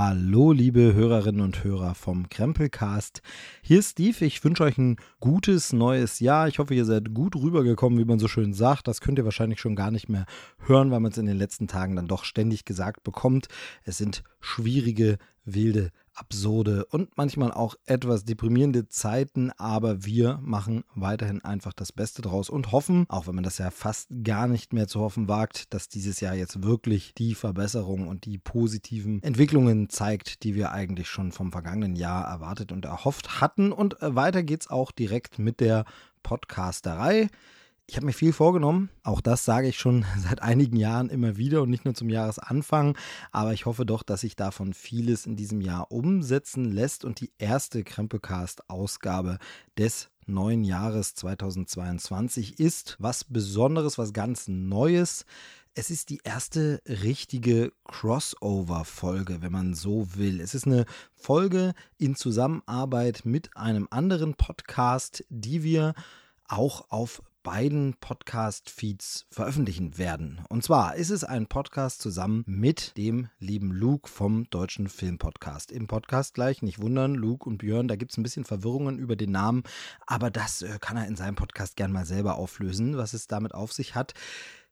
Hallo, liebe Hörerinnen und Hörer vom Krempelcast. Hier ist Steve. Ich wünsche euch ein gutes neues Jahr. Ich hoffe, ihr seid gut rübergekommen, wie man so schön sagt. Das könnt ihr wahrscheinlich schon gar nicht mehr hören, weil man es in den letzten Tagen dann doch ständig gesagt bekommt. Es sind schwierige, wilde absurde und manchmal auch etwas deprimierende Zeiten, aber wir machen weiterhin einfach das Beste draus und hoffen, auch wenn man das ja fast gar nicht mehr zu hoffen wagt, dass dieses Jahr jetzt wirklich die Verbesserung und die positiven Entwicklungen zeigt, die wir eigentlich schon vom vergangenen Jahr erwartet und erhofft hatten. Und weiter geht's auch direkt mit der Podcasterei. Ich habe mir viel vorgenommen. Auch das sage ich schon seit einigen Jahren immer wieder und nicht nur zum Jahresanfang. Aber ich hoffe doch, dass sich davon vieles in diesem Jahr umsetzen lässt. Und die erste Krempelcast-Ausgabe des neuen Jahres 2022 ist was Besonderes, was ganz Neues. Es ist die erste richtige Crossover-Folge, wenn man so will. Es ist eine Folge in Zusammenarbeit mit einem anderen Podcast, die wir auch auf beiden Podcast-Feeds veröffentlichen werden. Und zwar ist es ein Podcast zusammen mit dem lieben Luke vom Deutschen Filmpodcast. Im Podcast gleich, nicht wundern, Luke und Björn, da gibt es ein bisschen Verwirrungen über den Namen, aber das äh, kann er in seinem Podcast gern mal selber auflösen, was es damit auf sich hat.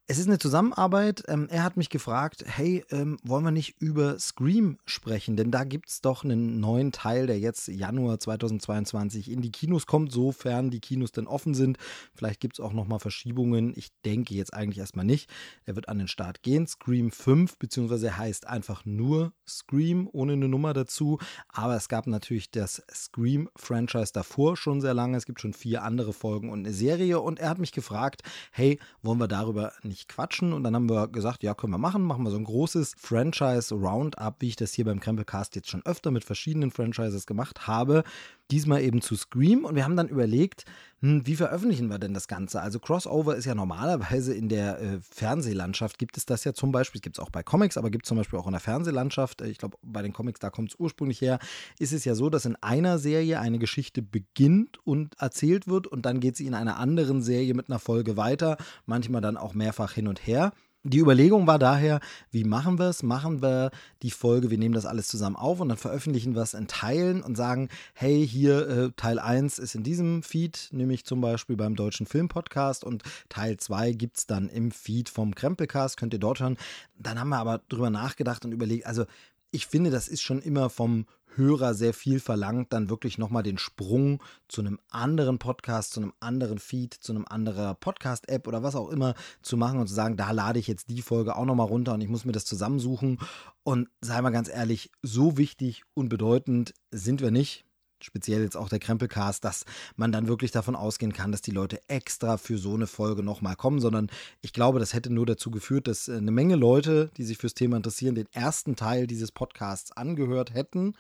Es ist eine Zusammenarbeit. Ähm, er hat mich gefragt, hey, ähm, wollen wir nicht über Scream sprechen? Denn da gibt es doch einen neuen Teil, der jetzt Januar 2022 in die Kinos kommt, sofern die Kinos denn offen sind. Vielleicht gibt es auch nochmal Verschiebungen. Ich denke jetzt eigentlich erstmal nicht. Er wird an den Start gehen. Scream 5, beziehungsweise er heißt einfach nur Scream, ohne eine Nummer dazu. Aber es gab natürlich das Scream-Franchise davor schon sehr lange. Es gibt schon vier andere Folgen und eine Serie. Und er hat mich gefragt, hey, wollen wir darüber nicht nicht quatschen. Und dann haben wir gesagt, ja, können wir machen. Machen wir so ein großes Franchise-Roundup, wie ich das hier beim Krempelcast jetzt schon öfter mit verschiedenen Franchises gemacht habe. Diesmal eben zu Scream. Und wir haben dann überlegt, hm, wie veröffentlichen wir denn das Ganze? Also Crossover ist ja normalerweise in der äh, Fernsehlandschaft, gibt es das ja zum Beispiel, gibt es auch bei Comics, aber gibt es zum Beispiel auch in der Fernsehlandschaft, äh, ich glaube bei den Comics, da kommt es ursprünglich her, ist es ja so, dass in einer Serie eine Geschichte beginnt und erzählt wird und dann geht sie in einer anderen Serie mit einer Folge weiter, manchmal dann auch mehrfach hin und her. Die Überlegung war daher, wie machen wir es? Machen wir die Folge, wir nehmen das alles zusammen auf und dann veröffentlichen wir es in Teilen und sagen, hey, hier äh, Teil 1 ist in diesem Feed, nämlich zum Beispiel beim Deutschen Filmpodcast und Teil 2 gibt es dann im Feed vom Krempelcast, könnt ihr dort hören. Dann haben wir aber drüber nachgedacht und überlegt, also ich finde, das ist schon immer vom Hörer sehr viel verlangt, dann wirklich nochmal den Sprung zu einem anderen Podcast, zu einem anderen Feed, zu einem anderen Podcast-App oder was auch immer zu machen und zu sagen, da lade ich jetzt die Folge auch nochmal runter und ich muss mir das zusammensuchen. Und sei mal ganz ehrlich, so wichtig und bedeutend sind wir nicht speziell jetzt auch der Krempelcast, dass man dann wirklich davon ausgehen kann, dass die Leute extra für so eine Folge nochmal kommen, sondern ich glaube, das hätte nur dazu geführt, dass eine Menge Leute, die sich fürs Thema interessieren, den ersten Teil dieses Podcasts angehört hätten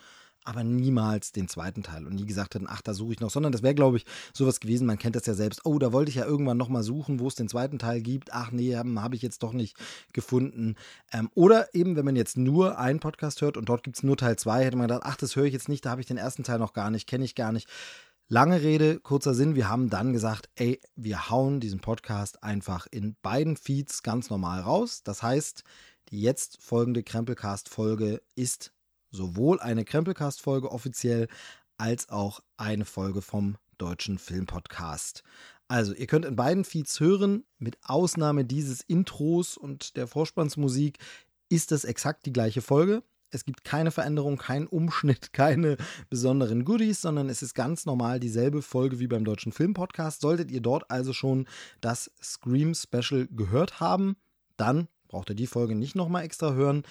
aber niemals den zweiten Teil und nie gesagt hätten, ach, da suche ich noch, sondern das wäre, glaube ich, sowas gewesen, man kennt das ja selbst, oh, da wollte ich ja irgendwann nochmal suchen, wo es den zweiten Teil gibt, ach nee, habe hab ich jetzt doch nicht gefunden. Ähm, oder eben, wenn man jetzt nur einen Podcast hört und dort gibt es nur Teil 2, hätte man gedacht, ach, das höre ich jetzt nicht, da habe ich den ersten Teil noch gar nicht, kenne ich gar nicht. Lange Rede, kurzer Sinn, wir haben dann gesagt, ey, wir hauen diesen Podcast einfach in beiden Feeds ganz normal raus. Das heißt, die jetzt folgende Krempelcast-Folge ist sowohl eine Krempelcast-Folge offiziell als auch eine Folge vom Deutschen Filmpodcast. Also, ihr könnt in beiden Feeds hören, mit Ausnahme dieses Intros und der Vorspannsmusik ist das exakt die gleiche Folge. Es gibt keine Veränderung, keinen Umschnitt, keine besonderen Goodies, sondern es ist ganz normal dieselbe Folge wie beim Deutschen Filmpodcast. Solltet ihr dort also schon das Scream Special gehört haben, dann braucht ihr die Folge nicht nochmal extra hören.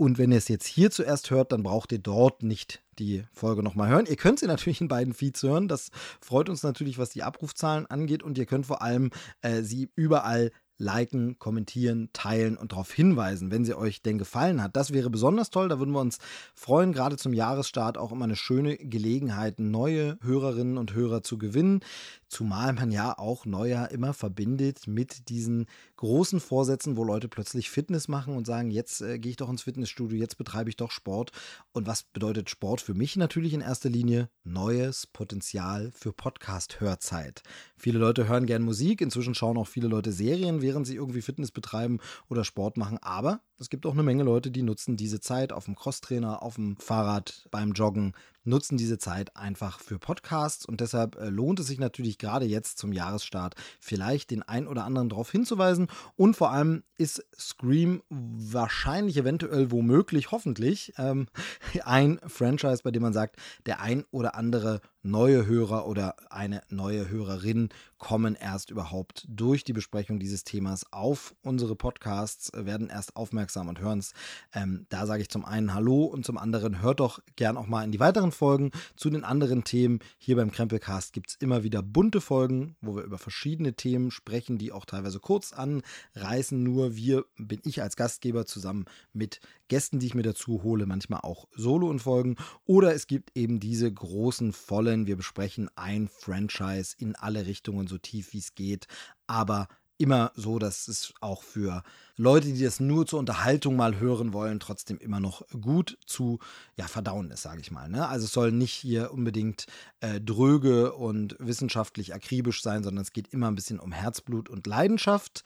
Und wenn ihr es jetzt hier zuerst hört, dann braucht ihr dort nicht die Folge nochmal hören. Ihr könnt sie natürlich in beiden Feeds hören. Das freut uns natürlich, was die Abrufzahlen angeht. Und ihr könnt vor allem äh, sie überall liken, kommentieren, teilen und darauf hinweisen, wenn sie euch denn gefallen hat. Das wäre besonders toll. Da würden wir uns freuen, gerade zum Jahresstart auch immer eine schöne Gelegenheit, neue Hörerinnen und Hörer zu gewinnen. Zumal man ja auch Neujahr immer verbindet mit diesen großen Vorsätzen, wo Leute plötzlich Fitness machen und sagen, jetzt äh, gehe ich doch ins Fitnessstudio, jetzt betreibe ich doch Sport. Und was bedeutet Sport für mich natürlich in erster Linie? Neues Potenzial für Podcast-Hörzeit. Viele Leute hören gern Musik, inzwischen schauen auch viele Leute Serien, während sie irgendwie Fitness betreiben oder Sport machen. Aber es gibt auch eine Menge Leute, die nutzen diese Zeit auf dem Crosstrainer, auf dem Fahrrad, beim Joggen, nutzen diese Zeit einfach für Podcasts und deshalb äh, lohnt es sich natürlich gerade jetzt zum Jahresstart vielleicht den ein oder anderen darauf hinzuweisen und vor allem ist Scream wahrscheinlich, eventuell, womöglich, hoffentlich ähm, ein Franchise, bei dem man sagt, der ein oder andere neue Hörer oder eine neue Hörerin kommen erst überhaupt durch die Besprechung dieses Themas auf unsere Podcasts, äh, werden erst aufmerksam und hören es. Ähm, da sage ich zum einen Hallo und zum anderen hört doch gern auch mal in die weiteren Folgen zu den anderen Themen. Hier beim Krempelcast gibt es immer wieder bunte Folgen, wo wir über verschiedene Themen sprechen, die auch teilweise kurz anreißen. Nur wir, bin ich als Gastgeber zusammen mit Gästen, die ich mir dazu hole, manchmal auch Solo und Folgen. Oder es gibt eben diese großen Vollen. Wir besprechen ein Franchise in alle Richtungen so tief wie es geht, aber immer so, dass es auch für Leute, die das nur zur Unterhaltung mal hören wollen, trotzdem immer noch gut zu ja, verdauen ist, sage ich mal. Ne? Also es soll nicht hier unbedingt äh, dröge und wissenschaftlich akribisch sein, sondern es geht immer ein bisschen um Herzblut und Leidenschaft.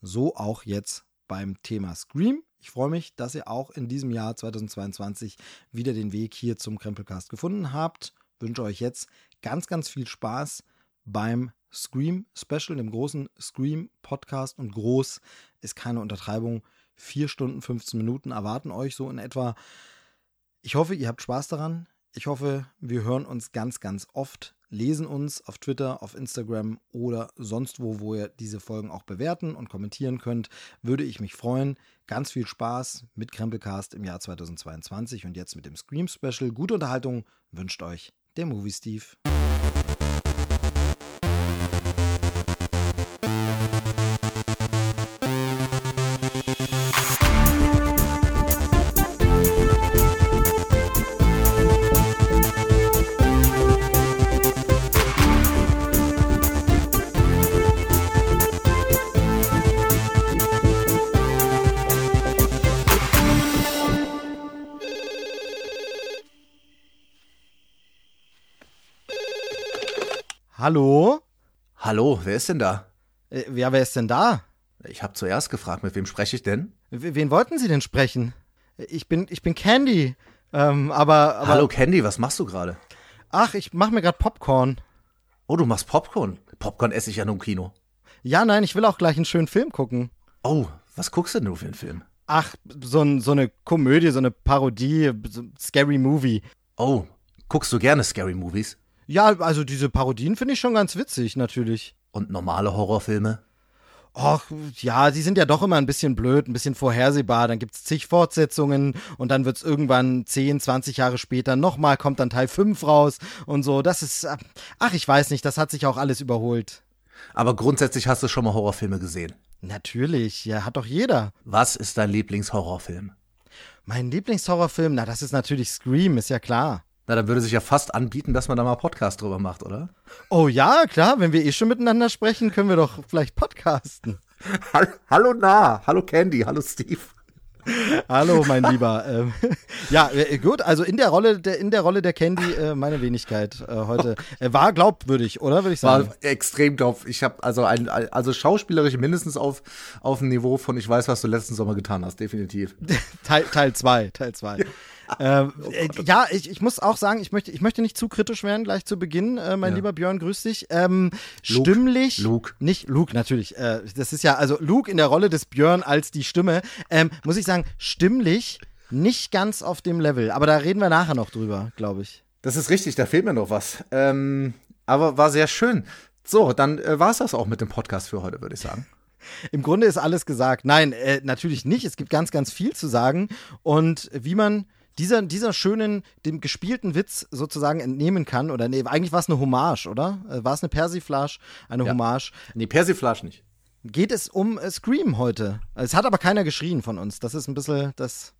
So auch jetzt beim Thema Scream. Ich freue mich, dass ihr auch in diesem Jahr 2022 wieder den Weg hier zum Krempelcast gefunden habt. Wünsche euch jetzt ganz, ganz viel Spaß beim Scream Special, dem großen Scream Podcast. Und groß ist keine Untertreibung. Vier Stunden, 15 Minuten erwarten euch so in etwa. Ich hoffe, ihr habt Spaß daran. Ich hoffe, wir hören uns ganz, ganz oft, lesen uns auf Twitter, auf Instagram oder sonst wo, wo ihr diese Folgen auch bewerten und kommentieren könnt. Würde ich mich freuen. Ganz viel Spaß mit Krempelcast im Jahr 2022 und jetzt mit dem Scream Special. Gute Unterhaltung wünscht euch der Movie Steve. Hallo? Hallo, wer ist denn da? Äh, ja, wer ist denn da? Ich habe zuerst gefragt, mit wem spreche ich denn? Wen wollten Sie denn sprechen? Ich bin, ich bin Candy. Ähm, aber, aber. Hallo Candy, was machst du gerade? Ach, ich mach mir gerade Popcorn. Oh, du machst Popcorn. Popcorn esse ich ja nur im Kino. Ja, nein, ich will auch gleich einen schönen Film gucken. Oh, was guckst du denn für einen Film? Ach, so, ein, so eine Komödie, so eine Parodie, so Scary Movie. Oh, guckst du gerne Scary Movies? Ja, also diese Parodien finde ich schon ganz witzig, natürlich. Und normale Horrorfilme? Och, ja, die sind ja doch immer ein bisschen blöd, ein bisschen vorhersehbar. Dann gibt es zig Fortsetzungen und dann wird es irgendwann 10, 20 Jahre später nochmal, kommt dann Teil 5 raus und so. Das ist, äh, ach, ich weiß nicht, das hat sich auch alles überholt. Aber grundsätzlich hast du schon mal Horrorfilme gesehen. Natürlich, ja, hat doch jeder. Was ist dein Lieblingshorrorfilm? Mein Lieblingshorrorfilm, na, das ist natürlich Scream, ist ja klar. Na, dann würde sich ja fast anbieten, dass man da mal Podcast drüber macht, oder? Oh ja, klar, wenn wir eh schon miteinander sprechen, können wir doch vielleicht podcasten. Hallo, hallo Na, hallo Candy, hallo Steve. Hallo, mein Lieber. Ähm, ja, äh, gut, also in der Rolle der, in der Rolle der Candy, äh, meine Wenigkeit äh, heute. war glaubwürdig, oder? Würde ich sagen. War extrem doof. Ich habe also also schauspielerisch mindestens auf, auf dem Niveau von Ich weiß, was du letzten Sommer getan hast, definitiv. Teil 2, Teil 2. Ähm, oh äh, oh ja, ich, ich muss auch sagen, ich möchte, ich möchte nicht zu kritisch werden gleich zu Beginn. Äh, mein ja. lieber Björn, grüß dich. Ähm, Luke. Stimmlich. Luke. Nicht Luke, natürlich. Äh, das ist ja, also Luke in der Rolle des Björn als die Stimme. Ähm, muss ich sagen, stimmlich nicht ganz auf dem Level. Aber da reden wir nachher noch drüber, glaube ich. Das ist richtig, da fehlt mir noch was. Ähm, aber war sehr schön. So, dann äh, war es das auch mit dem Podcast für heute, würde ich sagen. Im Grunde ist alles gesagt. Nein, äh, natürlich nicht. Es gibt ganz, ganz viel zu sagen. Und wie man dieser, dieser schönen, dem gespielten Witz sozusagen entnehmen kann. Oder nee, eigentlich war es eine Hommage, oder? Äh, war es eine Persiflage, eine ja. Hommage? Nee, Persiflage nicht. Geht es um äh, Scream heute? Es hat aber keiner geschrien von uns. Das ist ein bisschen das.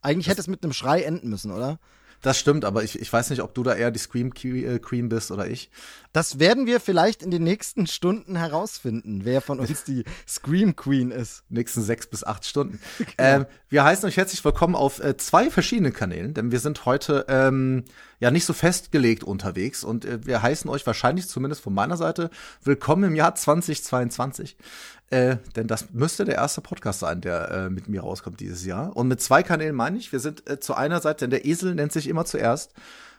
Eigentlich das hätte es mit einem Schrei enden müssen, oder? Das stimmt, aber ich, ich weiß nicht, ob du da eher die Scream äh, Queen bist oder ich. Das werden wir vielleicht in den nächsten Stunden herausfinden, wer von uns die Scream Queen ist. Nächsten sechs bis acht Stunden. Genau. Ähm, wir heißen euch herzlich willkommen auf äh, zwei verschiedenen Kanälen, denn wir sind heute ähm, ja nicht so festgelegt unterwegs. Und äh, wir heißen euch wahrscheinlich, zumindest von meiner Seite, willkommen im Jahr 2022. Äh, denn das müsste der erste Podcast sein, der äh, mit mir rauskommt dieses Jahr. Und mit zwei Kanälen meine ich, wir sind äh, zu einer Seite, denn der Esel nennt sich immer zuerst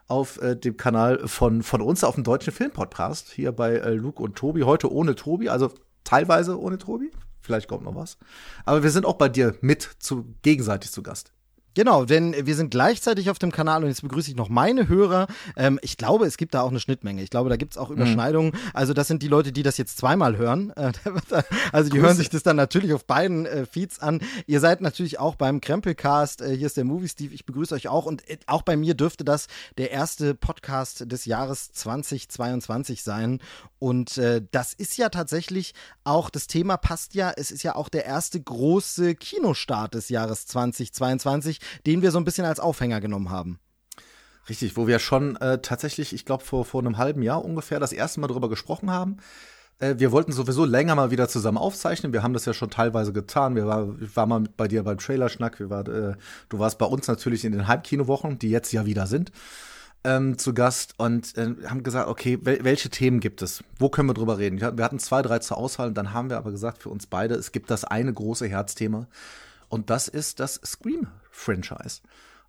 auf äh, dem Kanal von, von uns auf dem deutschen Filmpodcast, hier bei äh, Luke und Tobi, heute ohne Tobi, also teilweise ohne Tobi. Vielleicht kommt noch was. Aber wir sind auch bei dir mit zu, gegenseitig zu Gast. Genau, denn wir sind gleichzeitig auf dem Kanal und jetzt begrüße ich noch meine Hörer. Ähm, ich glaube, es gibt da auch eine Schnittmenge. Ich glaube, da gibt es auch mhm. Überschneidungen. Mhm. Also das sind die Leute, die das jetzt zweimal hören. Äh, also die Grüße. hören sich das dann natürlich auf beiden äh, Feeds an. Ihr seid natürlich auch beim Krempelcast. Äh, hier ist der Movie Steve. Ich begrüße euch auch. Und äh, auch bei mir dürfte das der erste Podcast des Jahres 2022 sein. Und äh, das ist ja tatsächlich auch, das Thema passt ja, es ist ja auch der erste große Kinostart des Jahres 2022 den wir so ein bisschen als Aufhänger genommen haben. Richtig, wo wir schon äh, tatsächlich, ich glaube, vor, vor einem halben Jahr ungefähr das erste Mal drüber gesprochen haben. Äh, wir wollten sowieso länger mal wieder zusammen aufzeichnen. Wir haben das ja schon teilweise getan. Wir war, ich war mal bei dir beim Trailerschnack. Wir war, äh, du warst bei uns natürlich in den Halbkinowochen, die jetzt ja wieder sind, ähm, zu Gast und äh, haben gesagt, okay, wel welche Themen gibt es? Wo können wir drüber reden? Wir hatten zwei, drei zur Auswahl und dann haben wir aber gesagt für uns beide, es gibt das eine große Herzthema. Und das ist das Scream-Franchise.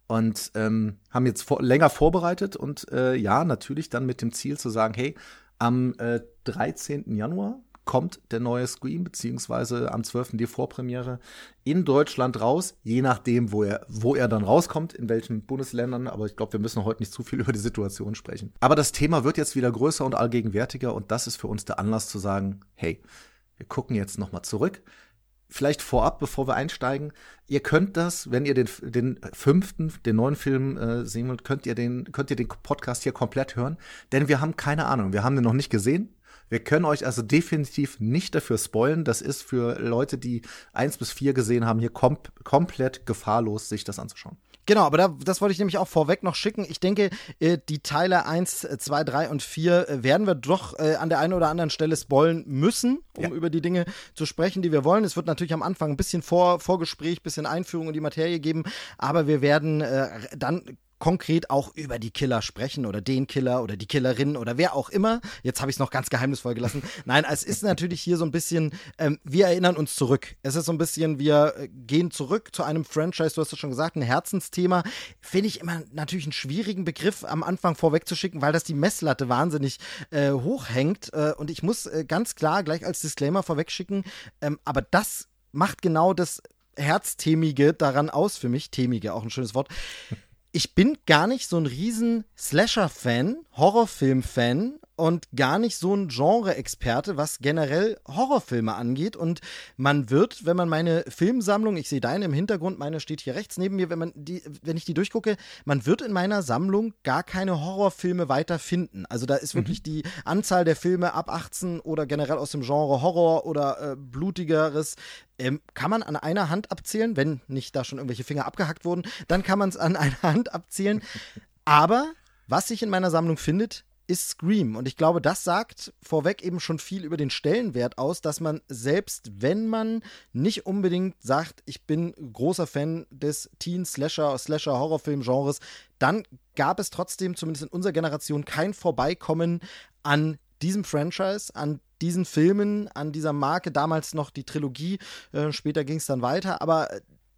Und ähm, haben jetzt vor, länger vorbereitet und äh, ja, natürlich dann mit dem Ziel zu sagen, hey, am äh, 13. Januar kommt der neue Scream, beziehungsweise am 12. die Vorpremiere in Deutschland raus, je nachdem, wo er, wo er dann rauskommt, in welchen Bundesländern. Aber ich glaube, wir müssen heute nicht zu viel über die Situation sprechen. Aber das Thema wird jetzt wieder größer und allgegenwärtiger und das ist für uns der Anlass zu sagen, hey, wir gucken jetzt nochmal zurück vielleicht vorab, bevor wir einsteigen, ihr könnt das, wenn ihr den, den fünften, den neuen Film äh, sehen wollt, könnt ihr den, könnt ihr den Podcast hier komplett hören, denn wir haben keine Ahnung, wir haben den noch nicht gesehen. Wir können euch also definitiv nicht dafür spoilen. Das ist für Leute, die eins bis vier gesehen haben, hier kom komplett gefahrlos, sich das anzuschauen. Genau, aber da, das wollte ich nämlich auch vorweg noch schicken. Ich denke, äh, die Teile 1, 2, 3 und 4 äh, werden wir doch äh, an der einen oder anderen Stelle spoilen müssen, um ja. über die Dinge zu sprechen, die wir wollen. Es wird natürlich am Anfang ein bisschen Vor Vorgespräch, bisschen Einführung in die Materie geben, aber wir werden dann konkret auch über die Killer sprechen oder den Killer oder die Killerin oder wer auch immer. Jetzt habe ich es noch ganz geheimnisvoll gelassen. Nein, es ist natürlich hier so ein bisschen, ähm, wir erinnern uns zurück. Es ist so ein bisschen, wir äh, gehen zurück zu einem Franchise, du hast es schon gesagt, ein Herzensthema. Finde ich immer natürlich einen schwierigen Begriff am Anfang vorwegzuschicken, weil das die Messlatte wahnsinnig äh, hochhängt. Äh, und ich muss äh, ganz klar gleich als Disclaimer vorwegschicken, ähm, aber das macht genau das Herzthemige daran aus für mich. Themige, auch ein schönes Wort ich bin gar nicht so ein riesen Slasher-Fan, Horrorfilm-Fan und gar nicht so ein Genre-Experte, was generell Horrorfilme angeht. Und man wird, wenn man meine Filmsammlung, ich sehe deine im Hintergrund, meine steht hier rechts neben mir, wenn, man die, wenn ich die durchgucke, man wird in meiner Sammlung gar keine Horrorfilme weiter finden. Also da ist mhm. wirklich die Anzahl der Filme ab 18 oder generell aus dem Genre Horror oder äh, blutigeres, ähm, kann man an einer Hand abzählen, wenn nicht da schon irgendwelche Finger abgehackt wurden, dann kann man es an einer Hand abzählen. Aber was sich in meiner Sammlung findet, ist Scream. Und ich glaube, das sagt vorweg eben schon viel über den Stellenwert aus, dass man selbst, wenn man nicht unbedingt sagt, ich bin großer Fan des Teen-Slasher, Slasher-Horrorfilm-Genres, dann gab es trotzdem, zumindest in unserer Generation, kein Vorbeikommen an diesem Franchise, an diesen Filmen, an dieser Marke, damals noch die Trilogie, äh, später ging es dann weiter, aber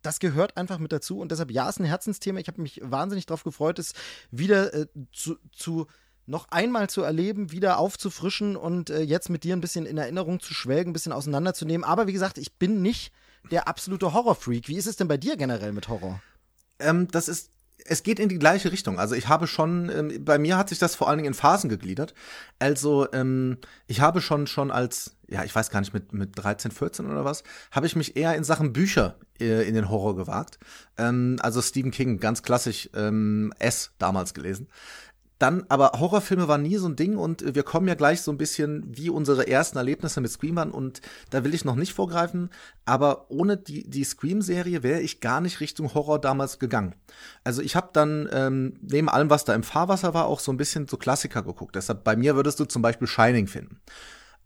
das gehört einfach mit dazu und deshalb, ja, ist ein Herzensthema. Ich habe mich wahnsinnig darauf gefreut, es wieder äh, zu, zu noch einmal zu erleben, wieder aufzufrischen und äh, jetzt mit dir ein bisschen in Erinnerung zu schwelgen, ein bisschen auseinanderzunehmen. Aber wie gesagt, ich bin nicht der absolute Horrorfreak. Wie ist es denn bei dir generell mit Horror? Ähm, das ist es geht in die gleiche Richtung. Also ich habe schon, ähm, bei mir hat sich das vor allen Dingen in Phasen gegliedert. Also ähm, ich habe schon schon als, ja, ich weiß gar nicht, mit, mit 13, 14 oder was, habe ich mich eher in Sachen Bücher äh, in den Horror gewagt. Ähm, also Stephen King, ganz klassisch ähm, S damals gelesen. Dann, aber Horrorfilme waren nie so ein Ding und wir kommen ja gleich so ein bisschen wie unsere ersten Erlebnisse mit Scream an und da will ich noch nicht vorgreifen, aber ohne die, die Scream-Serie wäre ich gar nicht Richtung Horror damals gegangen. Also ich habe dann ähm, neben allem, was da im Fahrwasser war, auch so ein bisschen so Klassiker geguckt. Deshalb bei mir würdest du zum Beispiel Shining finden.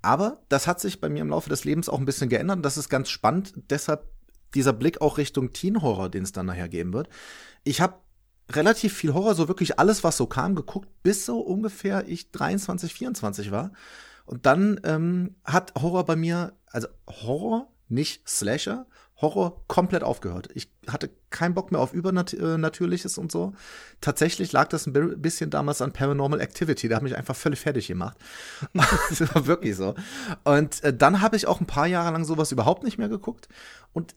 Aber das hat sich bei mir im Laufe des Lebens auch ein bisschen geändert und das ist ganz spannend. Deshalb dieser Blick auch Richtung Teen Horror, den es dann nachher geben wird. Ich habe relativ viel Horror, so wirklich alles, was so kam, geguckt, bis so ungefähr ich 23, 24 war. Und dann ähm, hat Horror bei mir, also Horror, nicht Slasher, Horror komplett aufgehört. Ich hatte keinen Bock mehr auf Übernatürliches und so. Tatsächlich lag das ein bisschen damals an Paranormal Activity. Da hat mich einfach völlig fertig gemacht. das war wirklich so. Und äh, dann habe ich auch ein paar Jahre lang sowas überhaupt nicht mehr geguckt. Und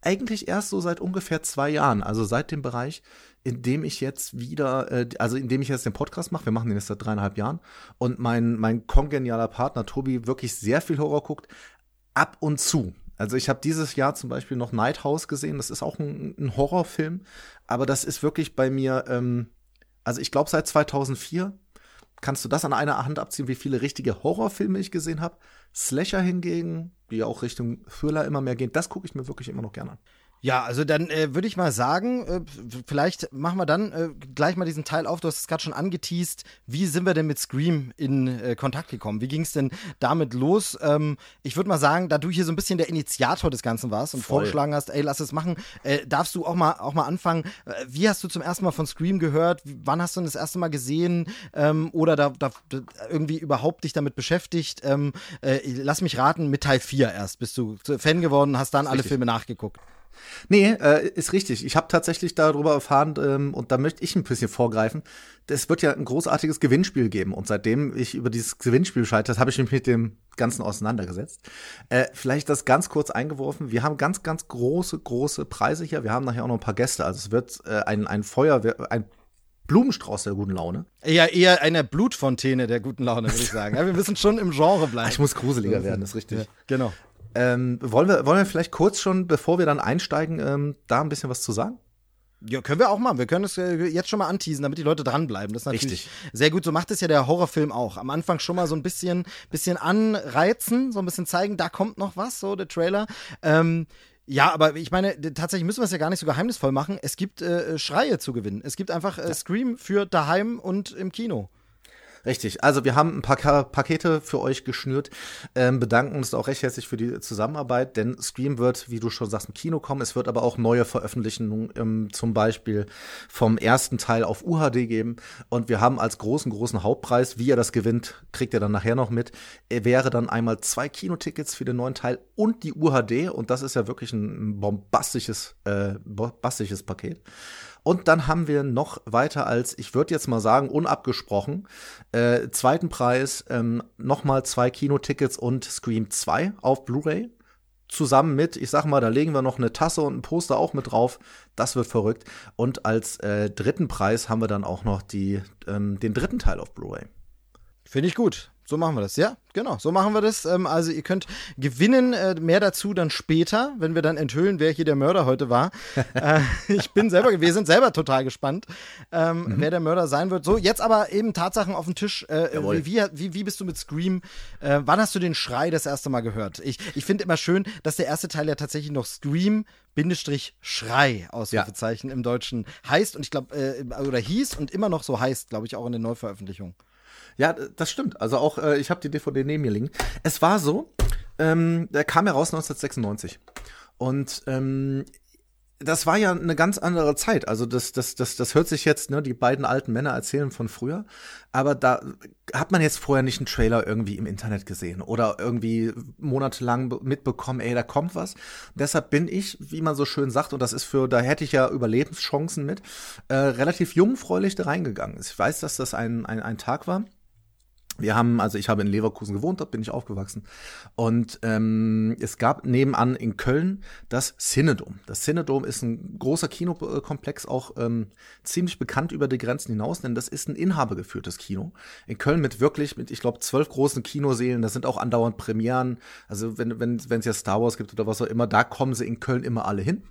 eigentlich erst so seit ungefähr zwei Jahren, also seit dem Bereich, in dem ich jetzt wieder, äh, also in dem ich jetzt den Podcast mache, wir machen den jetzt seit dreieinhalb Jahren, und mein, mein kongenialer Partner Tobi wirklich sehr viel Horror guckt, ab und zu. Also ich habe dieses Jahr zum Beispiel noch Night House gesehen. Das ist auch ein, ein Horrorfilm, aber das ist wirklich bei mir. Ähm, also ich glaube seit 2004 kannst du das an einer Hand abziehen, wie viele richtige Horrorfilme ich gesehen habe. Slasher hingegen, die auch Richtung Thriller immer mehr gehen, das gucke ich mir wirklich immer noch gerne an. Ja, also dann äh, würde ich mal sagen, äh, vielleicht machen wir dann äh, gleich mal diesen Teil auf. Du hast es gerade schon angeteased. Wie sind wir denn mit Scream in äh, Kontakt gekommen? Wie ging es denn damit los? Ähm, ich würde mal sagen, da du hier so ein bisschen der Initiator des Ganzen warst und Voll. vorgeschlagen hast, ey, lass es machen, äh, darfst du auch mal, auch mal anfangen. Äh, wie hast du zum ersten Mal von Scream gehört? Wann hast du das erste Mal gesehen? Ähm, oder da, da, irgendwie überhaupt dich damit beschäftigt? Ähm, lass mich raten, mit Teil 4 erst bist du Fan geworden, hast dann alle. Filme nachgeguckt. Nee, äh, ist richtig. Ich habe tatsächlich darüber erfahren ähm, und da möchte ich ein bisschen vorgreifen. Es wird ja ein großartiges Gewinnspiel geben und seitdem ich über dieses Gewinnspiel scheitert, habe ich mich mit dem Ganzen auseinandergesetzt. Äh, vielleicht das ganz kurz eingeworfen. Wir haben ganz, ganz große, große Preise hier. Wir haben nachher auch noch ein paar Gäste. Also es wird äh, ein, ein Feuerwehr, ein Blumenstrauß der guten Laune. Ja, eher eine Blutfontäne der guten Laune, würde ich sagen. Ja, wir müssen schon im Genre bleiben. Ich muss gruseliger werden, das ist richtig. Ja, genau. Ähm, wollen, wir, wollen wir vielleicht kurz schon, bevor wir dann einsteigen, ähm, da ein bisschen was zu sagen? Ja, können wir auch machen. Wir können es äh, jetzt schon mal anteasen, damit die Leute dranbleiben. Das ist natürlich Richtig. sehr gut. So macht es ja der Horrorfilm auch. Am Anfang schon mal so ein bisschen, bisschen anreizen, so ein bisschen zeigen, da kommt noch was, so der Trailer. Ähm, ja, aber ich meine, tatsächlich müssen wir es ja gar nicht so geheimnisvoll machen. Es gibt äh, Schreie zu gewinnen. Es gibt einfach äh, Scream für daheim und im Kino. Richtig. Also wir haben ein paar Pakete für euch geschnürt, ähm, bedanken uns auch recht herzlich für die Zusammenarbeit, denn Scream wird, wie du schon sagst, im Kino kommen. Es wird aber auch neue Veröffentlichungen ähm, zum Beispiel vom ersten Teil auf UHD geben. Und wir haben als großen, großen Hauptpreis, wie ihr das gewinnt, kriegt ihr dann nachher noch mit, er wäre dann einmal zwei Kinotickets für den neuen Teil und die UHD. Und das ist ja wirklich ein bombastisches, äh, bombastisches Paket. Und dann haben wir noch weiter als, ich würde jetzt mal sagen, unabgesprochen, äh, zweiten Preis ähm, nochmal zwei Kinotickets und Scream 2 auf Blu-ray. Zusammen mit, ich sag mal, da legen wir noch eine Tasse und ein Poster auch mit drauf. Das wird verrückt. Und als äh, dritten Preis haben wir dann auch noch die, ähm, den dritten Teil auf Blu-ray. Finde ich gut. So machen wir das, ja, genau, so machen wir das. Ähm, also ihr könnt gewinnen, äh, mehr dazu dann später, wenn wir dann enthüllen, wer hier der Mörder heute war. äh, ich bin selber, wir sind selber total gespannt, ähm, mhm. wer der Mörder sein wird. So, jetzt aber eben Tatsachen auf dem Tisch. Äh, wie, wie, wie, bist du mit Scream? Wann hast du den Schrei das erste Mal gehört? Ich, ich finde immer schön, dass der erste Teil ja tatsächlich noch Scream Bindestrich Schrei Ausrufezeichen ja. im Deutschen heißt und ich glaube äh, oder hieß und immer noch so heißt, glaube ich auch in den Neuveröffentlichungen. Ja, das stimmt. Also auch, äh, ich habe die DVD neben mir liegen. Es war so, ähm, der kam ja raus 1996. Und ähm, das war ja eine ganz andere Zeit. Also das, das, das, das hört sich jetzt, ne, die beiden alten Männer erzählen von früher, aber da hat man jetzt vorher nicht einen Trailer irgendwie im Internet gesehen oder irgendwie monatelang mitbekommen, ey, da kommt was. Deshalb bin ich, wie man so schön sagt, und das ist für, da hätte ich ja Überlebenschancen mit, äh, relativ jungfräulich da reingegangen. Ich weiß, dass das ein, ein, ein Tag war wir haben, also ich habe in Leverkusen gewohnt, dort bin ich aufgewachsen. Und ähm, es gab nebenan in Köln das Cinedom. Das Cinedom ist ein großer Kinokomplex, auch ähm, ziemlich bekannt über die Grenzen hinaus, denn das ist ein inhabergeführtes Kino. In Köln mit wirklich, mit, ich glaube, zwölf großen Kinoseelen, da sind auch andauernd Premieren. Also wenn wenn wenn es ja Star Wars gibt oder was auch immer, da kommen sie in Köln immer alle hin.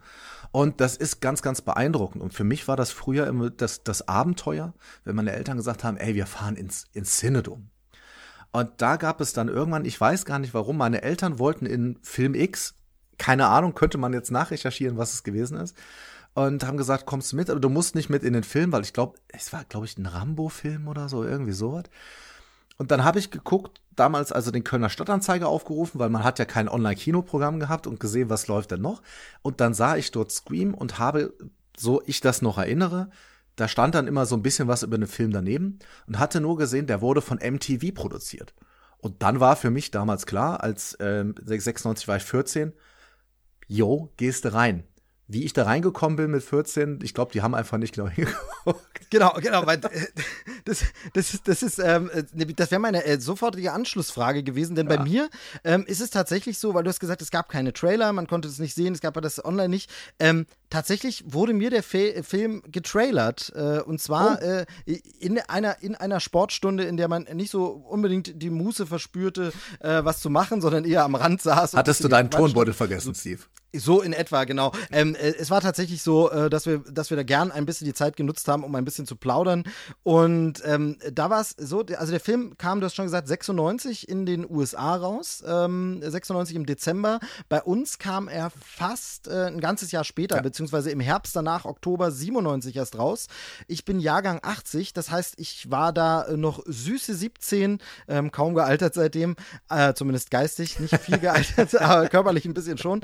Und das ist ganz, ganz beeindruckend. Und für mich war das früher immer das, das Abenteuer, wenn meine Eltern gesagt haben, ey, wir fahren ins, ins Cinedom. Und da gab es dann irgendwann, ich weiß gar nicht warum, meine Eltern wollten in Film X, keine Ahnung, könnte man jetzt nachrecherchieren, was es gewesen ist. Und haben gesagt, kommst du mit, aber du musst nicht mit in den Film, weil ich glaube, es war, glaube ich, ein Rambo-Film oder so, irgendwie sowas. Und dann habe ich geguckt, damals also den Kölner Stadtanzeiger aufgerufen, weil man hat ja kein Online-Kinoprogramm gehabt und gesehen, was läuft denn noch. Und dann sah ich dort Scream und habe, so ich das noch erinnere, da stand dann immer so ein bisschen was über den Film daneben und hatte nur gesehen, der wurde von MTV produziert. Und dann war für mich damals klar, als äh, 96 war ich 14, yo, gehst rein wie ich da reingekommen bin mit 14, ich glaube, die haben einfach nicht genau hingeguckt. Genau, genau, weil äh, das, das ist, das ist, ähm, äh, das wäre meine äh, sofortige Anschlussfrage gewesen, denn ja. bei mir ähm, ist es tatsächlich so, weil du hast gesagt, es gab keine Trailer, man konnte es nicht sehen, es gab das online nicht. Ähm, tatsächlich wurde mir der Fe Film getrailert äh, und zwar oh. äh, in einer in einer Sportstunde, in der man nicht so unbedingt die Muße verspürte, äh, was zu machen, sondern eher am Rand saß. Hattest du deinen Tonbeutel vergessen, Steve? So in etwa, genau. Ähm, äh, es war tatsächlich so, äh, dass, wir, dass wir da gern ein bisschen die Zeit genutzt haben, um ein bisschen zu plaudern. Und ähm, da war es so, also der Film kam, du hast schon gesagt, 96 in den USA raus, ähm, 96 im Dezember. Bei uns kam er fast äh, ein ganzes Jahr später, ja. beziehungsweise im Herbst danach, Oktober 97 erst raus. Ich bin Jahrgang 80, das heißt, ich war da noch süße 17, ähm, kaum gealtert seitdem, äh, zumindest geistig, nicht viel gealtert, aber körperlich ein bisschen schon.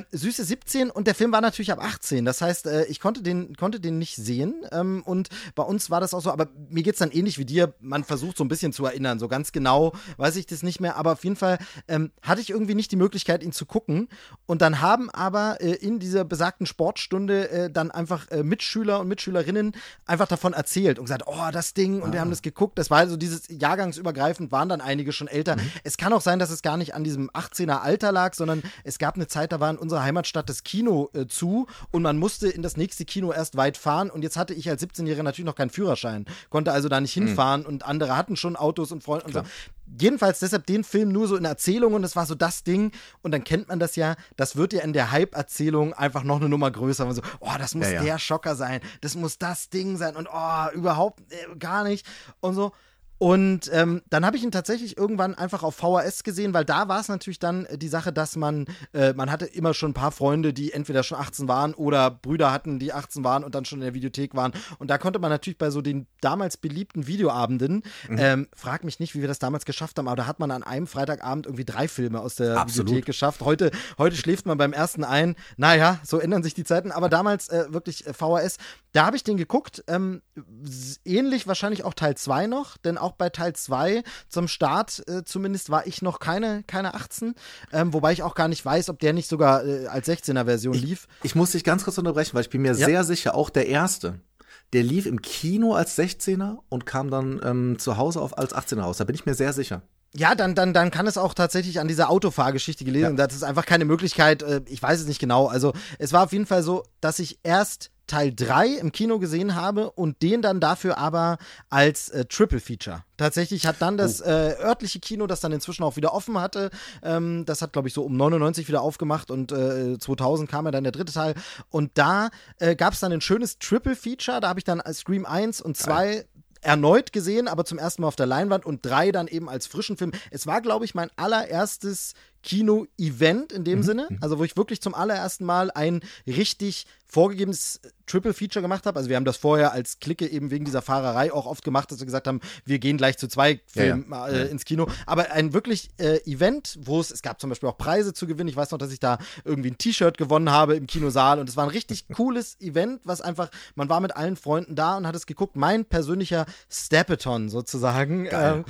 Ähm, süße 17 und der Film war natürlich ab 18. Das heißt, äh, ich konnte den, konnte den nicht sehen. Ähm, und bei uns war das auch so, aber mir geht es dann ähnlich wie dir. Man versucht so ein bisschen zu erinnern. So ganz genau weiß ich das nicht mehr. Aber auf jeden Fall ähm, hatte ich irgendwie nicht die Möglichkeit, ihn zu gucken. Und dann haben aber äh, in dieser besagten Sportstunde äh, dann einfach äh, Mitschüler und Mitschülerinnen einfach davon erzählt und gesagt, oh, das Ding. Und ah. wir haben das geguckt. Das war also dieses Jahrgangsübergreifend, waren dann einige schon älter. Mhm. Es kann auch sein, dass es gar nicht an diesem 18er Alter lag, sondern es gab eine Zeit, da waren unserer Heimatstadt das Kino äh, zu und man musste in das nächste Kino erst weit fahren. Und jetzt hatte ich als 17-Jähriger natürlich noch keinen Führerschein, konnte also da nicht mhm. hinfahren mhm. und andere hatten schon Autos und Freunde und so. Jedenfalls deshalb den Film nur so in Erzählungen, das war so das Ding. Und dann kennt man das ja, das wird ja in der Hype-Erzählung einfach noch eine Nummer größer. Man so, oh, das muss ja, ja. der Schocker sein, das muss das Ding sein und oh, überhaupt äh, gar nicht. Und so. Und ähm, dann habe ich ihn tatsächlich irgendwann einfach auf VHS gesehen, weil da war es natürlich dann die Sache, dass man, äh, man hatte immer schon ein paar Freunde, die entweder schon 18 waren oder Brüder hatten, die 18 waren und dann schon in der Videothek waren. Und da konnte man natürlich bei so den damals beliebten Videoabenden, mhm. ähm, frag mich nicht, wie wir das damals geschafft haben, aber da hat man an einem Freitagabend irgendwie drei Filme aus der Absolut. Videothek geschafft. Heute, heute schläft man beim ersten ein. Naja, so ändern sich die Zeiten, aber damals äh, wirklich äh, VHS. Da habe ich den geguckt. Ähm, ähnlich wahrscheinlich auch Teil 2 noch, denn auch bei Teil 2 zum Start äh, zumindest war ich noch keine, keine 18. Ähm, wobei ich auch gar nicht weiß, ob der nicht sogar äh, als 16er-Version lief. Ich, ich muss dich ganz kurz unterbrechen, weil ich bin mir ja. sehr sicher, auch der erste. Der lief im Kino als 16er und kam dann ähm, zu Hause auf als 18er raus. Da bin ich mir sehr sicher. Ja, dann, dann, dann kann es auch tatsächlich an dieser Autofahrgeschichte gelesen. Ja. Das ist einfach keine Möglichkeit, äh, ich weiß es nicht genau. Also es war auf jeden Fall so, dass ich erst Teil 3 im Kino gesehen habe und den dann dafür aber als äh, Triple Feature. Tatsächlich hat dann das oh. äh, örtliche Kino, das dann inzwischen auch wieder offen hatte, ähm, das hat, glaube ich, so um 99 wieder aufgemacht und äh, 2000 kam ja dann der dritte Teil. Und da äh, gab es dann ein schönes Triple Feature. Da habe ich dann Scream 1 und 2 erneut gesehen, aber zum ersten Mal auf der Leinwand und drei dann eben als frischen Film. Es war, glaube ich, mein allererstes Kino-Event in dem mhm. Sinne, mhm. also wo ich wirklich zum allerersten Mal ein richtig vorgegebenes Triple Feature gemacht habe. Also wir haben das vorher als Clique eben wegen dieser Fahrerei auch oft gemacht, dass wir gesagt haben, wir gehen gleich zu zwei Filmen ja, ja. Äh, ins Kino. Aber ein wirklich äh, Event, wo es, es gab zum Beispiel auch Preise zu gewinnen. Ich weiß noch, dass ich da irgendwie ein T-Shirt gewonnen habe im Kinosaal und es war ein richtig cooles Event, was einfach, man war mit allen Freunden da und hat es geguckt. Mein persönlicher Steppeton sozusagen. Ähm, ja.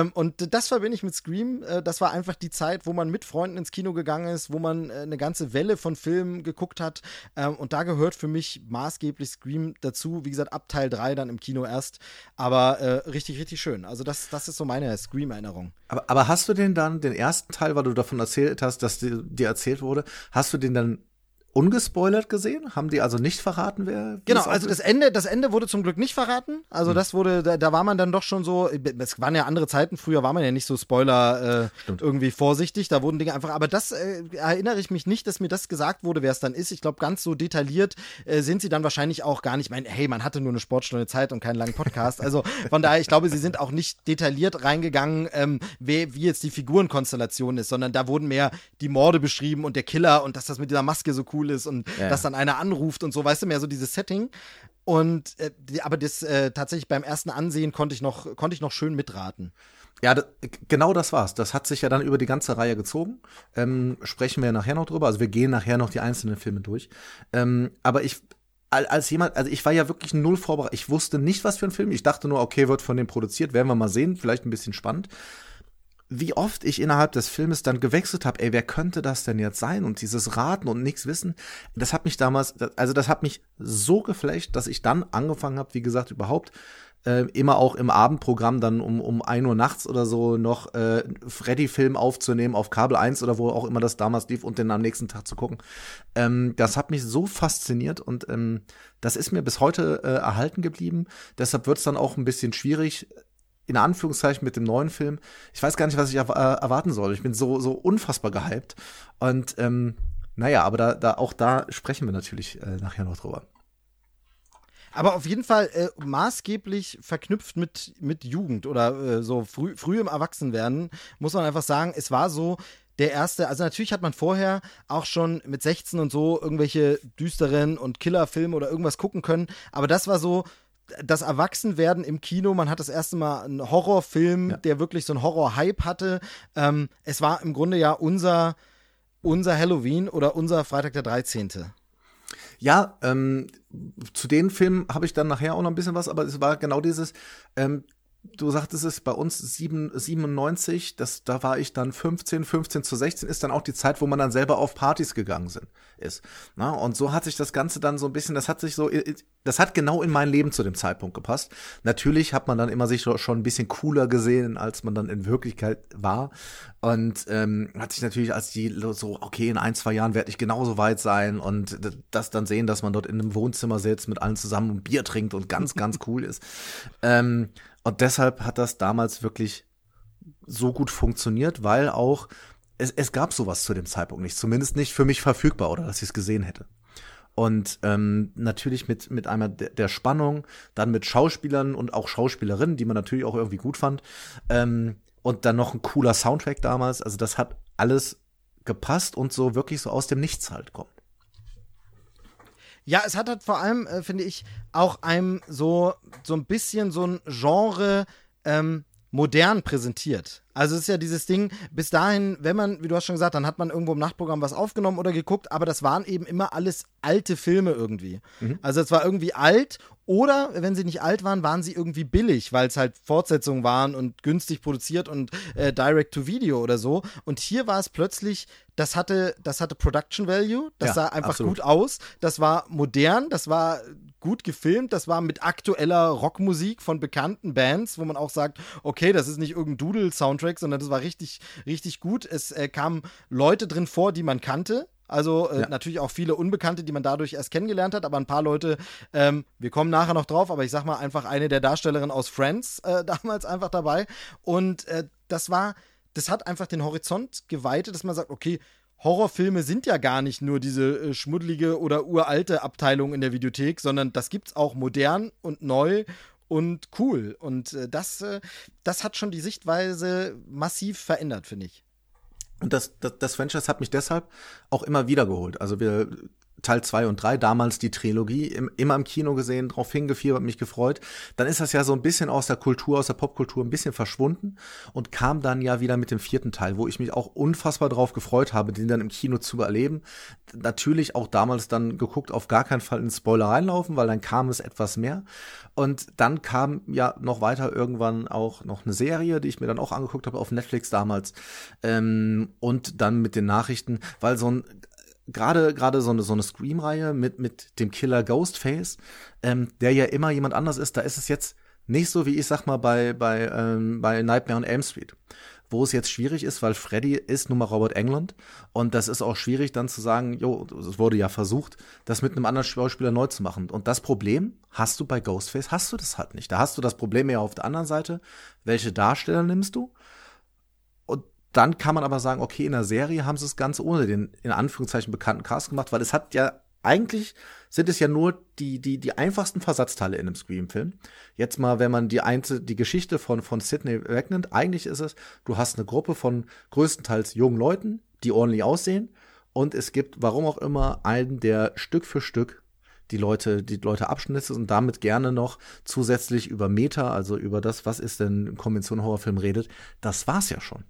ähm, und das verbinde ich mit Scream. Äh, das war einfach die Zeit, wo man mit Freunden ins Kino gegangen ist, wo man äh, eine ganze Welle von Filmen geguckt hat. Ähm, und da gehört für mich maßgeblich Scream dazu. Wie gesagt, ab Teil 3 dann im Kino erst. Aber äh, richtig, richtig schön. Also, das, das ist so meine Scream-Erinnerung. Aber, aber hast du den dann, den ersten Teil, weil du davon erzählt hast, dass dir erzählt wurde, hast du den dann ungespoilert gesehen? Haben die also nicht verraten, wer? Genau, also das Ende, das Ende wurde zum Glück nicht verraten. Also hm. das wurde, da, da, war man dann doch schon so, es waren ja andere Zeiten, früher war man ja nicht so Spoiler äh, irgendwie vorsichtig, da wurden Dinge einfach, aber das äh, erinnere ich mich nicht, dass mir das gesagt wurde, wer es dann ist. Ich glaube, ganz so detailliert äh, sind sie dann wahrscheinlich auch gar nicht. Ich meine, hey, man hatte nur eine Sportstunde Zeit und keinen langen Podcast. Also von daher, ich glaube, sie sind auch nicht detailliert reingegangen, ähm, wie, wie jetzt die Figurenkonstellation ist, sondern da wurden mehr die Morde beschrieben und der Killer und dass das mit dieser Maske so cool cool ist und ja. dass dann einer anruft und so, weißt du, mehr so dieses Setting. Und äh, aber das äh, tatsächlich beim ersten Ansehen konnte ich noch, konnte ich noch schön mitraten. Ja, genau das war's. Das hat sich ja dann über die ganze Reihe gezogen. Ähm, sprechen wir nachher noch drüber. Also wir gehen nachher noch die einzelnen Filme durch. Ähm, aber ich als jemand, also ich war ja wirklich null vorbereitet. Ich wusste nicht, was für ein Film. Ich dachte nur, okay, wird von dem produziert, werden wir mal sehen, vielleicht ein bisschen spannend. Wie oft ich innerhalb des Filmes dann gewechselt habe, ey, wer könnte das denn jetzt sein? Und dieses Raten und nichts wissen, das hat mich damals, also das hat mich so geflasht, dass ich dann angefangen habe, wie gesagt, überhaupt äh, immer auch im Abendprogramm dann um, um ein Uhr nachts oder so noch äh, Freddy-Film aufzunehmen auf Kabel 1 oder wo auch immer das damals lief und den am nächsten Tag zu gucken. Ähm, das hat mich so fasziniert und ähm, das ist mir bis heute äh, erhalten geblieben. Deshalb wird es dann auch ein bisschen schwierig, in Anführungszeichen mit dem neuen Film. Ich weiß gar nicht, was ich äh, erwarten soll. Ich bin so, so unfassbar gehypt. Und ähm, naja, aber da, da, auch da sprechen wir natürlich äh, nachher noch drüber. Aber auf jeden Fall äh, maßgeblich verknüpft mit, mit Jugend oder äh, so früh, früh im Erwachsenwerden, muss man einfach sagen, es war so, der erste, also natürlich hat man vorher auch schon mit 16 und so irgendwelche düsteren und Killerfilme oder irgendwas gucken können, aber das war so das Erwachsenwerden im Kino, man hat das erste Mal einen Horrorfilm, ja. der wirklich so einen Horror-Hype hatte. Ähm, es war im Grunde ja unser, unser Halloween oder unser Freitag der 13. Ja, ähm, zu den Filmen habe ich dann nachher auch noch ein bisschen was, aber es war genau dieses, ähm, du sagtest es bei uns 7, 97, das, da war ich dann 15, 15 zu 16 ist dann auch die Zeit, wo man dann selber auf Partys gegangen sind, ist. Na, und so hat sich das Ganze dann so ein bisschen, das hat sich so, das hat genau in mein Leben zu dem Zeitpunkt gepasst. Natürlich hat man dann immer sich schon ein bisschen cooler gesehen, als man dann in Wirklichkeit war. Und ähm, hat sich natürlich als die so, okay, in ein, zwei Jahren werde ich genauso weit sein und das dann sehen, dass man dort in einem Wohnzimmer sitzt, mit allen zusammen ein Bier trinkt und ganz, ganz cool ist. Ähm, und deshalb hat das damals wirklich so gut funktioniert, weil auch es, es gab sowas zu dem Zeitpunkt nicht, zumindest nicht für mich verfügbar oder dass ich es gesehen hätte. Und ähm, natürlich mit, mit einmal der, der Spannung, dann mit Schauspielern und auch Schauspielerinnen, die man natürlich auch irgendwie gut fand. Ähm, und dann noch ein cooler Soundtrack damals. Also das hat alles gepasst und so wirklich so aus dem Nichts halt kommt. Ja, es hat halt vor allem, äh, finde ich, auch einem so, so ein bisschen so ein Genre ähm, modern präsentiert. Also es ist ja dieses Ding, bis dahin, wenn man, wie du hast schon gesagt, dann hat man irgendwo im Nachtprogramm was aufgenommen oder geguckt, aber das waren eben immer alles alte Filme irgendwie. Mhm. Also es war irgendwie alt oder wenn sie nicht alt waren, waren sie irgendwie billig, weil es halt Fortsetzungen waren und günstig produziert und äh, Direct to Video oder so. Und hier war es plötzlich, das hatte, das hatte Production Value, das ja, sah einfach absolut. gut aus, das war modern, das war gut gefilmt, das war mit aktueller Rockmusik von bekannten Bands, wo man auch sagt, okay, das ist nicht irgendein Doodle-Soundtrack, sondern das war richtig, richtig gut. Es äh, kamen Leute drin vor, die man kannte. Also äh, ja. natürlich auch viele Unbekannte, die man dadurch erst kennengelernt hat, aber ein paar Leute, ähm, wir kommen nachher noch drauf, aber ich sag mal einfach eine der Darstellerinnen aus Friends äh, damals einfach dabei. Und äh, das war, das hat einfach den Horizont geweitet, dass man sagt, okay, Horrorfilme sind ja gar nicht nur diese äh, schmuddelige oder uralte Abteilung in der Videothek, sondern das gibt's auch modern und neu und cool. Und äh, das, äh, das hat schon die Sichtweise massiv verändert, finde ich. Und das, das, das Franchise hat mich deshalb auch immer wieder geholt. Also wir Teil 2 und 3, damals die Trilogie, im, immer im Kino gesehen, drauf hingefiebert, mich gefreut. Dann ist das ja so ein bisschen aus der Kultur, aus der Popkultur ein bisschen verschwunden und kam dann ja wieder mit dem vierten Teil, wo ich mich auch unfassbar drauf gefreut habe, den dann im Kino zu erleben. Natürlich auch damals dann geguckt, auf gar keinen Fall in Spoiler reinlaufen, weil dann kam es etwas mehr. Und dann kam ja noch weiter irgendwann auch noch eine Serie, die ich mir dann auch angeguckt habe auf Netflix damals. Ähm, und dann mit den Nachrichten, weil so ein gerade gerade so eine so eine Scream-Reihe mit mit dem Killer Ghostface, ähm, der ja immer jemand anders ist, da ist es jetzt nicht so wie ich sag mal bei bei ähm, bei Nightmare on Elm Street, wo es jetzt schwierig ist, weil Freddy ist nun mal Robert England und das ist auch schwierig dann zu sagen, jo, es wurde ja versucht, das mit einem anderen Schauspieler neu zu machen und das Problem hast du bei Ghostface, hast du das halt nicht. Da hast du das Problem eher auf der anderen Seite, welche Darsteller nimmst du? Dann kann man aber sagen, okay, in der Serie haben sie es ganz ohne den in Anführungszeichen bekannten Cast gemacht, weil es hat ja eigentlich sind es ja nur die, die, die einfachsten Versatzteile in einem Scream-Film. Jetzt mal, wenn man die, einzel die Geschichte von, von Sidney wegnimmt, eigentlich ist es, du hast eine Gruppe von größtenteils jungen Leuten, die ordentlich aussehen. Und es gibt, warum auch immer, einen, der Stück für Stück die Leute, die Leute abschnitzt und damit gerne noch zusätzlich über Meta, also über das, was ist denn Konvention Horrorfilm redet. Das war's ja schon.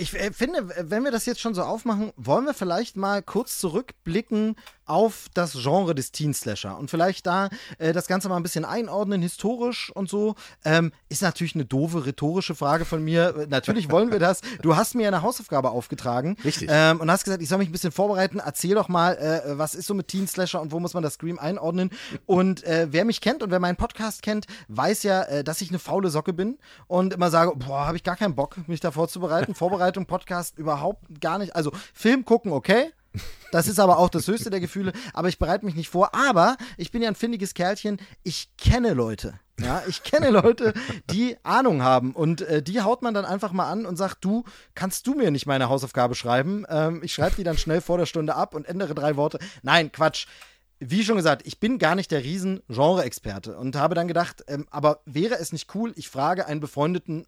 Ich äh, finde, wenn wir das jetzt schon so aufmachen, wollen wir vielleicht mal kurz zurückblicken auf das Genre des Teen Slasher und vielleicht da äh, das Ganze mal ein bisschen einordnen, historisch und so. Ähm, ist natürlich eine doofe rhetorische Frage von mir. Natürlich wollen wir das. Du hast mir eine Hausaufgabe aufgetragen. Richtig. Ähm, und hast gesagt, ich soll mich ein bisschen vorbereiten. Erzähl doch mal, äh, was ist so mit Teen Slasher und wo muss man das Scream einordnen? Und äh, wer mich kennt und wer meinen Podcast kennt, weiß ja, äh, dass ich eine faule Socke bin und immer sage, boah, habe ich gar keinen Bock, mich da vorzubereiten. Vorbereitung, Podcast überhaupt gar nicht. Also Film gucken, okay. Das ist aber auch das höchste der Gefühle. Aber ich bereite mich nicht vor. Aber ich bin ja ein findiges Kerlchen. Ich kenne Leute. Ja, ich kenne Leute, die Ahnung haben. Und äh, die haut man dann einfach mal an und sagt: Du, kannst du mir nicht meine Hausaufgabe schreiben? Ähm, ich schreibe die dann schnell vor der Stunde ab und ändere drei Worte. Nein, Quatsch wie schon gesagt, ich bin gar nicht der riesen Genre-Experte und habe dann gedacht, ähm, aber wäre es nicht cool, ich frage einen befreundeten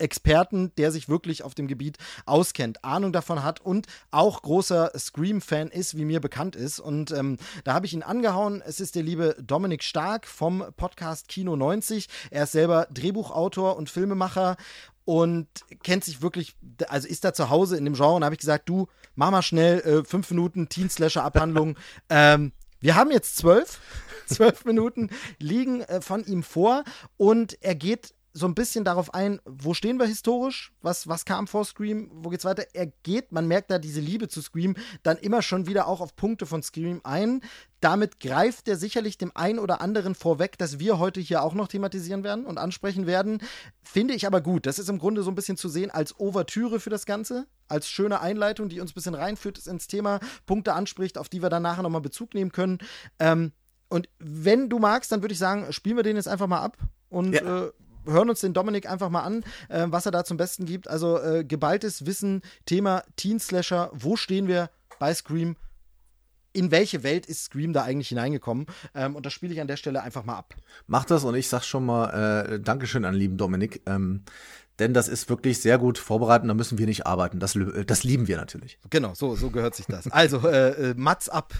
Experten, der sich wirklich auf dem Gebiet auskennt, Ahnung davon hat und auch großer Scream-Fan ist, wie mir bekannt ist. Und ähm, da habe ich ihn angehauen. Es ist der liebe Dominik Stark vom Podcast Kino 90. Er ist selber Drehbuchautor und Filmemacher und kennt sich wirklich, also ist da zu Hause in dem Genre. Und da habe ich gesagt, du, mach mal schnell äh, fünf Minuten Teen-Slasher-Abhandlung. ähm, wir haben jetzt zwölf. Zwölf Minuten liegen äh, von ihm vor und er geht so ein bisschen darauf ein, wo stehen wir historisch? Was, was kam vor Scream? Wo geht's weiter? Er geht, man merkt da diese Liebe zu Scream, dann immer schon wieder auch auf Punkte von Scream ein. Damit greift er sicherlich dem einen oder anderen vorweg, dass wir heute hier auch noch thematisieren werden und ansprechen werden. Finde ich aber gut. Das ist im Grunde so ein bisschen zu sehen als Ouvertüre für das Ganze, als schöne Einleitung, die uns ein bisschen reinführt ins Thema, Punkte anspricht, auf die wir dann nachher nochmal Bezug nehmen können. Ähm, und wenn du magst, dann würde ich sagen, spielen wir den jetzt einfach mal ab und ja. äh, hören uns den Dominik einfach mal an, äh, was er da zum Besten gibt. Also äh, geballtes Wissen, Thema Teen Slasher, wo stehen wir bei Scream? In welche Welt ist Scream da eigentlich hineingekommen? Ähm, und das spiele ich an der Stelle einfach mal ab. Mach das und ich sag schon mal äh, Dankeschön an lieben Dominik. Ähm, denn das ist wirklich sehr gut vorbereitet, da müssen wir nicht arbeiten. Das, das lieben wir natürlich. Genau, so, so gehört sich das. Also, äh, äh Mats ab.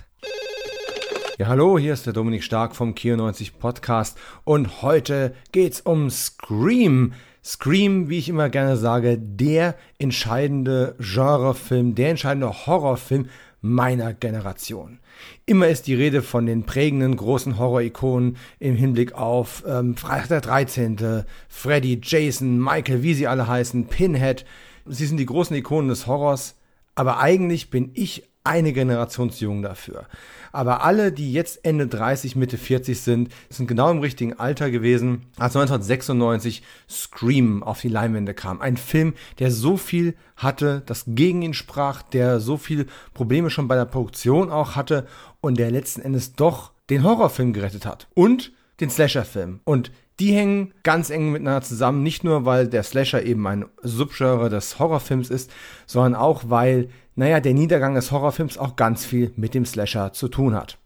Ja, hallo, hier ist der Dominik Stark vom Kio 90 Podcast und heute geht's um Scream. Scream, wie ich immer gerne sage, der entscheidende Genrefilm, der entscheidende Horrorfilm meiner Generation. Immer ist die Rede von den prägenden großen Horror-Ikonen im Hinblick auf ähm, Freitag der 13., Freddy, Jason, Michael, wie sie alle heißen, Pinhead. Sie sind die großen Ikonen des Horrors, aber eigentlich bin ich eine Generation zu jung dafür. Aber alle, die jetzt Ende 30, Mitte 40 sind, sind genau im richtigen Alter gewesen, als 1996 Scream auf die Leinwände kam. Ein Film, der so viel hatte, das gegen ihn sprach, der so viel Probleme schon bei der Produktion auch hatte und der letzten Endes doch den Horrorfilm gerettet hat. Und den Slasher-Film. Und die hängen ganz eng miteinander zusammen, nicht nur weil der Slasher eben ein Subgenre des Horrorfilms ist, sondern auch weil naja, der Niedergang des Horrorfilms auch ganz viel mit dem Slasher zu tun hat.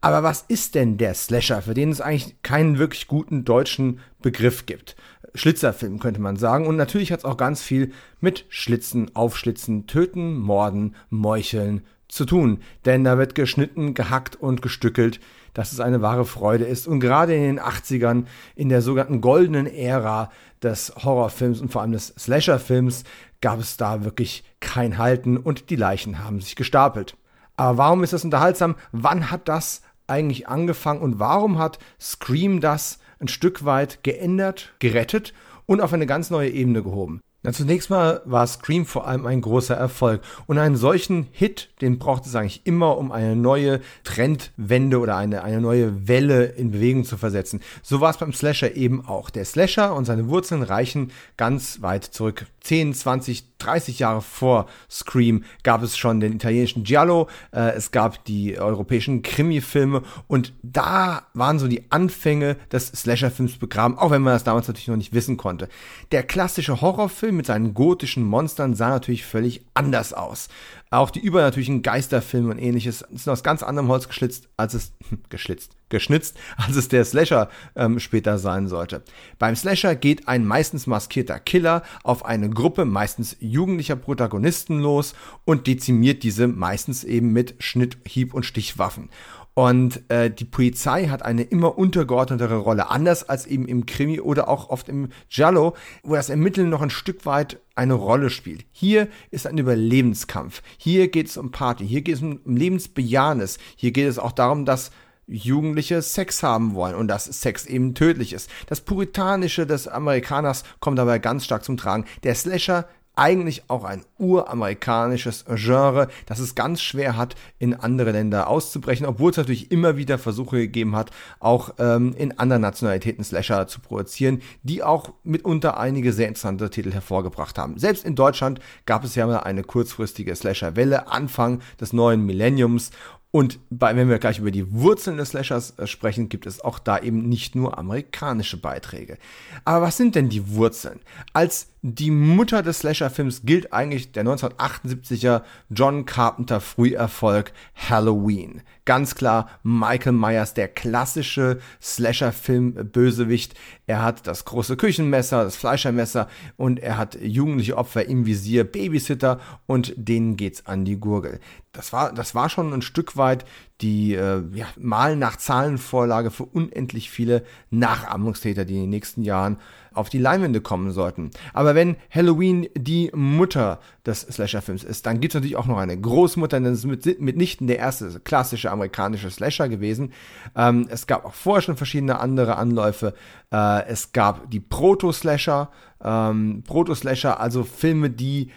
Aber was ist denn der Slasher, für den es eigentlich keinen wirklich guten deutschen Begriff gibt? Schlitzerfilm könnte man sagen. Und natürlich hat es auch ganz viel mit Schlitzen, Aufschlitzen, Töten, Morden, Meucheln zu tun. Denn da wird geschnitten, gehackt und gestückelt, dass es eine wahre Freude ist. Und gerade in den 80ern, in der sogenannten goldenen Ära des Horrorfilms und vor allem des Slasherfilms, gab es da wirklich kein Halten und die Leichen haben sich gestapelt. Aber warum ist das unterhaltsam? Wann hat das eigentlich angefangen und warum hat Scream das ein Stück weit geändert, gerettet und auf eine ganz neue Ebene gehoben? Na, zunächst mal war Scream vor allem ein großer Erfolg. Und einen solchen Hit, den braucht es eigentlich immer, um eine neue Trendwende oder eine, eine neue Welle in Bewegung zu versetzen. So war es beim Slasher eben auch. Der Slasher und seine Wurzeln reichen ganz weit zurück. 10, 20, 30 Jahre vor Scream gab es schon den italienischen Giallo, äh, es gab die europäischen Krimi-Filme und da waren so die Anfänge des Slasher-Films begraben, auch wenn man das damals natürlich noch nicht wissen konnte. Der klassische Horrorfilm mit seinen gotischen Monstern sah natürlich völlig anders aus. Auch die übernatürlichen Geisterfilme und ähnliches sind aus ganz anderem Holz geschlitzt, als es geschlitzt, geschnitzt, als es der Slasher ähm, später sein sollte. Beim Slasher geht ein meistens maskierter Killer auf eine Gruppe meistens jugendlicher Protagonisten los und dezimiert diese meistens eben mit Schnitt, Hieb und Stichwaffen. Und äh, die Polizei hat eine immer untergeordnetere Rolle, anders als eben im Krimi oder auch oft im Giallo, wo das Ermitteln noch ein Stück weit eine Rolle spielt. Hier ist ein Überlebenskampf. Hier geht es um Party. Hier geht es um Lebensbejahendes. Hier geht es auch darum, dass Jugendliche Sex haben wollen und dass Sex eben tödlich ist. Das Puritanische des Amerikaners kommt dabei ganz stark zum Tragen. Der Slasher eigentlich auch ein uramerikanisches Genre, das es ganz schwer hat, in andere Länder auszubrechen, obwohl es natürlich immer wieder Versuche gegeben hat, auch ähm, in anderen Nationalitäten Slasher zu produzieren, die auch mitunter einige sehr interessante Titel hervorgebracht haben. Selbst in Deutschland gab es ja mal eine kurzfristige Slasher-Welle Anfang des neuen Millenniums und bei, wenn wir gleich über die Wurzeln des Slashers äh, sprechen, gibt es auch da eben nicht nur amerikanische Beiträge. Aber was sind denn die Wurzeln? Als die Mutter des Slasher-Films gilt eigentlich der 1978er John Carpenter Früherfolg Halloween. Ganz klar Michael Myers, der klassische Slasher-Film-Bösewicht. Er hat das große Küchenmesser, das Fleischermesser und er hat jugendliche Opfer im Visier, Babysitter und denen geht's an die Gurgel. Das war, das war schon ein Stück weit die äh, ja, Malen nach Zahlenvorlage für unendlich viele Nachahmungstäter, die in den nächsten Jahren auf die Leinwände kommen sollten. Aber wenn Halloween die Mutter des Slasher-Films ist, dann gibt es natürlich auch noch eine Großmutter, denn es ist mitnichten der erste klassische amerikanische Slasher gewesen. Ähm, es gab auch vorher schon verschiedene andere Anläufe. Äh, es gab die Proto-Slasher, ähm, Proto-Slasher, also Filme, die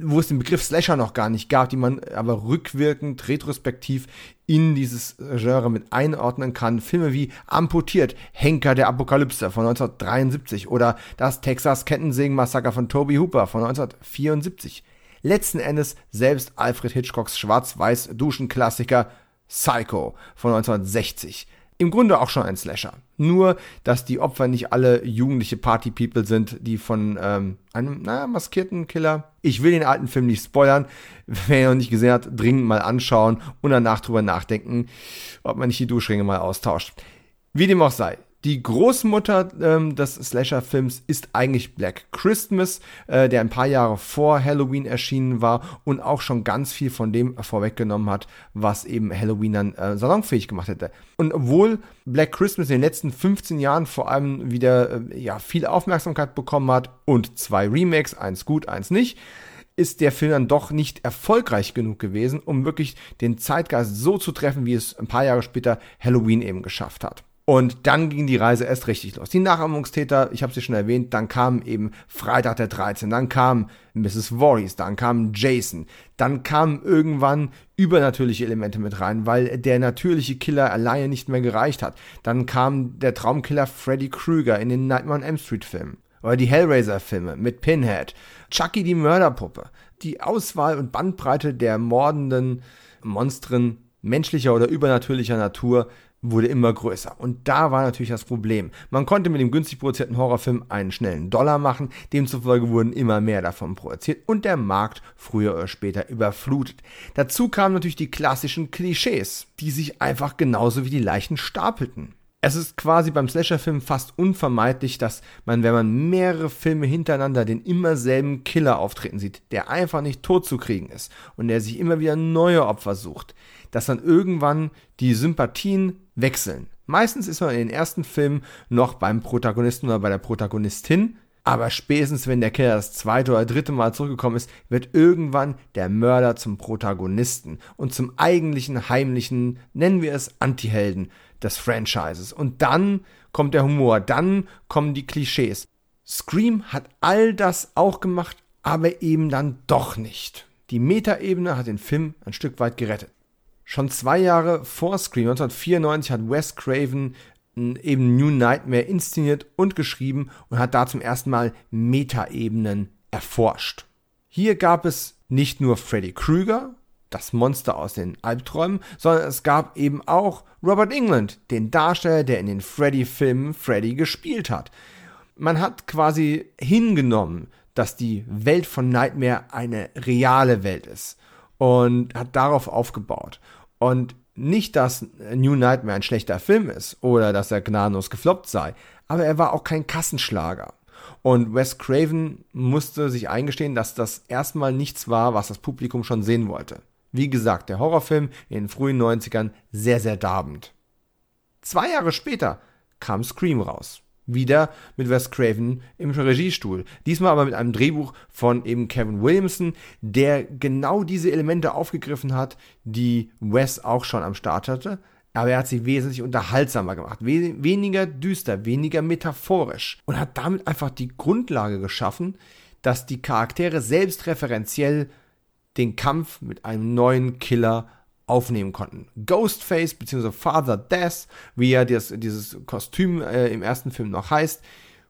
wo es den Begriff Slasher noch gar nicht gab, die man aber rückwirkend, retrospektiv in dieses Genre mit einordnen kann. Filme wie Amputiert, Henker der Apokalypse von 1973 oder das Texas Kettensägen-Massaker von Toby Hooper von 1974. Letzten Endes selbst Alfred Hitchcocks Schwarz-Weiß-Duschenklassiker Psycho von 1960 im Grunde auch schon ein Slasher. Nur, dass die Opfer nicht alle jugendliche Party-People sind, die von ähm, einem, naja, maskierten Killer. Ich will den alten Film nicht spoilern. Wer ihn noch nicht gesehen hat, dringend mal anschauen und danach drüber nachdenken, ob man nicht die Duschringe mal austauscht. Wie dem auch sei. Die Großmutter ähm, des Slasher-Films ist eigentlich Black Christmas, äh, der ein paar Jahre vor Halloween erschienen war und auch schon ganz viel von dem vorweggenommen hat, was eben Halloween dann äh, salonfähig gemacht hätte. Und obwohl Black Christmas in den letzten 15 Jahren vor allem wieder äh, ja, viel Aufmerksamkeit bekommen hat und zwei Remakes, eins gut, eins nicht, ist der Film dann doch nicht erfolgreich genug gewesen, um wirklich den Zeitgeist so zu treffen, wie es ein paar Jahre später Halloween eben geschafft hat. Und dann ging die Reise erst richtig los. Die Nachahmungstäter, ich habe sie schon erwähnt, dann kam eben Freitag der 13, dann kam Mrs. Voorhees, dann kam Jason, dann kamen irgendwann übernatürliche Elemente mit rein, weil der natürliche Killer alleine nicht mehr gereicht hat. Dann kam der Traumkiller Freddy Krueger in den Nightmare on Elm Street Filmen. Oder die Hellraiser-Filme mit Pinhead, Chucky die Mörderpuppe. Die Auswahl und Bandbreite der mordenden Monstren menschlicher oder übernatürlicher Natur wurde immer größer. Und da war natürlich das Problem. Man konnte mit dem günstig produzierten Horrorfilm einen schnellen Dollar machen, demzufolge wurden immer mehr davon produziert und der Markt früher oder später überflutet. Dazu kamen natürlich die klassischen Klischees, die sich einfach genauso wie die Leichen stapelten. Es ist quasi beim Slasher-Film fast unvermeidlich, dass man, wenn man mehrere Filme hintereinander den immer selben Killer auftreten sieht, der einfach nicht tot zu kriegen ist und der sich immer wieder neue Opfer sucht, dass dann irgendwann die Sympathien wechseln. Meistens ist man in den ersten Filmen noch beim Protagonisten oder bei der Protagonistin, aber spätestens wenn der Killer das zweite oder dritte Mal zurückgekommen ist, wird irgendwann der Mörder zum Protagonisten und zum eigentlichen heimlichen, nennen wir es Antihelden des Franchises. Und dann kommt der Humor, dann kommen die Klischees. Scream hat all das auch gemacht, aber eben dann doch nicht. Die Metaebene hat den Film ein Stück weit gerettet. Schon zwei Jahre vor Scream, 1994, hat Wes Craven eben New Nightmare inszeniert und geschrieben und hat da zum ersten Mal Metaebenen erforscht. Hier gab es nicht nur Freddy Krueger, das Monster aus den Albträumen, sondern es gab eben auch Robert England, den Darsteller, der in den Freddy-Filmen Freddy gespielt hat. Man hat quasi hingenommen, dass die Welt von Nightmare eine reale Welt ist und hat darauf aufgebaut. Und nicht, dass New Nightmare ein schlechter Film ist oder dass er gnadenlos gefloppt sei, aber er war auch kein Kassenschlager. Und Wes Craven musste sich eingestehen, dass das erstmal nichts war, was das Publikum schon sehen wollte. Wie gesagt, der Horrorfilm in den frühen 90ern sehr, sehr darbend. Zwei Jahre später kam Scream raus. Wieder mit Wes Craven im Regiestuhl. Diesmal aber mit einem Drehbuch von eben Kevin Williamson, der genau diese Elemente aufgegriffen hat, die Wes auch schon am Start hatte. Aber er hat sie wesentlich unterhaltsamer gemacht. weniger düster, weniger metaphorisch. Und hat damit einfach die Grundlage geschaffen, dass die Charaktere selbstreferenziell den Kampf mit einem neuen Killer aufnehmen konnten. Ghostface bzw. Father Death, wie ja das, dieses Kostüm äh, im ersten Film noch heißt,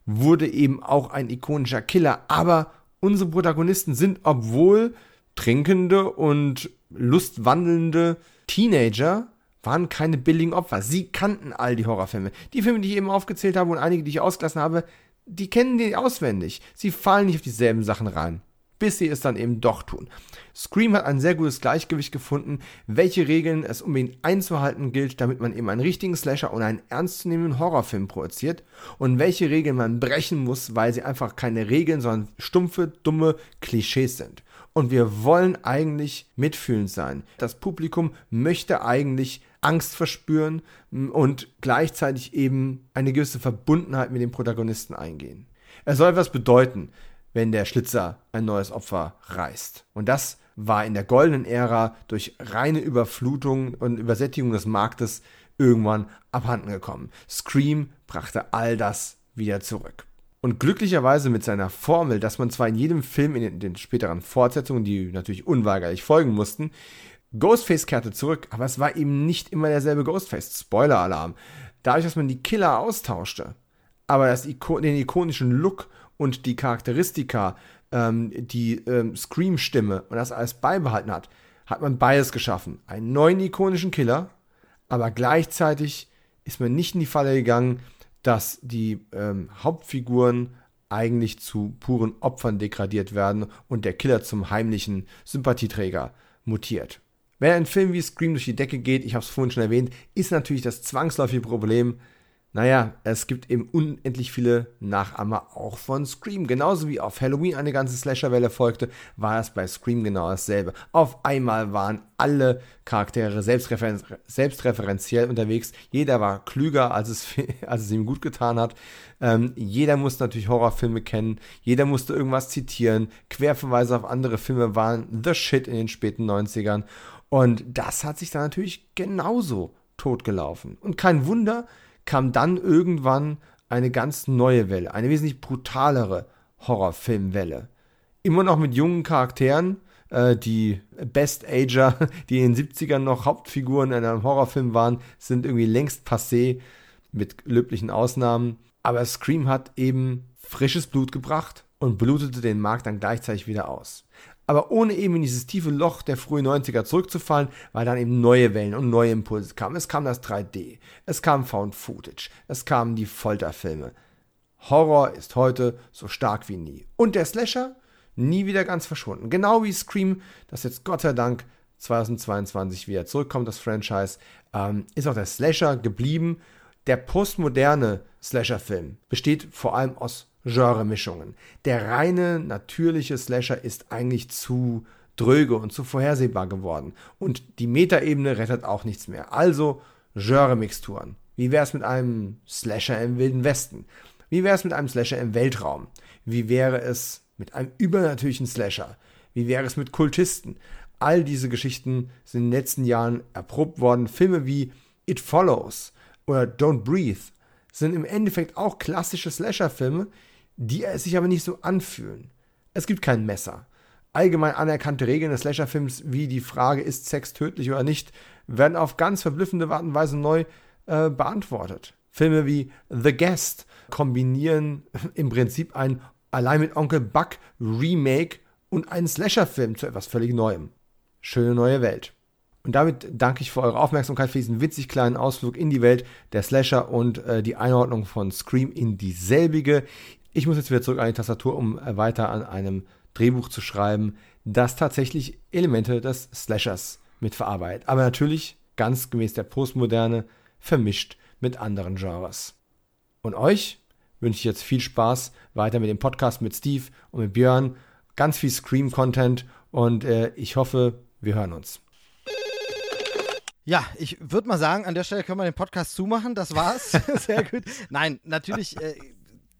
wurde eben auch ein ikonischer Killer. Aber unsere Protagonisten sind, obwohl trinkende und lustwandelnde Teenager, waren keine billigen Opfer. Sie kannten all die Horrorfilme. Die Filme, die ich eben aufgezählt habe und einige, die ich ausgelassen habe, die kennen die auswendig. Sie fallen nicht auf dieselben Sachen rein bis sie es dann eben doch tun. Scream hat ein sehr gutes Gleichgewicht gefunden, welche Regeln es unbedingt einzuhalten gilt, damit man eben einen richtigen Slasher und einen ernstzunehmenden Horrorfilm produziert und welche Regeln man brechen muss, weil sie einfach keine Regeln, sondern stumpfe, dumme Klischees sind. Und wir wollen eigentlich mitfühlend sein. Das Publikum möchte eigentlich Angst verspüren und gleichzeitig eben eine gewisse Verbundenheit mit dem Protagonisten eingehen. Er soll etwas bedeuten wenn der Schlitzer ein neues Opfer reißt. Und das war in der goldenen Ära durch reine Überflutung und Übersättigung des Marktes irgendwann abhanden gekommen. Scream brachte all das wieder zurück. Und glücklicherweise mit seiner Formel, dass man zwar in jedem Film in den, späteren Fortsetzungen, die natürlich unweigerlich folgen mussten, Ghostface kehrte zurück, aber es war eben nicht immer derselbe Ghostface. Spoiler-Alarm. Dadurch, dass man die Killer austauschte, aber das, den ikonischen Look und die Charakteristika, ähm, die ähm, Scream-Stimme und das alles beibehalten hat, hat man beides geschaffen. Einen neuen ikonischen Killer, aber gleichzeitig ist man nicht in die Falle gegangen, dass die ähm, Hauptfiguren eigentlich zu puren Opfern degradiert werden und der Killer zum heimlichen Sympathieträger mutiert. Wenn ein Film wie Scream durch die Decke geht, ich habe es vorhin schon erwähnt, ist natürlich das zwangsläufige Problem, naja, es gibt eben unendlich viele Nachahmer auch von Scream. Genauso wie auf Halloween eine ganze Slasher-Welle folgte, war es bei Scream genau dasselbe. Auf einmal waren alle Charaktere selbstreferen selbstreferenziell unterwegs. Jeder war klüger, als es, als es ihm gut getan hat. Ähm, jeder musste natürlich Horrorfilme kennen. Jeder musste irgendwas zitieren. Querverweise auf andere Filme waren the shit in den späten 90ern. Und das hat sich dann natürlich genauso totgelaufen. Und kein Wunder, kam dann irgendwann eine ganz neue Welle, eine wesentlich brutalere Horrorfilmwelle. Immer noch mit jungen Charakteren, äh, die Best Ager, die in den 70ern noch Hauptfiguren in einem Horrorfilm waren, sind irgendwie längst passé, mit löblichen Ausnahmen. Aber Scream hat eben frisches Blut gebracht und blutete den Markt dann gleichzeitig wieder aus aber ohne eben in dieses tiefe Loch der frühen 90er zurückzufallen, weil dann eben neue Wellen und neue Impulse kamen. Es kam das 3D, es kam Found Footage, es kamen die Folterfilme. Horror ist heute so stark wie nie. Und der Slasher? Nie wieder ganz verschwunden. Genau wie Scream, das jetzt Gott sei Dank 2022 wieder zurückkommt, das Franchise, ähm, ist auch der Slasher geblieben. Der postmoderne Slasher-Film besteht vor allem aus Genre-Mischungen. Der reine, natürliche Slasher ist eigentlich zu dröge und zu vorhersehbar geworden. Und die Metaebene rettet auch nichts mehr. Also Genre-Mixturen. Wie wäre es mit einem Slasher im Wilden Westen? Wie wäre es mit einem Slasher im Weltraum? Wie wäre es mit einem übernatürlichen Slasher? Wie wäre es mit Kultisten? All diese Geschichten sind in den letzten Jahren erprobt worden. Filme wie It Follows oder Don't Breathe sind im Endeffekt auch klassische Slasher-Filme, die sich aber nicht so anfühlen. Es gibt kein Messer. Allgemein anerkannte Regeln des Slasher-Films, wie die Frage, ist Sex tödlich oder nicht, werden auf ganz verblüffende Art und Weise neu äh, beantwortet. Filme wie The Guest kombinieren im Prinzip ein allein mit Onkel Buck Remake und einen Slasher-Film zu etwas völlig Neuem. Schöne neue Welt. Und damit danke ich für eure Aufmerksamkeit für diesen witzig kleinen Ausflug in die Welt der Slasher und äh, die Einordnung von Scream in dieselbige. Ich muss jetzt wieder zurück an die Tastatur, um weiter an einem Drehbuch zu schreiben, das tatsächlich Elemente des Slashers mitverarbeitet. Aber natürlich ganz gemäß der Postmoderne vermischt mit anderen Genres. Und euch wünsche ich jetzt viel Spaß weiter mit dem Podcast mit Steve und mit Björn. Ganz viel Scream-Content und äh, ich hoffe, wir hören uns. Ja, ich würde mal sagen, an der Stelle können wir den Podcast zumachen. Das war's. Sehr gut. Nein, natürlich. Äh,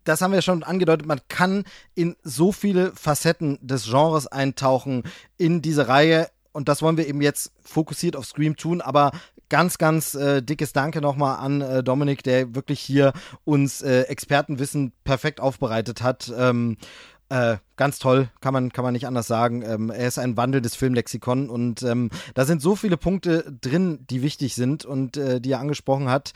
das haben wir schon angedeutet, man kann in so viele Facetten des Genres eintauchen in diese Reihe. Und das wollen wir eben jetzt fokussiert auf Scream tun, aber ganz, ganz äh, dickes Danke nochmal an äh, Dominik, der wirklich hier uns äh, Expertenwissen perfekt aufbereitet hat. Ähm, äh, ganz toll, kann man, kann man nicht anders sagen. Ähm, er ist ein Wandel des Filmlexikon und ähm, da sind so viele Punkte drin, die wichtig sind und äh, die er angesprochen hat.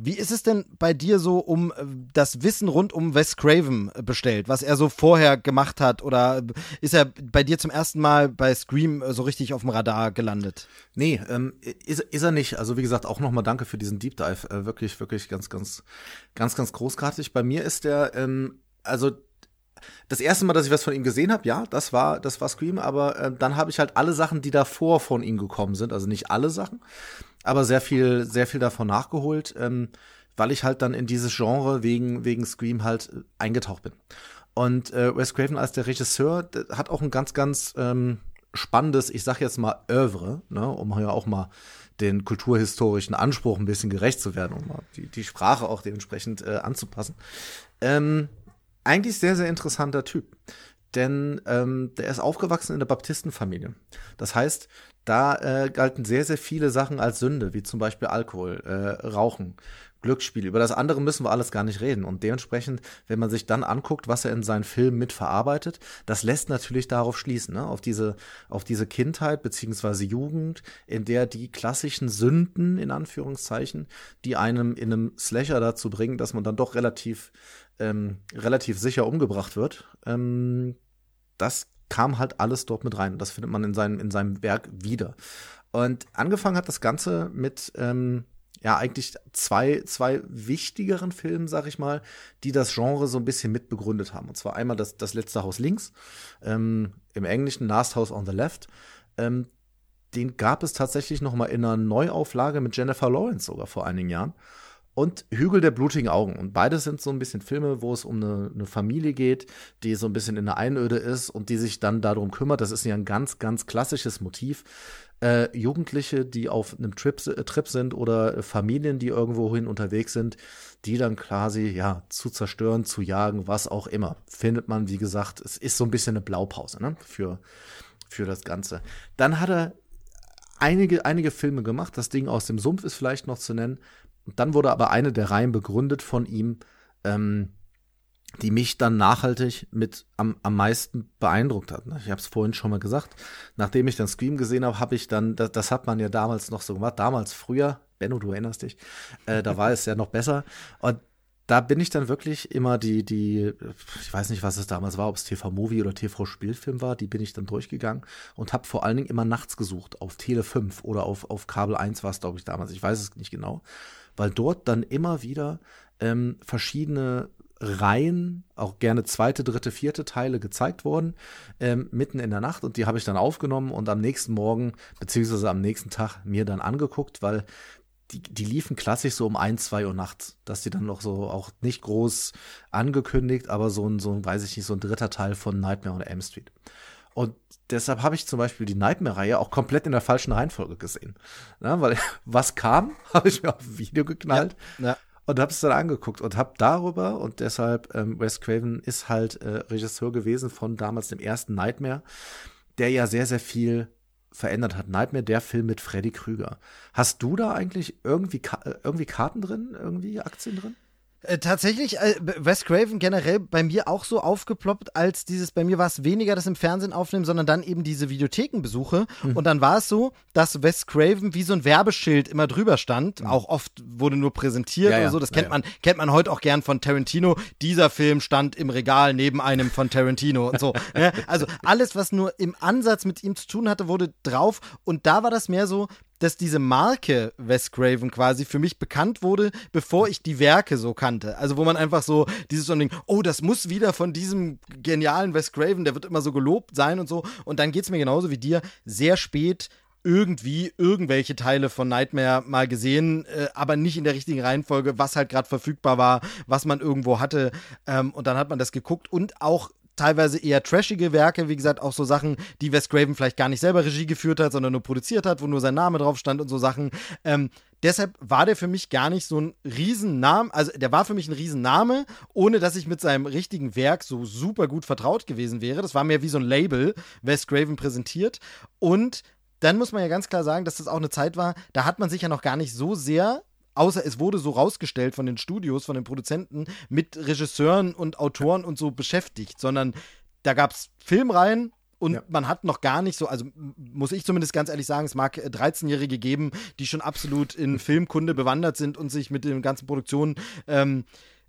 Wie ist es denn bei dir so um äh, das Wissen rund um Wes Craven bestellt, was er so vorher gemacht hat? Oder ist er bei dir zum ersten Mal bei Scream so richtig auf dem Radar gelandet? Nee, ähm, ist, ist er nicht. Also wie gesagt, auch nochmal danke für diesen Deep Dive. Äh, wirklich, wirklich ganz, ganz, ganz, ganz großartig. Bei mir ist der, ähm, also das erste Mal, dass ich was von ihm gesehen habe, ja, das war, das war Scream, aber äh, dann habe ich halt alle Sachen, die davor von ihm gekommen sind, also nicht alle Sachen, aber sehr viel, sehr viel davon nachgeholt, ähm, weil ich halt dann in dieses Genre wegen, wegen Scream halt äh, eingetaucht bin. Und äh, Wes Craven als der Regisseur hat auch ein ganz, ganz ähm, spannendes, ich sag jetzt mal, Oeuvre, ne, um hier auch mal den kulturhistorischen Anspruch ein bisschen gerecht zu werden, um die, die Sprache auch dementsprechend äh, anzupassen. Ähm, eigentlich sehr, sehr interessanter Typ. Denn ähm, der ist aufgewachsen in der Baptistenfamilie. Das heißt, da äh, galten sehr, sehr viele Sachen als Sünde, wie zum Beispiel Alkohol, äh, Rauchen, Glücksspiel. Über das andere müssen wir alles gar nicht reden. Und dementsprechend, wenn man sich dann anguckt, was er in seinen Filmen mitverarbeitet, das lässt natürlich darauf schließen, ne? auf, diese, auf diese Kindheit beziehungsweise Jugend, in der die klassischen Sünden, in Anführungszeichen, die einem in einem Slasher dazu bringen, dass man dann doch relativ ähm, relativ sicher umgebracht wird, ähm, das kam halt alles dort mit rein. Das findet man in seinem, in seinem Werk wieder. Und angefangen hat das Ganze mit, ähm, ja, eigentlich zwei, zwei wichtigeren Filmen, sag ich mal, die das Genre so ein bisschen mitbegründet haben. Und zwar einmal das, das letzte Haus links, ähm, im Englischen Last House on the Left. Ähm, den gab es tatsächlich noch mal in einer Neuauflage mit Jennifer Lawrence sogar vor einigen Jahren und Hügel der blutigen Augen. Und beides sind so ein bisschen Filme, wo es um eine, eine, Familie geht, die so ein bisschen in der Einöde ist und die sich dann darum kümmert. Das ist ja ein ganz, ganz klassisches Motiv. Äh, Jugendliche, die auf einem Trip, äh, Trip sind oder Familien, die irgendwohin unterwegs sind, die dann quasi ja zu zerstören, zu jagen, was auch immer. Findet man, wie gesagt, es ist so ein bisschen eine Blaupause ne, für, für das Ganze. Dann hat er einige, einige Filme gemacht. Das Ding aus dem Sumpf ist vielleicht noch zu nennen. Und dann wurde aber eine der Reihen begründet von ihm, ähm, die mich dann nachhaltig mit am, am meisten beeindruckt hat. Ich habe es vorhin schon mal gesagt. Nachdem ich dann Scream gesehen habe, habe ich dann, das, das, hat man ja damals noch so gemacht, damals früher, Benno, du erinnerst dich, äh, da war es ja noch besser. Und da bin ich dann wirklich immer die, die, ich weiß nicht, was es damals war, ob es TV-Movie oder TV-Spielfilm war, die bin ich dann durchgegangen und habe vor allen Dingen immer nachts gesucht, auf Tele 5 oder auf, auf Kabel 1 war es, glaube ich, damals, ich weiß es nicht genau weil dort dann immer wieder ähm, verschiedene Reihen, auch gerne zweite, dritte, vierte Teile gezeigt wurden, ähm, mitten in der Nacht. Und die habe ich dann aufgenommen und am nächsten Morgen, beziehungsweise am nächsten Tag mir dann angeguckt, weil die, die liefen klassisch so um ein, zwei Uhr nachts, dass die dann noch so auch nicht groß angekündigt, aber so ein, so ein, weiß ich nicht, so ein dritter Teil von Nightmare on Elm Street. Und deshalb habe ich zum Beispiel die Nightmare-Reihe auch komplett in der falschen Reihenfolge gesehen. Na, weil was kam, habe ich mir auf ein Video geknallt. Ja, ja. Und habe es dann angeguckt und habe darüber, und deshalb, ähm, Wes Craven ist halt äh, Regisseur gewesen von damals dem ersten Nightmare, der ja sehr, sehr viel verändert hat. Nightmare, der Film mit Freddy Krüger. Hast du da eigentlich irgendwie, äh, irgendwie Karten drin, irgendwie Aktien drin? Äh, tatsächlich, äh, Wes Craven generell bei mir auch so aufgeploppt, als dieses, bei mir war es weniger das im Fernsehen aufnehmen, sondern dann eben diese Videothekenbesuche. Mhm. Und dann war es so, dass Wes Craven wie so ein Werbeschild immer drüber stand. Mhm. Auch oft wurde nur präsentiert ja, oder so. Das kennt ja, man, kennt man heute auch gern von Tarantino. Dieser Film stand im Regal neben einem von Tarantino und so. ne? Also alles, was nur im Ansatz mit ihm zu tun hatte, wurde drauf. Und da war das mehr so, dass diese Marke Wes Craven quasi für mich bekannt wurde, bevor ich die Werke so kannte. Also wo man einfach so dieses so Ding, oh, das muss wieder von diesem genialen Wes Craven, der wird immer so gelobt sein und so. Und dann geht es mir genauso wie dir, sehr spät irgendwie irgendwelche Teile von Nightmare mal gesehen, äh, aber nicht in der richtigen Reihenfolge, was halt gerade verfügbar war, was man irgendwo hatte. Ähm, und dann hat man das geguckt und auch teilweise eher trashige Werke, wie gesagt, auch so Sachen, die Wes Craven vielleicht gar nicht selber Regie geführt hat, sondern nur produziert hat, wo nur sein Name drauf stand und so Sachen. Ähm, deshalb war der für mich gar nicht so ein Riesenname, also der war für mich ein Riesenname, ohne dass ich mit seinem richtigen Werk so super gut vertraut gewesen wäre. Das war mehr wie so ein Label, Wes Craven präsentiert. Und dann muss man ja ganz klar sagen, dass das auch eine Zeit war, da hat man sich ja noch gar nicht so sehr außer es wurde so rausgestellt von den Studios, von den Produzenten, mit Regisseuren und Autoren und so beschäftigt, sondern da gab es Filmreihen, und ja. man hat noch gar nicht so, also muss ich zumindest ganz ehrlich sagen, es mag 13-Jährige geben, die schon absolut in Filmkunde bewandert sind und sich mit den ganzen Produktionen ähm,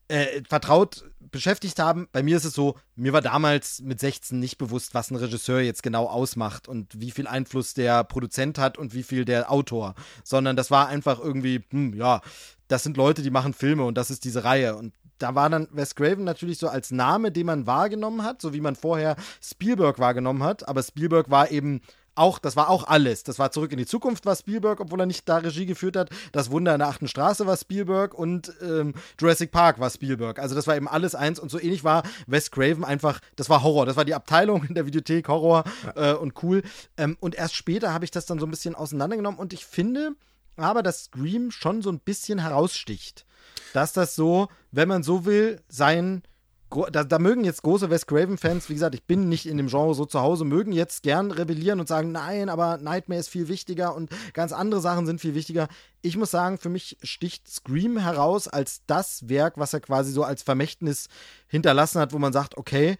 äh, vertraut beschäftigt haben. Bei mir ist es so, mir war damals mit 16 nicht bewusst, was ein Regisseur jetzt genau ausmacht und wie viel Einfluss der Produzent hat und wie viel der Autor, sondern das war einfach irgendwie, hm, ja, das sind Leute, die machen Filme und das ist diese Reihe und da war dann Wes Craven natürlich so als Name, den man wahrgenommen hat, so wie man vorher Spielberg wahrgenommen hat, aber Spielberg war eben auch, das war auch alles. Das war zurück in die Zukunft, war Spielberg, obwohl er nicht da Regie geführt hat. Das Wunder in der achten Straße war Spielberg und ähm, Jurassic Park war Spielberg. Also das war eben alles eins und so ähnlich war Wes Craven einfach, das war Horror. Das war die Abteilung in der Videothek, Horror äh, und cool. Ähm, und erst später habe ich das dann so ein bisschen auseinandergenommen und ich finde aber, dass Scream schon so ein bisschen heraussticht. Dass das so, wenn man so will, sein da, da, mögen jetzt große Wes Craven-Fans, wie gesagt, ich bin nicht in dem Genre so zu Hause, mögen jetzt gern rebellieren und sagen, nein, aber Nightmare ist viel wichtiger und ganz andere Sachen sind viel wichtiger. Ich muss sagen, für mich sticht Scream heraus als das Werk, was er quasi so als Vermächtnis hinterlassen hat, wo man sagt, okay,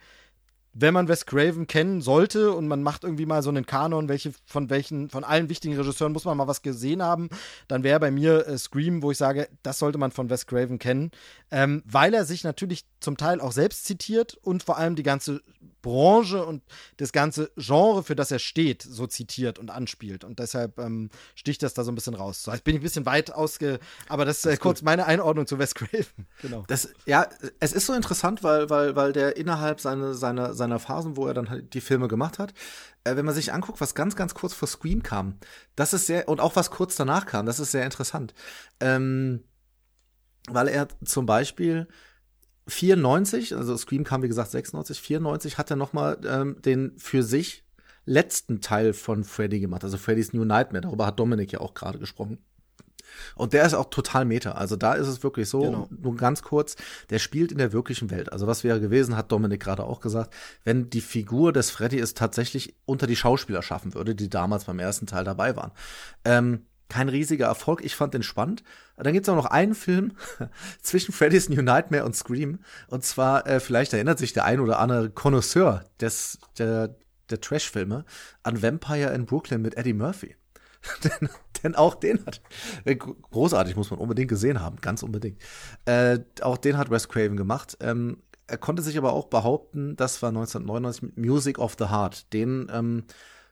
wenn man Wes Craven kennen sollte und man macht irgendwie mal so einen Kanon, welche von welchen, von allen wichtigen Regisseuren muss man mal was gesehen haben, dann wäre bei mir äh, Scream, wo ich sage, das sollte man von Wes Craven kennen, ähm, weil er sich natürlich zum Teil auch selbst zitiert und vor allem die ganze Branche und das ganze Genre, für das er steht, so zitiert und anspielt. Und deshalb ähm, sticht das da so ein bisschen raus. So, jetzt bin ich ein bisschen weit ausge. Aber das ist äh, kurz meine Einordnung zu Wes Craven. Genau. Das, ja, es ist so interessant, weil, weil, weil der innerhalb seine, seiner, seiner Phasen, wo er dann halt die Filme gemacht hat, äh, wenn man sich anguckt, was ganz, ganz kurz vor Scream kam, das ist sehr, und auch was kurz danach kam, das ist sehr interessant. Ähm, weil er zum Beispiel 94, also Scream kam wie gesagt 96, 94 hat er noch mal ähm, den für sich letzten Teil von Freddy gemacht, also Freddy's New Nightmare. Darüber hat Dominik ja auch gerade gesprochen. Und der ist auch total meta. Also da ist es wirklich so, genau. nur ganz kurz, der spielt in der wirklichen Welt. Also was wäre gewesen, hat Dominik gerade auch gesagt, wenn die Figur des Freddy es tatsächlich unter die Schauspieler schaffen würde, die damals beim ersten Teil dabei waren. Ähm, kein riesiger Erfolg. Ich fand den spannend. Dann gibt es auch noch einen Film zwischen Freddy's New Nightmare und Scream. Und zwar, äh, vielleicht erinnert sich der ein oder andere Connoisseur des, der, der Trash-Filme an Vampire in Brooklyn mit Eddie Murphy. denn, denn, auch den hat, äh, großartig, muss man unbedingt gesehen haben, ganz unbedingt. Äh, auch den hat Wes Craven gemacht. Ähm, er konnte sich aber auch behaupten, das war 1999 mit Music of the Heart. Den ähm,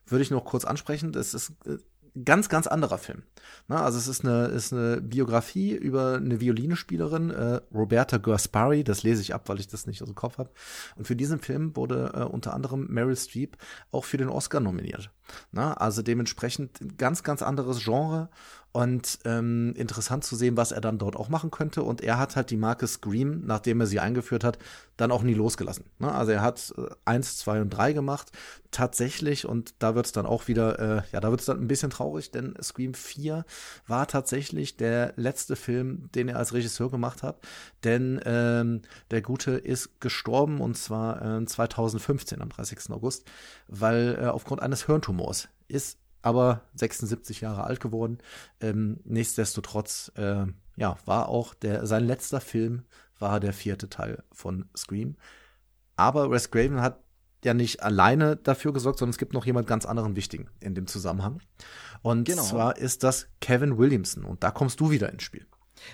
würde ich noch kurz ansprechen. Das ist äh, ganz, ganz anderer Film. Na, also es ist eine, ist eine Biografie über eine Violinespielerin, äh, Roberta Gaspari, das lese ich ab, weil ich das nicht aus dem Kopf habe. Und für diesen Film wurde äh, unter anderem Meryl Streep auch für den Oscar nominiert. Na, also dementsprechend ganz, ganz anderes Genre und ähm, interessant zu sehen, was er dann dort auch machen könnte. Und er hat halt die Marke Scream, nachdem er sie eingeführt hat, dann auch nie losgelassen. Ne? Also er hat äh, eins, zwei und drei gemacht, tatsächlich. Und da wird es dann auch wieder, äh, ja, da wird es dann ein bisschen traurig, denn Scream 4 war tatsächlich der letzte Film, den er als Regisseur gemacht hat. Denn ähm, der Gute ist gestorben und zwar äh, 2015 am 30. August, weil äh, aufgrund eines Hirntumors ist aber 76 Jahre alt geworden. Ähm, nichtsdestotrotz, äh, ja, war auch der, sein letzter Film war der vierte Teil von Scream. Aber Wes Craven hat ja nicht alleine dafür gesorgt, sondern es gibt noch jemand ganz anderen wichtigen in dem Zusammenhang. Und genau. zwar ist das Kevin Williamson. Und da kommst du wieder ins Spiel.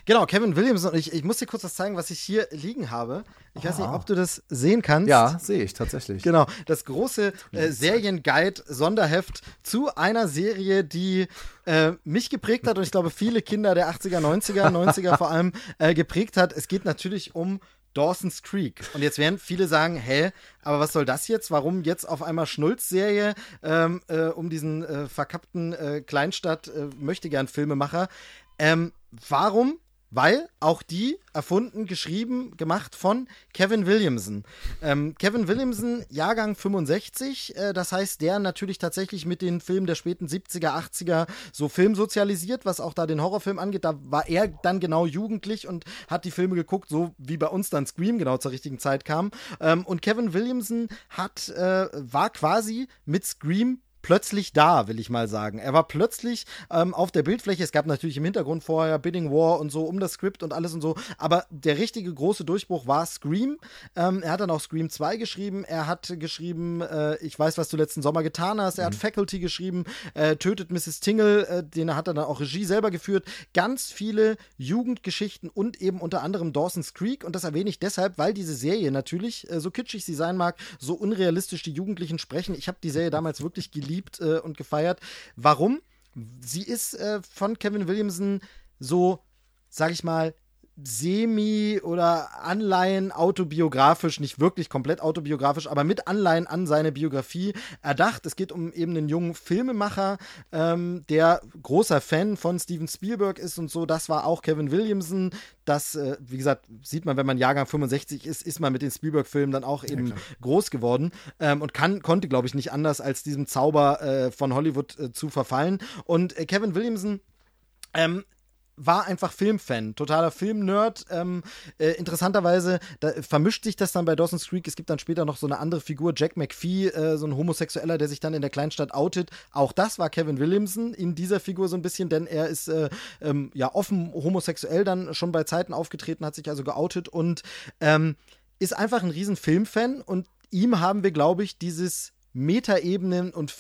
Genau, Kevin Williamson. Ich, ich muss dir kurz was zeigen, was ich hier liegen habe. Ich ah. weiß nicht, ob du das sehen kannst. Ja, sehe ich tatsächlich. Genau, das große äh, Serienguide-Sonderheft zu einer Serie, die äh, mich geprägt hat und ich glaube viele Kinder der 80er, 90er, 90er vor allem äh, geprägt hat. Es geht natürlich um Dawson's Creek. Und jetzt werden viele sagen, hä, aber was soll das jetzt? Warum jetzt auf einmal Schnulz-Serie ähm, äh, um diesen äh, verkappten äh, Kleinstadt äh? Ähm, warum? weil auch die erfunden, geschrieben, gemacht von Kevin Williamson. Ähm, Kevin Williamson, Jahrgang 65, äh, das heißt, der natürlich tatsächlich mit den Filmen der späten 70er, 80er so filmsozialisiert, was auch da den Horrorfilm angeht. Da war er dann genau jugendlich und hat die Filme geguckt, so wie bei uns dann Scream genau zur richtigen Zeit kam. Ähm, und Kevin Williamson hat, äh, war quasi mit Scream plötzlich da, will ich mal sagen. Er war plötzlich ähm, auf der Bildfläche. Es gab natürlich im Hintergrund vorher Bidding War und so um das Skript und alles und so. Aber der richtige große Durchbruch war Scream. Ähm, er hat dann auch Scream 2 geschrieben. Er hat geschrieben, äh, ich weiß, was du letzten Sommer getan hast. Er mhm. hat Faculty geschrieben, äh, Tötet Mrs. Tingle, äh, den hat er dann auch Regie selber geführt. Ganz viele Jugendgeschichten und eben unter anderem Dawson's Creek. Und das erwähne ich deshalb, weil diese Serie natürlich, äh, so kitschig sie sein mag, so unrealistisch die Jugendlichen sprechen. Ich habe die Serie damals wirklich geliebt geliebt äh, und gefeiert. Warum? Sie ist äh, von Kevin Williamson so, sag ich mal, semi- oder Anleihen autobiografisch, nicht wirklich komplett autobiografisch, aber mit Anleihen an seine Biografie erdacht. Es geht um eben einen jungen Filmemacher, ähm, der großer Fan von Steven Spielberg ist und so. Das war auch Kevin Williamson. Das, äh, wie gesagt, sieht man, wenn man Jahrgang 65 ist, ist man mit den Spielberg-Filmen dann auch eben ja, groß geworden ähm, und kann, konnte, glaube ich, nicht anders, als diesem Zauber äh, von Hollywood äh, zu verfallen. Und äh, Kevin Williamson ähm, war einfach Filmfan, totaler Filmnerd. Ähm, äh, interessanterweise vermischt sich das dann bei Dawson's Creek. Es gibt dann später noch so eine andere Figur, Jack McPhee, äh, so ein Homosexueller, der sich dann in der Kleinstadt outet. Auch das war Kevin Williamson in dieser Figur so ein bisschen, denn er ist äh, ähm, ja offen homosexuell dann schon bei Zeiten aufgetreten, hat sich also geoutet und ähm, ist einfach ein riesen Filmfan und ihm haben wir, glaube ich, dieses Metaebenen und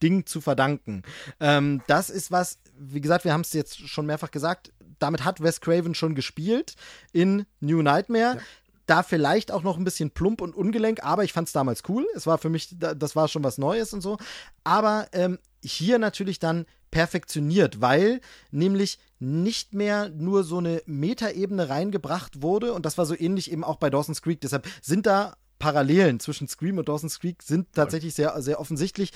Filmanspielungsding zu verdanken. Ähm, das ist was, wie gesagt, wir haben es jetzt schon mehrfach gesagt, damit hat Wes Craven schon gespielt in New Nightmare. Ja. Da vielleicht auch noch ein bisschen plump und ungelenk, aber ich fand es damals cool. Es war für mich, das war schon was Neues und so. Aber ähm, hier natürlich dann perfektioniert, weil nämlich nicht mehr nur so eine Metaebene reingebracht wurde und das war so ähnlich eben auch bei Dawson's Creek. Deshalb sind da Parallelen zwischen Scream und Dawson's Creek sind tatsächlich sehr, sehr offensichtlich.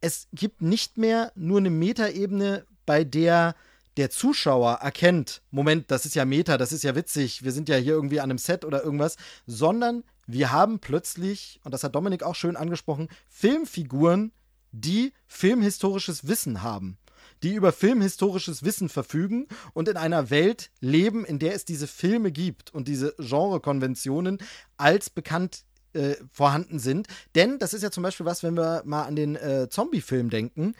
Es gibt nicht mehr nur eine Metaebene, bei der der Zuschauer erkennt, Moment, das ist ja Meta, das ist ja witzig, wir sind ja hier irgendwie an einem Set oder irgendwas, sondern wir haben plötzlich, und das hat Dominik auch schön angesprochen, Filmfiguren, die filmhistorisches Wissen haben, die über filmhistorisches Wissen verfügen und in einer Welt leben, in der es diese Filme gibt und diese Genrekonventionen als bekannt äh, vorhanden sind. Denn das ist ja zum Beispiel was, wenn wir mal an den äh, Zombie-Film denken,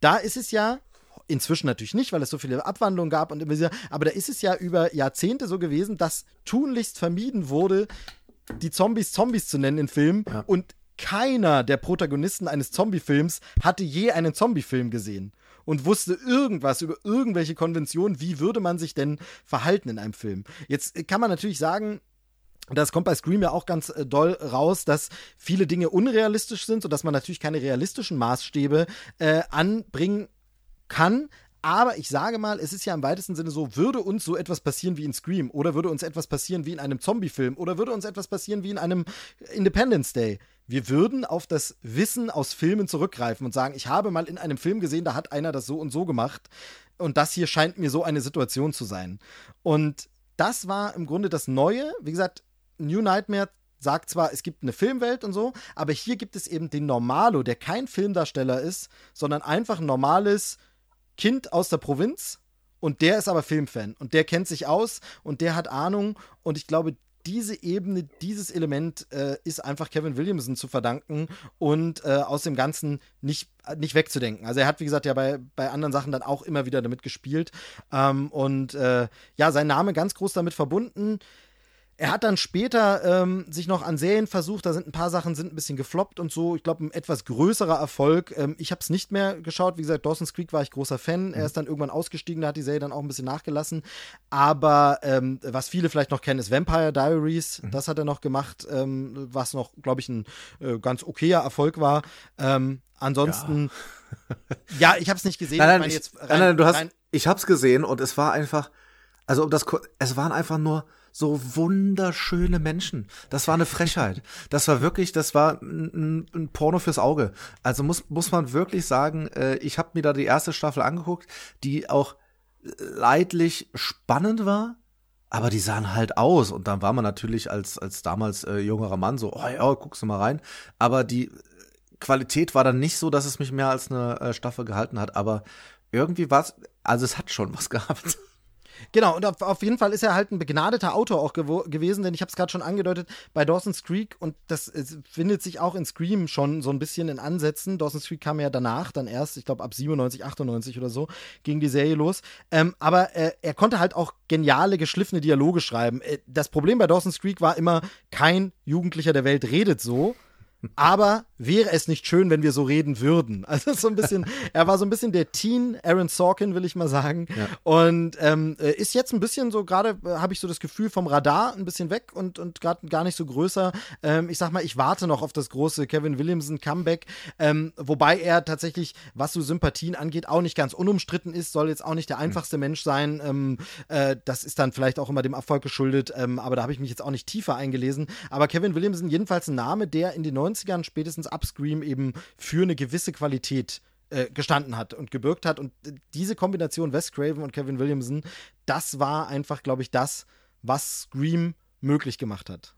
da ist es ja Inzwischen natürlich nicht, weil es so viele Abwandlungen gab und immer wieder. Aber da ist es ja über Jahrzehnte so gewesen, dass tunlichst vermieden wurde, die Zombies Zombies zu nennen in Filmen. Ja. Und keiner der Protagonisten eines Zombie-Films hatte je einen Zombie-Film gesehen und wusste irgendwas über irgendwelche Konventionen, wie würde man sich denn verhalten in einem Film. Jetzt kann man natürlich sagen, das kommt bei Scream ja auch ganz äh, doll raus, dass viele Dinge unrealistisch sind, sodass man natürlich keine realistischen Maßstäbe äh, anbringen kann. Aber ich sage mal, es ist ja im weitesten Sinne so, würde uns so etwas passieren wie in Scream oder würde uns etwas passieren wie in einem Zombie-Film oder würde uns etwas passieren wie in einem Independence Day. Wir würden auf das Wissen aus Filmen zurückgreifen und sagen, ich habe mal in einem Film gesehen, da hat einer das so und so gemacht und das hier scheint mir so eine Situation zu sein. Und das war im Grunde das Neue. Wie gesagt, New Nightmare sagt zwar, es gibt eine Filmwelt und so, aber hier gibt es eben den Normalo, der kein Filmdarsteller ist, sondern einfach ein normales Kind aus der Provinz und der ist aber Filmfan und der kennt sich aus und der hat Ahnung und ich glaube, diese Ebene, dieses Element äh, ist einfach Kevin Williamson zu verdanken und äh, aus dem Ganzen nicht, nicht wegzudenken. Also er hat, wie gesagt, ja bei, bei anderen Sachen dann auch immer wieder damit gespielt ähm, und äh, ja, sein Name ganz groß damit verbunden. Er hat dann später ähm, sich noch an Serien versucht, da sind ein paar Sachen sind ein bisschen gefloppt und so. Ich glaube, ein etwas größerer Erfolg. Ähm, ich habe es nicht mehr geschaut. Wie gesagt, Dawson's Creek war ich großer Fan. Mhm. Er ist dann irgendwann ausgestiegen, da hat die Serie dann auch ein bisschen nachgelassen. Aber ähm, was viele vielleicht noch kennen, ist Vampire Diaries. Mhm. Das hat er noch gemacht, ähm, was noch, glaube ich, ein äh, ganz okayer Erfolg war. Ähm, ansonsten, ja, ja ich habe es nicht gesehen. Nein, nein, ich, rein, nein, nein, du hast, ich habe es gesehen und es war einfach, also um das, es waren einfach nur so wunderschöne Menschen. Das war eine Frechheit. Das war wirklich, das war ein, ein Porno fürs Auge. Also muss, muss man wirklich sagen, äh, ich habe mir da die erste Staffel angeguckt, die auch leidlich spannend war, aber die sahen halt aus. Und dann war man natürlich als, als damals äh, jüngerer Mann so, oh ja, guckst du mal rein. Aber die Qualität war dann nicht so, dass es mich mehr als eine äh, Staffel gehalten hat. Aber irgendwie war es, also es hat schon was gehabt. Genau, und auf, auf, jeden Fall ist er halt ein begnadeter Autor auch gewesen, denn ich habe es gerade schon angedeutet bei Dawson's Creek und das findet sich auch in Scream schon so ein bisschen in Ansätzen. Dawson's Creek kam ja danach, dann erst, ich glaube ab 97, 98 oder so, ging die Serie los. Ähm, aber äh, er konnte halt auch geniale, geschliffene Dialoge schreiben. Äh, das Problem bei Dawson's Creek war immer, kein Jugendlicher der Welt redet so aber wäre es nicht schön, wenn wir so reden würden. Also so ein bisschen, er war so ein bisschen der Teen Aaron Sorkin, will ich mal sagen. Ja. Und ähm, äh, ist jetzt ein bisschen so, gerade äh, habe ich so das Gefühl vom Radar ein bisschen weg und, und gerade gar nicht so größer. Ähm, ich sag mal, ich warte noch auf das große Kevin Williamson Comeback, ähm, wobei er tatsächlich, was so Sympathien angeht, auch nicht ganz unumstritten ist, soll jetzt auch nicht der einfachste mhm. Mensch sein. Ähm, äh, das ist dann vielleicht auch immer dem Erfolg geschuldet, ähm, aber da habe ich mich jetzt auch nicht tiefer eingelesen. Aber Kevin Williamson, jedenfalls ein Name, der in den 90ern spätestens Upscream eben für eine gewisse Qualität äh, gestanden hat und gebürgt hat. Und diese Kombination Wes Craven und Kevin Williamson, das war einfach, glaube ich, das, was Scream möglich gemacht hat.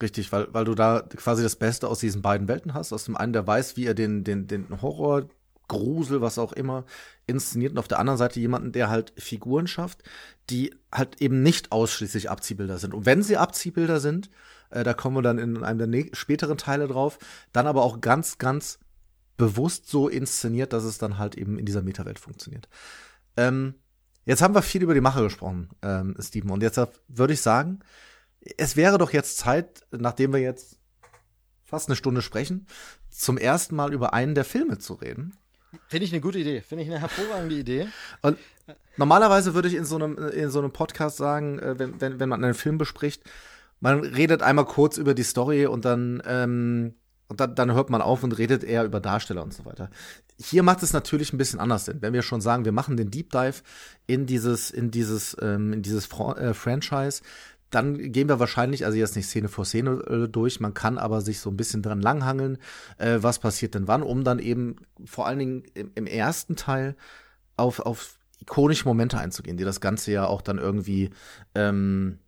Richtig, weil, weil du da quasi das Beste aus diesen beiden Welten hast. Aus dem einen, der weiß, wie er den, den, den Horror, Grusel, was auch immer, inszeniert und auf der anderen Seite jemanden, der halt Figuren schafft, die halt eben nicht ausschließlich Abziehbilder sind. Und wenn sie Abziehbilder sind, äh, da kommen wir dann in einem der späteren Teile drauf. Dann aber auch ganz, ganz bewusst so inszeniert, dass es dann halt eben in dieser Metawelt funktioniert. Ähm, jetzt haben wir viel über die Mache gesprochen, ähm, Steven. Und jetzt würde ich sagen, es wäre doch jetzt Zeit, nachdem wir jetzt fast eine Stunde sprechen, zum ersten Mal über einen der Filme zu reden. Finde ich eine gute Idee. Finde ich eine hervorragende Idee. Und normalerweise würde ich in so einem, in so einem Podcast sagen, äh, wenn, wenn, wenn man einen Film bespricht, man redet einmal kurz über die Story und dann, ähm, und dann, dann hört man auf und redet eher über Darsteller und so weiter. Hier macht es natürlich ein bisschen anders Sinn. Wenn wir schon sagen, wir machen den Deep Dive in dieses, in dieses, ähm, in dieses Fra äh, Franchise, dann gehen wir wahrscheinlich, also jetzt nicht Szene vor Szene äh, durch, man kann aber sich so ein bisschen dran langhangeln, äh, was passiert denn wann, um dann eben vor allen Dingen im, im ersten Teil auf, auf ikonische Momente einzugehen, die das Ganze ja auch dann irgendwie ähm,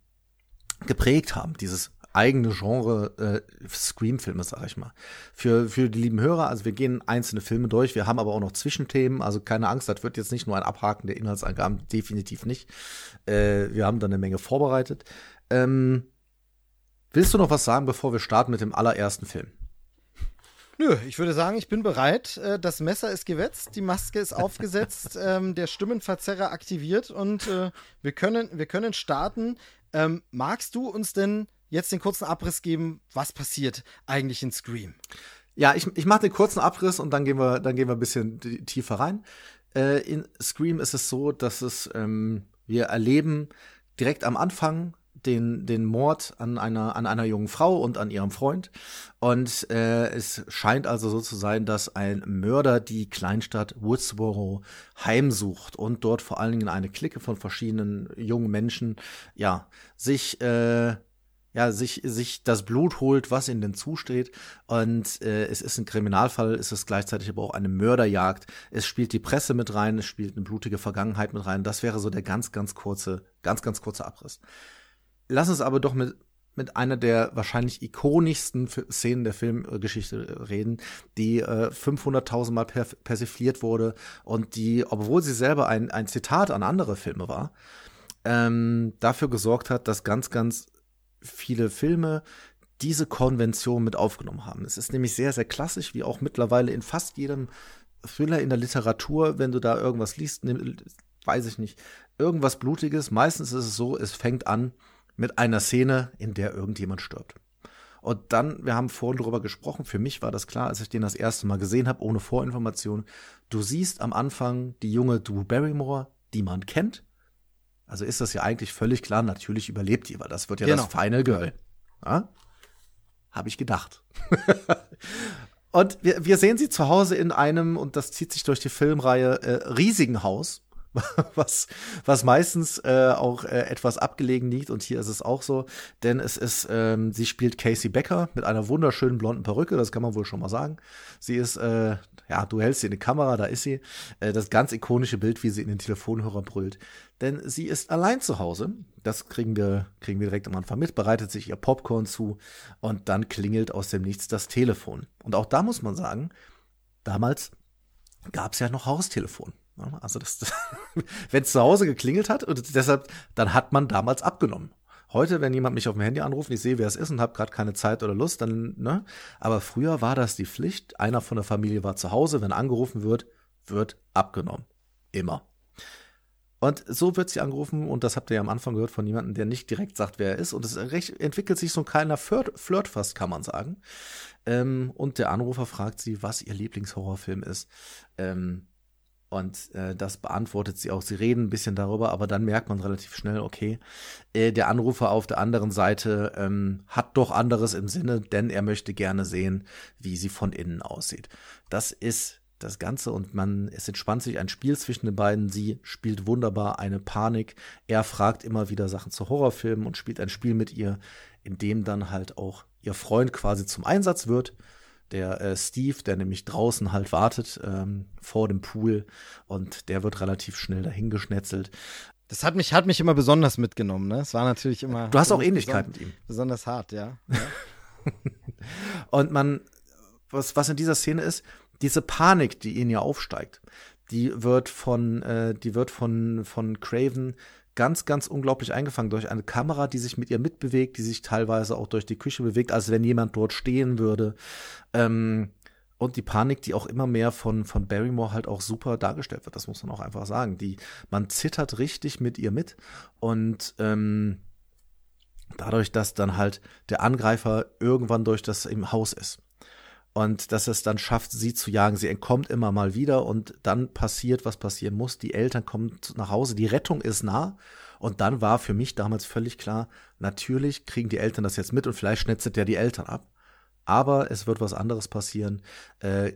geprägt haben, dieses eigene Genre äh, Scream-Filme, sag ich mal. Für, für die lieben Hörer, also wir gehen einzelne Filme durch, wir haben aber auch noch Zwischenthemen, also keine Angst, das wird jetzt nicht nur ein Abhaken der Inhaltsangaben, definitiv nicht. Äh, wir haben da eine Menge vorbereitet. Ähm, willst du noch was sagen, bevor wir starten mit dem allerersten Film? Nö, ich würde sagen, ich bin bereit. Äh, das Messer ist gewetzt, die Maske ist aufgesetzt, ähm, der Stimmenverzerrer aktiviert und äh, wir, können, wir können starten. Ähm, magst du uns denn jetzt den kurzen Abriss geben, was passiert eigentlich in Scream? Ja, ich, ich mache den kurzen Abriss und dann gehen wir, dann gehen wir ein bisschen tiefer rein. Äh, in Scream ist es so, dass es ähm, wir erleben direkt am Anfang den, den Mord an einer, an einer jungen Frau und an ihrem Freund. Und äh, es scheint also so zu sein, dass ein Mörder die Kleinstadt Woodsboro heimsucht und dort vor allen Dingen eine Clique von verschiedenen jungen Menschen, ja, sich äh, ja, sich, sich das Blut holt, was ihnen denn zusteht. Und äh, es ist ein Kriminalfall, es ist gleichzeitig aber auch eine Mörderjagd. Es spielt die Presse mit rein, es spielt eine blutige Vergangenheit mit rein. Das wäre so der ganz, ganz kurze, ganz, ganz kurze Abriss lass uns aber doch mit mit einer der wahrscheinlich ikonischsten Szenen der Filmgeschichte reden, die äh, 500.000 Mal per persifliert wurde und die, obwohl sie selber ein, ein Zitat an andere Filme war, ähm, dafür gesorgt hat, dass ganz, ganz viele Filme diese Konvention mit aufgenommen haben. Es ist nämlich sehr, sehr klassisch, wie auch mittlerweile in fast jedem Thriller in der Literatur, wenn du da irgendwas liest, weiß ich nicht, irgendwas Blutiges. Meistens ist es so, es fängt an mit einer Szene, in der irgendjemand stirbt. Und dann, wir haben vorhin darüber gesprochen, für mich war das klar, als ich den das erste Mal gesehen habe, ohne Vorinformation. Du siehst am Anfang die junge Drew Barrymore, die man kennt. Also ist das ja eigentlich völlig klar, natürlich überlebt die, weil das wird ja genau. das Final Girl. Ja? Habe ich gedacht. und wir, wir sehen sie zu Hause in einem, und das zieht sich durch die Filmreihe, äh, riesigen Haus was, was meistens äh, auch äh, etwas abgelegen liegt. Und hier ist es auch so, denn es ist, ähm, sie spielt Casey Becker mit einer wunderschönen blonden Perücke, das kann man wohl schon mal sagen. Sie ist, äh, ja, du hältst sie in die Kamera, da ist sie. Äh, das ganz ikonische Bild, wie sie in den Telefonhörer brüllt. Denn sie ist allein zu Hause. Das kriegen wir, kriegen wir direkt am Anfang mit, bereitet sich ihr Popcorn zu und dann klingelt aus dem Nichts das Telefon. Und auch da muss man sagen, damals gab es ja noch Haustelefon. Also das, das wenn es zu Hause geklingelt hat und deshalb, dann hat man damals abgenommen. Heute, wenn jemand mich auf dem Handy anruft, ich sehe, wer es ist und habe gerade keine Zeit oder Lust, dann, ne? Aber früher war das die Pflicht. Einer von der Familie war zu Hause, wenn angerufen wird, wird abgenommen. Immer. Und so wird sie angerufen, und das habt ihr ja am Anfang gehört von jemandem, der nicht direkt sagt, wer er ist. Und es entwickelt sich so ein kleiner Flirt, Flirt fast, kann man sagen. Ähm, und der Anrufer fragt sie, was ihr Lieblingshorrorfilm ist. Ähm, und äh, das beantwortet sie auch. Sie reden ein bisschen darüber, aber dann merkt man relativ schnell, okay, äh, der Anrufer auf der anderen Seite ähm, hat doch anderes im Sinne, denn er möchte gerne sehen, wie sie von innen aussieht. Das ist das Ganze und man, es entspannt sich ein Spiel zwischen den beiden. Sie spielt wunderbar eine Panik. Er fragt immer wieder Sachen zu Horrorfilmen und spielt ein Spiel mit ihr, in dem dann halt auch ihr Freund quasi zum Einsatz wird der äh, Steve, der nämlich draußen halt wartet ähm, vor dem Pool und der wird relativ schnell dahingeschnetzelt. Das hat mich, hat mich immer besonders mitgenommen, ne? Es war natürlich immer. Du hast auch Ähnlichkeit mit ihm. Besonders hart, ja. ja. und man, was, was in dieser Szene ist, diese Panik, die ihn ja aufsteigt, die wird von, äh, die wird von, von Craven ganz, ganz unglaublich eingefangen durch eine Kamera, die sich mit ihr mitbewegt, die sich teilweise auch durch die Küche bewegt, als wenn jemand dort stehen würde. Ähm, und die Panik, die auch immer mehr von, von Barrymore halt auch super dargestellt wird, das muss man auch einfach sagen. Die, man zittert richtig mit ihr mit und ähm, dadurch, dass dann halt der Angreifer irgendwann durch das im Haus ist und dass es dann schafft, sie zu jagen. Sie entkommt immer mal wieder und dann passiert, was passieren muss. Die Eltern kommen nach Hause, die Rettung ist nah. Und dann war für mich damals völlig klar, natürlich kriegen die Eltern das jetzt mit und vielleicht schnetzet der die Eltern ab. Aber es wird was anderes passieren. Äh,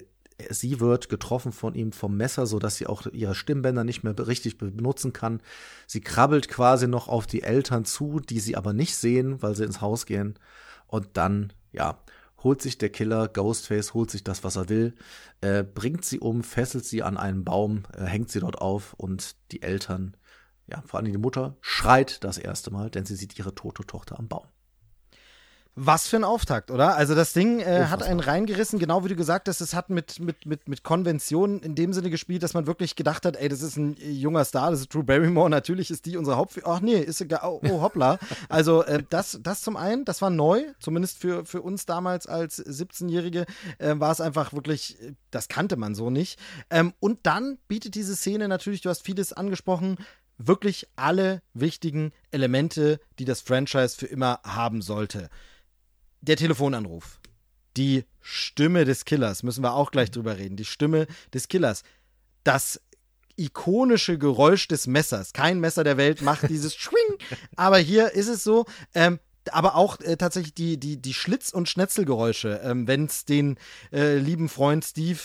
sie wird getroffen von ihm vom Messer, so dass sie auch ihre Stimmbänder nicht mehr richtig benutzen kann. Sie krabbelt quasi noch auf die Eltern zu, die sie aber nicht sehen, weil sie ins Haus gehen. Und dann, ja, holt sich der Killer, Ghostface, holt sich das, was er will, äh, bringt sie um, fesselt sie an einen Baum, äh, hängt sie dort auf und die Eltern, ja, vor allem die Mutter, schreit das erste Mal, denn sie sieht ihre tote Tochter am Baum. Was für ein Auftakt, oder? Also das Ding äh, hat einen reingerissen, genau wie du gesagt hast, es hat mit, mit, mit, mit Konventionen in dem Sinne gespielt, dass man wirklich gedacht hat, ey, das ist ein junger Star, das ist Drew Barrymore, natürlich ist die unsere Hauptfigur. Ach nee, ist egal, oh, oh hoppla. also äh, das, das zum einen, das war neu, zumindest für, für uns damals als 17-Jährige, äh, war es einfach wirklich, das kannte man so nicht. Ähm, und dann bietet diese Szene natürlich, du hast vieles angesprochen, wirklich alle wichtigen Elemente, die das Franchise für immer haben sollte der Telefonanruf. Die Stimme des Killers, müssen wir auch gleich drüber reden. Die Stimme des Killers. Das ikonische Geräusch des Messers. Kein Messer der Welt macht dieses Schwing. Aber hier ist es so. Ähm, aber auch äh, tatsächlich die, die, die Schlitz- und Schnetzelgeräusche, ähm, wenn es den äh, lieben Freund Steve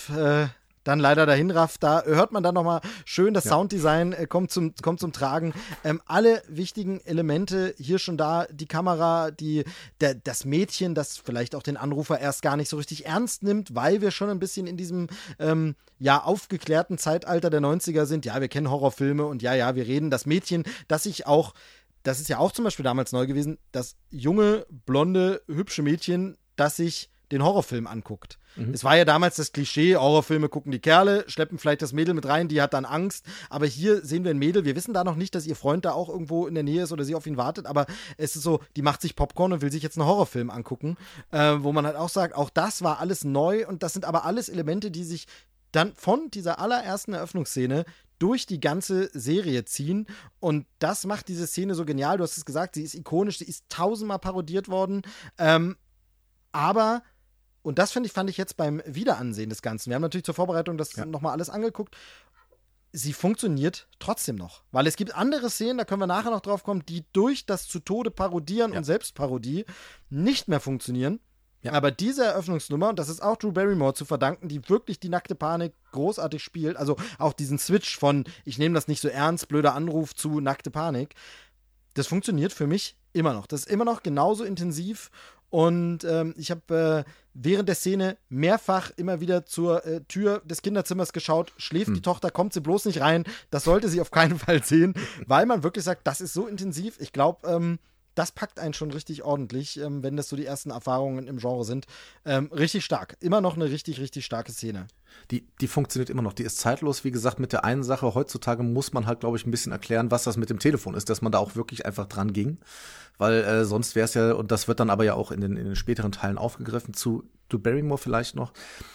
äh, dann leider dahin rafft. Da hört man dann nochmal schön, das ja. Sounddesign äh, kommt, zum, kommt zum Tragen. Ähm, alle wichtigen Elemente hier schon da, die Kamera, die, der, das Mädchen, das vielleicht auch den Anrufer erst gar nicht so richtig ernst nimmt, weil wir schon ein bisschen in diesem ähm, ja aufgeklärten Zeitalter der 90er sind. Ja, wir kennen Horrorfilme und ja, ja, wir reden. Das Mädchen, das sich auch das ist ja auch zum Beispiel damals neu gewesen, das junge, blonde, hübsche Mädchen, das sich den Horrorfilm anguckt. Mhm. Es war ja damals das Klischee, Horrorfilme gucken die Kerle, schleppen vielleicht das Mädel mit rein, die hat dann Angst. Aber hier sehen wir ein Mädel, wir wissen da noch nicht, dass ihr Freund da auch irgendwo in der Nähe ist oder sie auf ihn wartet, aber es ist so, die macht sich Popcorn und will sich jetzt einen Horrorfilm angucken, äh, wo man halt auch sagt, auch das war alles neu und das sind aber alles Elemente, die sich dann von dieser allerersten Eröffnungsszene durch die ganze Serie ziehen. Und das macht diese Szene so genial. Du hast es gesagt, sie ist ikonisch, sie ist tausendmal parodiert worden. Ähm, aber und das finde ich, fand ich jetzt beim Wiederansehen des Ganzen. Wir haben natürlich zur Vorbereitung das ja. nochmal alles angeguckt. Sie funktioniert trotzdem noch. Weil es gibt andere Szenen, da können wir nachher noch drauf kommen, die durch das zu Tode parodieren ja. und Selbstparodie nicht mehr funktionieren. Ja. Aber diese Eröffnungsnummer, und das ist auch Drew Barrymore zu verdanken, die wirklich die nackte Panik großartig spielt, also auch diesen Switch von ich nehme das nicht so ernst, blöder Anruf zu nackte Panik, das funktioniert für mich immer noch. Das ist immer noch genauso intensiv Und ähm, ich habe äh, während der Szene mehrfach immer wieder zur äh, Tür des Kinderzimmers geschaut. Schläft hm. die Tochter, kommt sie bloß nicht rein. Das sollte sie auf keinen Fall sehen, weil man wirklich sagt, das ist so intensiv. Ich glaube, ähm, das packt einen schon richtig ordentlich, ähm, wenn das so die ersten Erfahrungen im Genre sind. Ähm, richtig stark. Immer noch eine richtig, richtig starke Szene. Die, die funktioniert immer noch. Die ist zeitlos. Wie gesagt, mit der einen Sache, heutzutage muss man halt, glaube ich, ein bisschen erklären, was das mit dem Telefon ist, dass man da auch wirklich einfach dran ging. Weil äh, sonst wäre es ja, und das wird dann aber ja auch in den, in den späteren Teilen aufgegriffen, zu To Barrymore vielleicht noch.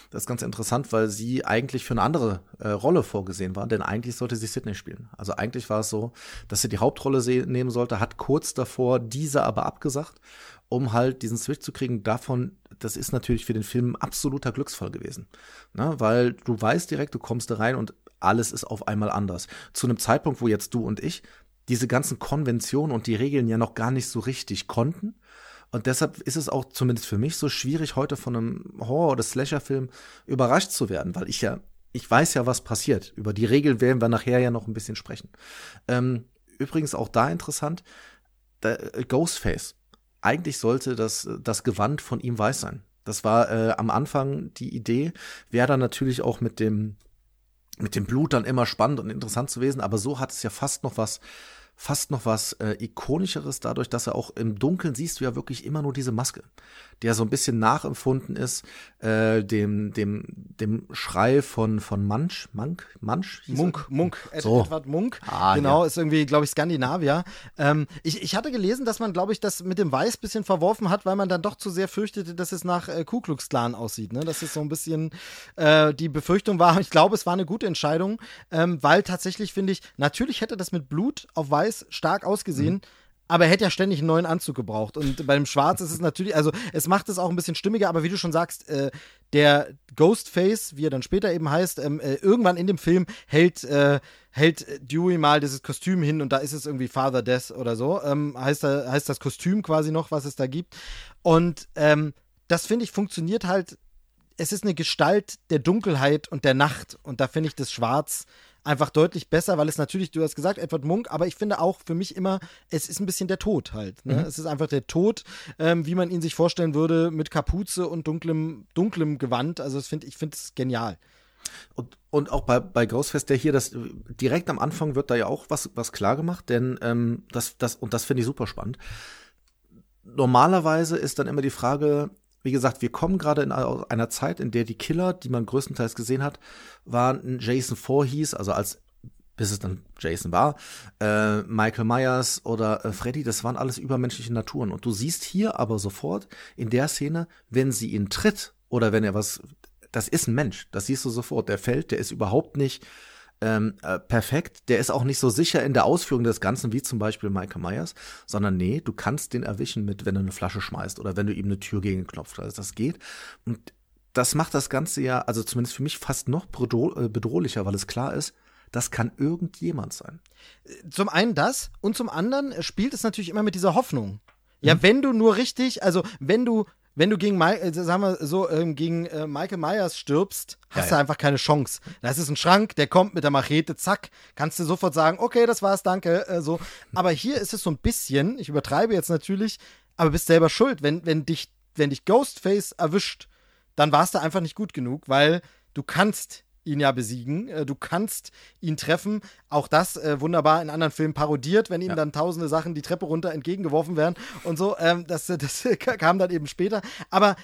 Das ist ganz interessant, weil sie eigentlich für eine andere äh, Rolle vorgesehen war, denn eigentlich sollte sie Sydney spielen. Also eigentlich war es so, dass sie die Hauptrolle nehmen sollte, hat kurz davor diese aber abgesagt, um halt diesen Switch zu kriegen. Davon, das ist natürlich für den Film ein absoluter Glücksfall gewesen. Ne? Weil du weißt direkt, du kommst da rein und alles ist auf einmal anders. Zu einem Zeitpunkt, wo jetzt du und ich diese ganzen Konventionen und die Regeln ja noch gar nicht so richtig konnten und deshalb ist es auch zumindest für mich so schwierig, heute von einem Horror- oder Slasher-Film überrascht zu werden, weil ich ja, ich weiß ja, was passiert. Über die Regeln werden wir nachher ja noch ein bisschen sprechen. Ähm, übrigens auch da interessant, äh, Ghostface. Eigentlich sollte das, das Gewand von ihm weiß sein. Das war äh, am Anfang die Idee, wäre dann natürlich auch mit dem, mit dem Blut dann immer spannend und interessant zu gewesen, aber so hat es ja fast noch was fast noch was äh, ikonischeres dadurch, dass er auch im Dunkeln siehst du ja wirklich immer nur diese Maske, ja so ein bisschen nachempfunden ist äh, dem dem dem Schrei von von Manch, Mank, Manch, Munk, Munk, Ed, so. Edward Munk, ah, genau, ja. ist irgendwie glaube ich Skandinavier. Ähm, ich, ich hatte gelesen, dass man glaube ich das mit dem Weiß bisschen verworfen hat, weil man dann doch zu sehr fürchtete, dass es nach äh, Ku Klux Klan aussieht, ne? Das ist so ein bisschen äh, die Befürchtung war. Ich glaube, es war eine gute Entscheidung, ähm, weil tatsächlich finde ich, natürlich hätte das mit Blut auf Weiß weiß, stark ausgesehen. Mhm. Aber er hätte ja ständig einen neuen Anzug gebraucht. Und bei dem Schwarz ist es natürlich, also es macht es auch ein bisschen stimmiger, aber wie du schon sagst, äh, der Ghostface, wie er dann später eben heißt, ähm, äh, irgendwann in dem Film hält, äh, hält Dewey mal dieses Kostüm hin und da ist es irgendwie Father Death oder so. Ähm, heißt, da, heißt das Kostüm quasi noch, was es da gibt. Und ähm, das finde ich funktioniert halt. Es ist eine Gestalt der Dunkelheit und der Nacht. Und da finde ich das Schwarz einfach deutlich besser, weil es natürlich, du hast gesagt, Edward Munk, aber ich finde auch für mich immer, es ist ein bisschen der Tod halt. Ne? Mhm. Es ist einfach der Tod, ähm, wie man ihn sich vorstellen würde, mit Kapuze und dunklem, dunklem Gewand. Also das find, ich finde es genial. Und, und auch bei, bei Ghostfest, der hier, das direkt am Anfang wird da ja auch was, was klar gemacht, denn ähm, das, das, und das finde ich super spannend. Normalerweise ist dann immer die Frage, wie gesagt, wir kommen gerade in einer Zeit, in der die Killer, die man größtenteils gesehen hat, waren Jason Voorhees, also als bis es dann Jason war, äh, Michael Myers oder äh, Freddy, das waren alles übermenschliche Naturen. Und du siehst hier aber sofort in der Szene, wenn sie ihn tritt oder wenn er was, das ist ein Mensch, das siehst du sofort. Der fällt, der ist überhaupt nicht ähm, äh, perfekt. Der ist auch nicht so sicher in der Ausführung des Ganzen wie zum Beispiel Michael Myers, sondern nee, du kannst den erwischen mit, wenn du eine Flasche schmeißt oder wenn du ihm eine Tür gegen klopft. Also das geht. Und das macht das Ganze ja, also zumindest für mich fast noch äh, bedrohlicher, weil es klar ist, das kann irgendjemand sein. Zum einen das und zum anderen spielt es natürlich immer mit dieser Hoffnung. Ja, mhm. wenn du nur richtig, also wenn du wenn du gegen, äh, sagen wir so, ähm, gegen äh, Michael Myers stirbst, hast ja, du einfach keine Chance. Das ist ein Schrank, der kommt mit der Machete, zack, kannst du sofort sagen, okay, das war's, danke, äh, so. Aber hier ist es so ein bisschen, ich übertreibe jetzt natürlich, aber bist selber schuld, wenn, wenn dich, wenn dich Ghostface erwischt, dann warst du einfach nicht gut genug, weil du kannst ihn ja besiegen. Äh, du kannst ihn treffen. Auch das äh, wunderbar in anderen Filmen parodiert, wenn ihm ja. dann tausende Sachen die Treppe runter entgegengeworfen werden und so. Ähm, das, das kam dann eben später. Aber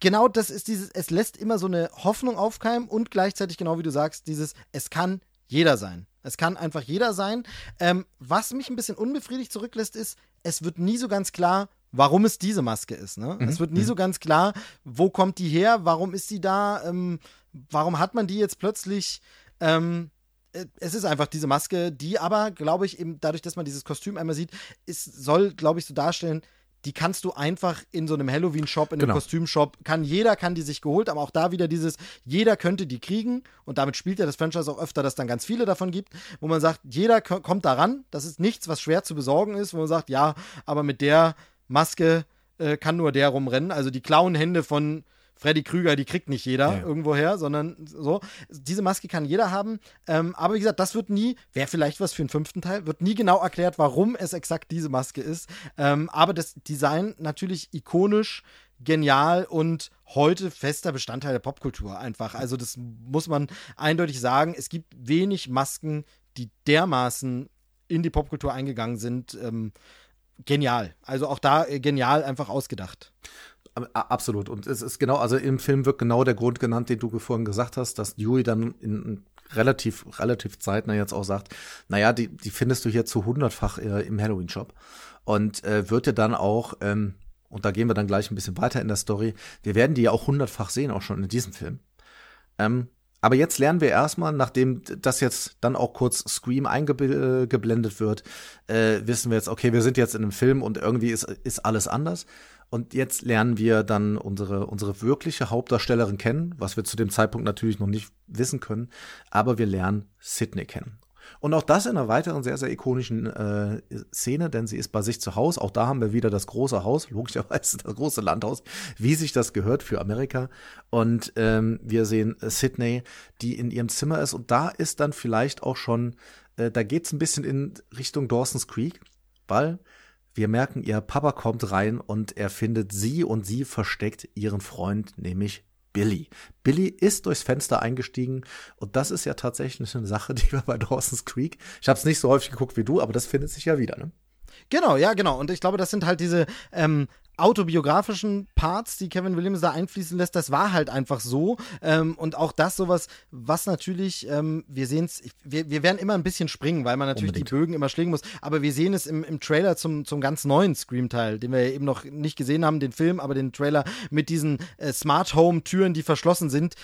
genau das ist dieses, es lässt immer so eine Hoffnung aufkeimen und gleichzeitig, genau wie du sagst, dieses, es kann jeder sein. Es kann einfach jeder sein. Ähm, was mich ein bisschen unbefriedigt zurücklässt, ist, es wird nie so ganz klar, warum es diese Maske ist. Ne? Mhm. Es wird nie mhm. so ganz klar, wo kommt die her, warum ist sie da, ähm, warum hat man die jetzt plötzlich? Ähm, äh, es ist einfach diese Maske, die aber, glaube ich, eben dadurch, dass man dieses Kostüm einmal sieht, ist, soll, glaube ich, so darstellen, die kannst du einfach in so einem Halloween-Shop, in einem genau. Kostüm-Shop, kann jeder, kann die sich geholt, aber auch da wieder dieses, jeder könnte die kriegen und damit spielt ja das Franchise auch öfter, dass dann ganz viele davon gibt, wo man sagt, jeder kommt daran, das ist nichts, was schwer zu besorgen ist, wo man sagt, ja, aber mit der Maske äh, kann nur der rumrennen, also die Klauenhände von Freddy Krüger, die kriegt nicht jeder ja. irgendwoher, sondern so. Diese Maske kann jeder haben. Ähm, aber wie gesagt, das wird nie, wäre vielleicht was für den fünften Teil, wird nie genau erklärt, warum es exakt diese Maske ist. Ähm, aber das Design natürlich ikonisch, genial und heute fester Bestandteil der Popkultur einfach. Also das muss man eindeutig sagen. Es gibt wenig Masken, die dermaßen in die Popkultur eingegangen sind. Ähm, genial. Also auch da äh, genial einfach ausgedacht. Absolut. Und es ist genau, also im Film wird genau der Grund genannt, den du vorhin gesagt hast, dass Dewey dann in relativ, relativ zeitnah jetzt auch sagt, naja, die, die findest du hier zu hundertfach äh, im Halloween-Shop. Und äh, wird dir dann auch, ähm, und da gehen wir dann gleich ein bisschen weiter in der Story, wir werden die ja auch hundertfach sehen, auch schon in diesem Film. Ähm, aber jetzt lernen wir erstmal, nachdem das jetzt dann auch kurz Scream eingeblendet wird, äh, wissen wir jetzt, okay, wir sind jetzt in einem Film und irgendwie ist, ist alles anders. Und jetzt lernen wir dann unsere, unsere wirkliche Hauptdarstellerin kennen, was wir zu dem Zeitpunkt natürlich noch nicht wissen können. Aber wir lernen Sydney kennen. Und auch das in einer weiteren sehr, sehr ikonischen äh, Szene, denn sie ist bei sich zu Hause. Auch da haben wir wieder das große Haus, logischerweise das große Landhaus, wie sich das gehört für Amerika. Und ähm, wir sehen äh, Sydney, die in ihrem Zimmer ist. Und da ist dann vielleicht auch schon, äh, da geht es ein bisschen in Richtung Dawson's Creek, weil wir merken, ihr Papa kommt rein und er findet sie und sie versteckt ihren Freund, nämlich Billy. Billy ist durchs Fenster eingestiegen und das ist ja tatsächlich eine Sache, die wir bei Dawson's Creek, ich habe es nicht so häufig geguckt wie du, aber das findet sich ja wieder, ne? Genau, ja, genau. Und ich glaube, das sind halt diese ähm, autobiografischen Parts, die Kevin Williams da einfließen lässt, das war halt einfach so. Ähm, und auch das sowas, was natürlich, ähm, wir sehen es, wir, wir werden immer ein bisschen springen, weil man natürlich Unbedingt. die Bögen immer schlägen muss. Aber wir sehen es im, im Trailer zum, zum ganz neuen Scream-Teil, den wir ja eben noch nicht gesehen haben, den Film, aber den Trailer mit diesen äh, Smart Home-Türen, die verschlossen sind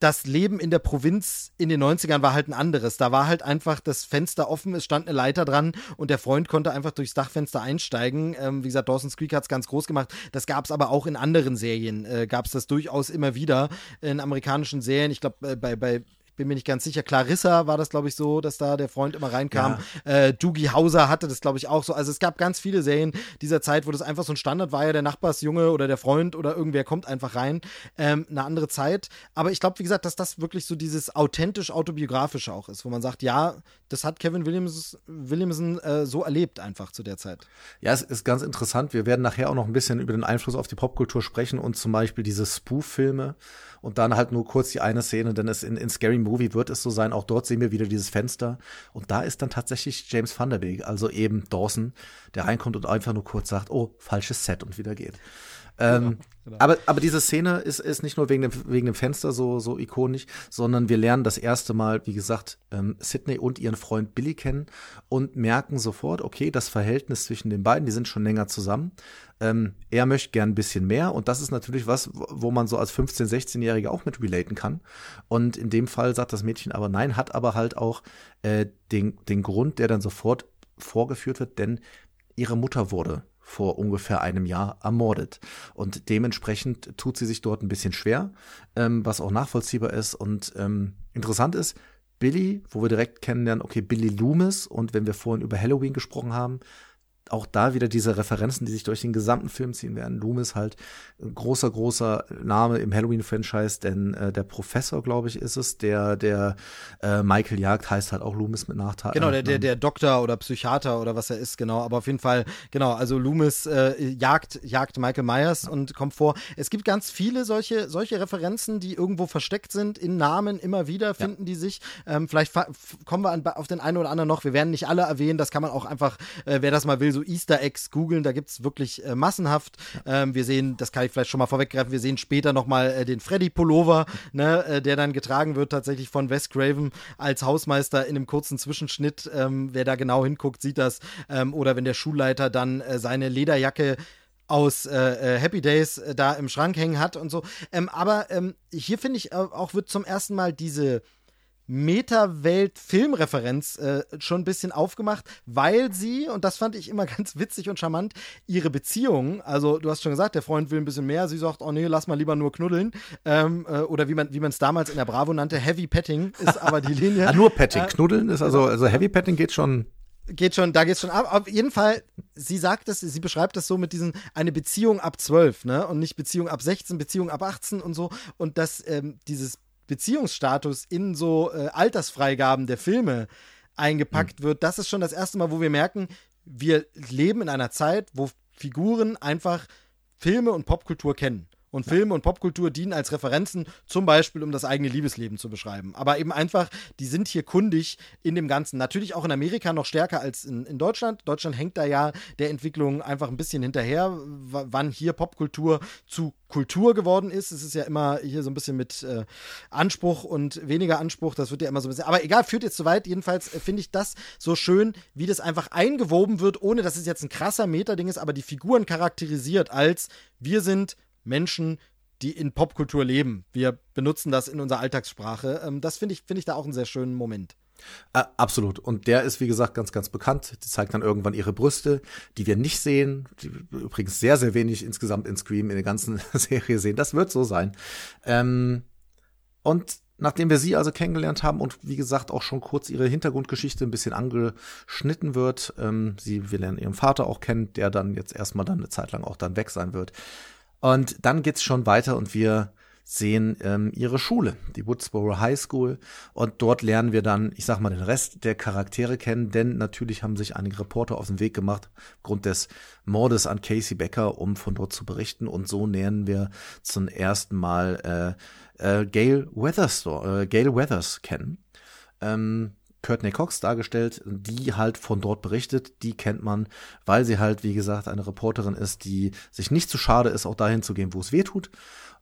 das Leben in der Provinz in den 90ern war halt ein anderes. Da war halt einfach das Fenster offen, es stand eine Leiter dran und der Freund konnte einfach durchs Dachfenster einsteigen. Ähm, wie gesagt, Dawson's Creek hat es ganz groß gemacht. Das gab es aber auch in anderen Serien, äh, gab es das durchaus immer wieder in amerikanischen Serien. Ich glaube, äh, bei, bei bin mir nicht ganz sicher. Clarissa war das, glaube ich, so, dass da der Freund immer reinkam. Ja. Äh, Doogie Hauser hatte das, glaube ich, auch so. Also es gab ganz viele Serien dieser Zeit, wo das einfach so ein Standard war, ja, der Nachbarsjunge oder der Freund oder irgendwer kommt einfach rein. Ähm, eine andere Zeit. Aber ich glaube, wie gesagt, dass das wirklich so dieses authentisch autobiografische auch ist, wo man sagt, ja, das hat Kevin Williams, Williamson äh, so erlebt einfach zu der Zeit. Ja, es ist ganz interessant. Wir werden nachher auch noch ein bisschen über den Einfluss auf die Popkultur sprechen und zum Beispiel diese Spoof-Filme und dann halt nur kurz die eine Szene, denn es in, in Scary Movie wird es so sein, auch dort sehen wir wieder dieses Fenster und da ist dann tatsächlich James Van Der Beek, also eben Dawson, der reinkommt und einfach nur kurz sagt, oh, falsches Set und wieder geht. Ähm, genau, genau. Aber, aber diese Szene ist, ist nicht nur wegen dem, wegen dem Fenster so, so ikonisch, sondern wir lernen das erste Mal, wie gesagt, ähm, Sydney und ihren Freund Billy kennen und merken sofort, okay, das Verhältnis zwischen den beiden, die sind schon länger zusammen. Ähm, er möchte gern ein bisschen mehr und das ist natürlich was, wo man so als 15-, 16-Jähriger auch mit relaten kann. Und in dem Fall sagt das Mädchen aber nein, hat aber halt auch äh, den, den Grund, der dann sofort vorgeführt wird, denn ihre Mutter wurde vor ungefähr einem Jahr ermordet. Und dementsprechend tut sie sich dort ein bisschen schwer, ähm, was auch nachvollziehbar ist. Und ähm, interessant ist, Billy, wo wir direkt kennenlernen, okay, Billy Loomis, und wenn wir vorhin über Halloween gesprochen haben, auch da wieder diese Referenzen, die sich durch den gesamten Film ziehen werden. Loomis halt ein großer, großer Name im Halloween-Franchise, denn äh, der Professor, glaube ich, ist es, der, der äh, Michael jagt, heißt halt auch Loomis mit Nachteil. Genau, der, der, der Doktor oder Psychiater oder was er ist, genau. Aber auf jeden Fall, genau, also Loomis äh, jagt, jagt Michael Myers ja. und kommt vor. Es gibt ganz viele solche, solche Referenzen, die irgendwo versteckt sind, in Namen immer wieder finden ja. die sich. Ähm, vielleicht kommen wir an, auf den einen oder anderen noch. Wir werden nicht alle erwähnen, das kann man auch einfach, äh, wer das mal will, so Easter Eggs googeln, da gibt es wirklich äh, massenhaft. Ähm, wir sehen, das kann ich vielleicht schon mal vorweggreifen, wir sehen später nochmal äh, den Freddy-Pullover, ne, äh, der dann getragen wird tatsächlich von Wes Craven als Hausmeister in einem kurzen Zwischenschnitt. Ähm, wer da genau hinguckt, sieht das. Ähm, oder wenn der Schulleiter dann äh, seine Lederjacke aus äh, äh Happy Days äh, da im Schrank hängen hat und so. Ähm, aber ähm, hier finde ich auch wird zum ersten Mal diese Meta-Welt-Filmreferenz äh, schon ein bisschen aufgemacht, weil sie, und das fand ich immer ganz witzig und charmant, ihre Beziehung, also du hast schon gesagt, der Freund will ein bisschen mehr, sie sagt, oh nee, lass mal lieber nur knuddeln, ähm, äh, oder wie man wie es damals in der Bravo nannte, Heavy Petting ist aber die Linie. ah, nur Petting, äh, knuddeln ist also, also Heavy Petting geht schon geht schon, da geht's schon ab. Auf jeden Fall, sie sagt es, sie beschreibt das so mit diesen, eine Beziehung ab 12, ne? Und nicht Beziehung ab 16, Beziehung ab 18 und so. Und dass ähm, dieses Beziehungsstatus in so äh, Altersfreigaben der Filme eingepackt mhm. wird, das ist schon das erste Mal, wo wir merken, wir leben in einer Zeit, wo Figuren einfach Filme und Popkultur kennen. Und Filme und Popkultur dienen als Referenzen, zum Beispiel, um das eigene Liebesleben zu beschreiben. Aber eben einfach, die sind hier kundig in dem Ganzen. Natürlich auch in Amerika noch stärker als in, in Deutschland. Deutschland hängt da ja der Entwicklung einfach ein bisschen hinterher, wann hier Popkultur zu Kultur geworden ist. Es ist ja immer hier so ein bisschen mit äh, Anspruch und weniger Anspruch. Das wird ja immer so ein bisschen. Aber egal, führt jetzt zu weit. Jedenfalls äh, finde ich das so schön, wie das einfach eingewoben wird, ohne dass es jetzt ein krasser Metading ist, aber die Figuren charakterisiert als wir sind Menschen, die in Popkultur leben. Wir benutzen das in unserer Alltagssprache. Ähm, das finde ich, find ich da auch einen sehr schönen Moment. Äh, absolut. Und der ist, wie gesagt, ganz, ganz bekannt. Die zeigt dann irgendwann ihre Brüste, die wir nicht sehen. Die übrigens sehr, sehr wenig insgesamt in Scream in der ganzen Serie sehen. Das wird so sein. Ähm, und nachdem wir sie also kennengelernt haben und wie gesagt auch schon kurz ihre Hintergrundgeschichte ein bisschen angeschnitten wird, ähm, sie, wir lernen ihren Vater auch kennen, der dann jetzt erstmal dann eine Zeit lang auch dann weg sein wird, und dann geht's schon weiter und wir sehen ähm, ihre Schule, die Woodsboro High School. Und dort lernen wir dann, ich sag mal, den Rest der Charaktere kennen, denn natürlich haben sich einige Reporter auf den Weg gemacht, aufgrund des Mordes an Casey Becker, um von dort zu berichten. Und so nähern wir zum ersten Mal äh, äh, Gail, Weathers, äh, Gail Weathers kennen. Ähm, Courtney Cox dargestellt, die halt von dort berichtet. Die kennt man, weil sie halt, wie gesagt, eine Reporterin ist, die sich nicht zu schade ist, auch dahin zu gehen, wo es weh tut.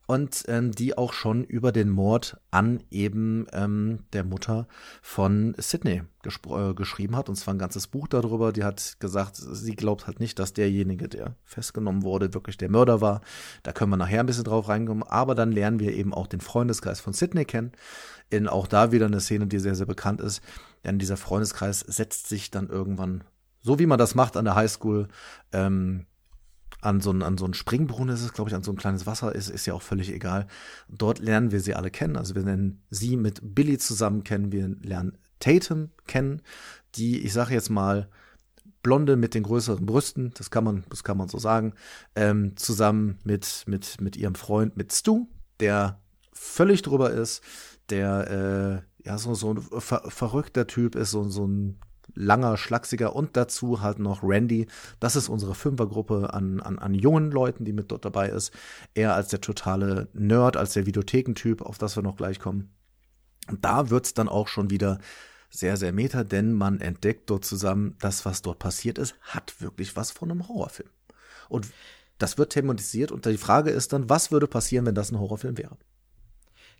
Und ähm, die auch schon über den Mord an eben ähm, der Mutter von Sydney äh, geschrieben hat. Und zwar ein ganzes Buch darüber. Die hat gesagt, sie glaubt halt nicht, dass derjenige, der festgenommen wurde, wirklich der Mörder war. Da können wir nachher ein bisschen drauf reinkommen. Aber dann lernen wir eben auch den Freundeskreis von Sydney kennen in auch da wieder eine Szene, die sehr, sehr bekannt ist. Denn dieser Freundeskreis setzt sich dann irgendwann, so wie man das macht an der Highschool, ähm, an so, einen, an so Springbrunnen ist es, glaube ich, an so ein kleines Wasser, ist, ist ja auch völlig egal. Dort lernen wir sie alle kennen. Also wir lernen sie mit Billy zusammen kennen, wir lernen Tatum kennen, die, ich sage jetzt mal, Blonde mit den größeren Brüsten, das kann man, das kann man so sagen, ähm, zusammen mit, mit, mit ihrem Freund, mit Stu, der völlig drüber ist, der äh, ja so, so ein ver verrückter Typ ist, so, so ein langer, schlachsiger und dazu halt noch Randy. Das ist unsere Fünfergruppe an, an, an jungen Leuten, die mit dort dabei ist. Er als der totale Nerd, als der Videothekentyp, auf das wir noch gleich kommen. Und da wird's dann auch schon wieder sehr, sehr meta, denn man entdeckt dort zusammen, das, was dort passiert ist, hat wirklich was von einem Horrorfilm. Und das wird thematisiert und die Frage ist dann, was würde passieren, wenn das ein Horrorfilm wäre?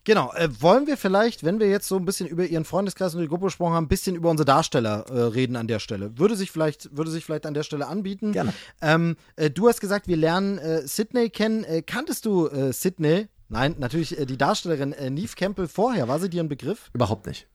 Genau, äh, wollen wir vielleicht, wenn wir jetzt so ein bisschen über Ihren Freundeskreis und die Gruppe gesprochen haben, ein bisschen über unsere Darsteller äh, reden an der Stelle. Würde sich vielleicht, würde sich vielleicht an der Stelle anbieten. Gerne. Ähm, äh, du hast gesagt, wir lernen äh, Sydney kennen. Äh, kanntest du äh, Sydney? Nein, natürlich die Darstellerin Neve Campbell vorher. War sie dir ein Begriff? Überhaupt nicht.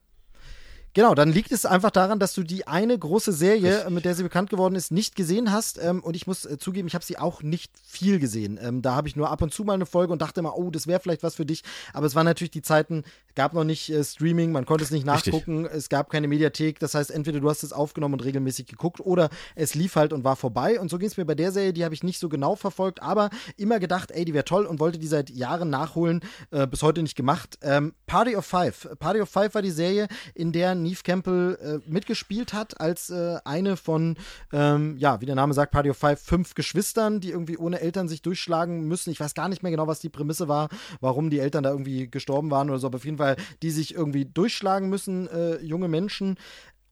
Genau, dann liegt es einfach daran, dass du die eine große Serie, Richtig. mit der sie bekannt geworden ist, nicht gesehen hast. Ähm, und ich muss äh, zugeben, ich habe sie auch nicht viel gesehen. Ähm, da habe ich nur ab und zu mal eine Folge und dachte immer, oh, das wäre vielleicht was für dich. Aber es waren natürlich die Zeiten, gab noch nicht äh, Streaming, man konnte es nicht nachgucken, Richtig. es gab keine Mediathek. Das heißt, entweder du hast es aufgenommen und regelmäßig geguckt oder es lief halt und war vorbei. Und so ging es mir bei der Serie, die habe ich nicht so genau verfolgt, aber immer gedacht, ey, die wäre toll und wollte die seit Jahren nachholen. Äh, bis heute nicht gemacht. Ähm, Party of Five. Party of Five war die Serie, in der Neve Campbell äh, mitgespielt hat als äh, eine von, ähm, ja, wie der Name sagt, Party of Five, fünf Geschwistern, die irgendwie ohne Eltern sich durchschlagen müssen. Ich weiß gar nicht mehr genau, was die Prämisse war, warum die Eltern da irgendwie gestorben waren oder so, aber auf jeden Fall, die sich irgendwie durchschlagen müssen, äh, junge Menschen.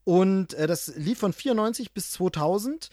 Und äh, das lief von 94 bis 2000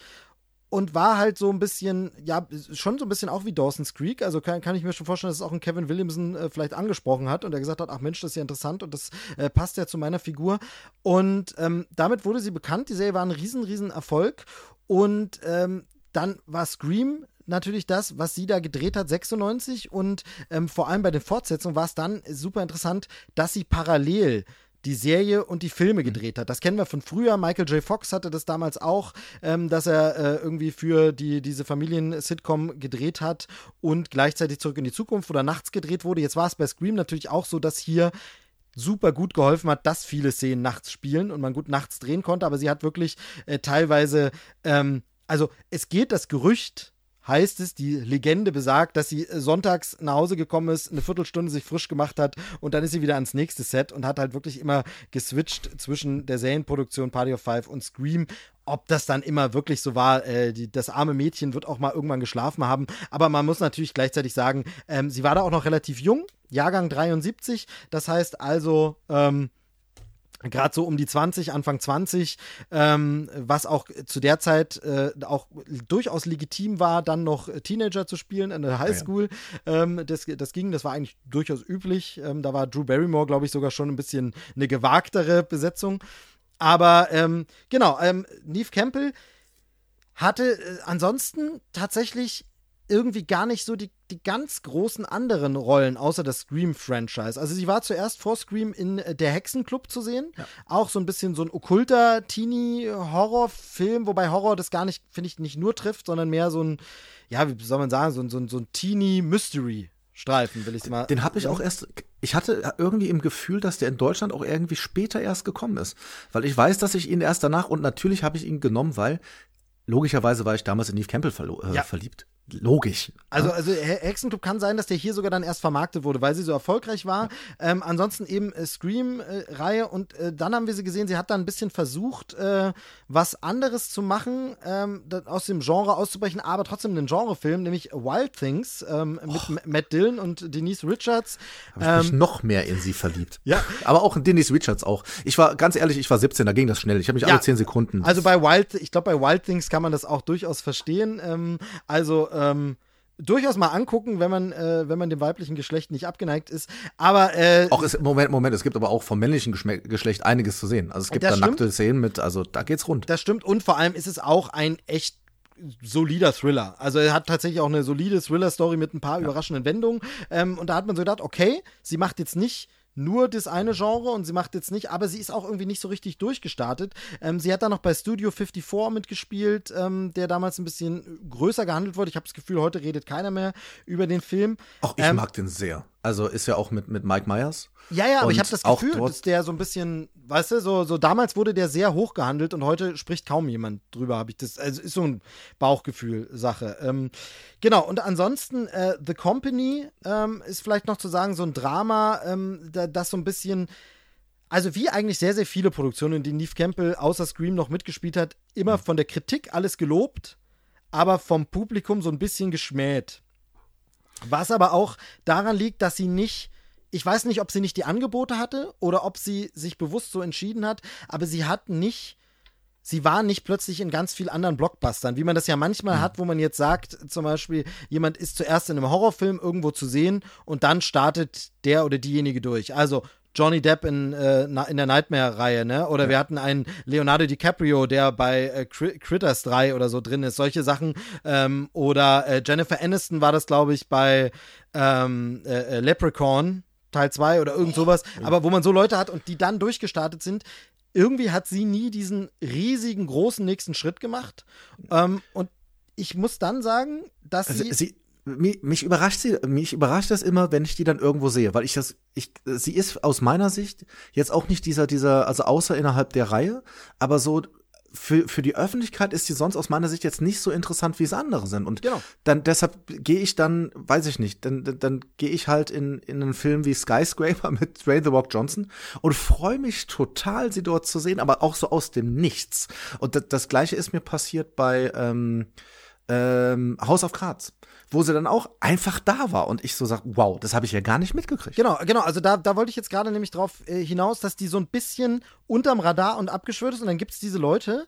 und war halt so ein bisschen, ja, schon so ein bisschen auch wie Dawson's Creek. Also kann, kann ich mir schon vorstellen, dass es auch ein Kevin Williamson äh, vielleicht angesprochen hat und er gesagt hat, ach Mensch, das ist ja interessant und das äh, passt ja zu meiner Figur. Und ähm, damit wurde sie bekannt. Die Serie war ein riesen, riesen Erfolg. Und ähm, dann war Scream natürlich das, was sie da gedreht hat, 96 und ähm, vor allem bei den Fortsetzungen war es dann super interessant, dass sie parallel die Serie und die Filme mhm. gedreht hat. Das kennen wir von früher. Michael J. Fox hatte das damals auch, ähm, dass er äh, irgendwie für die, diese Familien-Sitcom gedreht hat und gleichzeitig zurück in die Zukunft oder nachts gedreht wurde. Jetzt war es bei Scream natürlich auch so, dass hier super gut geholfen hat, dass viele Szenen nachts spielen und man gut nachts drehen konnte, aber sie hat wirklich äh, teilweise, ähm, also es geht das Gerücht, heißt es, die Legende besagt, dass sie äh, sonntags nach Hause gekommen ist, eine Viertelstunde sich frisch gemacht hat und dann ist sie wieder ans nächste Set und hat halt wirklich immer geswitcht zwischen der Serienproduktion Party of Five und Scream. Ob das dann immer wirklich so war, äh, die, das arme Mädchen wird auch mal irgendwann geschlafen haben. Aber man muss natürlich gleichzeitig sagen, ähm, sie war da auch noch relativ jung, Jahrgang 73. Das heißt also, ähm, gerade so um die 20, Anfang 20, ähm, was auch zu der Zeit äh, auch durchaus legitim war, dann noch Teenager zu spielen in der Highschool. Ja. Ähm, das, das ging, das war eigentlich durchaus üblich. Ähm, da war Drew Barrymore, glaube ich, sogar schon ein bisschen eine gewagtere Besetzung. Aber ähm, genau, ähm, Neve Campbell hatte äh, ansonsten tatsächlich irgendwie gar nicht so die, die ganz großen anderen Rollen, außer das Scream-Franchise. Also sie war zuerst vor Scream in äh, Der Hexenclub zu sehen. Ja. Auch so ein bisschen so ein okkulter Teenie-Horror-Film, wobei Horror das gar nicht, finde ich, nicht nur trifft, sondern mehr so ein, ja, wie soll man sagen, so, so, so ein Teenie-Mystery. Streifen, will ich mal. Den habe ich auch erst. Ich hatte irgendwie im Gefühl, dass der in Deutschland auch irgendwie später erst gekommen ist. Weil ich weiß, dass ich ihn erst danach und natürlich habe ich ihn genommen, weil logischerweise war ich damals in Neve Campbell äh, ja. verliebt logisch. Also, also Hexenclub kann sein, dass der hier sogar dann erst vermarktet wurde, weil sie so erfolgreich war. Ja. Ähm, ansonsten eben äh, Scream-Reihe äh, und äh, dann haben wir sie gesehen, sie hat dann ein bisschen versucht, äh, was anderes zu machen, ähm, aus dem Genre auszubrechen, aber trotzdem einen Genrefilm, nämlich Wild Things ähm, mit oh. Matt Dillon und Denise Richards. Habe ich mich ähm, noch mehr in sie verliebt. Ja. Aber auch in Denise Richards auch. Ich war, ganz ehrlich, ich war 17, da ging das schnell. Ich habe mich ja. alle 10 Sekunden. Also bei Wild, ich glaube, bei Wild Things kann man das auch durchaus verstehen. Ähm, also ähm, durchaus mal angucken, wenn man, äh, wenn man dem weiblichen Geschlecht nicht abgeneigt ist. Aber äh, auch ist, Moment, Moment, es gibt aber auch vom männlichen Geschlecht einiges zu sehen. Also es gibt da stimmt. nackte Szenen mit, also da geht's rund. Das stimmt und vor allem ist es auch ein echt solider Thriller. Also er hat tatsächlich auch eine solide Thriller-Story mit ein paar ja. überraschenden Wendungen. Ähm, und da hat man so gedacht, okay, sie macht jetzt nicht nur das eine Genre und sie macht jetzt nicht, aber sie ist auch irgendwie nicht so richtig durchgestartet. Ähm, sie hat dann noch bei Studio 54 mitgespielt, ähm, der damals ein bisschen größer gehandelt wurde. Ich habe das Gefühl, heute redet keiner mehr über den Film. Auch ich ähm, mag den sehr. Also ist ja auch mit, mit Mike Myers. Ja, ja, aber ich habe das Gefühl, dass der so ein bisschen, weißt du, so, so damals wurde der sehr hoch gehandelt und heute spricht kaum jemand drüber, habe ich das. Also ist so ein Bauchgefühl-Sache. Ähm, genau, und ansonsten, äh, The Company ähm, ist vielleicht noch zu sagen, so ein Drama, ähm, da, das so ein bisschen. Also wie eigentlich sehr, sehr viele Produktionen, in denen Neve Campbell außer Scream noch mitgespielt hat, immer mhm. von der Kritik alles gelobt, aber vom Publikum so ein bisschen geschmäht. Was aber auch daran liegt, dass sie nicht, ich weiß nicht, ob sie nicht die Angebote hatte oder ob sie sich bewusst so entschieden hat, aber sie hat nicht, sie war nicht plötzlich in ganz vielen anderen Blockbustern, wie man das ja manchmal mhm. hat, wo man jetzt sagt, zum Beispiel, jemand ist zuerst in einem Horrorfilm irgendwo zu sehen und dann startet der oder diejenige durch. Also Johnny Depp in, äh, in der Nightmare-Reihe, ne? Oder ja. wir hatten einen Leonardo DiCaprio, der bei äh, Critters 3 oder so drin ist. Solche Sachen. Ähm, oder äh, Jennifer Aniston war das, glaube ich, bei ähm, äh, äh, Leprechaun Teil 2 oder irgend sowas. Aber wo man so Leute hat und die dann durchgestartet sind, irgendwie hat sie nie diesen riesigen, großen nächsten Schritt gemacht. Ähm, und ich muss dann sagen, dass also, sie, sie mich, mich überrascht sie, mich überrascht das immer, wenn ich die dann irgendwo sehe, weil ich das, ich, sie ist aus meiner Sicht jetzt auch nicht dieser, dieser, also außer innerhalb der Reihe, aber so für, für die Öffentlichkeit ist sie sonst aus meiner Sicht jetzt nicht so interessant, wie es andere sind. Und genau. dann deshalb gehe ich dann, weiß ich nicht, dann, dann, dann gehe ich halt in, in einen Film wie Skyscraper mit Dwayne The Rock Johnson und freue mich total, sie dort zu sehen, aber auch so aus dem Nichts. Und das, das gleiche ist mir passiert bei ähm, ähm, House of Cards wo sie dann auch einfach da war und ich so sag, wow, das habe ich ja gar nicht mitgekriegt. Genau, genau, also da, da wollte ich jetzt gerade nämlich drauf äh, hinaus, dass die so ein bisschen unterm Radar und abgeschwört ist und dann gibt es diese Leute,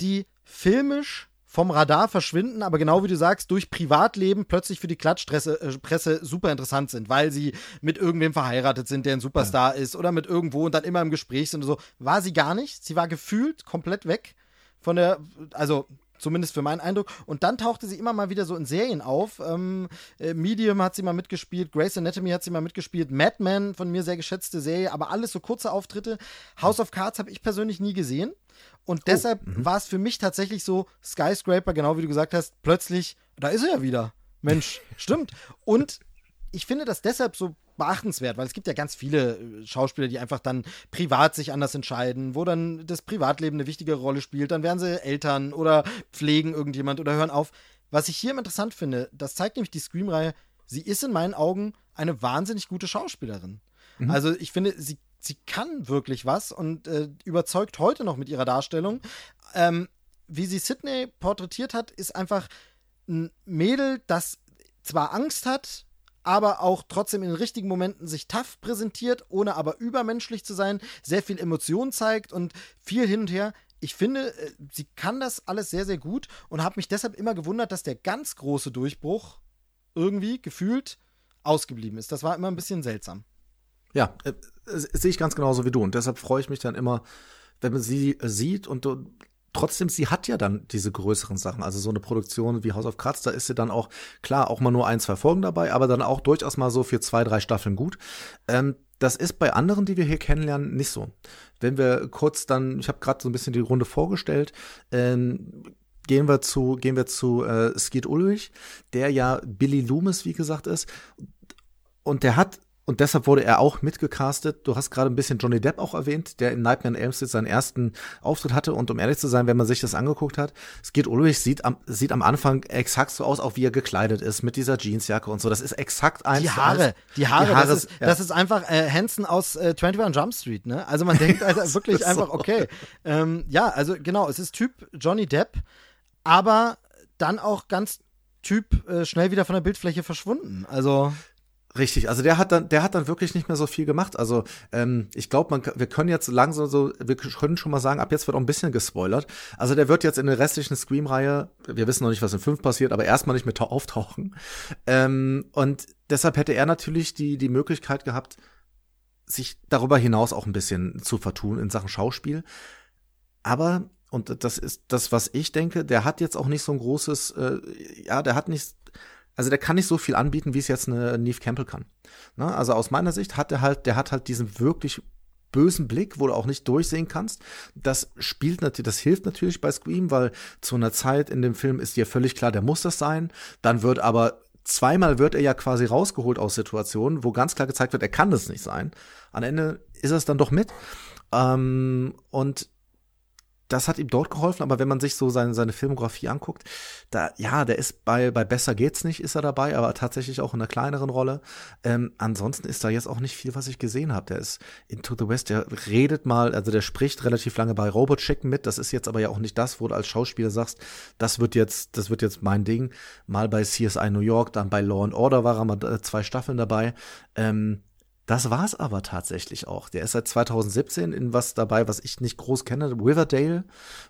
die filmisch vom Radar verschwinden, aber genau wie du sagst, durch Privatleben plötzlich für die Klatschpresse äh, Presse super interessant sind, weil sie mit irgendwem verheiratet sind, der ein Superstar ja. ist oder mit irgendwo und dann immer im Gespräch sind und so. War sie gar nicht. Sie war gefühlt komplett weg von der, also Zumindest für meinen Eindruck. Und dann tauchte sie immer mal wieder so in Serien auf. Ähm, äh, Medium hat sie mal mitgespielt, Grace Anatomy hat sie mal mitgespielt, Madman von mir sehr geschätzte Serie, aber alles so kurze Auftritte. House of Cards habe ich persönlich nie gesehen. Und oh, deshalb oh, war es für mich tatsächlich so Skyscraper, genau wie du gesagt hast, plötzlich, da ist er ja wieder. Mensch, stimmt. Und ich finde das deshalb so beachtenswert, weil es gibt ja ganz viele äh, Schauspieler, die einfach dann privat sich anders entscheiden, wo dann das Privatleben eine wichtigere Rolle spielt. Dann werden sie Eltern oder pflegen irgendjemand oder hören auf. Was ich hier interessant finde, das zeigt nämlich die Scream-Reihe, sie ist in meinen Augen eine wahnsinnig gute Schauspielerin. Mhm. Also ich finde, sie, sie kann wirklich was und äh, überzeugt heute noch mit ihrer Darstellung. Ähm, wie sie Sydney porträtiert hat, ist einfach ein Mädel, das zwar Angst hat, aber auch trotzdem in den richtigen Momenten sich tough präsentiert, ohne aber übermenschlich zu sein, sehr viel Emotion zeigt und viel hin und her. Ich finde, äh, sie kann das alles sehr, sehr gut und habe mich deshalb immer gewundert, dass der ganz große Durchbruch irgendwie gefühlt ausgeblieben ist. Das war immer ein bisschen seltsam. Ja, äh, sehe ich ganz genauso wie du und deshalb freue ich mich dann immer, wenn man sie sieht und trotzdem, sie hat ja dann diese größeren Sachen. Also so eine Produktion wie House of Cards, da ist sie dann auch, klar, auch mal nur ein, zwei Folgen dabei, aber dann auch durchaus mal so für zwei, drei Staffeln gut. Ähm, das ist bei anderen, die wir hier kennenlernen, nicht so. Wenn wir kurz dann, ich habe gerade so ein bisschen die Runde vorgestellt, ähm, gehen wir zu, gehen wir zu äh, Skeet Ulrich, der ja Billy Loomis, wie gesagt, ist. Und der hat und deshalb wurde er auch mitgecastet. Du hast gerade ein bisschen Johnny Depp auch erwähnt, der in Nightmare on Elm Street seinen ersten Auftritt hatte. Und um ehrlich zu sein, wenn man sich das angeguckt hat, geht Ulrich sieht am, sieht am Anfang exakt so aus, auch wie er gekleidet ist, mit dieser Jeansjacke und so. Das ist exakt eins. Die Haare, die Haare, die Haare das, ist, ja. das ist einfach äh, Hansen aus äh, 21 Jump Street, ne? Also man denkt also wirklich einfach, so. okay. Ähm, ja, also genau, es ist Typ Johnny Depp, aber dann auch ganz Typ äh, schnell wieder von der Bildfläche verschwunden. Also Richtig, also der hat dann, der hat dann wirklich nicht mehr so viel gemacht. Also ähm, ich glaube, man, wir können jetzt langsam so, wir können schon mal sagen, ab jetzt wird auch ein bisschen gespoilert. Also der wird jetzt in der restlichen Scream-Reihe, wir wissen noch nicht, was in fünf passiert, aber erstmal nicht mehr auftauchen. Ähm, und deshalb hätte er natürlich die die Möglichkeit gehabt, sich darüber hinaus auch ein bisschen zu vertun in Sachen Schauspiel. Aber und das ist das, was ich denke. Der hat jetzt auch nicht so ein großes, äh, ja, der hat nicht also der kann nicht so viel anbieten, wie es jetzt eine Neve Campbell kann. Ne? Also aus meiner Sicht hat er halt, der hat halt diesen wirklich bösen Blick, wo du auch nicht durchsehen kannst. Das spielt natürlich, das hilft natürlich bei Scream, weil zu einer Zeit in dem Film ist dir völlig klar, der muss das sein. Dann wird aber zweimal wird er ja quasi rausgeholt aus Situationen, wo ganz klar gezeigt wird, er kann das nicht sein. Am Ende ist er es dann doch mit. Ähm, und das hat ihm dort geholfen, aber wenn man sich so seine, seine Filmografie anguckt, da, ja, der ist bei, bei Besser geht's nicht, ist er dabei, aber tatsächlich auch in einer kleineren Rolle. Ähm, ansonsten ist da jetzt auch nicht viel, was ich gesehen habe. Der ist Into the West, der redet mal, also der spricht relativ lange bei Robot Chicken mit. Das ist jetzt aber ja auch nicht das, wo du als Schauspieler sagst, das wird jetzt, das wird jetzt mein Ding. Mal bei CSI New York, dann bei Law and Order war er mal äh, zwei Staffeln dabei. Ähm, das war's aber tatsächlich auch. Der ist seit 2017 in was dabei, was ich nicht groß kenne, Riverdale,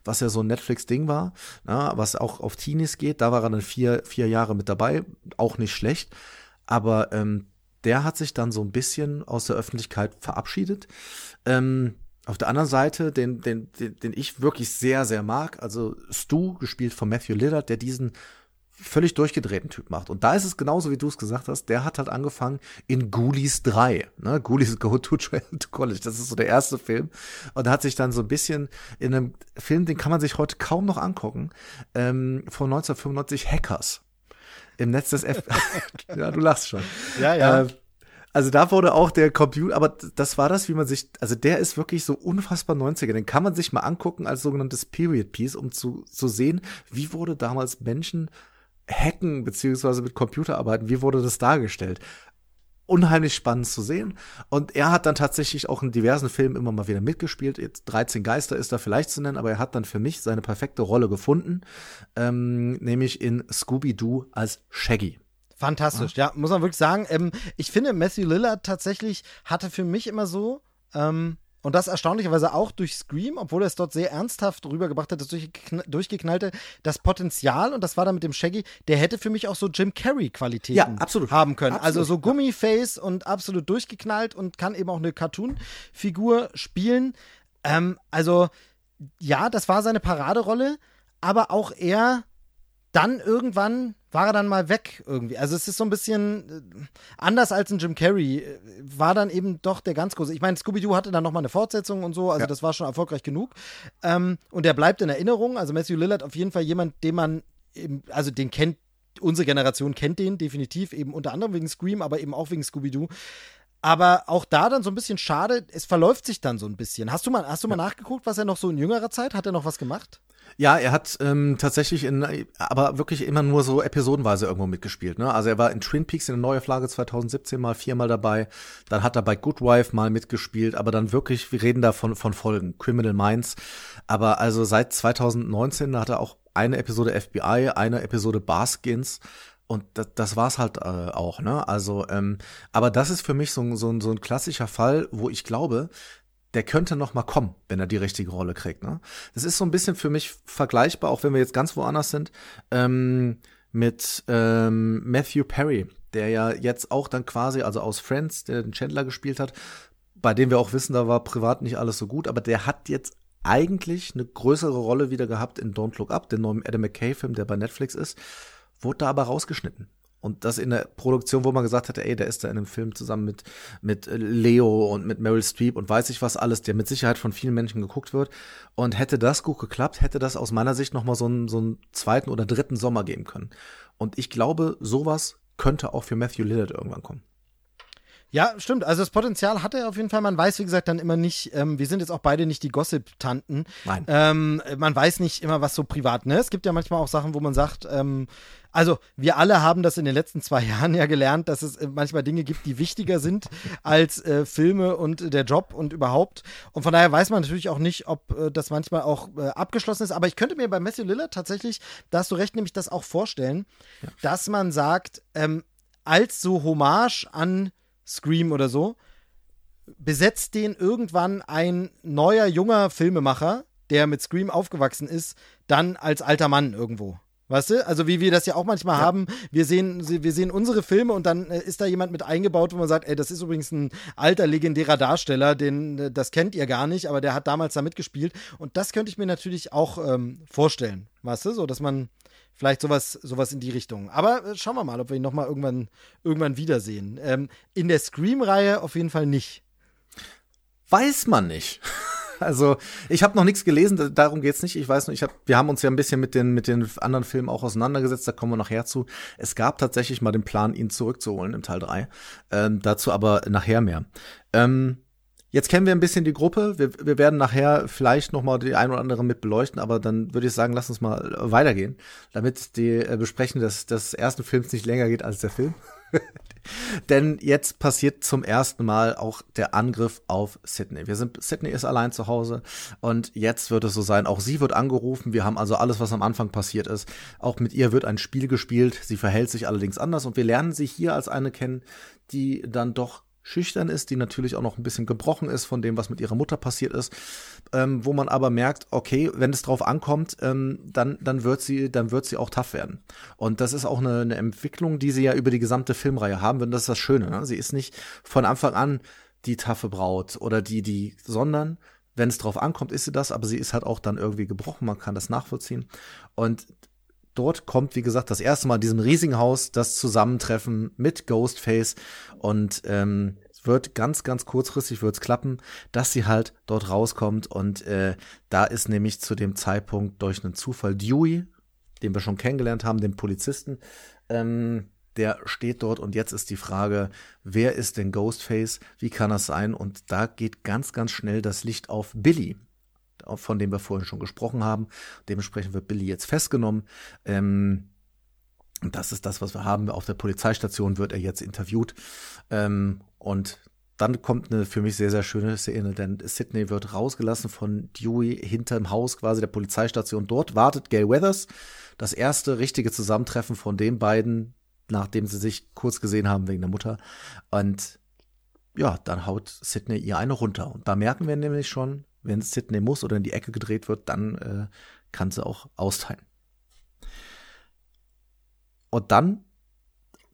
was ja so ein Netflix-Ding war, na, was auch auf Teenies geht. Da war er dann vier, vier Jahre mit dabei, auch nicht schlecht. Aber ähm, der hat sich dann so ein bisschen aus der Öffentlichkeit verabschiedet. Ähm, auf der anderen Seite, den, den, den, den ich wirklich sehr, sehr mag, also Stu, gespielt von Matthew Lillard, der diesen völlig durchgedrehten Typ macht. Und da ist es genauso, wie du es gesagt hast. Der hat halt angefangen in Ghoulies 3. Ne? Ghoulies Go to, to College. Das ist so der erste Film. Und hat sich dann so ein bisschen in einem Film, den kann man sich heute kaum noch angucken, ähm, von 1995 Hackers. Im Netz des F. ja, du lachst schon. Ja, ja. Äh, also da wurde auch der Computer, aber das war das, wie man sich, also der ist wirklich so unfassbar 90er. Den kann man sich mal angucken als sogenanntes Period Piece, um zu, zu sehen, wie wurde damals Menschen hacken beziehungsweise mit Computer arbeiten. Wie wurde das dargestellt? Unheimlich spannend zu sehen. Und er hat dann tatsächlich auch in diversen Filmen immer mal wieder mitgespielt. Jetzt 13 Geister ist da vielleicht zu nennen, aber er hat dann für mich seine perfekte Rolle gefunden, ähm, nämlich in Scooby-Doo als Shaggy. Fantastisch, ja. ja, muss man wirklich sagen. Ähm, ich finde, Matthew Lillard tatsächlich hatte für mich immer so, ähm, und das erstaunlicherweise auch durch Scream, obwohl er es dort sehr ernsthaft rübergebracht hat, das durchgeknallte, das Potenzial, und das war dann mit dem Shaggy, der hätte für mich auch so Jim Carrey-Qualitäten ja, haben können. Absolut. Also so Gummiface und absolut durchgeknallt und kann eben auch eine Cartoon-Figur spielen. Ähm, also, ja, das war seine Paraderolle, aber auch er dann irgendwann war er dann mal weg irgendwie. Also es ist so ein bisschen äh, anders als ein Jim Carrey. Äh, war dann eben doch der ganz große. Ich meine, Scooby-Doo hatte dann noch mal eine Fortsetzung und so, also ja. das war schon erfolgreich genug. Ähm, und der bleibt in Erinnerung. Also Matthew Lillard auf jeden Fall jemand, den man eben, also den kennt, unsere Generation kennt den definitiv, eben unter anderem wegen Scream, aber eben auch wegen Scooby-Doo. Aber auch da dann so ein bisschen schade, es verläuft sich dann so ein bisschen. Hast du mal, hast du mal nachgeguckt, was er noch so in jüngerer Zeit, hat er noch was gemacht? Ja, er hat ähm, tatsächlich in, aber wirklich immer nur so episodenweise irgendwo mitgespielt. Ne? Also er war in Twin Peaks in der Neuauflage 2017 mal viermal dabei. Dann hat er bei Good Wife mal mitgespielt, aber dann wirklich, wir reden da von, von Folgen, Criminal Minds. Aber also seit 2019 hat er auch eine Episode FBI, eine Episode Barskins. Und das, das war's halt äh, auch, ne? Also, ähm, aber das ist für mich so, so, so ein klassischer Fall, wo ich glaube, der könnte noch mal kommen, wenn er die richtige Rolle kriegt. Ne? Das ist so ein bisschen für mich vergleichbar, auch wenn wir jetzt ganz woanders sind, ähm, mit ähm, Matthew Perry, der ja jetzt auch dann quasi, also aus Friends, der den Chandler gespielt hat, bei dem wir auch wissen, da war privat nicht alles so gut, aber der hat jetzt eigentlich eine größere Rolle wieder gehabt in Don't Look Up, den neuen Adam McKay-Film, der bei Netflix ist, wurde da aber rausgeschnitten. Und das in der Produktion, wo man gesagt hatte, ey, der ist da in einem Film zusammen mit, mit Leo und mit Meryl Streep und weiß ich was alles, der mit Sicherheit von vielen Menschen geguckt wird. Und hätte das gut geklappt, hätte das aus meiner Sicht nochmal so einen, so einen zweiten oder dritten Sommer geben können. Und ich glaube, sowas könnte auch für Matthew Lillard irgendwann kommen. Ja, stimmt. Also das Potenzial hat er auf jeden Fall. Man weiß, wie gesagt, dann immer nicht, ähm, wir sind jetzt auch beide nicht die Gossip-Tanten. Nein. Ähm, man weiß nicht immer, was so privat, ne? Es gibt ja manchmal auch Sachen, wo man sagt, ähm, also wir alle haben das in den letzten zwei Jahren ja gelernt, dass es äh, manchmal Dinge gibt, die wichtiger sind als äh, Filme und der Job und überhaupt. Und von daher weiß man natürlich auch nicht, ob äh, das manchmal auch äh, abgeschlossen ist. Aber ich könnte mir bei Matthew Lillard tatsächlich, da hast du recht, nämlich das auch vorstellen, ja. dass man sagt, ähm, als so Hommage an Scream oder so, besetzt den irgendwann ein neuer, junger Filmemacher, der mit Scream aufgewachsen ist, dann als alter Mann irgendwo. Weißt du? Also wie wir das ja auch manchmal ja. haben, wir sehen, wir sehen unsere Filme und dann äh, ist da jemand mit eingebaut, wo man sagt, ey, das ist übrigens ein alter, legendärer Darsteller, den, äh, das kennt ihr gar nicht, aber der hat damals da mitgespielt. Und das könnte ich mir natürlich auch ähm, vorstellen. Weißt du? So, dass man vielleicht sowas, sowas in die Richtung. Aber äh, schauen wir mal, ob wir ihn nochmal irgendwann, irgendwann wiedersehen. Ähm, in der Scream-Reihe auf jeden Fall nicht. Weiß man nicht. Also ich habe noch nichts gelesen, darum geht's nicht. Ich weiß nur, ich hab, wir haben uns ja ein bisschen mit den, mit den anderen Filmen auch auseinandergesetzt, da kommen wir nachher zu. Es gab tatsächlich mal den Plan, ihn zurückzuholen im Teil 3. Ähm, dazu aber nachher mehr. Ähm, Jetzt kennen wir ein bisschen die Gruppe. Wir, wir werden nachher vielleicht noch mal die ein oder andere mit beleuchten, aber dann würde ich sagen, lass uns mal weitergehen, damit die äh, Besprechung des, des ersten Films nicht länger geht als der Film. Denn jetzt passiert zum ersten Mal auch der Angriff auf Sydney. Wir sind, Sydney ist allein zu Hause und jetzt wird es so sein, auch sie wird angerufen. Wir haben also alles, was am Anfang passiert ist. Auch mit ihr wird ein Spiel gespielt. Sie verhält sich allerdings anders und wir lernen sie hier als eine kennen, die dann doch schüchtern ist, die natürlich auch noch ein bisschen gebrochen ist von dem, was mit ihrer Mutter passiert ist, ähm, wo man aber merkt, okay, wenn es drauf ankommt, ähm, dann, dann wird sie, dann wird sie auch tough werden. Und das ist auch eine, eine Entwicklung, die sie ja über die gesamte Filmreihe haben, und das ist das Schöne. Ne? Sie ist nicht von Anfang an die taffe Braut oder die, die, sondern wenn es drauf ankommt, ist sie das, aber sie ist halt auch dann irgendwie gebrochen, man kann das nachvollziehen. Und dort kommt, wie gesagt, das erste Mal in diesem riesigen Haus das Zusammentreffen mit Ghostface und ähm, wird ganz, ganz kurzfristig wird's klappen, dass sie halt dort rauskommt und äh, da ist nämlich zu dem Zeitpunkt durch einen Zufall Dewey, den wir schon kennengelernt haben, den Polizisten, ähm, der steht dort und jetzt ist die Frage, wer ist denn Ghostface? Wie kann das sein? Und da geht ganz, ganz schnell das Licht auf Billy von dem wir vorhin schon gesprochen haben. Dementsprechend wird Billy jetzt festgenommen. Ähm, das ist das, was wir haben. Auf der Polizeistation wird er jetzt interviewt. Ähm, und dann kommt eine für mich sehr, sehr schöne Szene, denn Sidney wird rausgelassen von Dewey hinterm Haus quasi der Polizeistation. Dort wartet Gail Weathers. Das erste richtige Zusammentreffen von den beiden, nachdem sie sich kurz gesehen haben wegen der Mutter. Und ja, dann haut Sidney ihr eine runter. Und da merken wir nämlich schon, wenn Sidney muss oder in die Ecke gedreht wird, dann äh, kann sie auch austeilen. Und dann,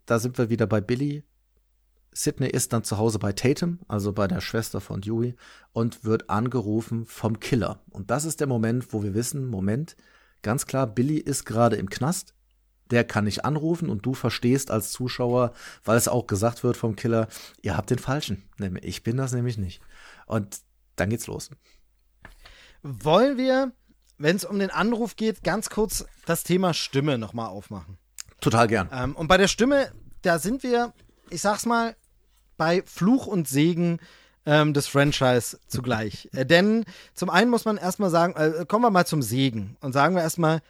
da sind wir wieder bei Billy. Sidney ist dann zu Hause bei Tatum, also bei der Schwester von Dewey, und wird angerufen vom Killer. Und das ist der Moment, wo wir wissen, Moment, ganz klar, Billy ist gerade im Knast. Der kann nicht anrufen und du verstehst als Zuschauer, weil es auch gesagt wird vom Killer, ihr habt den Falschen. Ich bin das nämlich nicht. Und dann geht's los. Wollen wir, wenn es um den Anruf geht, ganz kurz das Thema Stimme nochmal aufmachen? Total gern. Ähm, und bei der Stimme, da sind wir, ich sag's mal, bei Fluch und Segen ähm, des Franchise zugleich. äh, denn zum einen muss man erstmal sagen, äh, kommen wir mal zum Segen und sagen wir erstmal,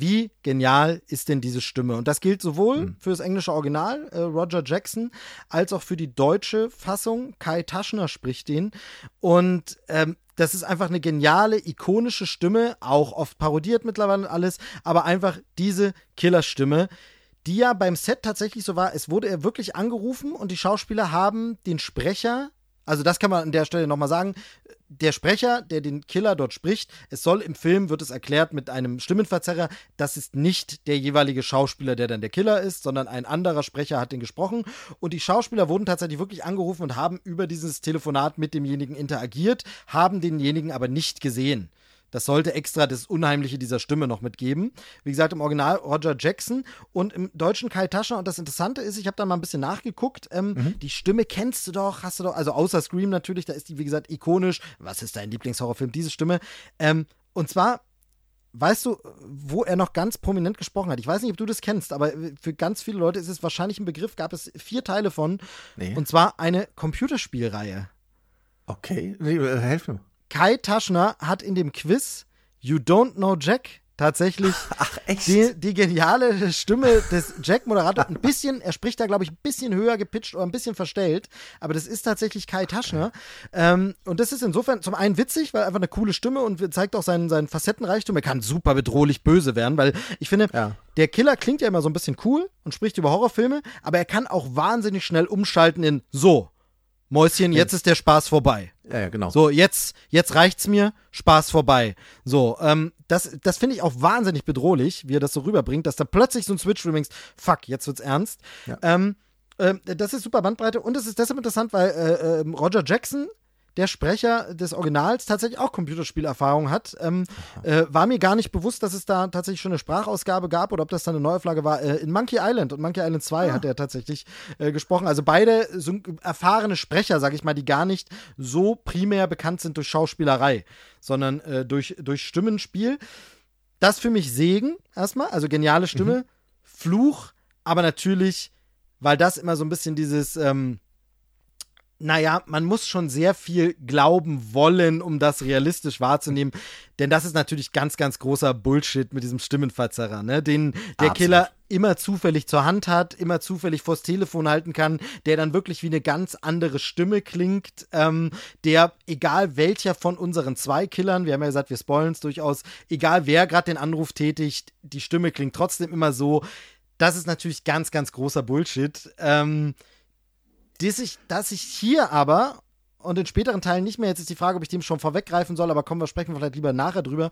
wie genial ist denn diese Stimme? Und das gilt sowohl mhm. für das englische Original, äh, Roger Jackson, als auch für die deutsche Fassung. Kai Taschner spricht den. Und ähm, das ist einfach eine geniale, ikonische Stimme, auch oft parodiert mittlerweile alles, aber einfach diese Killerstimme, die ja beim Set tatsächlich so war, es wurde er wirklich angerufen und die Schauspieler haben den Sprecher also das kann man an der Stelle nochmal sagen. Der Sprecher, der den Killer dort spricht, es soll im Film, wird es erklärt mit einem Stimmenverzerrer, das ist nicht der jeweilige Schauspieler, der dann der Killer ist, sondern ein anderer Sprecher hat den gesprochen. Und die Schauspieler wurden tatsächlich wirklich angerufen und haben über dieses Telefonat mit demjenigen interagiert, haben denjenigen aber nicht gesehen. Das sollte extra das Unheimliche dieser Stimme noch mitgeben. Wie gesagt, im Original Roger Jackson und im deutschen Kai Taschner. Und das Interessante ist, ich habe da mal ein bisschen nachgeguckt. Ähm, mhm. Die Stimme kennst du doch, hast du doch, also außer Scream natürlich, da ist die, wie gesagt, ikonisch. Was ist dein Lieblingshorrorfilm? Diese Stimme. Ähm, und zwar Weißt du, wo er noch ganz prominent gesprochen hat? Ich weiß nicht, ob du das kennst, aber für ganz viele Leute ist es wahrscheinlich ein Begriff, gab es vier Teile von. Nee. Und zwar eine Computerspielreihe. Okay, äh, helf mir. Kai Taschner hat in dem Quiz You Don't Know Jack tatsächlich Ach, die, die, geniale Stimme des Jack-Moderators ein bisschen, er spricht da, glaube ich, ein bisschen höher gepitcht oder ein bisschen verstellt, aber das ist tatsächlich Kai Taschner. Ähm, und das ist insofern zum einen witzig, weil einfach eine coole Stimme und zeigt auch seinen, seinen Facettenreichtum. Er kann super bedrohlich böse werden, weil ich finde, ja. der Killer klingt ja immer so ein bisschen cool und spricht über Horrorfilme, aber er kann auch wahnsinnig schnell umschalten in so. Mäuschen, jetzt ist der Spaß vorbei. Ja, ja, genau. So, jetzt, jetzt reicht's mir, Spaß vorbei. So, ähm, das, das finde ich auch wahnsinnig bedrohlich, wie er das so rüberbringt, dass da plötzlich so ein Switch denkst, fuck, jetzt wird's ernst. Ja. Ähm, äh, das ist super Bandbreite und es ist deshalb interessant, weil äh, äh, Roger Jackson der Sprecher des Originals tatsächlich auch Computerspielerfahrung hat. Ähm, äh, war mir gar nicht bewusst, dass es da tatsächlich schon eine Sprachausgabe gab oder ob das dann eine Neuauflage war. Äh, in Monkey Island und Monkey Island 2 ah. hat er tatsächlich äh, gesprochen. Also beide so erfahrene Sprecher, sag ich mal, die gar nicht so primär bekannt sind durch Schauspielerei, sondern äh, durch, durch Stimmenspiel. Das für mich Segen erstmal, also geniale Stimme. Mhm. Fluch, aber natürlich, weil das immer so ein bisschen dieses. Ähm, naja, man muss schon sehr viel glauben wollen, um das realistisch wahrzunehmen. Denn das ist natürlich ganz, ganz großer Bullshit mit diesem Stimmenverzerrer, ne? Den der Absolut. Killer immer zufällig zur Hand hat, immer zufällig vors Telefon halten kann, der dann wirklich wie eine ganz andere Stimme klingt, ähm, der, egal welcher von unseren zwei Killern, wir haben ja gesagt, wir spoilen es durchaus, egal wer gerade den Anruf tätigt, die Stimme klingt trotzdem immer so. Das ist natürlich ganz, ganz großer Bullshit. Ähm, dass ich, dass ich hier aber und in späteren Teilen nicht mehr, jetzt ist die Frage, ob ich dem schon vorweggreifen soll, aber kommen wir sprechen vielleicht lieber nachher drüber,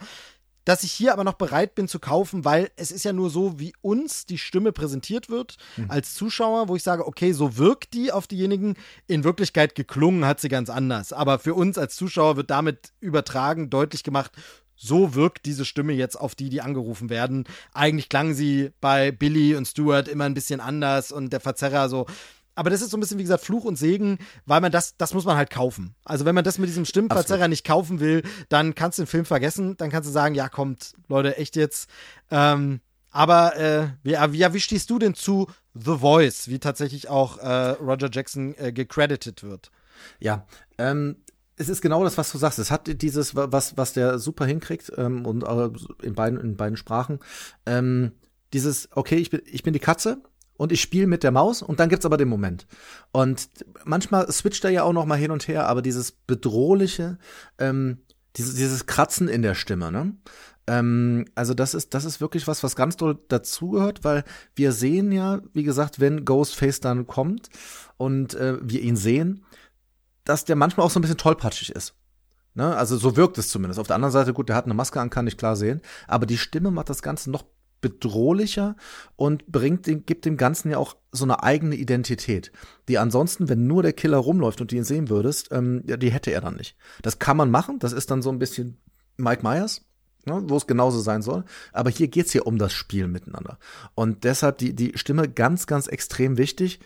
dass ich hier aber noch bereit bin zu kaufen, weil es ist ja nur so, wie uns die Stimme präsentiert wird mhm. als Zuschauer, wo ich sage, okay, so wirkt die auf diejenigen. In Wirklichkeit geklungen hat sie ganz anders. Aber für uns als Zuschauer wird damit übertragen, deutlich gemacht, so wirkt diese Stimme jetzt auf die, die angerufen werden. Eigentlich klang sie bei Billy und Stuart immer ein bisschen anders und der Verzerrer so aber das ist so ein bisschen, wie gesagt, Fluch und Segen, weil man das, das muss man halt kaufen. Also wenn man das mit diesem Stimmenverzerrer nicht kaufen will, dann kannst du den Film vergessen. Dann kannst du sagen, ja, kommt, Leute, echt jetzt. Ähm, aber äh, wie, ja, wie stehst du denn zu The Voice, wie tatsächlich auch äh, Roger Jackson äh, gecredited wird? Ja, ähm, es ist genau das, was du sagst. Es hat dieses, was, was der super hinkriegt ähm, und äh, in, beiden, in beiden Sprachen. Ähm, dieses, okay, ich bin, ich bin die Katze und ich spiele mit der Maus und dann gibt's aber den Moment. Und manchmal switcht er ja auch noch mal hin und her, aber dieses bedrohliche, ähm, dieses, dieses Kratzen in der Stimme, ne? Ähm, also das ist, das ist wirklich was, was ganz doll dazugehört, weil wir sehen ja, wie gesagt, wenn Ghostface dann kommt und äh, wir ihn sehen, dass der manchmal auch so ein bisschen tollpatschig ist. Ne? Also so wirkt es zumindest. Auf der anderen Seite, gut, der hat eine Maske an, kann ich klar sehen, aber die Stimme macht das Ganze noch bedrohlicher und bringt dem, gibt dem Ganzen ja auch so eine eigene Identität, die ansonsten, wenn nur der Killer rumläuft und du ihn sehen würdest, ähm, ja, die hätte er dann nicht. Das kann man machen, das ist dann so ein bisschen Mike Myers, ne, wo es genauso sein soll. Aber hier geht's hier um das Spiel miteinander. Und deshalb die, die Stimme ganz, ganz extrem wichtig.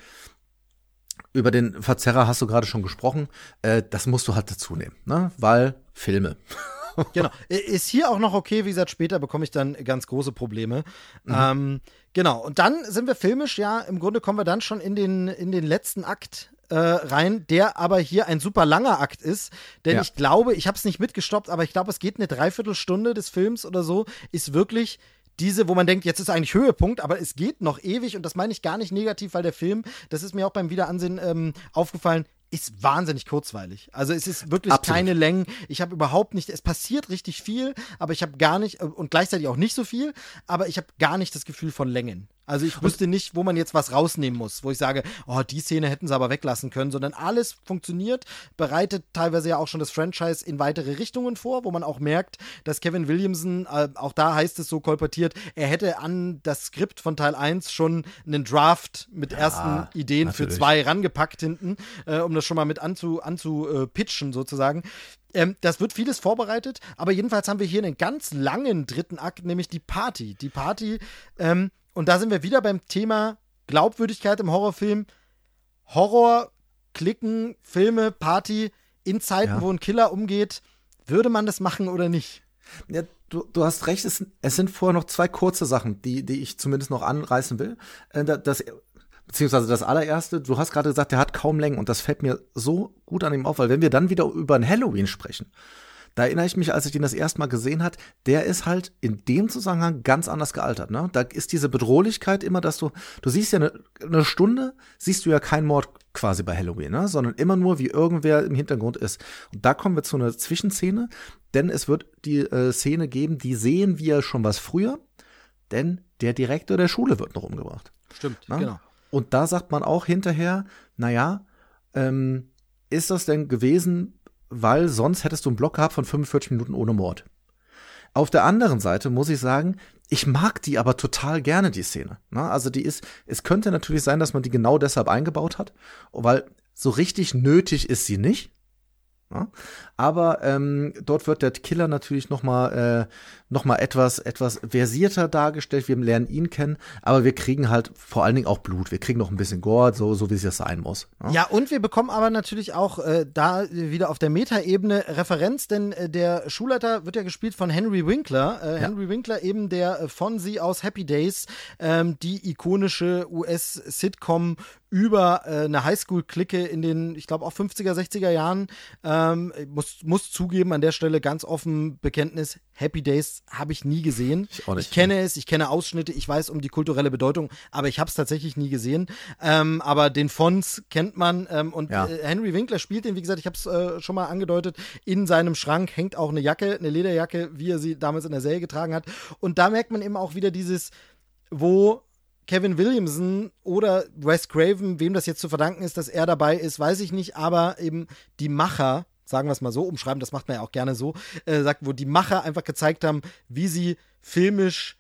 Über den Verzerrer hast du gerade schon gesprochen. Äh, das musst du halt dazu nehmen, ne? weil Filme. genau. Ist hier auch noch okay, wie gesagt, später bekomme ich dann ganz große Probleme. Mhm. Ähm, genau. Und dann sind wir filmisch, ja, im Grunde kommen wir dann schon in den, in den letzten Akt äh, rein, der aber hier ein super langer Akt ist. Denn Ja. ich glaube, ich habe es nicht mitgestoppt, aber ich glaube, es geht eine Dreiviertelstunde des Films oder so, ist wirklich diese, wo man denkt, jetzt ist eigentlich Höhepunkt, aber es geht noch ewig und das meine ich gar nicht negativ, weil der Film, das ist mir auch beim Wiederansehen ähm, aufgefallen, ist wahnsinnig kurzweilig. Also es ist wirklich Absolut. keine Längen. Ich habe überhaupt nicht, es passiert richtig viel, aber ich habe gar nicht, äh, und gleichzeitig auch nicht so viel, aber ich habe gar nicht das Gefühl von Längen. Also ich wüsste nicht, wo man jetzt was rausnehmen muss, wo ich sage, oh, die Szene hätten sie aber weglassen können, sondern alles funktioniert, bereitet teilweise ja auch schon das Franchise in weitere Richtungen vor, wo man auch merkt, dass Kevin Williamson, äh, auch da heißt es so kolportiert, er hätte an das Skript von Teil 1 schon einen Draft mit ersten Ideen für natürlich. zwei rangepackt hinten, äh, um das schon mal mit anzu, anzu äh, sozusagen. Ähm, das wird vieles vorbereitet, aber jedenfalls haben wir hier einen ganz langen dritten Akt, nämlich die Party. Die Party, ähm, und da sind wir wieder beim Thema Glaubwürdigkeit im Horrorfilm. Horror, Klicken, Filme, Party in Zeiten, Ja. wo ein Killer umgeht. Würde man das machen oder nicht? Ja, du, du hast recht, es, es sind vorher noch zwei kurze Sachen, die, die ich zumindest noch anreißen will. Äh, da- Das, beziehungsweise das allererste, du hast gerade gesagt, der hat kaum Längen und das fällt mir so gut an ihm auf, weil wenn wir dann wieder über ein Halloween sprechen, da erinnere ich mich, als ich den das erste Mal gesehen hat, der ist halt in dem Zusammenhang ganz anders gealtert. Ne? Da ist diese Bedrohlichkeit immer, dass du, du siehst ja eine, eine Stunde, siehst du ja keinen Mord quasi bei Halloween, ne? sondern immer nur, wie irgendwer im Hintergrund ist. Und da kommen wir zu einer Zwischenszene, denn es wird die äh, Szene geben, die sehen wir schon was früher, denn der Direktor der Schule wird noch umgebracht. Stimmt, Ne? genau. Und da sagt man auch hinterher, naja, ähm, ist das denn gewesen, weil sonst hättest du einen Block gehabt von 45 Minuten ohne Mord. Auf der anderen Seite muss ich sagen, ich mag die aber total gerne, die Szene. Ne? Also die ist, es könnte natürlich sein, dass man die genau deshalb eingebaut hat, weil so richtig nötig ist sie nicht. Ja? Aber ähm, dort wird der Killer natürlich noch mal, äh, noch mal etwas, etwas versierter dargestellt. Wir lernen ihn kennen, aber wir kriegen halt vor allen Dingen auch Blut. Wir kriegen noch ein bisschen Gore, so, so wie es ja sein muss. Ja? Ja, und wir bekommen aber natürlich auch äh, da wieder auf der Metaebene Referenz, denn äh, der Schulleiter wird ja gespielt von Henry Winkler. Äh, Henry Winkler eben der äh, Fonzie aus Happy Days, ähm, die ikonische US-Sitcom über äh, eine Highschool-Clique in den, ich glaube, auch 50er, 60er Jahren. Ähm, ich muss, muss zugeben, an der Stelle ganz offen Bekenntnis, Happy Days habe ich nie gesehen. Ich auch nicht. kenne es, ich kenne Ausschnitte, ich weiß um die kulturelle Bedeutung, aber ich habe es tatsächlich nie gesehen. Ähm, aber den Fons kennt man ähm, und Ja. äh, Henry Winkler spielt den, wie gesagt, ich habe es äh, schon mal angedeutet, in seinem Schrank hängt auch eine Jacke, eine Lederjacke, wie er sie damals in der Serie getragen hat. Und da merkt man eben auch wieder dieses, wo Kevin Williamson oder Wes Craven, wem das jetzt zu verdanken ist, dass er dabei ist, weiß ich nicht, aber eben die Macher, sagen wir es mal so, umschreiben, das macht man ja auch gerne so, äh, sagt, wo die Macher einfach gezeigt haben, wie sie filmisch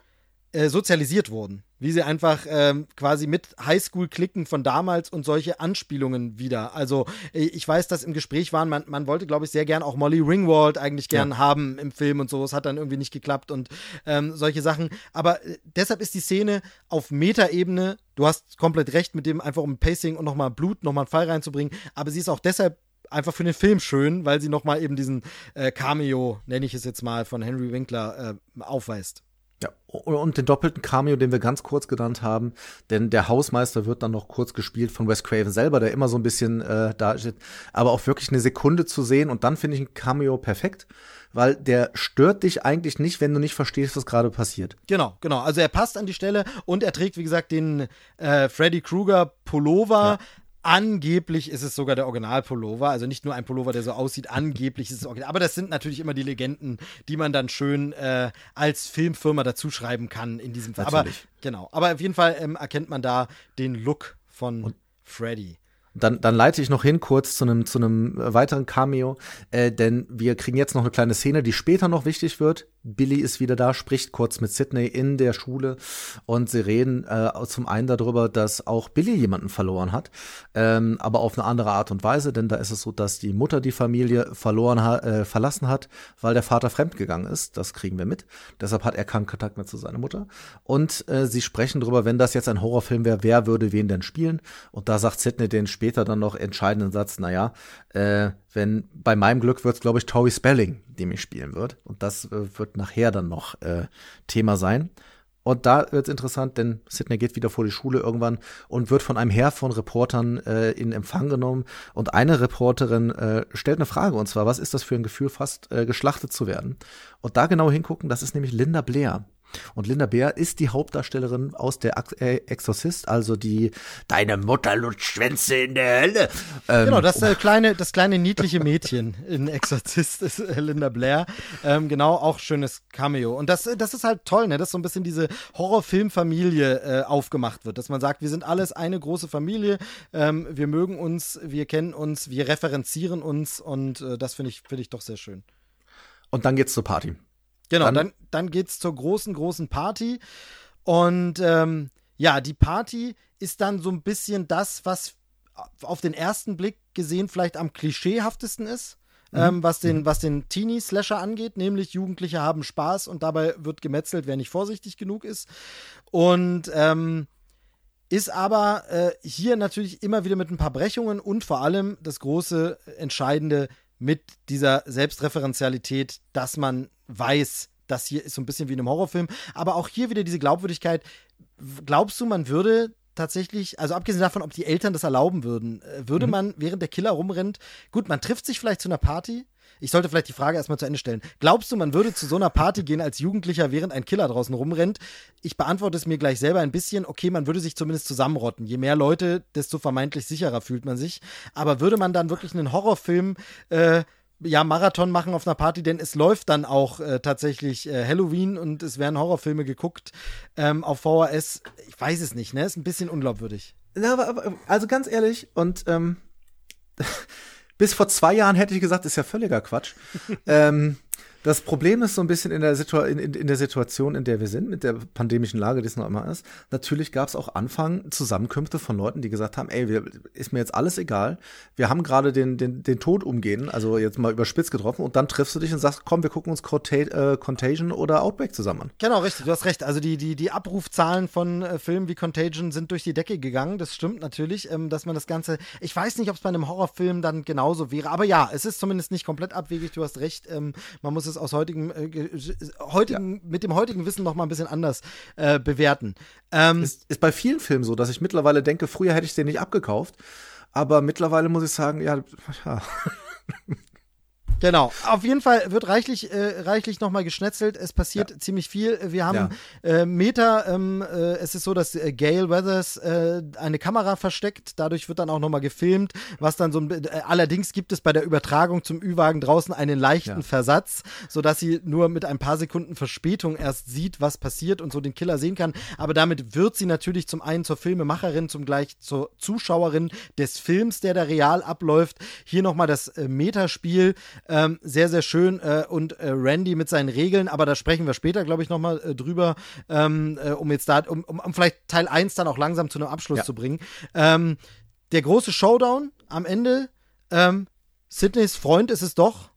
äh, sozialisiert wurden. Wie sie einfach ähm, quasi mit Highschool-Klicken von damals und solche Anspielungen wieder. Also, ich weiß, dass im Gespräch waren, man, man wollte, glaube ich, sehr gern auch Molly Ringwald eigentlich gern haben im Film und so. Es hat dann irgendwie nicht geklappt und ähm, solche Sachen. Aber äh, deshalb ist die Szene auf Metaebene, du hast komplett recht mit dem einfach um Pacing und nochmal Blut, nochmal einen Fall reinzubringen. Aber sie ist auch deshalb einfach für den Film schön, weil sie nochmal eben diesen äh, Cameo, nenne ich es jetzt mal, von Henry Winkler äh, aufweist. Ja, und den doppelten Cameo, den wir ganz kurz genannt haben, denn der Hausmeister wird dann noch kurz gespielt von Wes Craven selber, der immer so ein bisschen äh, da steht, aber auch wirklich eine Sekunde zu sehen und dann finde ich ein Cameo perfekt, weil der stört dich eigentlich nicht, wenn du nicht verstehst, was gerade passiert. Genau, genau. Also er passt an die Stelle und er trägt, wie gesagt, den äh, Freddy Krueger Pullover. Angeblich ist es sogar der Original-Pullover, also nicht nur ein Pullover, der so aussieht, angeblich ist es original. Aber das sind natürlich immer die Legenden, die man dann schön äh, als Filmfirma dazuschreiben kann in diesem Fall. Aber Natürlich. genau, aber auf jeden Fall ähm, erkennt man da den Look von Freddy. Dann, dann leite ich noch hin kurz zu einem zu weiteren Cameo, äh, denn wir kriegen jetzt noch eine kleine Szene, die später noch wichtig wird. Billy ist wieder da, spricht kurz mit Sidney in der Schule und sie reden äh, zum einen darüber, dass auch Billy jemanden verloren hat, ähm, aber auf eine andere Art und Weise, denn da ist es so, dass die Mutter die Familie verloren hat, äh, verlassen hat, weil der Vater fremdgegangen ist. Das kriegen wir mit. Deshalb hat er keinen Kontakt mehr zu seiner Mutter. Und äh, sie sprechen darüber, wenn das jetzt ein Horrorfilm wäre, wer würde wen denn spielen? Und da sagt Sidney den später dann noch entscheidenden Satz, naja, äh, wenn bei meinem Glück wird es, glaube ich, Tori Spelling, die mich spielen wird. Und das äh, wird nachher dann noch äh, Thema sein. Und da wird es interessant, denn Sidney geht wieder vor die Schule irgendwann und wird von einem Heer von Reportern äh, in Empfang genommen. Und eine Reporterin äh, stellt eine Frage, und zwar, was ist das für ein Gefühl, fast äh, geschlachtet zu werden? Und da genau hingucken, das ist nämlich Linda Blair. Und Linda Bär ist die Hauptdarstellerin aus der äh, Exorzist, also die Deine Mutter lutscht Schwänze in der Hölle. Ähm, genau, das äh, kleine, das kleine niedliche Mädchen in Exorzist ist äh, Linda Blair. Ähm, genau, auch schönes Cameo. Und das, das ist halt toll, ne? dass so ein bisschen diese Horrorfilmfamilie äh, aufgemacht wird, dass man sagt, wir sind alles eine große Familie, ähm, wir mögen uns, wir kennen uns, wir referenzieren uns und äh, das finde ich, finde ich doch sehr schön. Und dann geht's zur Party. Genau, dann, dann, dann geht es zur großen, großen Party. Und ähm, ja, die Party ist dann so ein bisschen das, was auf den ersten Blick gesehen vielleicht am klischeehaftesten ist. Mhm. Ähm, was den, mhm. was den Teenie-Slasher angeht, nämlich Jugendliche haben Spaß und dabei wird gemetzelt, wer nicht vorsichtig genug ist. Und ähm, ist aber äh, hier natürlich immer wieder mit ein paar Brechungen und vor allem das große Entscheidende mit dieser Selbstreferenzialität, dass man weiß, das hier ist so ein bisschen wie in einem Horrorfilm. Aber auch hier wieder diese Glaubwürdigkeit. Glaubst du, man würde tatsächlich, also abgesehen davon, ob die Eltern das erlauben würden, äh, würde mhm. man, während der Killer rumrennt, gut, man trifft sich vielleicht zu einer Party. Ich sollte vielleicht die Frage erstmal zu Ende stellen. Glaubst du, man würde zu so einer Party gehen als Jugendlicher, während ein Killer draußen rumrennt? Ich beantworte es mir gleich selber ein bisschen. Okay, man würde sich zumindest zusammenrotten. Je mehr Leute, desto vermeintlich sicherer fühlt man sich. Aber würde man dann wirklich einen Horrorfilm äh, ja, Marathon machen auf einer Party, denn es läuft dann auch äh, tatsächlich äh, Halloween und es werden Horrorfilme geguckt ähm, auf VHS. Ich weiß es nicht, ne? Ist ein bisschen unglaubwürdig. Ja, aber, aber also ganz ehrlich, und ähm, bis vor zwei Jahren hätte ich gesagt, ist ja völliger Quatsch. ähm, das Problem ist so ein bisschen in der, Situ in, in, in, der Situation, in der wir sind, mit der pandemischen Lage, die es noch immer ist. Natürlich gab es auch Anfang Zusammenkünfte von Leuten, die gesagt haben, ey, wir, ist mir jetzt alles egal. Wir haben gerade den, den, den Tod umgehen, also jetzt mal überspitzt getroffen und dann triffst du dich und sagst, komm, wir gucken uns äh, Contagion oder Outbreak zusammen an. Genau, richtig, du hast recht. Also die, die, die Abrufzahlen von äh, Filmen wie Contagion sind durch die Decke gegangen. Das stimmt natürlich, ähm, dass man das Ganze, ich weiß nicht, ob es bei einem Horrorfilm dann genauso wäre, aber ja, es ist zumindest nicht komplett abwegig, du hast recht. Ähm, man muss es es aus heutigem, äh, heutigen, ja. mit dem heutigen Wissen noch mal ein bisschen anders äh, bewerten. Ähm, ist, ist bei vielen Filmen so, dass ich mittlerweile denke, früher hätte ich den nicht abgekauft. Aber mittlerweile muss ich sagen, ja, ja. Genau. Auf jeden Fall wird reichlich, äh, reichlich nochmal geschnetzelt. Es passiert ja. ziemlich viel. Wir haben ja. äh, Meta. Ähm, äh, es ist so, dass äh, Gail Weathers äh, eine Kamera versteckt. Dadurch wird dann auch nochmal gefilmt. Was dann so ein, äh, allerdings gibt es bei der Übertragung zum Ü-Wagen draußen einen leichten ja. Versatz, sodass sie nur mit ein paar Sekunden Verspätung erst sieht, was passiert und so den Killer sehen kann. Aber damit wird sie natürlich zum einen zur Filmemacherin, zum gleich zur Zuschauerin des Films, der da real abläuft. Hier nochmal das äh, Metaspiel. Ähm, sehr, sehr schön. Äh, und äh, Randy mit seinen Regeln, aber da sprechen wir später, glaube ich, nochmal äh, drüber, ähm, äh, um jetzt da, um, um, um, vielleicht Teil 1 dann auch langsam zu einem Abschluss ja. zu bringen. Ähm, der große Showdown am Ende. Ähm, Sidneys Freund ist es doch.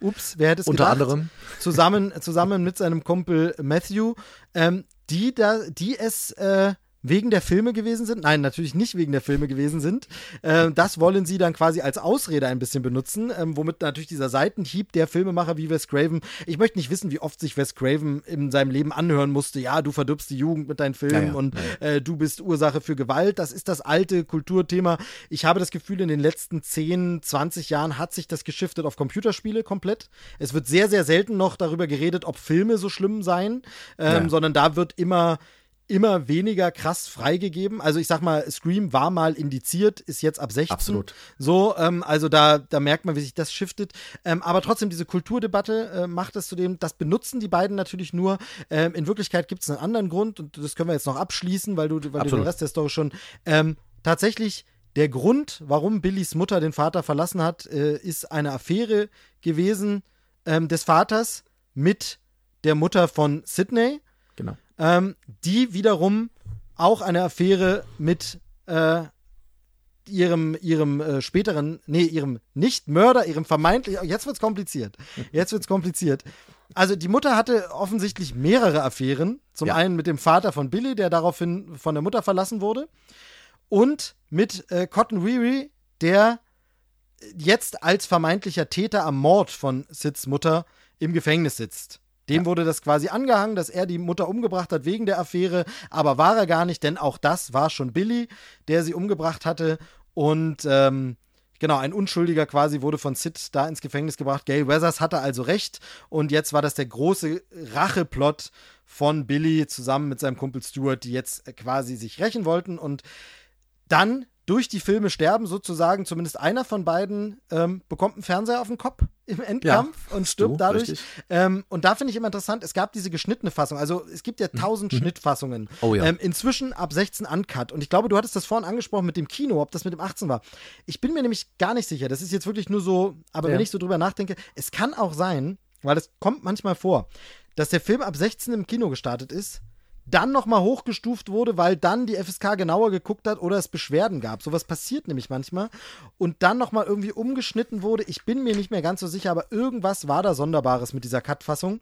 Ups, wer hätte es Unter gedacht? anderem. Zusammen, zusammen mit seinem Kumpel Matthew, ähm, die, da, die es äh, wegen der Filme gewesen sind. Nein, natürlich nicht wegen der Filme gewesen sind. Äh, das wollen sie dann quasi als Ausrede ein bisschen benutzen, ähm, womit natürlich dieser Seitenhieb der Filmemacher wie Wes Craven, ich möchte nicht wissen, wie oft sich Wes Craven in seinem Leben anhören musste, ja, du verdirbst die Jugend mit deinen Filmen ja, ja, und ja, äh, du bist Ursache für Gewalt. Das ist das alte Kulturthema. Ich habe das Gefühl, in den letzten 10, 20 Jahren hat sich das geschiftet auf Computerspiele komplett. Es wird sehr, sehr selten noch darüber geredet, ob Filme so schlimm seien, ähm, sondern da wird immer immer weniger krass freigegeben. Also ich sag mal, Scream war mal indiziert, ist jetzt ab 16. Absolut. So, ähm, also da, da merkt man, wie sich das shiftet. Ähm, aber trotzdem, diese Kulturdebatte äh, macht es zu dem, das benutzen die beiden natürlich nur. Ähm, in Wirklichkeit gibt es einen anderen Grund und das können wir jetzt noch abschließen, weil du, weil du den Rest der Story schon ähm, tatsächlich der Grund, warum Billys Mutter den Vater verlassen hat, äh, ist eine Affäre gewesen ähm, des Vaters mit der Mutter von Sydney. Ähm, die wiederum auch eine Affäre mit äh, ihrem, ihrem äh, späteren, nee, ihrem Nicht-Mörder, ihrem vermeintlich, jetzt wird's kompliziert. Jetzt wird's kompliziert. Also die Mutter hatte offensichtlich mehrere Affären. Zum ja. einen mit dem Vater von Billy, der daraufhin von der Mutter verlassen wurde. Und mit äh, Cotton Weary, der jetzt als vermeintlicher Täter am Mord von Sids Mutter im Gefängnis sitzt. Dem ja. wurde das quasi angehangen, dass er die Mutter umgebracht hat wegen der Affäre, aber war er gar nicht, denn auch das war schon Billy, der sie umgebracht hatte. Und ähm, Genau, ein Unschuldiger quasi wurde von Sid da ins Gefängnis gebracht. Gail Weathers hatte also recht und jetzt war das der große Racheplot von Billy zusammen mit seinem Kumpel Stuart, die jetzt quasi sich rächen wollten und dann durch die Filme sterben sozusagen zumindest einer von beiden ähm, bekommt einen Fernseher auf den Kopf im Endkampf ja, und stirbt du, dadurch. Ähm, und da finde ich immer interessant, es gab diese geschnittene Fassung. Also es gibt ja mhm. tausend mhm. Schnittfassungen. Oh ja. Ähm, inzwischen ab 16 uncut. Und ich glaube, du hattest das vorhin angesprochen mit dem Kino, ob das mit dem 18 war. Ich bin mir nämlich gar nicht sicher. Das ist jetzt wirklich nur so, aber ja. wenn ich so drüber nachdenke, es kann auch sein, weil es kommt manchmal vor, dass der Film ab 16 im Kino gestartet ist dann nochmal hochgestuft wurde, weil dann die FSK genauer geguckt hat oder es Beschwerden gab. Sowas passiert nämlich manchmal. Und dann nochmal irgendwie umgeschnitten wurde. Ich bin mir nicht mehr ganz so sicher, aber irgendwas war da Sonderbares mit dieser Cut-Fassung.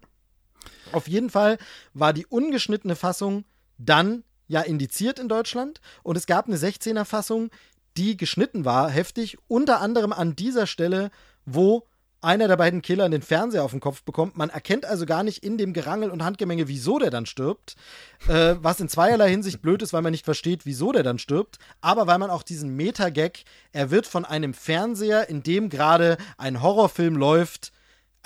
Auf jeden Fall war die ungeschnittene Fassung dann ja indiziert in Deutschland und es gab eine 16er-Fassung, die geschnitten war, heftig, unter anderem an dieser Stelle, wo einer der beiden Killer den Fernseher auf den Kopf bekommt. Man erkennt also gar nicht in dem Gerangel und Handgemenge, wieso der dann stirbt. Äh, was in zweierlei Hinsicht blöd ist, weil man nicht versteht, wieso der dann stirbt. Aber weil man auch diesen Meta-Gag, er wird von einem Fernseher, in dem gerade ein Horrorfilm läuft,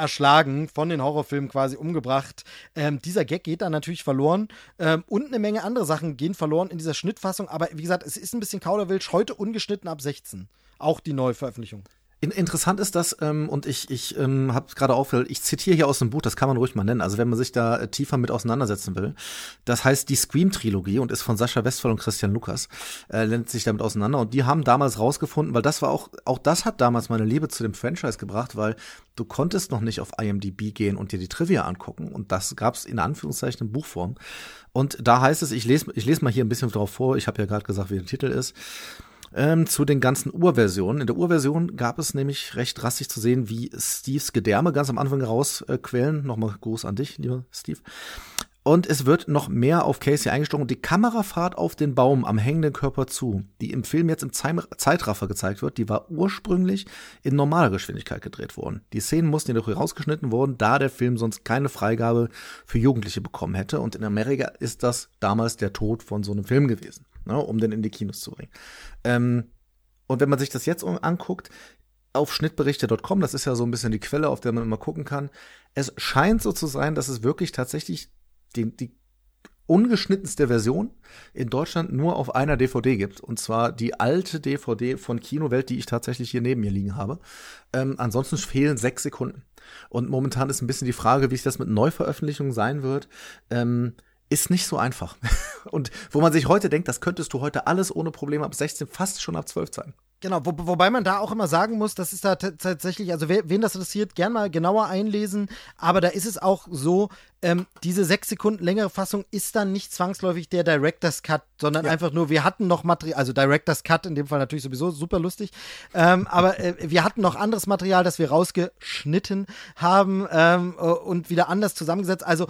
erschlagen, von den Horrorfilmen quasi umgebracht. Ähm, dieser Gag geht dann natürlich verloren. Ähm, und eine Menge andere Sachen gehen verloren in dieser Schnittfassung. Aber wie gesagt, es ist ein bisschen Kauderwelsch. Heute ungeschnitten ab 16. Auch die Neuveröffentlichung. In, interessant ist das, ähm, und ich, ich ähm, habe gerade aufgehört, ich zitiere hier aus dem Buch, das kann man ruhig mal nennen, also wenn man sich da äh, tiefer mit auseinandersetzen will. Das heißt die Scream-Trilogie und ist von Sascha Westphal und Christian Lukas, äh, nennt sich damit auseinander. Und die haben damals rausgefunden, weil das war auch, auch das hat damals meine Liebe zu dem Franchise gebracht, weil du konntest noch nicht auf IMDb gehen und dir die Trivia angucken. Und das gab's in Anführungszeichen in Buchform. Und da heißt es, ich lese ich lese mal hier ein bisschen drauf vor, ich habe ja gerade gesagt, wie der Titel ist ähm, zu den ganzen Urversionen. In der Urversion gab es nämlich recht drastisch zu sehen, wie Steves Gedärme ganz am Anfang rausquellen. Äh, Nochmal Gruß an dich, lieber Steve. Und es wird noch mehr auf Casey eingestochen die Kamera fahrt auf den Baum am hängenden Körper zu, die im Film jetzt im Zeitraffer gezeigt wird, die war ursprünglich in normaler Geschwindigkeit gedreht worden. Die Szenen mussten jedoch rausgeschnitten worden, da der Film sonst keine Freigabe für Jugendliche bekommen hätte. Und in Amerika ist das damals der Tod von so einem Film gewesen ne, um den in die Kinos zu bringen. Ähm, und wenn man sich das jetzt anguckt, auf schnittberichte.com, das ist ja so ein bisschen die Quelle, auf der man immer gucken kann, es scheint so zu sein, dass es wirklich tatsächlich die, die ungeschnittenste Version in Deutschland nur auf einer DVD gibt. Und zwar die alte DVD von Kinowelt, die ich tatsächlich hier neben mir liegen habe. Ähm, ansonsten fehlen sechs Sekunden. Und momentan ist ein bisschen die Frage, wie es das mit Neuveröffentlichungen sein wird. Ähm, ist nicht so einfach. Und wo man sich heute denkt, das könntest du heute alles ohne Probleme ab 16, fast schon ab 12 zeigen. Genau, wo, wobei man da auch immer sagen muss, das ist da tatsächlich, also wer, wen das interessiert, gern mal genauer einlesen. Aber da ist es auch so, ähm, diese sechs Sekunden längere Fassung ist dann nicht zwangsläufig der Director's Cut, sondern ja. einfach nur, wir hatten noch Material, also Director's Cut in dem Fall natürlich sowieso super lustig, ähm, aber äh, wir hatten noch anderes Material, das wir rausgeschnitten haben ähm, und wieder anders zusammengesetzt. Also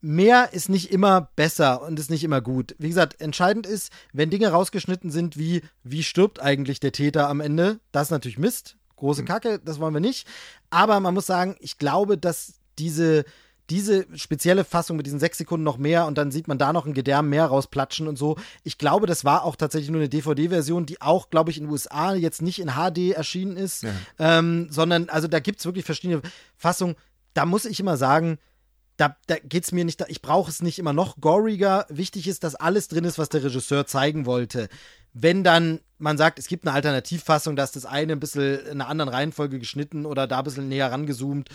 mehr ist nicht immer besser und ist nicht immer gut. Wie gesagt, entscheidend ist, wenn Dinge rausgeschnitten sind, wie wie stirbt eigentlich der Täter am Ende, das ist natürlich Mist, große mhm. Kacke, das wollen wir nicht. Aber man muss sagen, ich glaube, dass diese diese spezielle Fassung mit diesen sechs Sekunden noch mehr und dann sieht man da noch ein Gedärm mehr rausplatschen und so. Ich glaube, das war auch tatsächlich nur eine DVD-Version, die auch, glaube ich, in den USA jetzt nicht in HD erschienen ist, ja. ähm, sondern also da gibt es wirklich verschiedene Fassungen. Da muss ich immer sagen, da, da geht es mir nicht, ich brauche es nicht immer noch goriger. Wichtig ist, dass alles drin ist, was der Regisseur zeigen wollte. Wenn dann man sagt, es gibt eine Alternativfassung, da ist das eine ein bisschen in einer anderen Reihenfolge geschnitten oder da ein bisschen näher rangezoomt,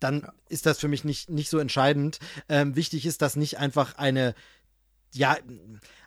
dann ja. ist das für mich nicht, nicht so entscheidend. Ähm, wichtig ist, dass nicht einfach eine, ja,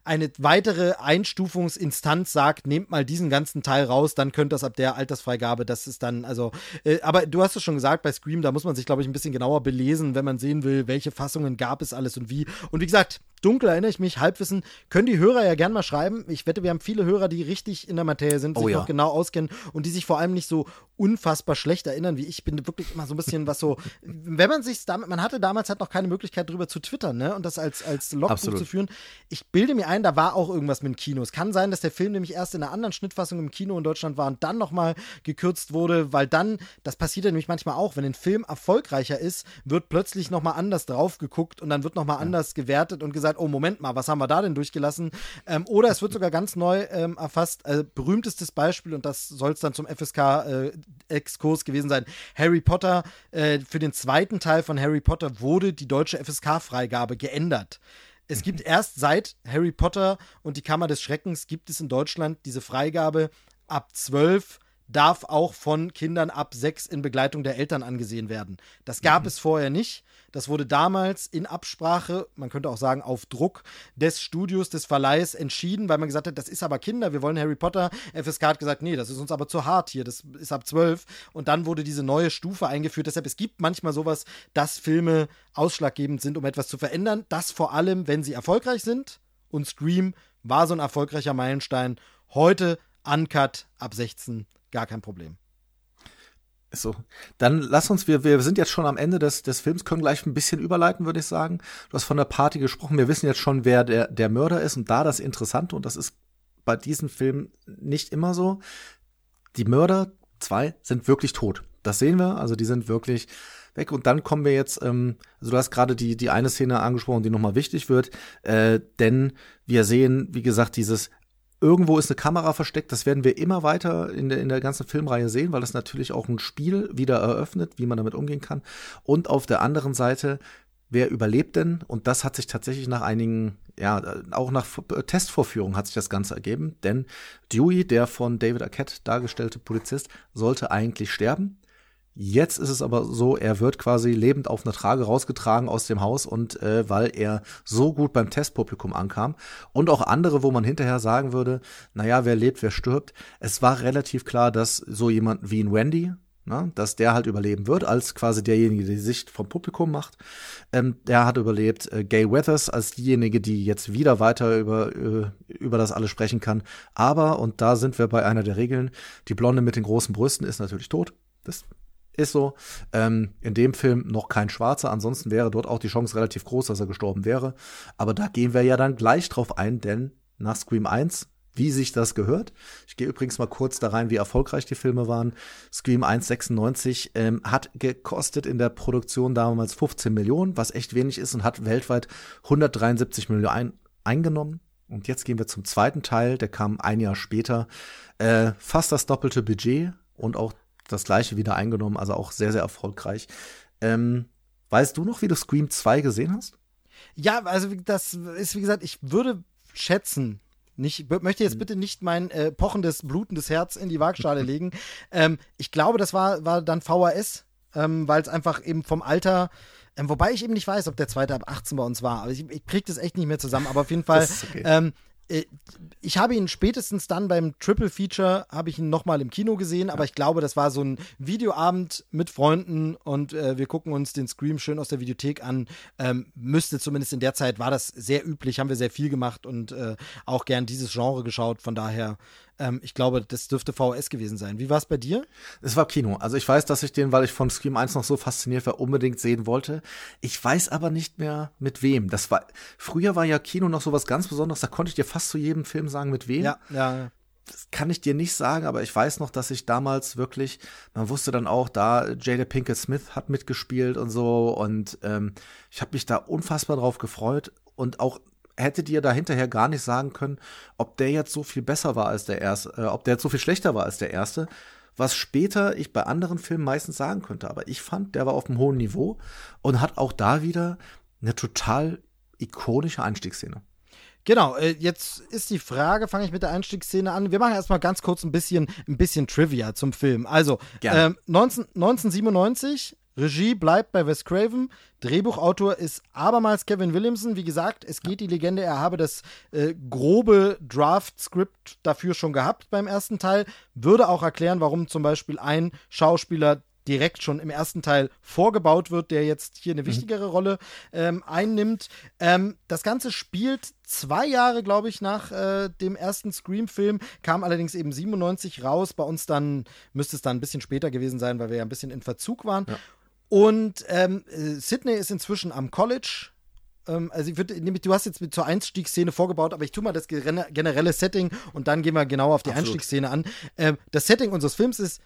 eine weitere Einstufungsinstanz sagt, nehmt mal diesen ganzen Teil raus, dann könnte das ab der Altersfreigabe, das ist dann, also, äh, aber du hast es schon gesagt, bei Scream, da muss man sich, glaube ich, ein bisschen genauer belesen, wenn man sehen will, welche Fassungen gab es alles und wie. Und wie gesagt, dunkel erinnere ich mich, Halbwissen, können die Hörer ja gern mal schreiben. Ich wette, wir haben viele Hörer, die richtig in der Materie sind, oh, sich ja. auch genau auskennen und die sich vor allem nicht so unfassbar schlecht erinnern wie ich. Bin wirklich immer so ein bisschen was so, wenn man sich damit, man hatte damals halt noch keine Möglichkeit drüber zu twittern, ne, und das als, als Logbuch zu führen. Ich bilde mir ein, sein, da war auch irgendwas mit dem Kino. Es kann sein, dass der Film nämlich erst in einer anderen Schnittfassung im Kino in Deutschland war und dann nochmal gekürzt wurde, weil dann, das passiert ja nämlich manchmal auch, wenn ein Film erfolgreicher ist, wird plötzlich nochmal anders drauf geguckt und dann wird nochmal ja. anders gewertet und gesagt, oh, Moment mal, was haben wir da denn durchgelassen? Ähm, oder es wird sogar ganz neu ähm, erfasst. Äh, berühmtestes Beispiel, und das soll es dann zum FSK-Exkurs äh, gewesen sein, Harry Potter, äh, für den zweiten Teil von Harry Potter wurde die deutsche FSK-Freigabe geändert. Es gibt erst seit Harry Potter und die Kammer des Schreckens gibt es in Deutschland diese Freigabe ab 12 darf auch von Kindern ab sechs in Begleitung der Eltern angesehen werden. Das gab mhm. es vorher nicht. Das wurde damals in Absprache, man könnte auch sagen auf Druck des Studios, des Verleihs entschieden, weil man gesagt hat, das ist aber Kinder, wir wollen Harry Potter. FSK hat gesagt, nee, das ist uns aber zu hart hier, das ist ab zwölf. Und dann wurde diese neue Stufe eingeführt. Deshalb, es gibt manchmal sowas, dass Filme ausschlaggebend sind, um etwas zu verändern. Das vor allem, wenn sie erfolgreich sind. Und Scream war so ein erfolgreicher Meilenstein. Heute Uncut ab 16 gar kein Problem. So, dann lass uns, wir, wir sind jetzt schon am Ende des, des Films, können gleich ein bisschen überleiten, würde ich sagen. Du hast von der Party gesprochen, wir wissen jetzt schon, wer der, der Mörder ist und da das Interessante, und das ist bei diesen Filmen nicht immer so, die Mörder, zwei, sind wirklich tot. Das sehen wir, also die sind wirklich weg. Und dann kommen wir jetzt, ähm, also du hast gerade die, die eine Szene angesprochen, die nochmal wichtig wird, äh, denn wir sehen, wie gesagt, dieses Irgendwo ist eine Kamera versteckt, das werden wir immer weiter in der, in der ganzen Filmreihe sehen, weil das natürlich auch ein Spiel wieder eröffnet, wie man damit umgehen kann. Und auf der anderen Seite, wer überlebt denn? Und das hat sich tatsächlich nach einigen, ja, auch nach Testvorführungen hat sich das Ganze ergeben, denn Dewey, der von David Arquette dargestellte Polizist, sollte eigentlich sterben. Jetzt ist es aber so, er wird quasi lebend auf einer Trage rausgetragen aus dem Haus und äh, weil er so gut beim Testpublikum ankam und auch andere, wo man hinterher sagen würde, naja, wer lebt, wer stirbt. Es war relativ klar, dass so jemand wie ein Wendy, na, ne, dass der halt überleben wird, als quasi derjenige, der Sicht vom Publikum macht. Ähm, der hat überlebt. Äh, Gay Weathers als diejenige, die jetzt wieder weiter über, äh, über das alles sprechen kann. Aber, und da sind wir bei einer der Regeln, die Blonde mit den großen Brüsten ist natürlich tot. Das ist so. Ähm, in dem Film noch kein Schwarzer. Ansonsten wäre dort auch die Chance relativ groß, dass er gestorben wäre. Aber da gehen wir ja dann gleich drauf ein, denn nach Scream 1 wie sich das gehört. Ich gehe übrigens mal kurz da rein, wie erfolgreich die Filme waren. Scream 196 ähm, hat gekostet in der Produktion damals 15 Millionen, was echt wenig ist und hat weltweit 173 Millionen ein eingenommen. Und jetzt gehen wir zum zweiten Teil, der kam ein Jahr später. Äh, fast das doppelte Budget und auch das gleiche wieder eingenommen, also auch sehr, sehr erfolgreich. Ähm, weißt du noch, wie du Scream 2 gesehen hast? Ja, also das ist, wie gesagt, ich würde schätzen, nicht, möchte jetzt mhm. bitte nicht mein äh, pochendes, blutendes Herz in die Waagschale legen. Ähm, ich glaube, das war, war dann VHS, ähm, weil es einfach eben vom Alter ähm, wobei ich eben nicht weiß, ob der zweite ab 18 bei uns war. Aber ich, ich kriege das echt nicht mehr zusammen. Aber auf jeden Fall, okay. ähm, äh, ich habe ihn spätestens dann beim Triple Feature, habe ich ihn nochmal im Kino gesehen, aber ich glaube, das war so ein Videoabend mit Freunden und äh, wir gucken uns den Scream schön aus der Videothek an. Ähm, müsste zumindest in der Zeit, war das sehr üblich, haben wir sehr viel gemacht und äh, auch gern dieses Genre geschaut. Von daher ähm, ich glaube, das dürfte VHS gewesen sein. Wie war es bei dir? Es war Kino. Also ich weiß, dass ich den, weil ich von Scream 1 noch so fasziniert war, unbedingt sehen wollte. Ich weiß aber nicht mehr mit wem. Das war, früher war ja Kino noch so was ganz Besonderes. Da konnte ich dir fast zu jedem Film sagen, mit wem. Ja, ja. Das kann ich dir nicht sagen, aber ich weiß noch, dass ich damals wirklich, man wusste dann auch, da Jada Pinkett Smith hat mitgespielt und so und ähm, ich habe mich da unfassbar drauf gefreut und auch hättet ihr da hinterher gar nicht sagen können, ob der jetzt so viel besser war als der erste, äh, ob der jetzt so viel schlechter war als der erste, was später ich bei anderen Filmen meistens sagen könnte. Aber ich fand, der war auf einem hohen Niveau und hat auch da wieder eine total ikonische Einstiegsszene. Genau, äh, jetzt ist die Frage, fange ich mit der Einstiegsszene an. Wir machen erstmal ganz kurz ein bisschen, ein bisschen Trivia zum Film. Also, äh, 19, 1997 Regie bleibt bei Wes Craven. Drehbuchautor ist abermals Kevin Williamson. Wie gesagt, es geht die Legende, er habe das äh, grobe Draft-Skript dafür schon gehabt beim ersten Teil. Würde auch erklären, warum zum Beispiel ein Schauspieler direkt schon im ersten Teil vorgebaut wird, der jetzt hier eine mhm. wichtigere mhm. Rolle ähm, einnimmt. Ähm, das Ganze spielt zwei Jahre, glaube ich, nach äh, dem ersten Scream-Film, kam allerdings eben 97 raus. Bei uns dann müsste es dann ein bisschen später gewesen sein, weil wir ja ein bisschen in Verzug waren. Ja. Und ähm, äh, Sydney ist inzwischen am College, Ähm, also ich würde, du hast jetzt mit zur Einstiegsszene vorgebaut, aber ich tue mal das generelle Setting und dann gehen wir genau auf die Absolut. Einstiegsszene an. Ähm, das Setting unseres Films ist,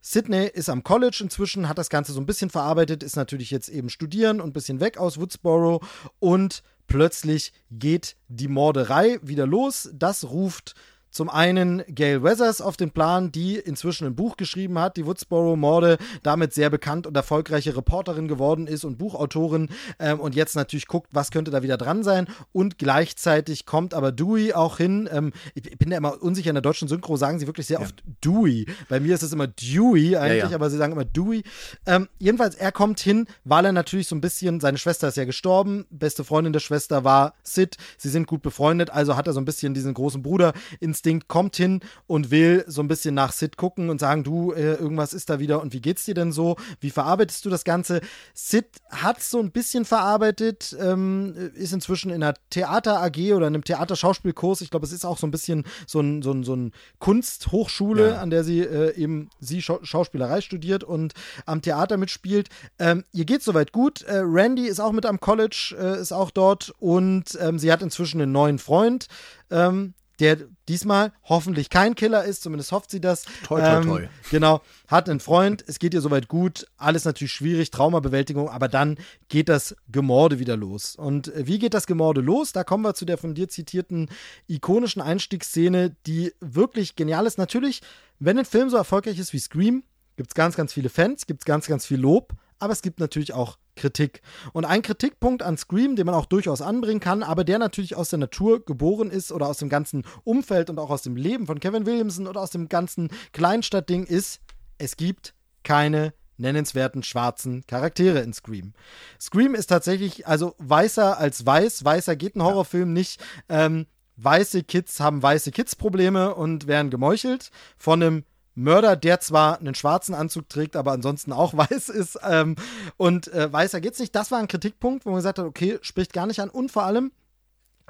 Sydney ist am College inzwischen, hat das Ganze so ein bisschen verarbeitet, ist natürlich jetzt eben studieren und ein bisschen weg aus Woodsboro und plötzlich geht die Morderei wieder los. Das ruft zum einen Gail Weathers auf den Plan, die inzwischen ein Buch geschrieben hat, die Woodsboro-Morde, damit sehr bekannt und erfolgreiche Reporterin geworden ist und Buchautorin ähm, und jetzt natürlich guckt, was könnte da wieder dran sein. Und gleichzeitig kommt aber Dewey auch hin. Ähm, ich bin ja immer unsicher in der deutschen Synchro, sagen sie wirklich sehr ja. oft Dewey. Bei mir ist es immer Dewey eigentlich, ja, ja. aber sie sagen immer Dewey. Ähm, jedenfalls, er kommt hin, weil er natürlich so ein bisschen, seine Schwester ist ja gestorben, beste Freundin der Schwester war Sid, sie sind gut befreundet, also hat er so ein bisschen diesen großen Bruder ins Instinkt kommt hin und will so ein bisschen nach Sid gucken und sagen, du, äh, irgendwas ist da wieder und wie geht's dir denn so? Wie verarbeitest du das Ganze? Sid hat so ein bisschen verarbeitet, ähm, ist inzwischen in einer Theater AG oder einem Theaterschauspielkurs. Ich glaube, es ist auch so ein bisschen so ein, so ein, so ein Kunsthochschule, ja. an der sie äh, eben sie Schau Schauspielerei studiert und am Theater mitspielt. Ähm, ihr geht soweit gut. Äh, Randy ist auch mit am College, äh, ist auch dort und ähm, sie hat inzwischen einen neuen Freund. Ähm, der diesmal hoffentlich kein Killer ist, zumindest hofft sie das. Toi, toi, toi. Ähm, genau, hat einen Freund, es geht ihr soweit gut, alles natürlich schwierig, Traumabewältigung, aber dann geht das Gemorde wieder los. Und äh, wie geht das Gemorde los? Da kommen wir zu der von dir zitierten ikonischen Einstiegsszene, die wirklich genial ist. Natürlich, wenn ein Film so erfolgreich ist wie Scream, gibt es ganz, ganz viele Fans, gibt es ganz, ganz viel Lob, aber es gibt natürlich auch Kritik. Und ein Kritikpunkt an Scream, den man auch durchaus anbringen kann, aber der natürlich aus der Natur geboren ist oder aus dem ganzen Umfeld und auch aus dem Leben von Kevin Williamson oder aus dem ganzen Kleinstadtding ist, es gibt keine nennenswerten schwarzen Charaktere in Scream. Scream ist tatsächlich, also weißer als weiß, weißer geht ein Horrorfilm nicht. Ähm, weiße Kids haben weiße Kids-Probleme und werden gemeuchelt von einem Mörder, der zwar einen schwarzen Anzug trägt, aber ansonsten auch weiß ist. Ähm, und äh, weißer geht's nicht. Das war ein Kritikpunkt, wo man gesagt hat, okay, spricht gar nicht an. Und vor allem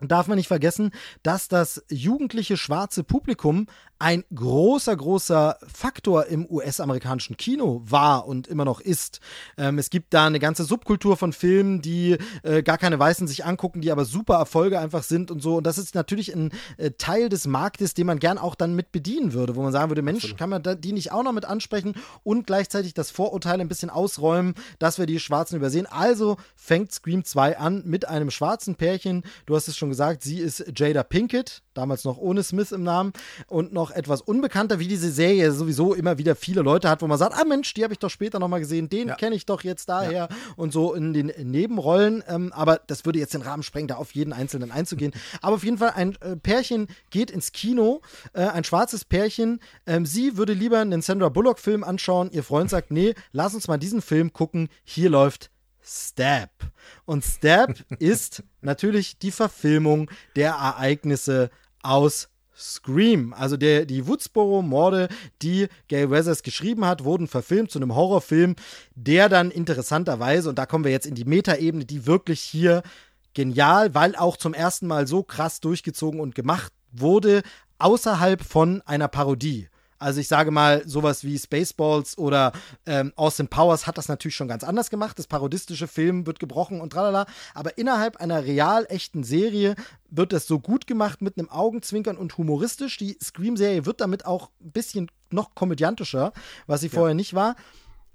darf man nicht vergessen, dass das jugendliche schwarze Publikum ein großer, großer Faktor im US-amerikanischen Kino war und immer noch ist. Ähm, es gibt da eine ganze Subkultur von Filmen, die äh, gar keine Weißen sich angucken, die aber super Erfolge einfach sind und so. Und das ist natürlich ein äh, Teil des Marktes, den man gern auch dann mit bedienen würde, wo man sagen würde, Mensch, kann man die nicht auch noch mit ansprechen und gleichzeitig das Vorurteil ein bisschen ausräumen, dass wir die Schwarzen übersehen. Also fängt Scream 2 an mit einem schwarzen Pärchen. Du hast es schon gesagt, sie ist Jada Pinkett, damals noch ohne Smith im Namen und noch etwas unbekannter, wie diese Serie sowieso immer wieder viele Leute hat, wo man sagt, ah Mensch, die habe ich doch später nochmal gesehen, den ja. kenne ich doch jetzt daher ja. und so in den Nebenrollen. Ähm, aber das würde jetzt den Rahmen sprengen, da auf jeden Einzelnen einzugehen. aber auf jeden Fall, ein äh, Pärchen geht ins Kino, äh, ein schwarzes Pärchen. Ähm, sie würde lieber einen Sandra Bullock-Film anschauen. Ihr Freund sagt, nee, lass uns mal diesen Film gucken. Hier läuft Stab. Und Stab ist natürlich die Verfilmung der Ereignisse aus Scream. Also der, die Woodsboro-Morde, die Gail Weathers geschrieben hat, wurden verfilmt zu einem Horrorfilm, der dann interessanterweise, und da kommen wir jetzt in die Metaebene, die wirklich hier genial, weil auch zum ersten Mal so krass durchgezogen und gemacht wurde, außerhalb von einer Parodie. Also ich sage mal, sowas wie Spaceballs oder ähm, Austin Powers hat das natürlich schon ganz anders gemacht. Das parodistische Film wird gebrochen und tralala. Aber innerhalb einer real echten Serie wird das so gut gemacht mit einem Augenzwinkern und humoristisch. Die Scream-Serie wird damit auch ein bisschen noch komödiantischer, was sie ja. vorher nicht war.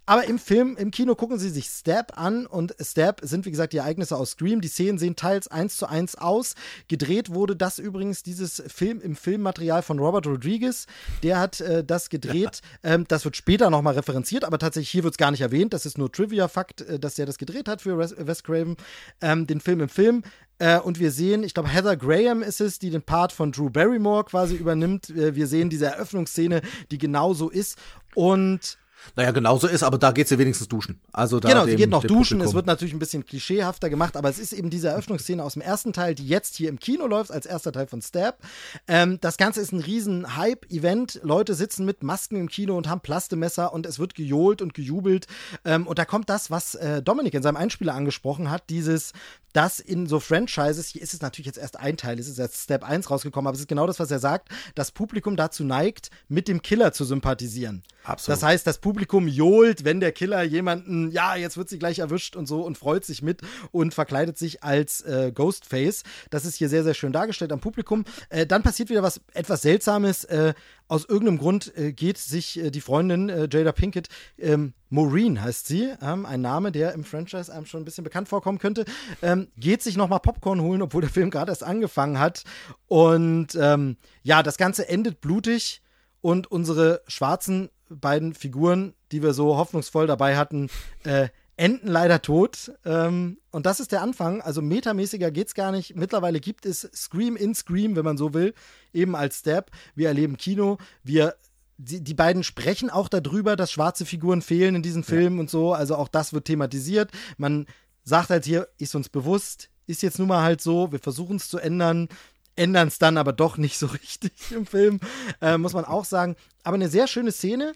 Aber im Film, im Kino gucken sie sich Stab an und Stab sind wie gesagt die Ereignisse aus Scream. Die Szenen sehen teils eins zu eins aus. Gedreht wurde das übrigens, dieses Film im Filmmaterial von Robert Rodriguez. Der hat äh, das gedreht. Ja. Ähm, das wird später nochmal referenziert, aber tatsächlich hier wird es gar nicht erwähnt. Das ist nur Trivia-Fakt, äh, dass der das gedreht hat für Wes Craven. Ähm, den Film im Film. Äh, und wir sehen, ich glaube, Heather Graham ist es, die den Part von Drew Barrymore quasi übernimmt. Äh, wir sehen diese Eröffnungsszene, die genauso ist. Und naja, genauso ist, aber da geht sie wenigstens duschen. Also da genau, sie geht noch duschen. Publikum. Es wird natürlich ein bisschen klischeehafter gemacht, aber es ist eben diese Eröffnungsszene aus dem ersten Teil, die jetzt hier im Kino läuft, als erster Teil von Stab. Ähm, das Ganze ist ein riesen Hype-Event. Leute sitzen mit Masken im Kino und haben Plastemesser und es wird gejohlt und gejubelt. Ähm, und da kommt das, was äh, Dominik in seinem Einspieler angesprochen hat, dieses, dass in so Franchises, hier ist es natürlich jetzt erst ein Teil, es ist jetzt Step 1 rausgekommen, aber es ist genau das, was er sagt, das Publikum dazu neigt, mit dem Killer zu sympathisieren. Absolut. Das heißt, das Publikum johlt, wenn der Killer jemanden, ja, jetzt wird sie gleich erwischt und so und freut sich mit und verkleidet sich als äh, Ghostface. Das ist hier sehr, sehr schön dargestellt am Publikum. Äh, dann passiert wieder was etwas Seltsames. Äh, aus irgendeinem Grund äh, geht sich äh, die Freundin äh, Jada Pinkett, ähm, Maureen heißt sie, ähm, ein Name, der im Franchise einem schon ein bisschen bekannt vorkommen könnte, ähm, geht sich nochmal Popcorn holen, obwohl der Film gerade erst angefangen hat. Und ähm, ja, das Ganze endet blutig und unsere schwarzen beiden Figuren, die wir so hoffnungsvoll dabei hatten, äh, enden leider tot. Ähm, und das ist der Anfang. Also metamäßiger geht's gar nicht. Mittlerweile gibt es Scream in Scream, wenn man so will, eben als Step. Wir erleben Kino. Wir die, die beiden sprechen auch darüber, dass schwarze Figuren fehlen in diesen Filmen ja. und so. Also auch das wird thematisiert. Man sagt halt hier, ist uns bewusst, ist jetzt nun mal halt so, wir versuchen es zu ändern, ändern es dann aber doch nicht so richtig im Film, äh, muss man auch sagen. Aber eine sehr schöne Szene,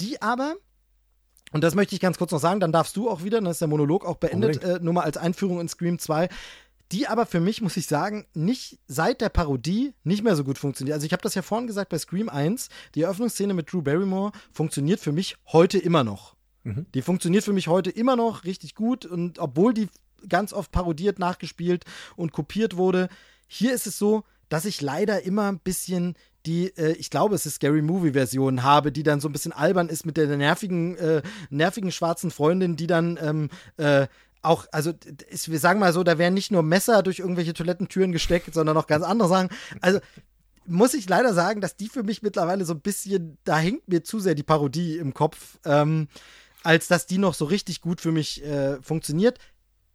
die aber und das möchte ich ganz kurz noch sagen, dann darfst du auch wieder, dann ist der Monolog auch beendet, äh, nur mal als Einführung in Scream 2, die aber für mich, muss ich sagen, nicht seit der Parodie nicht mehr so gut funktioniert. Also ich habe das ja vorhin gesagt bei Scream 1, die Eröffnungsszene mit Drew Barrymore funktioniert für mich heute immer noch. Mhm. Die funktioniert für mich heute immer noch richtig gut und obwohl die ganz oft parodiert, nachgespielt und kopiert wurde, hier ist es so, dass ich leider immer ein bisschen die, äh, ich glaube, es ist Scary Movie-Version habe, die dann so ein bisschen albern ist mit der nervigen, äh, nervigen schwarzen Freundin, die dann ähm, äh, auch, also ist, wir sagen mal so, da werden nicht nur Messer durch irgendwelche Toilettentüren gesteckt, sondern auch ganz andere Sachen. Also muss ich leider sagen, dass die für mich mittlerweile so ein bisschen, da hängt mir zu sehr die Parodie im Kopf, ähm, als dass die noch so richtig gut für mich äh, funktioniert.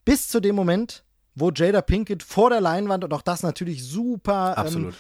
Bis zu dem Moment, wo Jada Pinkett vor der Leinwand und auch das natürlich super ähm,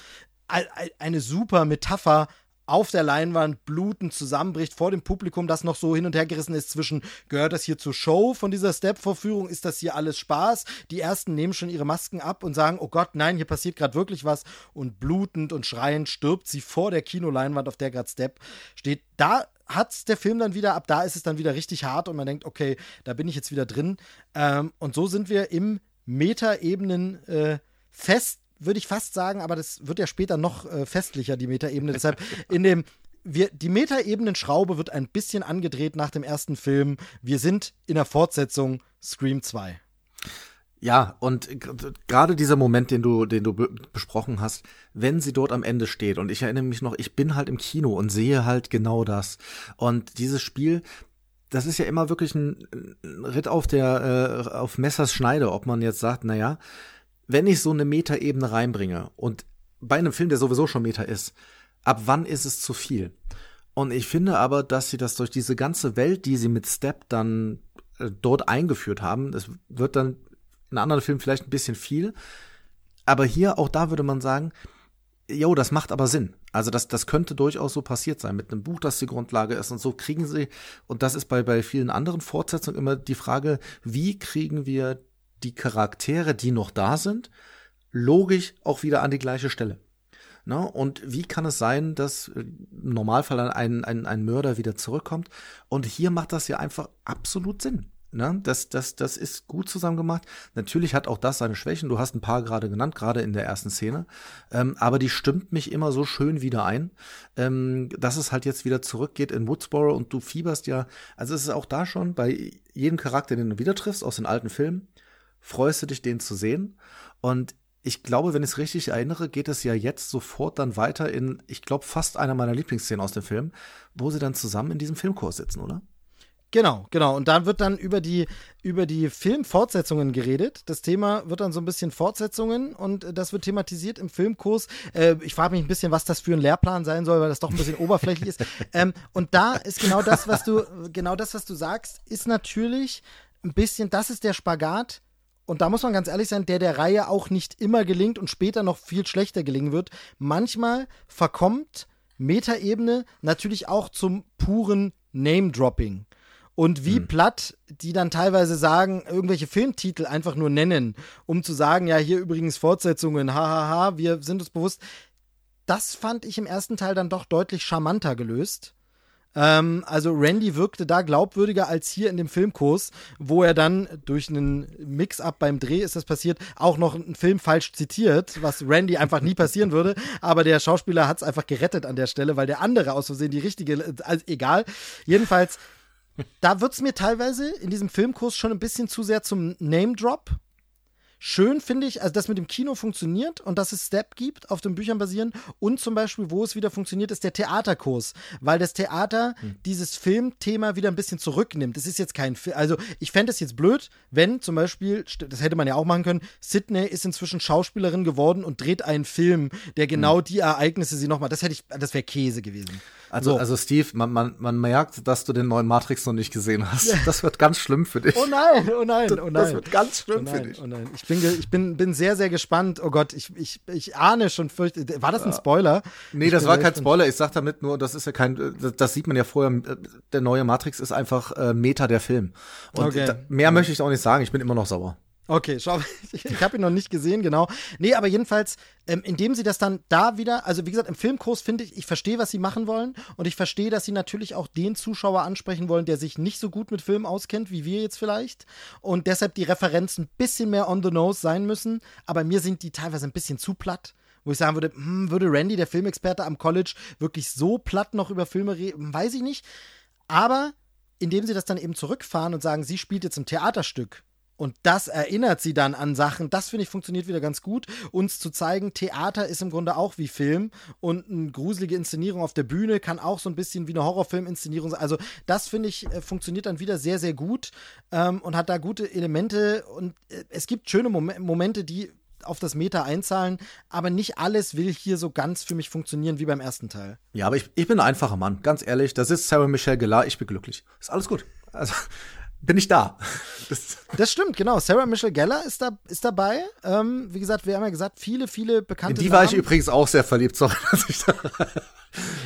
eine super Metapher auf der Leinwand blutend zusammenbricht vor dem Publikum, das noch so hin und her gerissen ist zwischen, gehört das hier zur Show von dieser Step-Vorführung, ist das hier alles Spaß? Die ersten nehmen schon ihre Masken ab und sagen, oh Gott, nein, hier passiert gerade wirklich was und blutend und schreiend stirbt sie vor der Kinoleinwand, auf der gerade Step steht. Da hat der Film dann wieder, ab da ist es dann wieder richtig hart und man denkt, okay, da bin ich jetzt wieder drin. Ähm, und so sind wir im Metaebenen äh, fest würde ich fast sagen, aber das wird ja später noch äh, festlicher, die Metaebene. Deshalb in dem wir, die Metaebenen-Schraube wird ein bisschen angedreht nach dem ersten Film. Wir sind in der Fortsetzung Scream 2. Ja, und gerade dieser Moment, den du, den du besprochen hast, wenn sie dort am Ende steht, und ich erinnere mich noch, ich bin halt im Kino und sehe halt genau das. Und dieses Spiel, das ist ja immer wirklich ein, Ritt auf der, äh, auf Messers Schneide, ob man jetzt sagt, naja, wenn ich so eine Metaebene reinbringe und bei einem Film, der sowieso schon Meta ist, ab wann ist es zu viel? Und ich finde aber, dass sie das durch diese ganze Welt, die sie mit Step dann äh, dort eingeführt haben, das wird dann in anderen Filmen vielleicht ein bisschen viel, aber hier auch da würde man sagen, jo, das macht aber Sinn. Also das, das könnte durchaus so passiert sein mit einem Buch, das die Grundlage ist und so kriegen sie, und das ist bei, bei vielen anderen Fortsetzungen immer die Frage, wie kriegen wir die Charaktere, die noch da sind, logisch auch wieder an die gleiche Stelle. Na, und wie kann es sein, dass äh, im Normalfall ein, ein, ein Mörder wieder zurückkommt? Und hier macht das ja einfach absolut Sinn. Ne? Das, das, das ist gut zusammen gemacht. Natürlich hat auch das seine Schwächen. Du hast ein paar gerade genannt, gerade in der ersten Szene. Ähm, aber die stimmt mich immer so schön wieder ein, ähm, dass es halt jetzt wieder zurückgeht in Woodsboro und du fieberst ja. Also es ist auch da schon bei jedem Charakter, den du wieder triffst aus den alten Filmen, freust du dich, den zu sehen. Und ich glaube, wenn ich es richtig erinnere, geht es ja jetzt sofort dann weiter in, ich glaube, fast einer meiner Lieblingsszenen aus dem Film, wo sie dann zusammen in diesem Filmkurs sitzen, oder? Genau, genau. Und dann wird dann über die, über die Filmfortsetzungen geredet. Das Thema wird dann so ein bisschen Fortsetzungen und das wird thematisiert im Filmkurs. Äh, ich frage mich ein bisschen, was das für ein Lehrplan sein soll, weil das doch ein bisschen oberflächlich ist. Ähm, und da ist genau das, was du, genau das, was du sagst, ist natürlich ein bisschen, das ist der Spagat und da muss man ganz ehrlich sein, der der Reihe auch nicht immer gelingt und später noch viel schlechter gelingen wird. Manchmal verkommt Metaebene natürlich auch zum puren Name-Dropping. Und wie mhm. platt die dann teilweise sagen, irgendwelche Filmtitel einfach nur nennen, um zu sagen, ja, hier übrigens Fortsetzungen, hahaha, wir sind uns bewusst. Das fand ich im ersten Teil dann doch deutlich charmanter gelöst. Ähm, also Randy wirkte da glaubwürdiger als hier in dem Filmkurs, wo er dann durch einen Mix-up beim Dreh ist das passiert, auch noch einen Film falsch zitiert, was Randy einfach nie passieren würde. Aber der Schauspieler hat es einfach gerettet an der Stelle, weil der andere aus Versehen die richtige, also egal. Jedenfalls, da wird es mir teilweise in diesem Filmkurs schon ein bisschen zu sehr zum Name-Drop. Schön finde ich, also dass mit dem Kino funktioniert und dass es Step gibt, auf den Büchern basieren. Und zum Beispiel, wo es wieder funktioniert, ist der Theaterkurs, weil das Theater hm. dieses Filmthema wieder ein bisschen zurücknimmt. Es ist jetzt kein Film. Also, ich fände es jetzt blöd, wenn zum Beispiel, das hätte man ja auch machen können, Sydney ist inzwischen Schauspielerin geworden und dreht einen Film, der genau hm. die Ereignisse sie nochmal. Das hätte ich, das wäre Käse gewesen. Also, so. also Steve, man, man, man merkt, dass du den neuen Matrix noch nicht gesehen hast. Das wird ganz schlimm für dich. Oh nein, oh nein, oh nein. Das wird ganz schlimm oh nein, für dich. Oh nein. Ich bin, ich bin, bin sehr, sehr gespannt. Oh Gott, ich, ich, ich ahne schon fürcht. War das ein Spoiler? Nee, ich das war kein Spoiler. Ich sag damit nur, das ist ja kein, das sieht man ja vorher. Der neue Matrix ist einfach äh, Meta der Film. Und okay. da, mehr ja. möchte ich auch nicht sagen. Ich bin immer noch sauer. Okay, schau, ich, habe ihn noch nicht gesehen, genau. Nee, aber jedenfalls, ähm, indem sie das dann da wieder, also wie gesagt, im Filmkurs finde ich, ich verstehe, was sie machen wollen und ich verstehe, dass sie natürlich auch den Zuschauer ansprechen wollen, der sich nicht so gut mit Filmen auskennt, wie wir jetzt vielleicht und deshalb die Referenzen ein bisschen mehr on the nose sein müssen, aber mir sind die teilweise ein bisschen zu platt wo ich sagen würde, hm, würde Randy, der Filmexperte am College, wirklich so platt noch über Filme reden? Weiß ich nicht. Aber indem sie das dann eben zurückfahren und sagen, sie spielt jetzt ein Theaterstück und das erinnert sie dann an Sachen. Das finde ich funktioniert wieder ganz gut. Uns zu zeigen, Theater ist im Grunde auch wie Film und eine gruselige Inszenierung auf der Bühne kann auch so ein bisschen wie eine Horrorfilm-Inszenierung sein. Also, das finde ich äh, funktioniert dann wieder sehr, sehr gut ähm, und hat da gute Elemente. Und äh, es gibt schöne Mom Momente, die auf das Meta einzahlen, aber nicht alles will hier so ganz für mich funktionieren wie beim ersten Teil. Ja, aber ich, ich bin ein einfacher Mann, ganz ehrlich. Das ist Sarah Michelle Gellar, ich bin glücklich. Ist alles gut. Also, bin ich da. Das, das, stimmt, genau. Sarah Michelle Geller ist, da, ist dabei. Ähm, wie gesagt, wir haben ja gesagt, viele, viele bekannte. In die war ich übrigens auch sehr verliebt, sorry, dass ich da.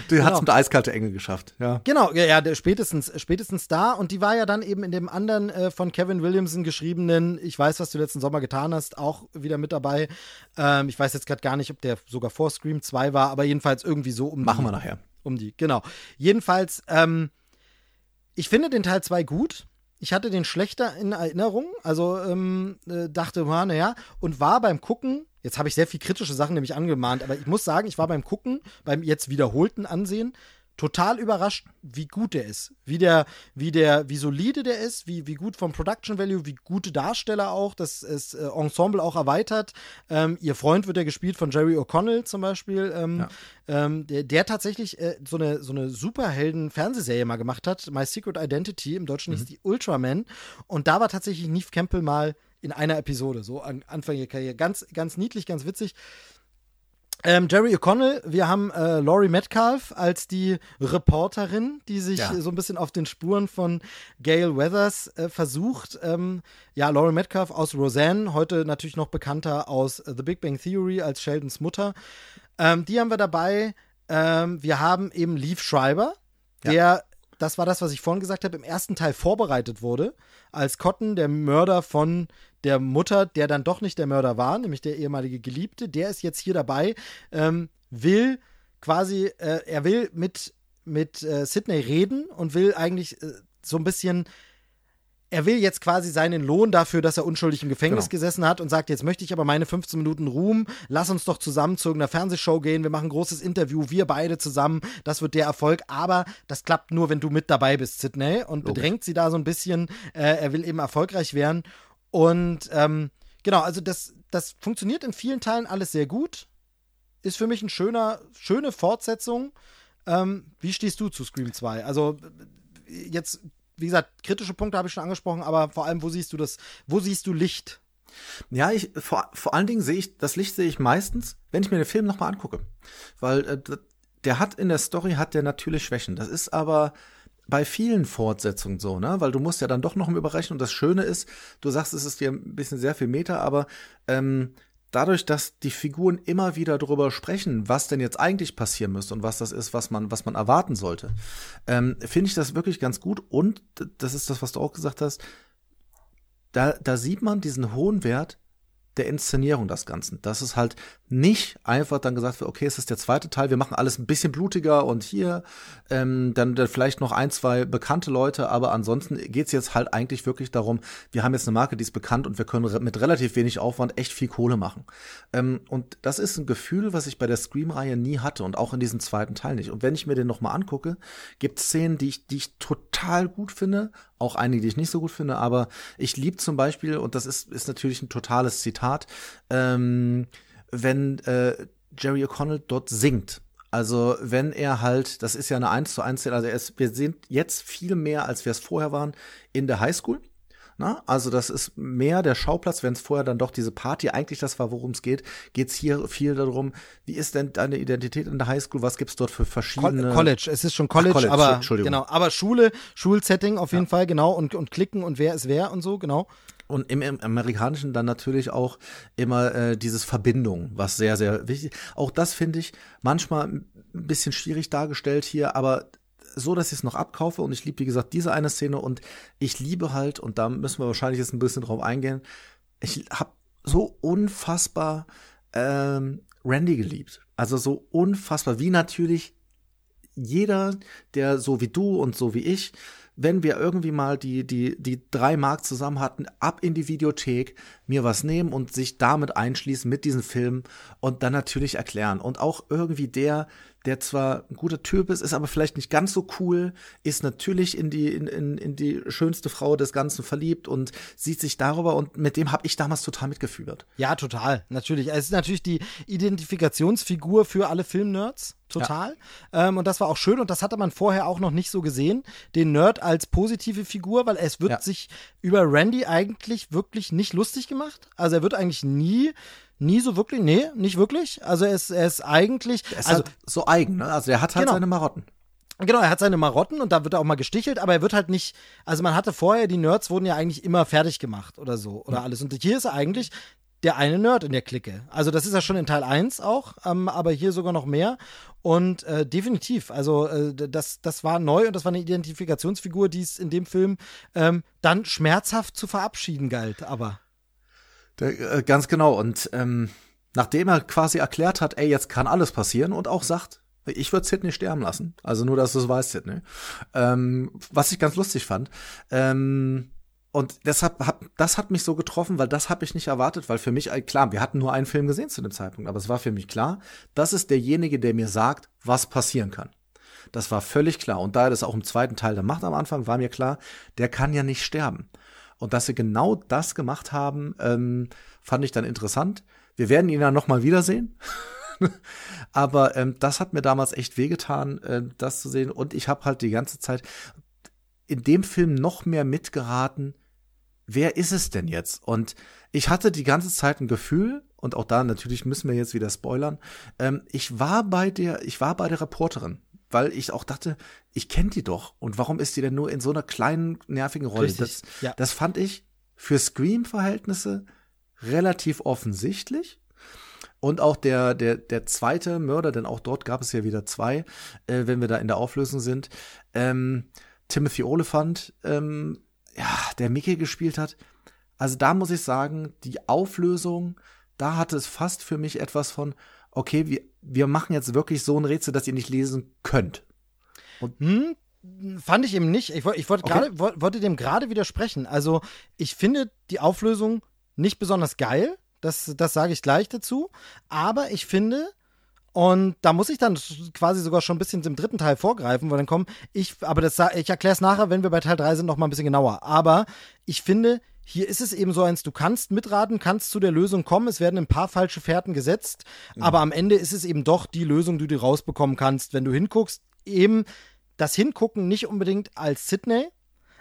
Die genau. hat es mit eiskalte Engel geschafft, ja. Genau, ja, ja, spätestens, spätestens da. Und die war ja dann eben in dem anderen äh, von Kevin Williamson geschriebenen Ich weiß, was du letzten Sommer getan hast, auch wieder mit dabei. Ähm, ich weiß jetzt gerade gar nicht, ob der sogar vor Scream 2 war, aber jedenfalls irgendwie so um Machen die, wir nachher. Um die, genau. Jedenfalls, ähm, ich finde den Teil 2 gut. Ich hatte den schlechter in Erinnerung, also ähm, äh, dachte, naja, und war beim Gucken, jetzt habe ich sehr viel kritische Sachen nämlich angemahnt, aber ich muss sagen, ich war beim Gucken, beim jetzt wiederholten Ansehen, total überrascht, wie gut der ist. Wie der, wie der, wie solide der ist, wie, wie gut vom Production Value, wie gute Darsteller auch, das ist äh, Ensemble auch erweitert. Ähm, ihr Freund wird ja gespielt von Jerry O'Connell zum Beispiel, ähm, ja. ähm, der, der, tatsächlich äh, so eine, so eine Superhelden-Fernsehserie mal gemacht hat, My Secret Identity, im Deutschen mhm. hieß die Ultraman. Und da war tatsächlich Neve Campbell mal in einer Episode, so an Anfang ihrer Karriere. Ganz, ganz niedlich, ganz witzig. Ähm, Jerry O'Connell, wir haben äh, Laurie Metcalf als die Reporterin, die sich ja. so ein bisschen auf den Spuren von Gail Weathers äh, versucht. Ähm, ja, Laurie Metcalf aus Roseanne, heute natürlich noch bekannter aus The Big Bang Theory als Sheldons Mutter. Ähm, die haben wir dabei. Ähm, wir haben eben Leaf Schreiber, der ja das war das, was ich vorhin gesagt habe, im ersten Teil vorbereitet wurde, als Cotton, der Mörder von der Mutter, der dann doch nicht der Mörder war, nämlich der ehemalige Geliebte, der ist jetzt hier dabei, ähm, will quasi, äh, er will mit, mit äh, Sidney reden und will eigentlich äh, so ein bisschen er will jetzt quasi seinen Lohn dafür, dass er unschuldig im Gefängnis genau. gesessen hat und sagt, jetzt möchte ich aber meine 15 Minuten Ruhm, lass uns doch zusammen zu irgendeiner Fernsehshow gehen, wir machen ein großes Interview, wir beide zusammen, das wird der Erfolg, aber das klappt nur, wenn du mit dabei bist, Sidney, und Logisch. bedrängt sie da so ein bisschen, äh, er will eben erfolgreich werden und ähm, genau, also das, das funktioniert in vielen Teilen alles sehr gut, ist für mich eine schöner, schöne Fortsetzung. Ähm, wie stehst du zu Scream 2? Also jetzt wie gesagt, kritische Punkte habe ich schon angesprochen, aber vor allem, wo siehst du das, wo siehst du Licht? Ja, ich, vor, vor allen Dingen sehe ich, das Licht sehe ich meistens, wenn ich mir den Film nochmal angucke. Weil äh, der hat in der Story, hat der natürlich Schwächen. Das ist aber bei vielen Fortsetzungen so, ne? Weil du musst ja dann doch noch im Überrechnen. Und das Schöne ist, du sagst, es ist dir ein bisschen sehr viel Meter, aber ähm, dadurch, dass die Figuren immer wieder darüber sprechen, was denn jetzt eigentlich passieren müsste und was das ist, was man, was man erwarten sollte, ähm, finde ich das wirklich ganz gut. Und das ist das, was du auch gesagt hast. Da, da sieht man diesen hohen Wert der Inszenierung das Ganze. Dass es halt nicht einfach dann gesagt wird, okay, es ist der zweite Teil, wir machen alles ein bisschen blutiger und hier ähm, dann, dann vielleicht noch ein, zwei bekannte Leute, aber ansonsten geht's jetzt halt eigentlich wirklich darum, wir haben jetzt eine Marke, die ist bekannt und wir können re mit relativ wenig Aufwand echt viel Kohle machen. Ähm, und das ist ein Gefühl, was ich bei der Scream-Reihe nie hatte und auch in diesem zweiten Teil nicht. Und wenn ich mir den nochmal angucke, gibt Szenen, die ich, die ich total gut finde, auch einige, die ich nicht so gut finde, aber ich liebe zum Beispiel, und das ist, ist natürlich ein totales Zitat, ähm, wenn äh, Jerry O'Connell dort singt. Also wenn er halt, das ist ja eine 1 zu 1 also er ist, wir sind jetzt viel mehr, als wir es vorher waren, in der Highschool. Na, also das ist mehr der Schauplatz, wenn es vorher dann doch diese Party eigentlich das war, worum es geht, geht es hier viel darum, wie ist denn deine Identität in der Highschool, was gibt's dort für verschiedene College, es ist schon College, Ach, College aber genau, aber Schule, Schulsetting auf jeden ja. Fall, genau und und klicken und wer ist wer und so, genau. Und im, im Amerikanischen dann natürlich auch immer äh, dieses Verbindung, was sehr, sehr wichtig. Auch das finde ich manchmal ein bisschen schwierig dargestellt hier, aber so, dass ich es noch abkaufe und ich liebe, wie gesagt, diese eine Szene und ich liebe halt, und da müssen wir wahrscheinlich jetzt ein bisschen drauf eingehen, ich habe so unfassbar ähm, Randy geliebt. Also so unfassbar, wie natürlich jeder, der so wie du und so wie ich, wenn wir irgendwie mal die, die, die drei Mark zusammen hatten, ab in die Videothek, mir was nehmen und sich damit einschließen mit diesen Filmen und dann natürlich erklären. Und auch irgendwie der, der zwar ein guter Typ ist, ist aber vielleicht nicht ganz so cool, ist natürlich in die, in, in, in die schönste Frau des Ganzen verliebt und sieht sich darüber und mit dem habe ich damals total mitgefühlt. Ja, total, natürlich. Es ist natürlich die Identifikationsfigur für alle Filmnerds. Total. Ja. Ähm, und das war auch schön und das hatte man vorher auch noch nicht so gesehen. Den Nerd als positive Figur, weil es wird ja. sich über Randy eigentlich wirklich nicht lustig gemacht. Also er wird eigentlich nie nie so wirklich, nee, nicht wirklich. Also er ist, er ist eigentlich. Er ist also, halt so eigen, ne? Also er hat halt genau. seine Marotten. Genau, er hat seine Marotten und da wird er auch mal gestichelt, aber er wird halt nicht, also man hatte vorher, die Nerds wurden ja eigentlich immer fertig gemacht oder so oder mhm. alles. Und hier ist er eigentlich der eine Nerd in der Clique. Also das ist ja schon in Teil 1 auch, ähm, aber hier sogar noch mehr. Und äh, definitiv, also äh, das, das war neu und das war eine Identifikationsfigur, die es in dem Film ähm, dann schmerzhaft zu verabschieden galt, aber. Der, äh, ganz genau. Und ähm, nachdem er quasi erklärt hat, ey, jetzt kann alles passieren und auch sagt, ich würde Sidney sterben lassen. Also nur, dass du es weißt, Sidney. Ähm, was ich ganz lustig fand. Ähm, und deshalb hat, das hat mich so getroffen, weil das habe ich nicht erwartet, weil für mich, äh, klar, wir hatten nur einen Film gesehen zu dem Zeitpunkt, aber es war für mich klar, das ist derjenige, der mir sagt, was passieren kann. Das war völlig klar. Und da er das auch im zweiten Teil dann macht am Anfang, war mir klar, der kann ja nicht sterben. Und dass sie genau das gemacht haben, ähm, fand ich dann interessant. Wir werden ihn dann noch mal wiedersehen. Aber ähm, das hat mir damals echt wehgetan, äh, das zu sehen. Und ich habe halt die ganze Zeit in dem Film noch mehr mitgeraten, wer ist es denn jetzt? Und ich hatte die ganze Zeit ein Gefühl, und auch da natürlich müssen wir jetzt wieder spoilern, ähm, ich war bei der, ich war bei der Reporterin weil ich auch dachte, ich kenne die doch. Und warum ist die denn nur in so einer kleinen, nervigen Rolle? Das, ja. das fand ich für Scream-Verhältnisse relativ offensichtlich. Und auch der, der, der zweite Mörder, denn auch dort gab es ja wieder zwei, äh, wenn wir da in der Auflösung sind. Ähm, Timothy Oliphant, ähm, ja, der Mickey gespielt hat. Also da muss ich sagen, die Auflösung, da hatte es fast für mich etwas von, okay, wir, wir machen jetzt wirklich so ein Rätsel, dass ihr nicht lesen könnt. Und hm, fand ich eben nicht. Ich, ich wollte okay. Grade, wollte dem gerade widersprechen. Also, ich finde die Auflösung nicht besonders geil. Das, das sage ich gleich dazu. Aber ich finde, und da muss ich dann quasi sogar schon ein bisschen im dritten Teil vorgreifen, weil dann kommen ich, aber das, ich erkläre es nachher, wenn wir bei Teil 3 sind, noch mal ein bisschen genauer. Aber ich finde, hier ist es eben so eins, du kannst mitraten, kannst zu der Lösung kommen, es werden ein paar falsche Fährten gesetzt, mhm. aber am Ende ist es eben doch die Lösung, die du rausbekommen kannst, wenn du hinguckst. Eben das Hingucken nicht unbedingt als Sydney,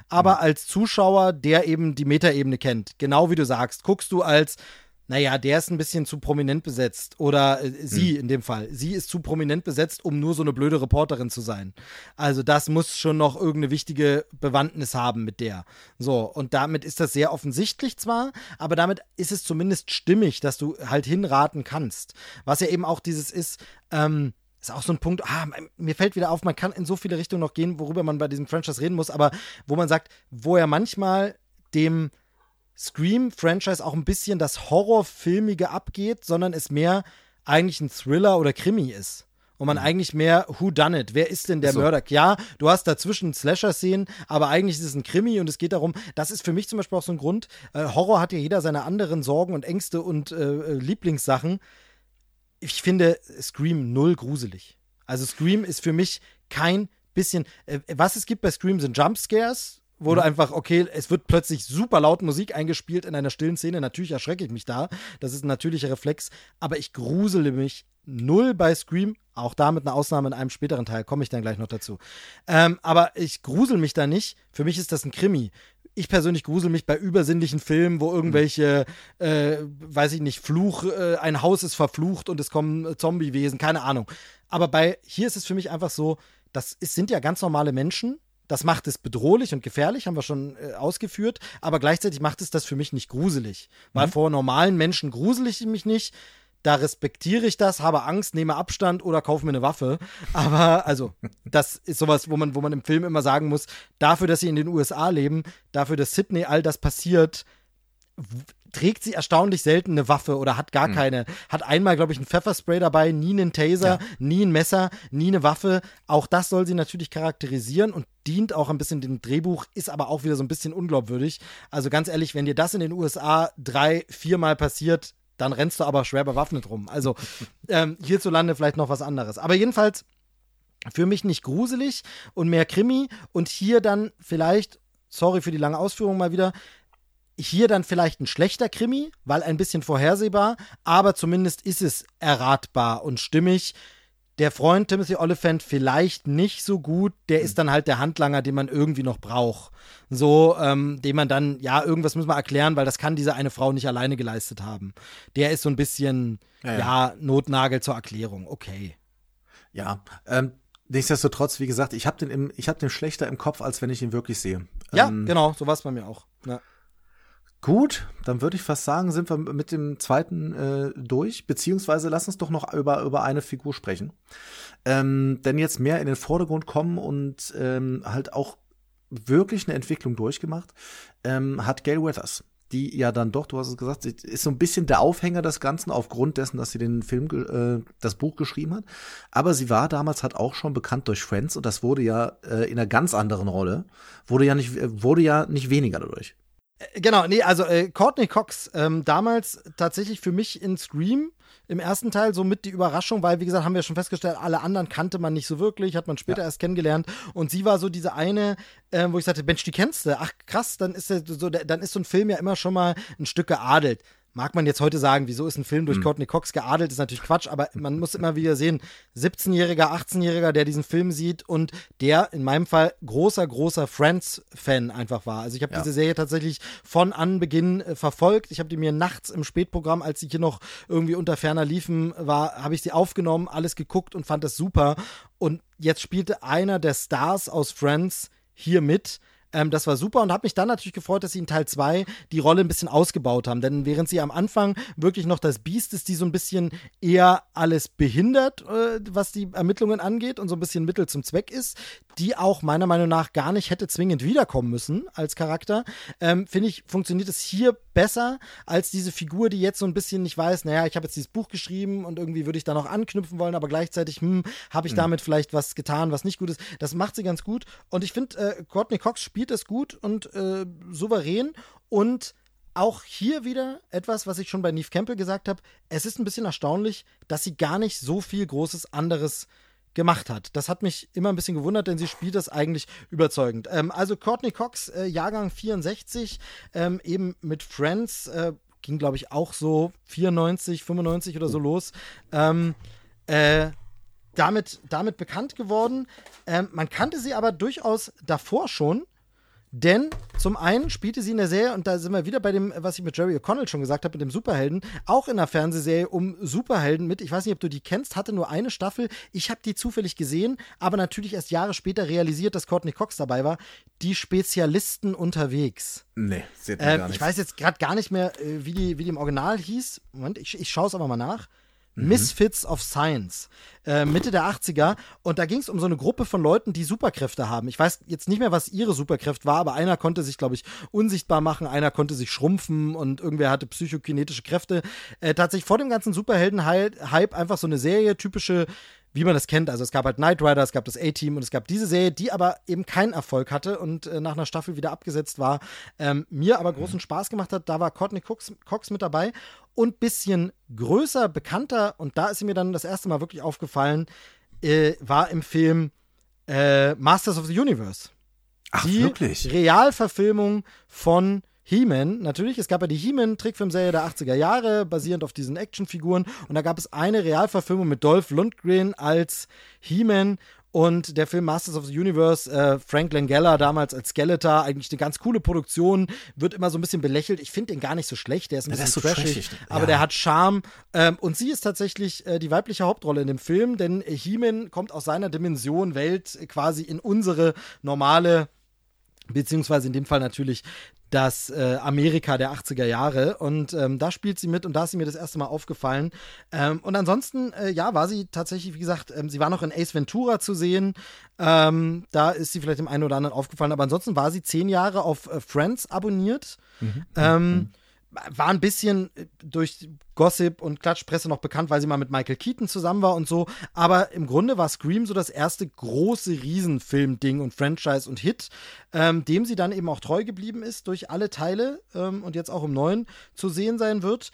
aber mhm. als Zuschauer, der eben die Metaebene kennt. Genau wie du sagst, guckst du als naja, der ist ein bisschen zu prominent besetzt. Oder äh, sie hm. in dem Fall. Sie ist zu prominent besetzt, um nur so eine blöde Reporterin zu sein. Also das muss schon noch irgendeine wichtige Bewandtnis haben mit der. So, und damit ist das sehr offensichtlich zwar, aber damit ist es zumindest stimmig, dass du halt hinraten kannst. Was ja eben auch dieses ist, ähm, ist auch so ein Punkt, ah, mir fällt wieder auf, man kann in so viele Richtungen noch gehen, worüber man bei diesem Franchise reden muss, aber wo man sagt, wo er manchmal dem Scream-Franchise auch ein bisschen das Horrorfilmige abgeht, sondern es mehr eigentlich ein Thriller oder Krimi ist. Und man mhm. eigentlich mehr Who Done It? Wer ist denn der so. Mörder? Ja, du hast dazwischen Slasher-Szenen, aber eigentlich ist es ein Krimi und es geht darum, das ist für mich zum Beispiel auch so ein Grund. Äh, Horror hat ja jeder seine anderen Sorgen und Ängste und äh, äh Lieblingssachen. Ich finde Scream null gruselig. Also Scream ist für mich kein bisschen. Äh, was es gibt bei Scream sind Jumpscares, wo du mhm. einfach, okay, es wird plötzlich super laut Musik eingespielt in einer stillen Szene. Natürlich erschrecke ich mich da. Das ist ein natürlicher Reflex. Aber ich grusele mich null bei Scream. Auch da mit einer Ausnahme in einem späteren Teil. Komme ich dann gleich noch dazu. Ähm, aber ich grusel mich da nicht. Für mich ist das ein Krimi. Ich persönlich grusel mich bei übersinnlichen Filmen, wo irgendwelche, äh, weiß ich nicht, Fluch, äh, ein Haus ist verflucht und es kommen Zombiewesen, keine Ahnung. Aber bei, hier ist es für mich einfach so, das ist, sind ja ganz normale Menschen, das macht es bedrohlich und gefährlich, haben wir schon äh, ausgeführt, aber gleichzeitig macht es das für mich nicht gruselig. Weil mhm. vor normalen Menschen grusel ich mich nicht. Da respektiere ich das, habe Angst, nehme Abstand oder kaufe mir eine Waffe. Aber also, das ist sowas, wo man, wo man im Film immer sagen muss, dafür, dass sie in den USA leben, dafür, dass Sydney all das passiert, trägt sie erstaunlich selten eine Waffe oder hat gar mhm. keine. Hat einmal, glaube ich, ein Pfefferspray dabei, nie einen Taser, ja. nie ein Messer, nie eine Waffe. Auch das soll sie natürlich charakterisieren und dient auch ein bisschen dem Drehbuch, ist aber auch wieder so ein bisschen unglaubwürdig. Also ganz ehrlich, wenn dir das in den USA drei, viermal passiert, dann rennst du aber schwer bewaffnet rum. Also ähm, hierzulande vielleicht noch was anderes. Aber jedenfalls für mich nicht gruselig und mehr Krimi und hier dann vielleicht, sorry für die lange Ausführung mal wieder, hier dann vielleicht ein schlechter Krimi, weil ein bisschen vorhersehbar, aber zumindest ist es erratbar und stimmig. Der Freund Timothy Oliphant vielleicht nicht so gut, der ist dann halt der Handlanger, den man irgendwie noch braucht. So, ähm, den man dann, ja, irgendwas muss man erklären, weil das kann diese eine Frau nicht alleine geleistet haben. Der ist so ein bisschen, ja, ja. ja Notnagel zur Erklärung, okay. Ja, ähm, nichtsdestotrotz, wie gesagt, ich habe den, im, ich hab den schlechter im Kopf, als wenn ich ihn wirklich sehe. Ja, ähm, genau, so war es bei mir auch. Ja. Gut, dann würde ich fast sagen, sind wir mit dem zweiten äh, durch, beziehungsweise lass uns doch noch über, über eine Figur sprechen. Ähm, denn jetzt mehr in den Vordergrund kommen und ähm, halt auch wirklich eine Entwicklung durchgemacht, ähm, hat Gail Weathers, die ja dann doch, du hast es gesagt, ist so ein bisschen der Aufhänger des Ganzen aufgrund dessen, dass sie den Film, äh, das Buch geschrieben hat. Aber sie war damals halt auch schon bekannt durch Friends und das wurde ja äh, in einer ganz anderen Rolle, wurde ja nicht, wurde ja nicht weniger dadurch. Äh, genau, nee, also äh, Courtney Cox, ähm, damals tatsächlich für mich in Scream im ersten Teil so mit die Überraschung, weil, wie gesagt, haben wir schon festgestellt, alle anderen kannte man nicht so wirklich, hat man später ja. erst kennengelernt. Und sie war so diese eine, äh, wo ich sagte, Mensch, die kennst du. Ach krass, dann ist, der, so, dann ist so ein Film ja immer schon mal ein Stück geadelt mag man jetzt heute sagen, wieso ist ein Film durch mhm. Courtney Cox geadelt, ist natürlich Quatsch, aber man muss immer wieder sehen, 17-Jähriger, 18-Jähriger, der diesen Film sieht und der in meinem Fall großer, großer Friends-Fan einfach war. Also ich habe ja. diese Serie tatsächlich von Anbeginn äh, verfolgt. Ich habe die mir nachts im Spätprogramm, als sie hier noch irgendwie unter ferner liefen, war, habe ich sie aufgenommen, alles geguckt und fand das super. Und jetzt spielte einer der Stars aus Friends hier mit ähm, das war super und habe mich dann natürlich gefreut, dass sie in Teil 2 die Rolle ein bisschen ausgebaut haben. Denn während sie am Anfang wirklich noch das Biest ist, die so ein bisschen eher alles behindert, äh, was die Ermittlungen angeht und so ein bisschen Mittel zum Zweck ist, die auch meiner Meinung nach gar nicht hätte zwingend wiederkommen müssen als Charakter, ähm, finde ich, funktioniert es hier besser als diese Figur, die jetzt so ein bisschen nicht weiß, naja, ich habe jetzt dieses Buch geschrieben und irgendwie würde ich da noch anknüpfen wollen, aber gleichzeitig, hm, habe ich mhm. damit vielleicht was getan, was nicht gut ist. Das macht sie ganz gut. Und ich finde, äh, Courtney Cox spielt es gut und äh, souverän und auch hier wieder etwas, was ich schon bei Neve Campbell gesagt habe. Es ist ein bisschen erstaunlich, dass sie gar nicht so viel Großes anderes gemacht hat. Das hat mich immer ein bisschen gewundert, denn sie spielt das eigentlich überzeugend. Ähm, also Courtney Cox, äh, Jahrgang 64, ähm, eben mit Friends, äh, ging glaube ich auch so 94, 95 oder so los. Ähm, äh, damit, damit bekannt geworden. Ähm, man kannte sie aber durchaus davor schon. Denn zum einen spielte sie in der Serie, und da sind wir wieder bei dem, was ich mit Jerry O'Connell schon gesagt habe, mit dem Superhelden, auch in einer Fernsehserie um Superhelden mit. Ich weiß nicht, ob du die kennst, hatte nur eine Staffel. Ich habe die zufällig gesehen, aber natürlich erst Jahre später realisiert, dass Courtney Cox dabei war. Die Spezialisten unterwegs. Nee, sieht man äh, gar nicht. Ich weiß jetzt gerade gar nicht mehr, äh, wie die, wie die im Original hieß. Moment, ich, ich schaue es aber mal nach. Misfits of Science. Äh, Mitte der 80er. Und da ging es um so eine Gruppe von Leuten, die Superkräfte haben. Ich weiß jetzt nicht mehr, was ihre Superkräfte war, aber einer konnte sich, glaube ich, unsichtbar machen, einer konnte sich schrumpfen und irgendwer hatte psychokinetische Kräfte. Äh, tatsächlich vor dem ganzen Superhelden-Hype einfach so eine Serie, typische wie man das kennt. Also es gab halt Knight Rider, es gab das A-Team und es gab diese Serie, die aber eben keinen Erfolg hatte und äh, nach einer Staffel wieder abgesetzt war. Ähm, mir aber großen mhm. Spaß gemacht hat. Da war Courtney Cox, Cox mit dabei und bisschen größer, bekannter und da ist sie mir dann das erste Mal wirklich aufgefallen, äh, war im Film äh, Masters of the Universe. Ach, die wirklich? Realverfilmung von He-Man, natürlich, es gab ja die He-Man-Trickfilmserie der 80er Jahre, basierend auf diesen Actionfiguren. Und da gab es eine Realverfilmung mit Dolph Lundgren als He-Man. Und der Film Masters of the Universe, äh, Frank Langella damals als Skeletor, eigentlich eine ganz coole Produktion, wird immer so ein bisschen belächelt. Ich finde den gar nicht so schlecht, der ist ein bisschen so trashig, trashig, aber ja. der hat Charme. Ähm, und sie ist tatsächlich äh, die weibliche Hauptrolle in dem Film, denn He-Man kommt aus seiner Dimension Welt quasi in unsere normale beziehungsweise in dem Fall natürlich das äh, Amerika der 80er Jahre. Und ähm, da spielt sie mit und da ist sie mir das erste Mal aufgefallen. Ähm, und ansonsten, äh, ja, war sie tatsächlich, wie gesagt, ähm, sie war noch in Ace Ventura zu sehen. Ähm, da ist sie vielleicht dem einen oder anderen aufgefallen. Aber ansonsten war sie zehn Jahre auf äh, Friends abonniert. Mhm. Mhm war ein bisschen äh, durch Gossip und Klatschpresse noch bekannt, weil sie mal mit Michael Keaton zusammen war und so. Aber im Grunde war Scream so das erste große Riesenfilm-Ding und Franchise und Hit, ähm, dem sie dann eben auch treu geblieben ist durch alle Teile ähm, und jetzt auch im neuen zu sehen sein wird.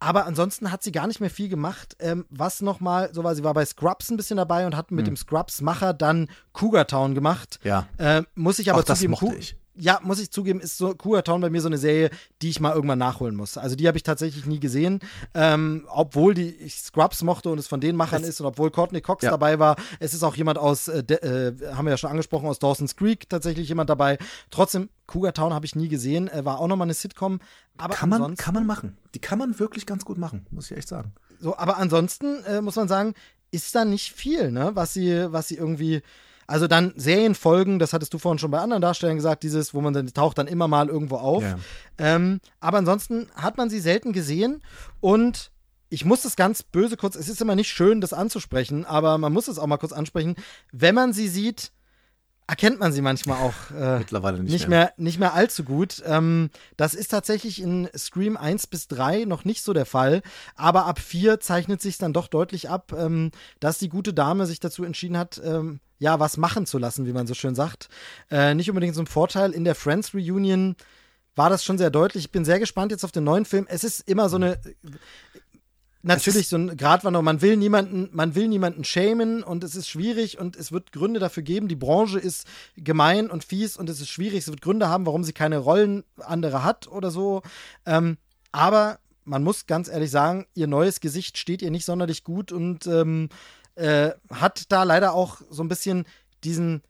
Aber ansonsten hat sie gar nicht mehr viel gemacht. Ähm, was nochmal, so war, sie war bei Scrubs ein bisschen dabei und hat mit hm. dem Scrubs-Macher dann Cougar Town gemacht. Ja. Äh, muss ich aber auch zugeben, das mochte ich ja, muss ich zugeben, ist so Cougar Town bei mir so eine Serie, die ich mal irgendwann nachholen muss. Also die habe ich tatsächlich nie gesehen, ähm, obwohl die ich Scrubs mochte und es von den Machern es, ist und obwohl Courtney Cox ja. dabei war. Es ist auch jemand aus, äh, de, äh, haben wir ja schon angesprochen, aus Dawson's Creek tatsächlich jemand dabei. Trotzdem, Cougar Town habe ich nie gesehen, äh, war auch nochmal eine Sitcom. Aber kann man, kann man machen. Die kann man wirklich ganz gut machen, muss ich echt sagen. So, aber ansonsten äh, muss man sagen, ist da nicht viel, ne, was sie, was sie irgendwie also dann Serienfolgen, das hattest du vorhin schon bei anderen Darstellern gesagt, dieses, wo man dann taucht dann immer mal irgendwo auf. Ja. Ähm, aber ansonsten hat man sie selten gesehen und ich muss das ganz böse kurz, es ist immer nicht schön, das anzusprechen, aber man muss es auch mal kurz ansprechen. Wenn man sie sieht, erkennt man sie manchmal auch äh, mittlerweile nicht, nicht mehr. mehr. nicht mehr allzu gut. Ähm, das ist tatsächlich in Scream 1 bis 3 noch nicht so der Fall, aber ab 4 zeichnet sich dann doch deutlich ab, ähm, dass die gute Dame sich dazu entschieden hat, ähm, ja, was machen zu lassen, wie man so schön sagt. Äh, nicht unbedingt so ein Vorteil. In der Friends Reunion war das schon sehr deutlich. Ich bin sehr gespannt jetzt auf den neuen Film. Es ist immer so eine natürlich so ein Gratwanderung. Man will niemanden, man will niemanden schämen und es ist schwierig und es wird Gründe dafür geben. Die Branche ist gemein und fies und es ist schwierig. Es wird Gründe haben, warum sie keine Rollen andere hat oder so. Ähm, aber man muss ganz ehrlich sagen, ihr neues Gesicht steht ihr nicht sonderlich gut und ähm, äh, hat da leider auch so ein bisschen diesen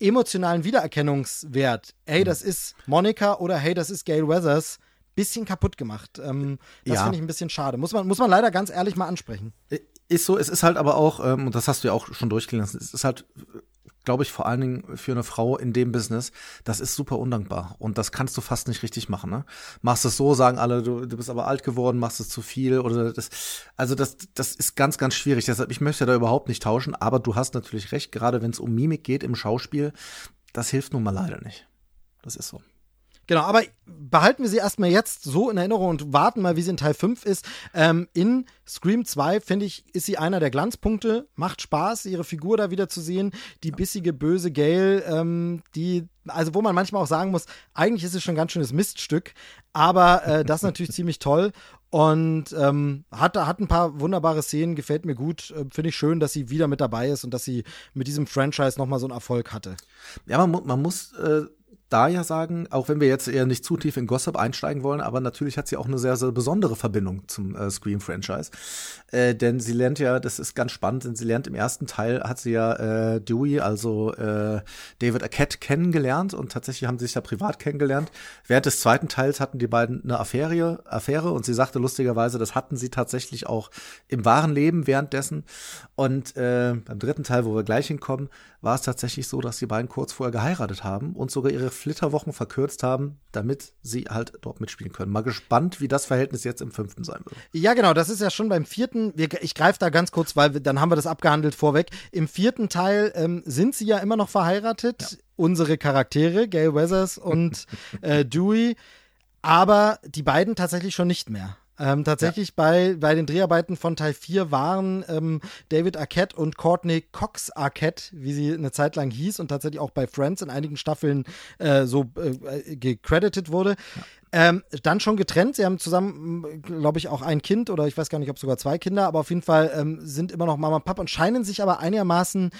emotionalen Wiedererkennungswert. Hey, mhm. das ist Monika oder hey, das ist Gail Weathers bisschen kaputt gemacht. Ähm, das ja. finde ich ein bisschen schade. Muss man, muss man leider ganz ehrlich mal ansprechen. Ist so, es ist halt aber auch, ähm, und das hast du ja auch schon durchgelassen, es ist halt, glaube ich, vor allen Dingen für eine Frau in dem Business, das ist super undankbar. Und das kannst du fast nicht richtig machen. Ne? Machst es so, sagen alle, du, du bist aber alt geworden, machst es zu viel oder das. Also das, das ist ganz, ganz schwierig. Deshalb, ich möchte da überhaupt nicht tauschen, aber du hast natürlich recht, gerade wenn es um Mimik geht im Schauspiel, das hilft nun mal leider nicht. Das ist so. Genau, aber behalten wir sie erstmal jetzt so in Erinnerung und warten mal, wie sie in Teil 5 ist. Ähm, in Scream 2, finde ich, ist sie einer der Glanzpunkte. Macht Spaß, ihre Figur da wieder zu sehen. Die bissige, böse Gail, ähm, die, also wo man manchmal auch sagen muss, eigentlich ist es schon ein ganz schönes Miststück, aber äh, das ist natürlich ziemlich toll. Und ähm, hat, hat ein paar wunderbare Szenen, gefällt mir gut. Äh, Finde ich schön, dass sie wieder mit dabei ist und dass sie mit diesem Franchise nochmal so einen Erfolg hatte. Ja, man, man muss äh, da ja sagen, auch wenn wir jetzt eher nicht zu tief in Gossip einsteigen wollen, aber natürlich hat sie auch eine sehr, sehr besondere Verbindung zum äh, Scream-Franchise. Äh, denn sie lernt ja, das ist ganz spannend, denn sie lernt im ersten Teil, hat sie ja äh, Dewey, also äh, David Arquette, kennengelernt und tatsächlich haben sie sich ja privat kennengelernt. Während des zweiten Teils hatten die beiden eine Affäre, Affäre und sie sagte lustigerweise, das hatten sie tatsächlich auch im wahren Leben währenddessen. Und äh, beim dritten Teil, wo wir gleich hinkommen, war es tatsächlich so, dass die beiden kurz vorher geheiratet haben und sogar ihre Flitterwochen verkürzt haben, damit sie halt dort mitspielen können. Mal gespannt, wie das Verhältnis jetzt im fünften sein wird. Ja, genau, das ist ja schon beim vierten. ich greife da ganz kurz, weil wir, dann haben wir das abgehandelt vorweg. Im vierten Teil ähm, sind sie ja immer noch verheiratet. Ja. Unsere Charaktere, Gail Weathers und äh, Dewey. Aber die beiden tatsächlich schon nicht mehr. Ähm, tatsächlich ja. bei, bei den Dreharbeiten von Teil 4 waren ähm, David Arquette und Courtney Cox Arquette, wie sie eine Zeit lang hieß und tatsächlich auch bei Friends in einigen Staffeln äh, so äh, gecredited wurde. Ja. Ähm, dann schon getrennt. Sie haben zusammen, glaube ich, auch ein Kind oder ich weiß gar nicht, ob sogar zwei Kinder, aber auf jeden Fall ähm, sind immer noch Mama und Papa und scheinen sich aber einigermaßen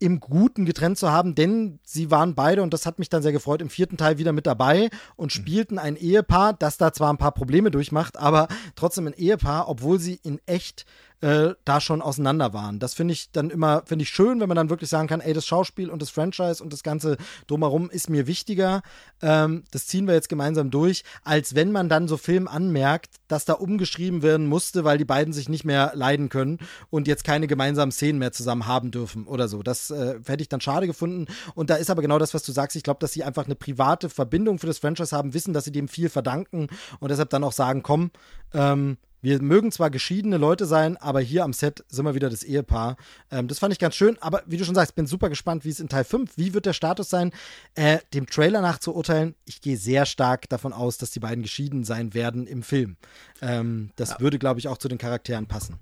im Guten getrennt zu haben, denn sie waren beide, und das hat mich dann sehr gefreut, im vierten Teil wieder mit dabei und mhm. spielten ein Ehepaar, das da zwar ein paar Probleme durchmacht, aber trotzdem ein Ehepaar, obwohl sie in echt äh, da schon auseinander waren. Das finde ich dann immer, finde ich schön, wenn man dann wirklich sagen kann, ey, das Schauspiel und das Franchise und das Ganze drumherum ist mir wichtiger. Ähm, das ziehen wir jetzt gemeinsam durch, als wenn man dann so Film anmerkt, dass da umgeschrieben werden musste, weil die beiden sich nicht mehr leiden können und jetzt keine gemeinsamen Szenen mehr zusammen haben dürfen oder so. Das äh, hätte ich dann schade gefunden. Und da ist aber genau das, was du sagst. Ich glaube, dass sie einfach eine private Verbindung für das Franchise haben, wissen, dass sie dem viel verdanken und deshalb dann auch sagen, komm, ähm, wir mögen zwar geschiedene Leute sein, aber hier am Set sind wir wieder das Ehepaar. Ähm, das fand ich ganz schön, aber wie du schon sagst, bin super gespannt, wie es in Teil 5, wie wird der Status sein? Äh, dem Trailer nach zu urteilen, ich gehe sehr stark davon aus, dass die beiden geschieden sein werden im Film. Ähm, das ja. würde, glaube ich, auch zu den Charakteren passen.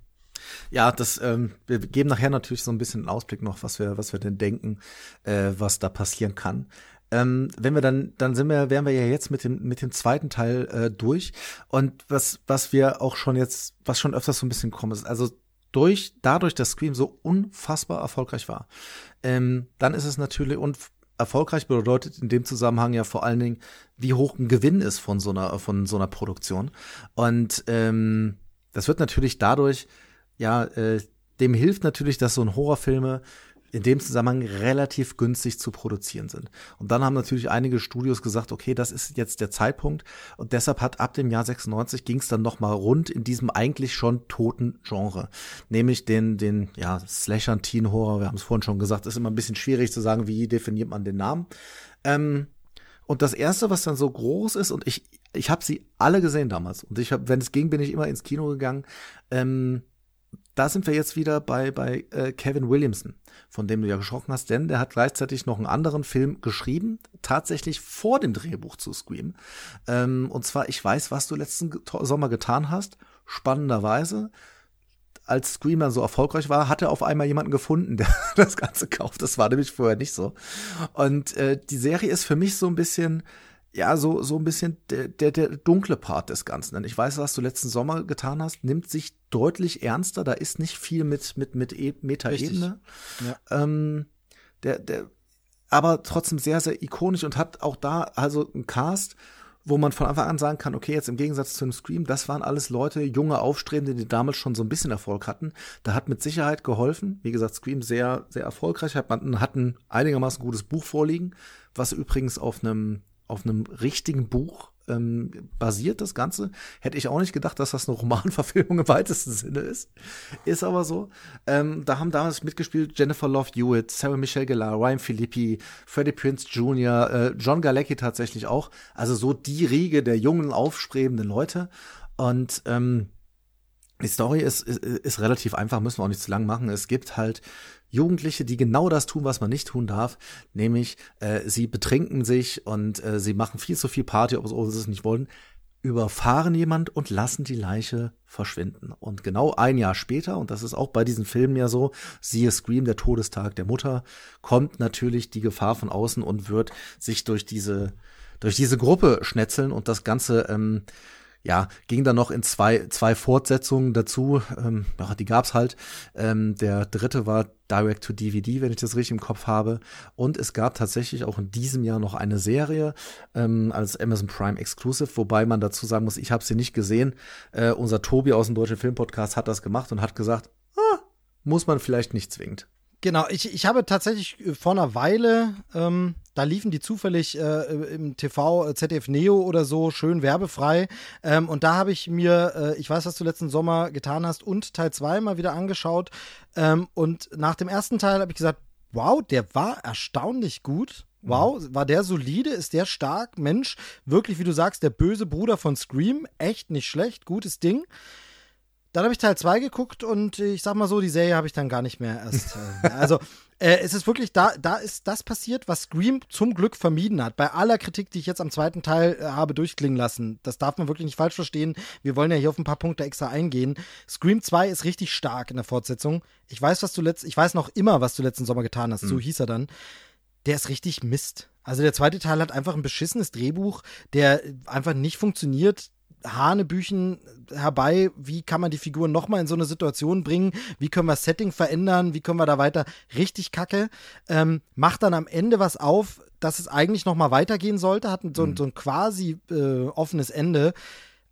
Ja, das, ähm, wir geben nachher natürlich so ein bisschen einen Ausblick noch, was wir, was wir denn denken, äh, was da passieren kann. Ähm, wenn wir dann, dann sind wir, wären wir ja jetzt mit dem, mit dem zweiten Teil äh, durch. Und was, was wir auch schon jetzt, was schon öfters so ein bisschen kommen ist, also durch, dadurch, dass Scream so unfassbar erfolgreich war, ähm, dann ist es natürlich und erfolgreich bedeutet in dem Zusammenhang ja vor allen Dingen, wie hoch ein Gewinn ist von so einer, von so einer Produktion. Und ähm, das wird natürlich dadurch, ja, äh, dem hilft natürlich, dass so ein Horrorfilme in dem Zusammenhang relativ günstig zu produzieren sind. Und dann haben natürlich einige Studios gesagt, okay, das ist jetzt der Zeitpunkt. Und deshalb hat ab dem Jahr 96 ging es dann nochmal rund in diesem eigentlich schon toten Genre. Nämlich den, den, ja, Slashern, Teen Horror, wir haben es vorhin schon gesagt, ist immer ein bisschen schwierig zu sagen, wie definiert man den Namen. Ähm, und das erste, was dann so groß ist, und ich, ich habe sie alle gesehen damals. Und ich habe, wenn es ging, bin ich immer ins Kino gegangen. Ähm, da sind wir jetzt wieder bei, bei äh, Kevin Williamson, von dem du ja gesprochen hast, denn der hat gleichzeitig noch einen anderen Film geschrieben, tatsächlich vor dem Drehbuch zu Scream. Ähm, und zwar, ich weiß, was du letzten Sommer getan hast. Spannenderweise, als Screamer so erfolgreich war, hat er auf einmal jemanden gefunden, der das Ganze kauft. Das war nämlich vorher nicht so. Und äh, die Serie ist für mich so ein bisschen ja, so, so ein bisschen der, der, der dunkle Part des Ganzen. Denn ich weiß, was du letzten Sommer getan hast, nimmt sich deutlich ernster. Da ist nicht viel mit, mit, mit e Meta-Ebene. Ja. Ähm, der, der, aber trotzdem sehr, sehr ikonisch und hat auch da also einen Cast, wo man von Anfang an sagen kann, okay, jetzt im Gegensatz zu dem Scream, das waren alles Leute, junge Aufstrebende, die damals schon so ein bisschen Erfolg hatten. Da hat mit Sicherheit geholfen. Wie gesagt, Scream sehr, sehr erfolgreich. Hat man hat ein einigermaßen gutes Buch vorliegen, was übrigens auf einem auf einem richtigen Buch ähm, basiert, das Ganze. Hätte ich auch nicht gedacht, dass das eine Romanverfilmung im weitesten Sinne ist. Ist aber so. Ähm, da haben damals mitgespielt Jennifer Love Hewitt, Sarah Michelle Gellar, Ryan Philippi, Freddie Prince Jr., äh, John Galecki tatsächlich auch. Also so die Riege der jungen, aufstrebenden Leute. Und ähm, die Story ist, ist, ist relativ einfach, müssen wir auch nicht zu lang machen. Es gibt halt Jugendliche, die genau das tun, was man nicht tun darf, nämlich äh, sie betrinken sich und äh, sie machen viel zu viel Party, obwohl sie es nicht wollen, überfahren jemand und lassen die Leiche verschwinden. Und genau ein Jahr später, und das ist auch bei diesen Filmen ja so, siehe Scream, der Todestag der Mutter, kommt natürlich die Gefahr von außen und wird sich durch diese durch diese Gruppe schnetzeln und das Ganze ähm, ja, ging dann noch in zwei, zwei Fortsetzungen dazu. Ähm, ja, die gab's halt. Ähm, der dritte war Direct to DVD, wenn ich das richtig im Kopf habe. Und es gab tatsächlich auch in diesem Jahr noch eine Serie ähm, als Amazon Prime Exclusive, wobei man dazu sagen muss, ich habe sie nicht gesehen. Äh, unser Tobi aus dem Deutschen Filmpodcast hat das gemacht und hat gesagt, ah, muss man vielleicht nicht zwingend. Genau, ich, ich habe tatsächlich vor einer Weile, ähm, da liefen die zufällig äh, im TV äh, ZDF Neo oder so, schön werbefrei. Ähm, und da habe ich mir, äh, ich weiß, was du letzten Sommer getan hast, und Teil 2 mal wieder angeschaut. Ähm, und nach dem ersten Teil habe ich gesagt, wow, der war erstaunlich gut. Wow, war der solide? Ist der stark? Mensch, wirklich, wie du sagst, der böse Bruder von Scream. Echt nicht schlecht, gutes Ding. Dann habe ich Teil 2 geguckt und ich sag mal so, die Serie habe ich dann gar nicht mehr erst. Äh, also, äh, es ist wirklich, da, da ist das passiert, was Scream zum Glück vermieden hat. Bei aller Kritik, die ich jetzt am zweiten Teil äh, habe durchklingen lassen. Das darf man wirklich nicht falsch verstehen. Wir wollen ja hier auf ein paar Punkte extra eingehen. Scream 2 ist richtig stark in der Fortsetzung. Ich weiß, was du letzt, ich weiß noch immer, was du letzten Sommer getan hast. Mhm. So hieß er dann. Der ist richtig Mist. Also der zweite Teil hat einfach ein beschissenes Drehbuch, der einfach nicht funktioniert Hanebüchen herbei, wie kann man die Figuren nochmal in so eine Situation bringen, wie können wir das Setting verändern, wie können wir da weiter, richtig kacke, ähm, macht dann am Ende was auf, dass es eigentlich nochmal weitergehen sollte, hat so, mhm. so ein quasi äh, offenes Ende.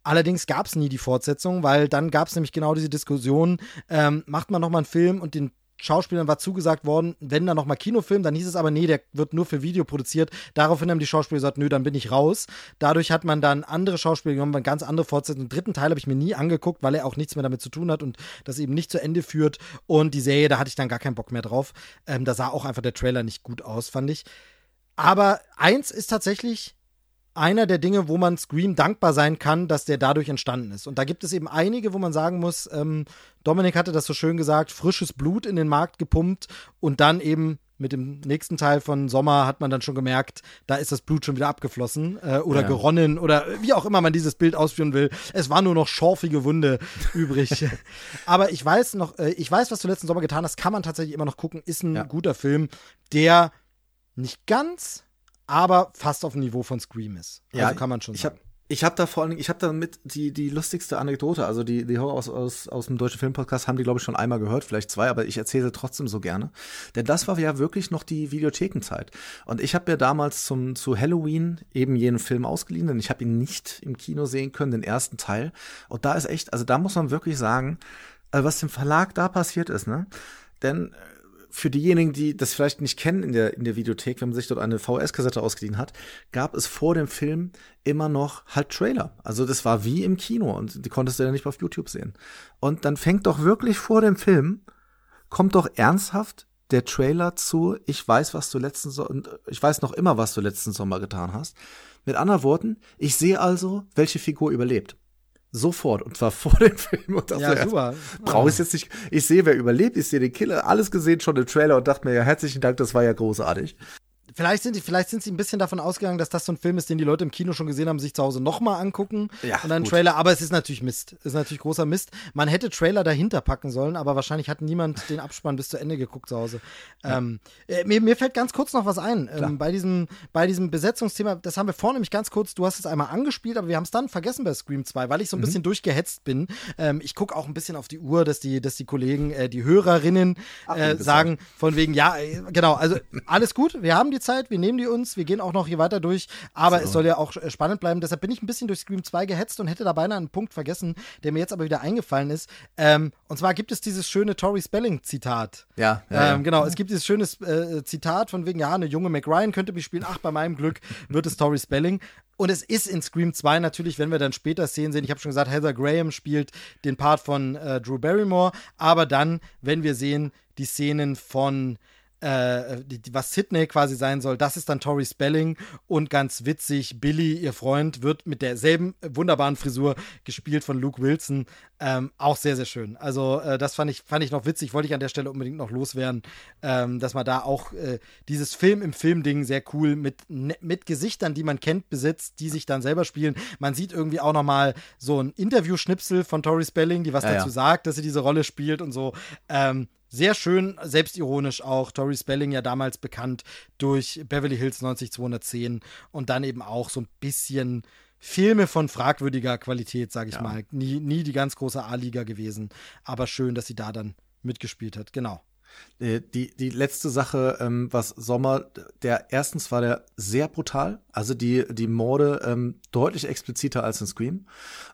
Allerdings gab es nie die Fortsetzung, weil dann gab es nämlich genau diese Diskussion, ähm, macht man nochmal einen Film und den Schauspielern war zugesagt worden, wenn da nochmal Kinofilm, dann hieß es aber, nee, der wird nur für Video produziert. Daraufhin haben die Schauspieler gesagt, nö, dann bin ich raus. Dadurch hat man dann andere Schauspieler genommen, ganz andere Fortsetzungen. Den dritten Teil habe ich mir nie angeguckt, weil er auch nichts mehr damit zu tun hat und das eben nicht zu Ende führt. Und die Serie, da hatte ich dann gar keinen Bock mehr drauf. Ähm, da sah auch einfach der Trailer nicht gut aus, fand ich. Aber eins ist tatsächlich einer der Dinge, wo man Scream dankbar sein kann, dass der dadurch entstanden ist. Und da gibt es eben einige, wo man sagen muss, ähm, Dominik hatte das so schön gesagt, frisches Blut in den Markt gepumpt und dann eben mit dem nächsten Teil von Sommer hat man dann schon gemerkt, da ist das Blut schon wieder abgeflossen äh, oder ja. geronnen oder wie auch immer man dieses Bild ausführen will. Es war nur noch schorfige Wunde übrig. Aber ich weiß noch, äh, ich weiß, was du letzten Sommer getan hast, kann man tatsächlich immer noch gucken, ist ein ja. guter Film, der nicht ganz aber fast auf dem Niveau von Scream ist. Also ja, kann man schon ich sagen. Hab, ich habe da vor allem, ich habe da mit die, die lustigste Anekdote, also die, die Horror aus, aus, aus dem deutschen Filmpodcast haben die, glaube ich, schon einmal gehört, vielleicht zwei, aber ich erzähle trotzdem so gerne. Denn das war ja wirklich noch die Videothekenzeit. Und ich habe mir damals zum, zu Halloween eben jenen Film ausgeliehen, denn ich habe ihn nicht im Kino sehen können, den ersten Teil. Und da ist echt, also da muss man wirklich sagen, äh, was dem Verlag da passiert ist, ne? Denn für diejenigen, die das vielleicht nicht kennen in der, in der Videothek, wenn man sich dort eine VS-Kassette ausgeliehen hat, gab es vor dem Film immer noch halt Trailer. Also das war wie im Kino und die konntest du ja nicht auf YouTube sehen. Und dann fängt doch wirklich vor dem Film, kommt doch ernsthaft der Trailer zu, ich weiß, was du letzten so ich weiß noch immer, was du letzten Sommer getan hast. Mit anderen Worten, ich sehe also, welche Figur überlebt. Sofort und zwar vor dem Film und ja, super. Brauche ich jetzt nicht. Ich sehe, wer überlebt, ich sehe den Killer, alles gesehen schon im Trailer und dachte mir, ja, herzlichen Dank, das war ja großartig. Vielleicht sind, die, vielleicht sind sie ein bisschen davon ausgegangen, dass das so ein Film ist, den die Leute im Kino schon gesehen haben, sich zu Hause nochmal angucken. Ja, und dann gut. Trailer. Aber es ist natürlich Mist. Es ist natürlich großer Mist. Man hätte Trailer dahinter packen sollen, aber wahrscheinlich hat niemand den Abspann bis zu Ende geguckt zu Hause. Ja. Ähm, äh, mir, mir, fällt ganz kurz noch was ein. Ähm, bei, diesem, bei diesem Besetzungsthema, das haben wir vorhin nämlich ganz kurz, du hast es einmal angespielt, aber wir haben es dann vergessen bei Scream 2, weil ich so ein mhm. bisschen durchgehetzt bin. Ähm, ich gucke auch ein bisschen auf die Uhr, dass die, dass die Kollegen, äh, die Hörerinnen äh, sagen, von wegen, ja, äh, genau, also alles gut, wir haben die Zeit, wir nehmen die uns. Wir gehen auch noch hier weiter durch, aber so. es soll ja auch äh, spannend bleiben. Deshalb bin ich ein bisschen durch Scream 2 gehetzt und hätte da beinahe einen Punkt vergessen, der mir jetzt aber wieder eingefallen ist. Ähm, und zwar gibt es dieses schöne Tori Spelling-Zitat. Ja, ja, ähm, Genau, es gibt dieses schöne äh, Zitat von wegen, ja, eine junge McRyan könnte mich spielen. Ach, bei meinem Glück wird es Tori Spelling. Und es ist in Scream 2 natürlich, wenn wir dann später Szenen sehen, ich habe schon gesagt, Heather Graham spielt den Part von äh, Drew Barrymore, aber dann, wenn wir sehen, die Szenen von äh, die, was Sydney quasi sein soll, das ist dann Tori Spelling und ganz witzig, Billy, ihr Freund, wird mit derselben wunderbaren Frisur gespielt von Luke Wilson. Ähm, auch sehr, sehr schön. Also, äh, das fand ich, fand ich noch witzig, wollte ich an der Stelle unbedingt noch loswerden, ähm, dass man da auch äh, dieses Film im Film-Ding sehr cool mit, ne, mit Gesichtern, die man kennt, besitzt, die sich dann selber spielen. Man sieht irgendwie auch nochmal so ein Interview-Schnipsel von Tori Spelling, die was ja, dazu ja. sagt, dass sie diese Rolle spielt und so. Ähm, sehr schön, selbstironisch auch. Tori Spelling ja damals bekannt durch Beverly Hills 90210 und dann eben auch so ein bisschen Filme von fragwürdiger Qualität, sage ich ja. mal. Nie, nie die ganz große A-Liga gewesen, aber schön, dass sie da dann mitgespielt hat. Genau. Äh, die, die letzte Sache, ähm, was Sommer, der erstens war der sehr brutal, also die, die Morde ähm, deutlich expliziter als in Scream.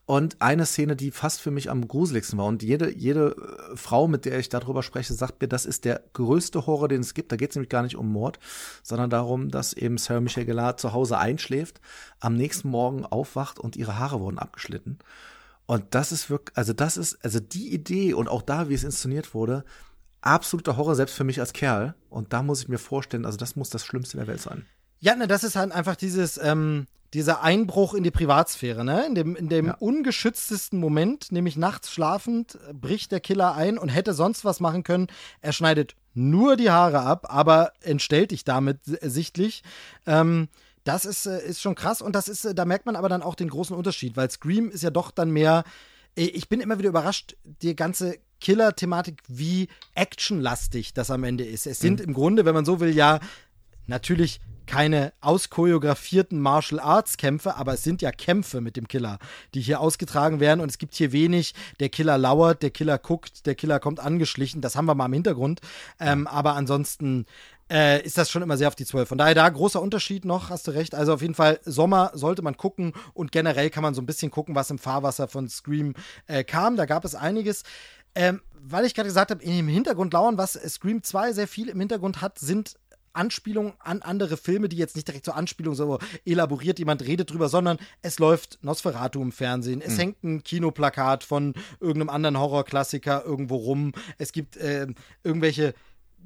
Und eine Szene, die fast für mich am gruseligsten war. Und jede, jede äh, Frau, mit der ich darüber spreche, sagt mir, das ist der größte Horror, den es gibt. Da geht es nämlich gar nicht um Mord, sondern darum, dass eben Sarah Michelle Gellar zu Hause einschläft, am nächsten Morgen aufwacht und ihre Haare wurden abgeschnitten. Und das ist wirklich, also das ist, also die Idee und auch da, wie es inszeniert wurde, absoluter Horror, selbst für mich als Kerl. Und da muss ich mir vorstellen, also das muss das Schlimmste der Welt sein. Ja, ne, das ist halt einfach dieses, ähm, dieser Einbruch in die Privatsphäre, ne? In dem, in dem Ja. ungeschütztesten Moment, nämlich nachts schlafend, bricht der Killer ein und hätte sonst was machen können. Er schneidet nur die Haare ab, aber entstellt dich damit si- sichtlich. Ähm, das ist, äh, ist schon krass und das ist, äh, da merkt man aber dann auch den großen Unterschied, weil Scream ist ja doch dann mehr, äh, ich bin immer wieder überrascht, die ganze Killer-Thematik, wie actionlastig das am Ende ist. Es sind im Grunde, wenn man so will, ja natürlich keine auschoreografierten Martial Arts Kämpfe, aber es sind ja Kämpfe mit dem Killer, die hier ausgetragen werden und es gibt hier wenig, der Killer lauert, der Killer guckt, der Killer kommt angeschlichen, das haben wir mal im Hintergrund, ähm, aber ansonsten äh, ist das schon immer sehr auf die 12. Von daher da großer Unterschied noch, hast du recht. Also auf jeden Fall Sommer sollte man gucken und generell kann man so ein bisschen gucken, was im Fahrwasser von Scream äh, kam. Da gab es einiges. Ähm, weil ich gerade gesagt habe, im Hintergrund lauern, was Scream 2 sehr viel im Hintergrund hat, sind Anspielungen an andere Filme, die jetzt nicht direkt zur Anspielung so elaboriert, jemand redet drüber, sondern es läuft Nosferatu im Fernsehen. Es hängt ein Kinoplakat von irgendeinem anderen Horrorklassiker irgendwo rum. Es gibt äh, irgendwelche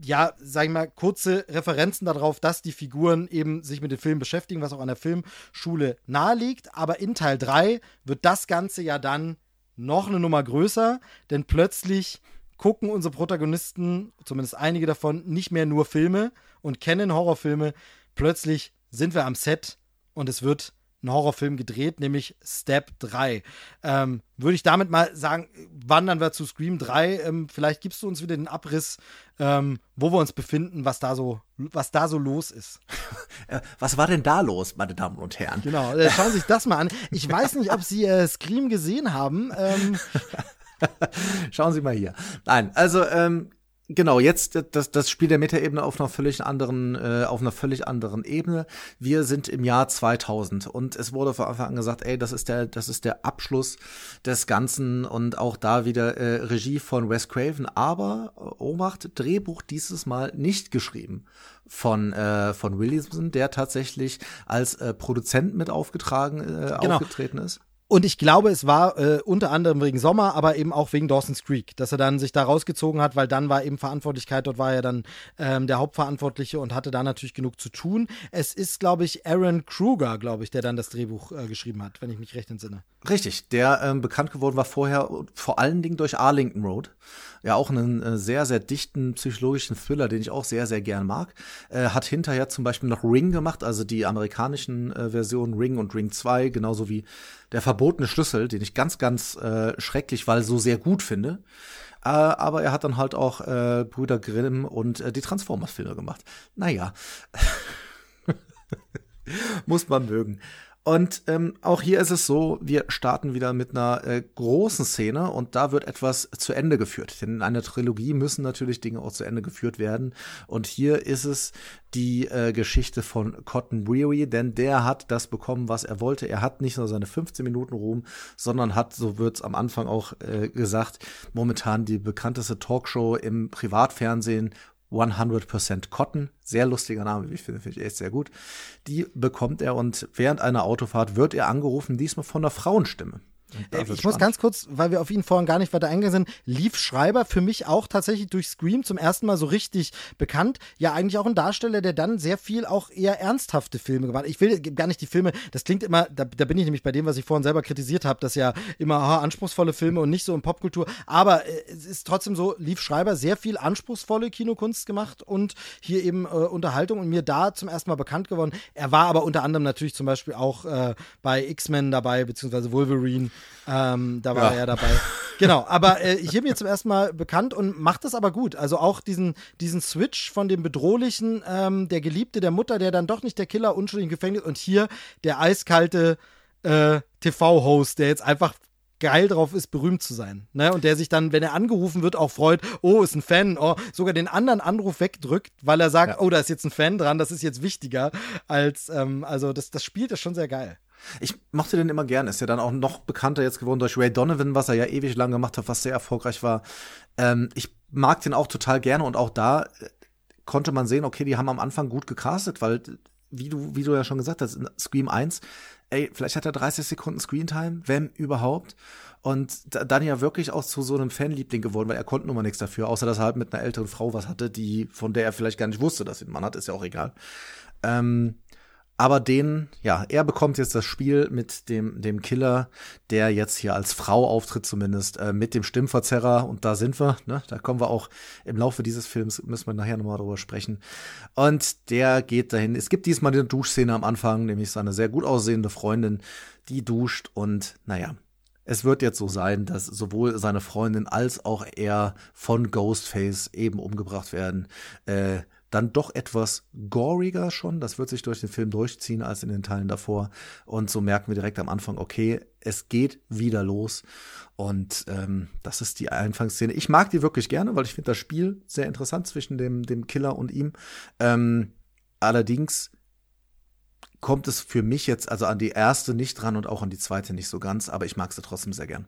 ja, sag ich mal, kurze Referenzen darauf, dass die Figuren eben sich mit dem Film beschäftigen, was auch an der Filmschule naheliegt. Aber in Teil 3 wird das Ganze ja dann noch eine Nummer größer, denn plötzlich gucken unsere Protagonisten, zumindest einige davon, nicht mehr nur Filme und kennen Horrorfilme. Plötzlich sind wir am Set und es wird ein Horrorfilm gedreht, nämlich Step 3. Ähm, Würde ich damit mal sagen, wandern wir zu Scream 3. Ähm, vielleicht gibst du uns wieder den Abriss, ähm, wo wir uns befinden, was da so, was da so los ist. Äh, was war denn da los, meine Damen und Herren? Genau, äh, schauen Sie sich das mal an. Ich weiß nicht, ob Sie äh, Scream gesehen haben. Ähm, Schauen Sie mal hier. Nein, also ähm, genau, jetzt das, das Spiel der Metaebene auf einer völlig anderen, äh, auf einer völlig anderen Ebene. Wir sind im Jahr 2000 und es wurde von Anfang an gesagt, ey, das ist der, das ist der Abschluss des Ganzen und auch da wieder äh, Regie von Wes Craven, aber äh, Obacht, Drehbuch dieses Mal nicht geschrieben von äh, von Williamson, der tatsächlich als äh, Produzent mit aufgetragen äh, Genau. aufgetreten ist. Und ich glaube, es war äh, unter anderem wegen Sommer, aber eben auch wegen Dawson's Creek, dass er dann sich da rausgezogen hat, weil dann war eben Verantwortlichkeit, dort war er dann ähm, der Hauptverantwortliche und hatte da natürlich genug zu tun. Es ist, glaube ich, Aaron Kruger, glaube ich, der dann das Drehbuch äh, geschrieben hat, wenn ich mich recht entsinne. Richtig, der ähm, bekannt geworden war vorher vor allen Dingen durch Arlington Road. Ja, auch einen äh, sehr, sehr dichten psychologischen Thriller, den ich auch sehr, sehr gern mag. Äh, hat hinterher zum Beispiel noch Ring gemacht, also die amerikanischen äh, Versionen Ring und Ring 2, genauso wie der verbotene Schlüssel, den ich ganz, ganz äh, schrecklich, weil so sehr gut finde. Äh, aber er hat dann halt auch äh, Brüder Grimm und äh, die Transformers-Filme gemacht. Naja. Muss man mögen. Und ähm, auch hier ist es so, wir starten wieder mit einer äh, großen Szene und da wird etwas zu Ende geführt. Denn in einer Trilogie müssen natürlich Dinge auch zu Ende geführt werden. Und hier ist es die äh, Geschichte von Cotton Weary, denn der hat das bekommen, was er wollte. Er hat nicht nur seine 15 Minuten Ruhm, sondern hat, so wird's am Anfang auch äh, gesagt, momentan die bekannteste Talkshow im Privatfernsehen 100% Cotton, sehr lustiger Name, ich finde, finde ich echt sehr gut. Die bekommt er und während einer Autofahrt wird er angerufen, diesmal von einer Frauenstimme. Äh, ich muss ganz kurz, weil wir auf ihn vorhin gar nicht weiter eingegangen sind, lief Schreiber für mich auch tatsächlich durch Scream zum ersten Mal so richtig bekannt. Ja, eigentlich auch ein Darsteller, der dann sehr viel auch eher ernsthafte Filme gemacht hat. Ich will gar nicht die Filme, das klingt immer, da, da bin ich nämlich bei dem, was ich vorhin selber kritisiert habe, dass ja immer aha, anspruchsvolle Filme und nicht so in Popkultur. Aber äh, es ist trotzdem so, lief Schreiber sehr viel anspruchsvolle Kinokunst gemacht und hier eben äh, Unterhaltung und mir da zum ersten Mal bekannt geworden. Er war aber unter anderem natürlich zum Beispiel auch äh, bei X-Men dabei, beziehungsweise Wolverine. Ähm, da war Ja. er dabei. Genau, aber äh, hier mir zum ersten Mal bekannt und macht das aber gut. Also auch diesen, diesen Switch von dem bedrohlichen, ähm, der Geliebte der Mutter, der dann doch nicht der Killer unschuldig im Gefängnis und hier der eiskalte äh, TV-Host, der jetzt einfach geil drauf ist, berühmt zu sein. Ne? Und der sich dann, wenn er angerufen wird, auch freut, oh, ist ein Fan, oh, sogar den anderen Anruf wegdrückt, weil er sagt, Ja. oh, da ist jetzt ein Fan dran, das ist jetzt wichtiger als, ähm, also das, das spielt das schon sehr geil. Ich mochte den immer gern. Ist ja dann auch noch bekannter jetzt geworden durch Ray Donovan, was er ja ewig lang gemacht hat, was sehr erfolgreich war. Ähm, ich mag den auch total gerne und auch da äh, konnte man sehen, okay, die haben am Anfang gut gecastet, weil wie du, wie du ja schon gesagt hast, Scream 1, ey, vielleicht hat er 30 Sekunden Screentime, wenn überhaupt. Und dann ja wirklich auch zu so einem Fanliebling geworden, weil er konnte nun mal nichts dafür, außer dass er halt mit einer älteren Frau was hatte, die, von der er vielleicht gar nicht wusste, dass sie einen Mann hat, ist ja auch egal. Ähm, aber den, ja, er bekommt jetzt das Spiel mit dem, dem Killer, der jetzt hier als Frau auftritt, zumindest äh, mit dem Stimmverzerrer. Und da sind wir, ne? Da kommen wir auch im Laufe dieses Films, müssen wir nachher nochmal drüber sprechen. Und der geht dahin. Es gibt diesmal eine Duschszene am Anfang, nämlich seine sehr gut aussehende Freundin, die duscht. Und naja, es wird jetzt so sein, dass sowohl seine Freundin als auch er von Ghostface eben umgebracht werden. Äh, dann doch etwas goriger schon. Das wird sich durch den Film durchziehen als in den Teilen davor. Und so merken wir direkt am Anfang, okay, es geht wieder los. Und ähm, das ist die Anfangsszene. Ich mag die wirklich gerne, weil ich finde das Spiel sehr interessant zwischen dem, dem Killer und ihm. Ähm, allerdings kommt es für mich jetzt also an die erste nicht dran und auch an die zweite nicht so ganz, aber ich mag sie trotzdem sehr gern.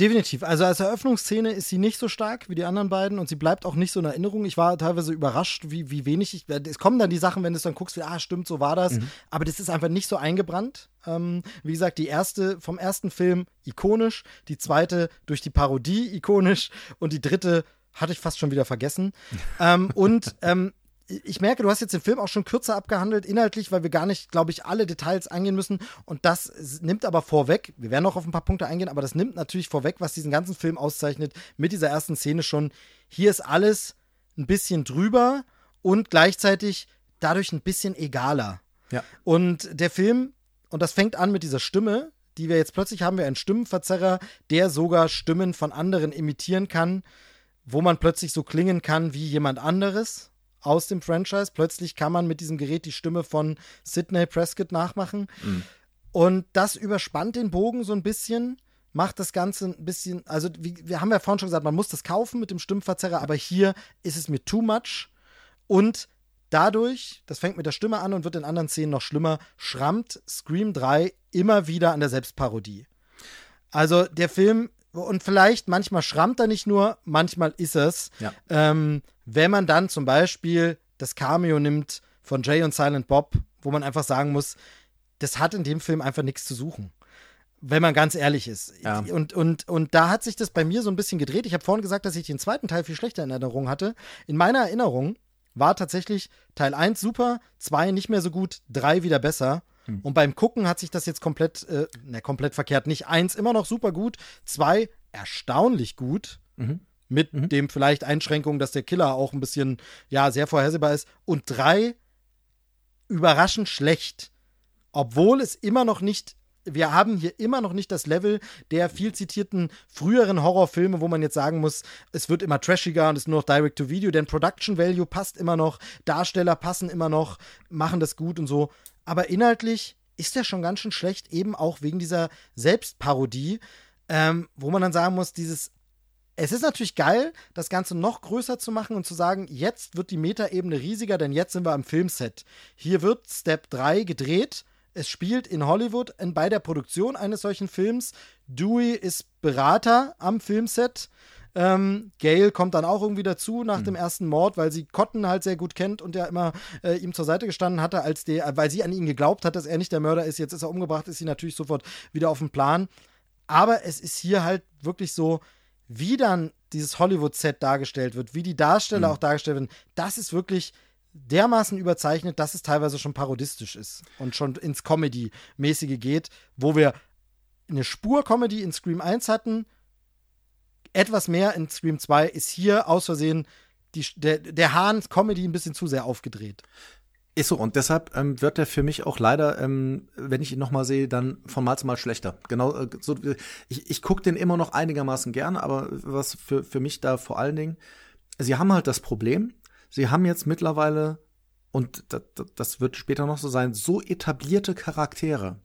Definitiv. Also als Eröffnungsszene ist sie nicht so stark wie die anderen beiden und sie bleibt auch nicht so in Erinnerung. Ich war teilweise überrascht, wie, wie wenig ich. Es kommen dann die Sachen, wenn du es dann guckst, wie, ah, stimmt, so war das. Mhm. Aber das ist einfach nicht so eingebrannt. Ähm, wie gesagt, die erste vom ersten Film ikonisch, die zweite durch die Parodie ikonisch und die dritte hatte ich fast schon wieder vergessen. ähm, und ähm, ich merke, du hast jetzt den Film auch schon kürzer abgehandelt, inhaltlich, weil wir gar nicht, glaube ich, alle Details eingehen müssen. Und das nimmt aber vorweg, wir werden noch auf ein paar Punkte eingehen, aber das nimmt natürlich vorweg, was diesen ganzen Film auszeichnet, mit dieser ersten Szene schon. Hier ist alles ein bisschen drüber und gleichzeitig dadurch ein bisschen egaler. Ja. Und der Film, und das fängt an mit dieser Stimme, die wir jetzt plötzlich haben, wir einen Stimmenverzerrer, der sogar Stimmen von anderen imitieren kann, wo man plötzlich so klingen kann wie jemand anderes aus dem Franchise. Plötzlich kann man mit diesem Gerät die Stimme von Sidney Prescott nachmachen. Mhm. Und das überspannt den Bogen so ein bisschen, macht das Ganze ein bisschen, also wie, wir haben ja vorhin schon gesagt, man muss das kaufen mit dem Stimmverzerrer, aber hier ist es mir too much. Und dadurch, das fängt mit der Stimme an und wird in anderen Szenen noch schlimmer, schrammt Scream 3 immer wieder an der Selbstparodie. Also der Film und vielleicht manchmal schrammt er nicht nur, manchmal ist es. Ja. Ähm, wenn man dann zum Beispiel das Cameo nimmt von Jay und Silent Bob, wo man einfach sagen muss, das hat in dem Film einfach nichts zu suchen. Wenn man ganz ehrlich ist. Ja. Und, und, und da hat sich das bei mir so ein bisschen gedreht. Ich habe vorhin gesagt, dass ich den zweiten Teil viel schlechter in Erinnerung hatte. In meiner Erinnerung war tatsächlich Teil 1 super, 2 nicht mehr so gut, 3 wieder besser. Hm. Und beim Gucken hat sich das jetzt komplett, äh, ne, komplett verkehrt. Nicht eins immer noch super gut, zwei erstaunlich gut. Mhm. Mit mhm. dem vielleicht Einschränkung, dass der Killer auch ein bisschen, ja, sehr vorhersehbar ist. Und drei überraschend schlecht. Obwohl es immer noch nicht wir haben hier immer noch nicht das Level der viel zitierten früheren Horrorfilme, wo man jetzt sagen muss, es wird immer trashiger und es ist nur noch Direct-to-Video, denn Production Value passt immer noch, Darsteller passen immer noch, machen das gut und so aber inhaltlich ist der schon ganz schön schlecht, eben auch wegen dieser Selbstparodie, ähm, wo man dann sagen muss, dieses es ist natürlich geil, das Ganze noch größer zu machen und zu sagen, jetzt wird die Metaebene riesiger, denn jetzt sind wir am Filmset. Hier wird Step 3 gedreht. Es spielt in Hollywood bei der Produktion eines solchen Films. Dewey ist Berater am Filmset. Ähm, Gail kommt dann auch irgendwie dazu nach mhm. dem ersten Mord, weil sie Cotton halt sehr gut kennt und ja immer äh, ihm zur Seite gestanden hatte, als der, weil sie an ihn geglaubt hat, dass er nicht der Mörder ist. Jetzt ist er umgebracht, ist sie natürlich sofort wieder auf dem Plan. Aber es ist hier halt wirklich so, wie dann dieses Hollywood-Set dargestellt wird, wie die Darsteller mhm. auch dargestellt werden, das ist wirklich dermaßen überzeichnet, dass es teilweise schon parodistisch ist und schon ins Comedy-mäßige geht, wo wir eine Spur Comedy in Scream 1 hatten, etwas mehr in Scream 2 ist hier aus Versehen die, der, der Hahn Comedy ein bisschen zu sehr aufgedreht. Ist so, und deshalb ähm, wird er für mich auch leider, ähm, wenn ich ihn nochmal sehe, dann von Mal zu Mal schlechter. Genau, äh, so, ich, ich gucke den immer noch einigermaßen gern, aber was für, für mich da vor allen Dingen, sie haben halt das Problem, sie haben jetzt mittlerweile, und das, das wird später noch so sein, so etablierte Charaktere,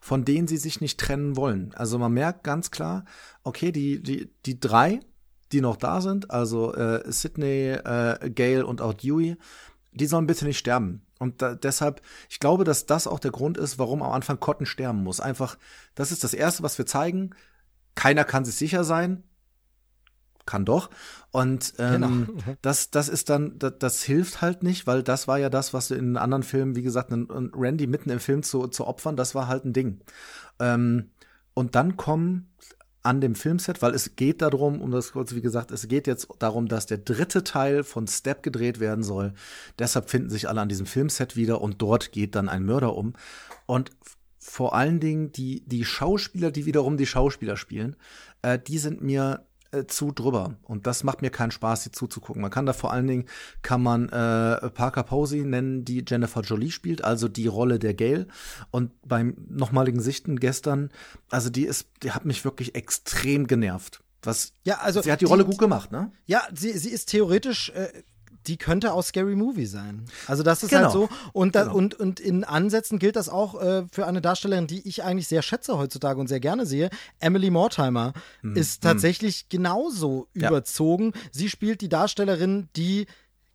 von denen sie sich nicht trennen wollen. Also man merkt ganz klar, okay, die, die, die drei, die noch da sind, also äh, Sydney, äh, Gail und auch Dewey, die sollen bitte nicht sterben. Und da, deshalb, ich glaube, dass das auch der Grund ist, warum am Anfang Cotton sterben muss. Einfach, das ist das Erste, was wir zeigen. Keiner kann sich sicher sein. Kann doch. Und ähm, genau. das, das ist dann, das, das, hilft halt nicht, weil das war ja das, was in anderen Filmen, wie gesagt, Randy mitten im Film zu, zu opfern, das war halt ein Ding. Ähm, und dann kommen an dem Filmset, weil es geht darum, um das kurz wie gesagt, es geht jetzt darum, dass der dritte Teil von Step gedreht werden soll. Deshalb finden sich alle an diesem Filmset wieder und dort geht dann ein Mörder um. Und vor allen Dingen die, die Schauspieler, die wiederum die Schauspieler spielen, äh, die sind mir äh, zu drüber. Und das macht mir keinen Spaß, die zuzugucken. Man kann da vor allen Dingen, kann man äh, Parker Posey nennen, die Jennifer Jolie spielt, also die Rolle der Gail. Und beim nochmaligen Sichten gestern, also die ist, die hat mich wirklich extrem genervt. Was, ja, also sie hat die, die Rolle gut gemacht, ne? Ja, sie, sie ist theoretisch äh, die könnte aus Scary Movie sein. Also das ist halt genau. halt so. Und, da, genau. und, und in Ansätzen gilt das auch äh, für eine Darstellerin, die ich eigentlich sehr schätze heutzutage und sehr gerne sehe. Emily Mortimer hm. ist hm. tatsächlich hm. genauso ja. überzogen. Sie spielt die Darstellerin, die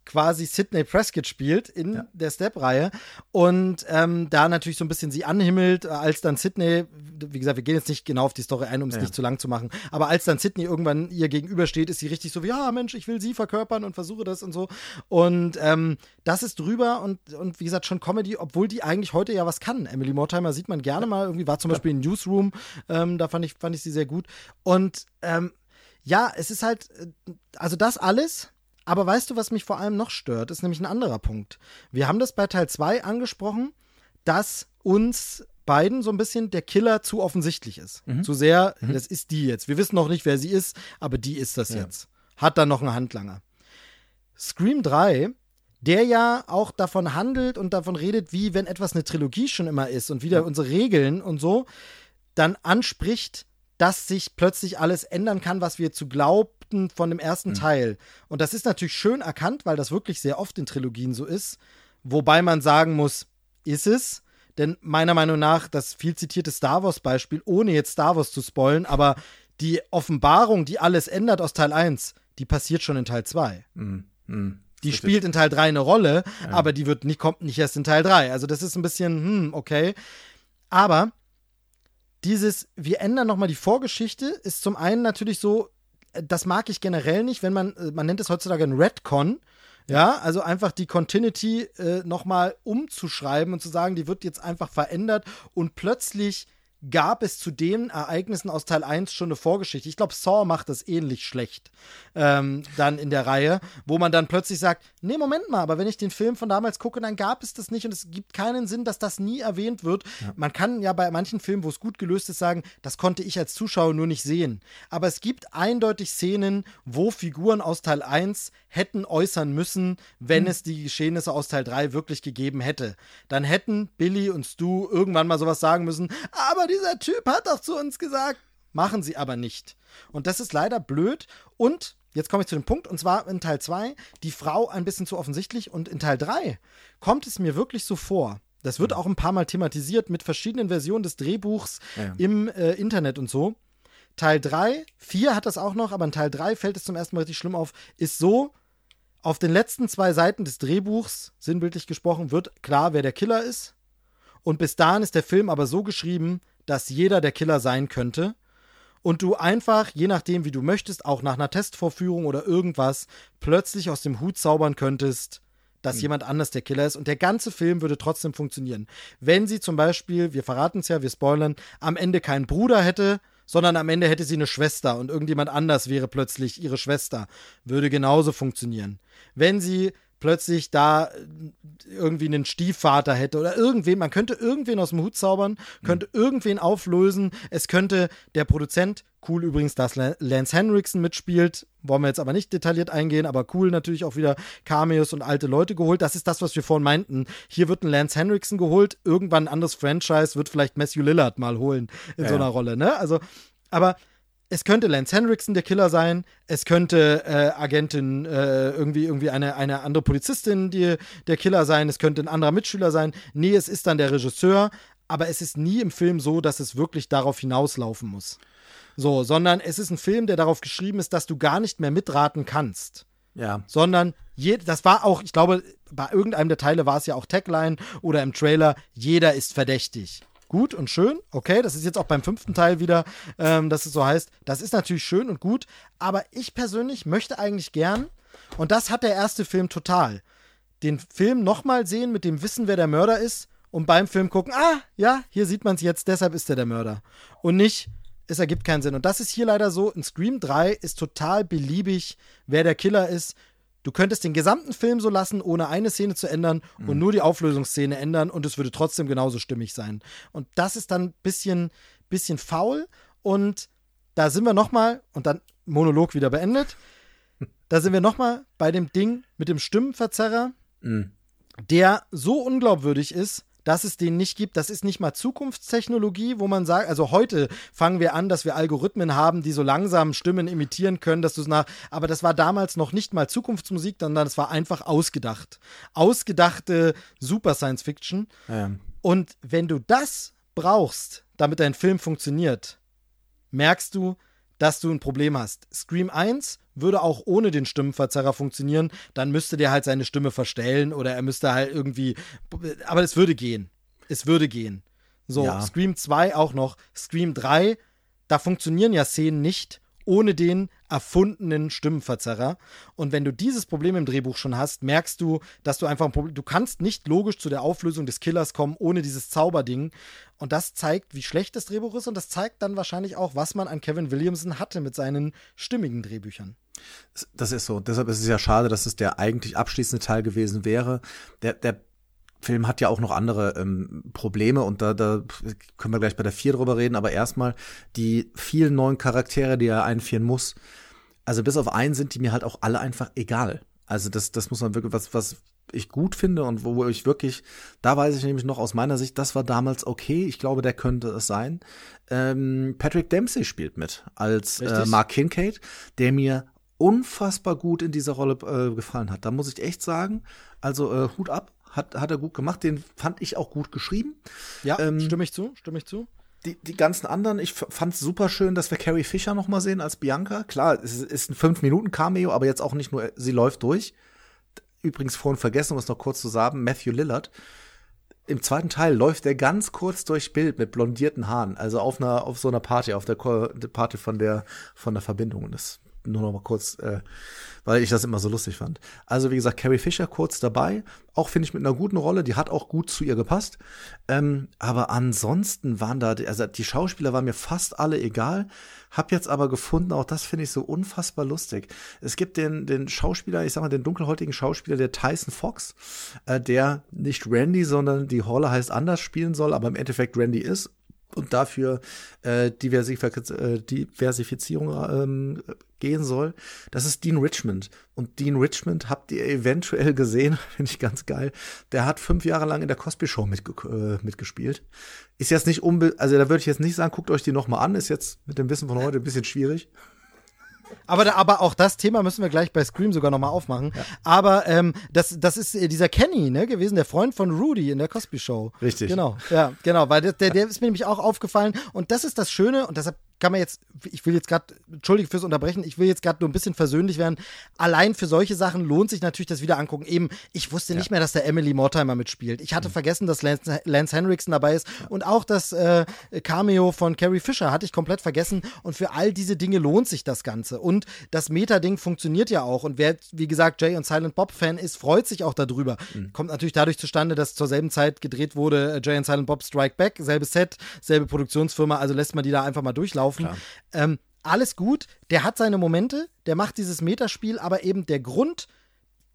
quasi Sidney Prescott spielt in ja. der Step-Reihe und ähm, da natürlich so ein bisschen sie anhimmelt, äh, als dann Sidney, wie gesagt, wir gehen jetzt nicht genau auf die Story ein, um es ja. nicht zu lang zu machen, aber als dann Sidney irgendwann ihr gegenübersteht, ist sie richtig so wie, ja Mensch, ich will sie verkörpern und versuche das und so und ähm, das ist drüber und, und wie gesagt schon Comedy, obwohl die eigentlich heute ja was kann. Emily Mortimer sieht man gerne mal, irgendwie war zum Beispiel in Newsroom, ähm, da fand ich, fand ich sie sehr gut und ähm, ja, es ist halt, äh, also das alles aber weißt du, was mich vor allem noch stört, ist nämlich ein anderer Punkt. Wir haben das bei Teil 2 angesprochen, dass uns beiden so ein bisschen der Killer zu offensichtlich ist. Mhm. Zu sehr, mhm. das ist die jetzt. Wir wissen noch nicht, wer sie ist, aber die ist das ja. jetzt. Hat dann noch einen Handlanger. Scream 3 der ja auch davon handelt und davon redet, wie wenn etwas eine Trilogie schon immer ist und wieder ja. unsere Regeln und so, dann anspricht, dass sich plötzlich alles ändern kann, was wir zu glaubten von dem ersten mhm. Teil. Und das ist natürlich schön erkannt, weil das wirklich sehr oft in Trilogien so ist. Wobei man sagen muss, ist es. Denn meiner Meinung nach, das viel zitierte Star Wars-Beispiel, ohne jetzt Star Wars zu spoilen, aber die Offenbarung, die alles ändert aus Teil 1, die passiert schon in Teil 2. Mhm. Mhm. Die Richtig. spielt in Teil 3 eine Rolle, ja. aber die wird nicht, kommt nicht erst in Teil 3. Also das ist ein bisschen, hm, okay. Aber dieses, wir ändern nochmal die Vorgeschichte, ist zum einen natürlich so, das mag ich generell nicht, wenn man, äh, man nennt es heutzutage ein Redcon. Ja, also einfach die Continuity äh, nochmal umzuschreiben und zu sagen, die wird jetzt einfach verändert und plötzlich gab es zu den Ereignissen aus Teil 1 schon eine Vorgeschichte. Ich glaube, Saw macht das ähnlich schlecht ähm, dann in der Reihe, wo man dann plötzlich sagt, nee, Moment mal, aber wenn ich den Film von damals gucke, dann gab es das nicht und es gibt keinen Sinn, dass das nie erwähnt wird. Ja. Man kann ja bei manchen Filmen, wo es gut gelöst ist, sagen, das konnte ich als Zuschauer nur nicht sehen. Aber es gibt eindeutig Szenen, wo Figuren aus Teil 1 hätten äußern müssen, wenn hm. es die Geschehnisse aus Teil 3 wirklich gegeben hätte. Dann hätten Billy und Stu irgendwann mal sowas sagen müssen, aber dieser Typ hat doch zu uns gesagt. Machen sie aber nicht. Und das ist leider blöd. Und jetzt komme ich zu dem Punkt, und zwar in Teil 2, die Frau ein bisschen zu offensichtlich. Und in Teil 3 kommt es mir wirklich so vor. Das wird mhm. auch ein paar Mal thematisiert mit verschiedenen Versionen des Drehbuchs ja. im äh, Internet und so. Teil 3, 4 hat das auch noch, aber in Teil 3 fällt es zum ersten Mal richtig schlimm auf, ist so, auf den letzten zwei Seiten des Drehbuchs, sinnbildlich gesprochen, wird klar, wer der Killer ist. Und bis dahin ist der Film aber so geschrieben, dass jeder der Killer sein könnte. Und du einfach, je nachdem, wie du möchtest, auch nach einer Testvorführung oder irgendwas, plötzlich aus dem Hut zaubern könntest, dass mhm. jemand anders der Killer ist. Und der ganze Film würde trotzdem funktionieren. Wenn sie zum Beispiel, wir verraten es ja, wir spoilern, am Ende keinen Bruder hätte, sondern am Ende hätte sie eine Schwester und irgendjemand anders wäre plötzlich ihre Schwester. Würde genauso funktionieren. Wenn sie plötzlich da äh, irgendwie einen Stiefvater hätte oder irgendwen, man könnte irgendwen aus dem Hut zaubern, könnte mhm. irgendwen auflösen, es könnte der Produzent, cool übrigens, dass Lance Henriksen mitspielt, wollen wir jetzt aber nicht detailliert eingehen, aber cool natürlich auch wieder Cameos und alte Leute geholt, das ist das, was wir vorhin meinten, hier wird ein Lance Henriksen geholt, irgendwann ein anderes Franchise wird vielleicht Matthew Lillard mal holen in ja, so einer Rolle, ne, also, aber es könnte Lance Henriksen der Killer sein, es könnte äh, Agentin äh, irgendwie irgendwie eine, eine andere Polizistin die, der Killer sein, es könnte ein anderer Mitschüler sein. Nee, es ist dann der Regisseur, aber es ist nie im Film so, dass es wirklich darauf hinauslaufen muss. So, sondern es ist ein Film, der darauf geschrieben ist, dass du gar nicht mehr mitraten kannst. Ja. Sondern je, das war auch, ich glaube, bei irgendeinem der Teile war es ja auch Tagline oder im Trailer, jeder ist verdächtig. Gut und schön. Okay, das ist jetzt auch beim fünften Teil wieder, ähm, dass es so heißt. Das ist natürlich schön und gut. Aber ich persönlich möchte eigentlich gern, und das hat der erste Film total, den Film nochmal sehen mit dem Wissen, wer der Mörder ist. Und beim Film gucken, ah, ja, hier sieht man es jetzt, deshalb ist er der Mörder. Und nicht, es ergibt keinen Sinn. Und das ist hier leider so. In Scream 3 ist total beliebig, wer der Killer ist. Du könntest den gesamten Film so lassen, ohne eine Szene zu ändern mhm. und nur die Auflösungsszene ändern und es würde trotzdem genauso stimmig sein. Und das ist dann ein bisschen, bisschen faul und da sind wir nochmal, und dann Monolog wieder beendet, da sind wir nochmal bei dem Ding mit dem Stimmenverzerrer, mhm. der so unglaubwürdig ist, dass es den nicht gibt. Das ist nicht mal Zukunftstechnologie, wo man sagt, also heute fangen wir an, dass wir Algorithmen haben, die so langsam Stimmen imitieren können, dass du es nach, aber das war damals noch nicht mal Zukunftsmusik, sondern es war einfach ausgedacht. Ausgedachte Super Science Fiction. Ja. Und wenn du das brauchst, damit dein Film funktioniert, merkst du, dass du ein Problem hast. Scream 1 würde auch ohne den Stimmenverzerrer funktionieren. Dann müsste der halt seine Stimme verstellen oder er müsste halt irgendwie. Aber es würde gehen. Es würde gehen. So, ja. Scream 2 auch noch. Scream 3, da funktionieren ja Szenen nicht ohne den erfundenen Stimmenverzerrer. Und wenn du dieses Problem im Drehbuch schon hast, merkst du, dass du einfach ein Problem, du kannst nicht logisch zu der Auflösung des Killers kommen ohne dieses Zauberding. Und das zeigt, wie schlecht das Drehbuch ist und das zeigt dann wahrscheinlich auch, was man an Kevin Williamson hatte mit seinen stimmigen Drehbüchern. Das ist so. Deshalb ist es ja schade, dass es der eigentlich abschließende Teil gewesen wäre. Der, der Film hat ja auch noch andere ähm, Probleme und da, da können wir gleich bei der vier drüber reden, aber erstmal die vielen neuen Charaktere, die er einführen muss. Also bis auf einen sind die mir halt auch alle einfach egal. Also das, das muss man wirklich, was, was ich gut finde und wo ich wirklich, da weiß ich nämlich noch aus meiner Sicht, das war damals okay. Ich glaube, der könnte es sein. Ähm, Patrick Dempsey spielt mit als äh, Mark Kincaid, der mir unfassbar gut in dieser Rolle äh, gefallen hat. Da muss ich echt sagen, also äh, Hut ab, hat, hat er gut gemacht. Den fand ich auch gut geschrieben. Ja, ähm, stimme ich zu, stimme ich zu. Die, die ganzen anderen, ich fand es super schön, dass wir Carrie Fisher noch mal sehen als Bianca. Klar, es ist ein 5-Minuten-Cameo, aber jetzt auch nicht nur, sie läuft durch. Übrigens vorhin vergessen, um es noch kurz zu sagen, Matthew Lillard. Im zweiten Teil läuft er ganz kurz durchs Bild mit blondierten Haaren, also auf einer auf so einer Party, auf der Party von der von der Verbindung. Und das nur noch mal kurz, äh, weil ich das immer so lustig fand. Also wie gesagt, Carrie Fisher kurz dabei, auch finde ich mit einer guten Rolle, die hat auch gut zu ihr gepasst. Ähm, aber ansonsten waren da, also die Schauspieler waren mir fast alle egal. Hab jetzt aber gefunden, auch das finde ich so unfassbar lustig. Es gibt den, den Schauspieler, ich sag mal, den dunkelhäutigen Schauspieler, der Tyson Fox, äh, der nicht Randy, sondern die Rolle heißt anders spielen soll, aber im Endeffekt Randy ist und dafür äh, Diversif äh, Diversifizierung ähm, gehen soll. Das ist Dean Richmond. Und Dean Richmond habt ihr eventuell gesehen, finde ich ganz geil. Der hat fünf Jahre lang in der Cosby Show mitge äh, mitgespielt. Ist jetzt nicht unbe also da würde ich jetzt nicht sagen, guckt euch die noch mal an. Ist jetzt mit dem Wissen von heute ein bisschen schwierig. Aber, da, aber auch das Thema müssen wir gleich bei Scream sogar nochmal aufmachen. Ja. Aber ähm, das, das ist äh, dieser Kenny ne, gewesen, der Freund von Rudy in der Cosby Show. Richtig. Genau, ja, genau, weil der, der, der ist mir nämlich auch aufgefallen. Und das ist das Schöne, und deshalb kann man jetzt, ich will jetzt gerade, entschuldige fürs Unterbrechen, ich will jetzt gerade nur ein bisschen versöhnlich werden. Allein für solche Sachen lohnt sich natürlich das wieder angucken. Eben, ich wusste nicht ja. mehr, dass der Emily Mortimer mitspielt. Ich hatte mhm. vergessen, dass Lance, Lance Henriksen dabei ist ja. und auch das äh, Cameo von Carrie Fisher hatte ich komplett vergessen. Und für all diese Dinge lohnt sich das Ganze. Und das Meta-Ding funktioniert ja auch. Und wer, wie gesagt, Jay und Silent Bob-Fan ist, freut sich auch darüber. Mhm. Kommt natürlich dadurch zustande, dass zur selben Zeit gedreht wurde äh, Jay und Silent Bob Strike Back, selbe Set, selbe Produktionsfirma, also lässt man die da einfach mal durchlaufen. Ähm, alles gut, der hat seine Momente, der macht dieses Metaspiel, aber eben der Grund,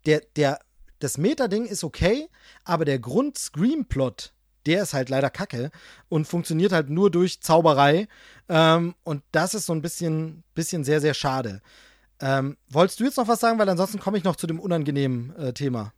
der, der, das Meta-Ding ist okay, aber der Grund-Scream-Plot, der ist halt leider kacke und funktioniert halt nur durch Zauberei. Ähm, und das ist so ein bisschen, bisschen sehr, sehr schade. Ähm, wolltest du jetzt noch was sagen? Weil ansonsten komme ich noch zu dem unangenehmen äh, Thema.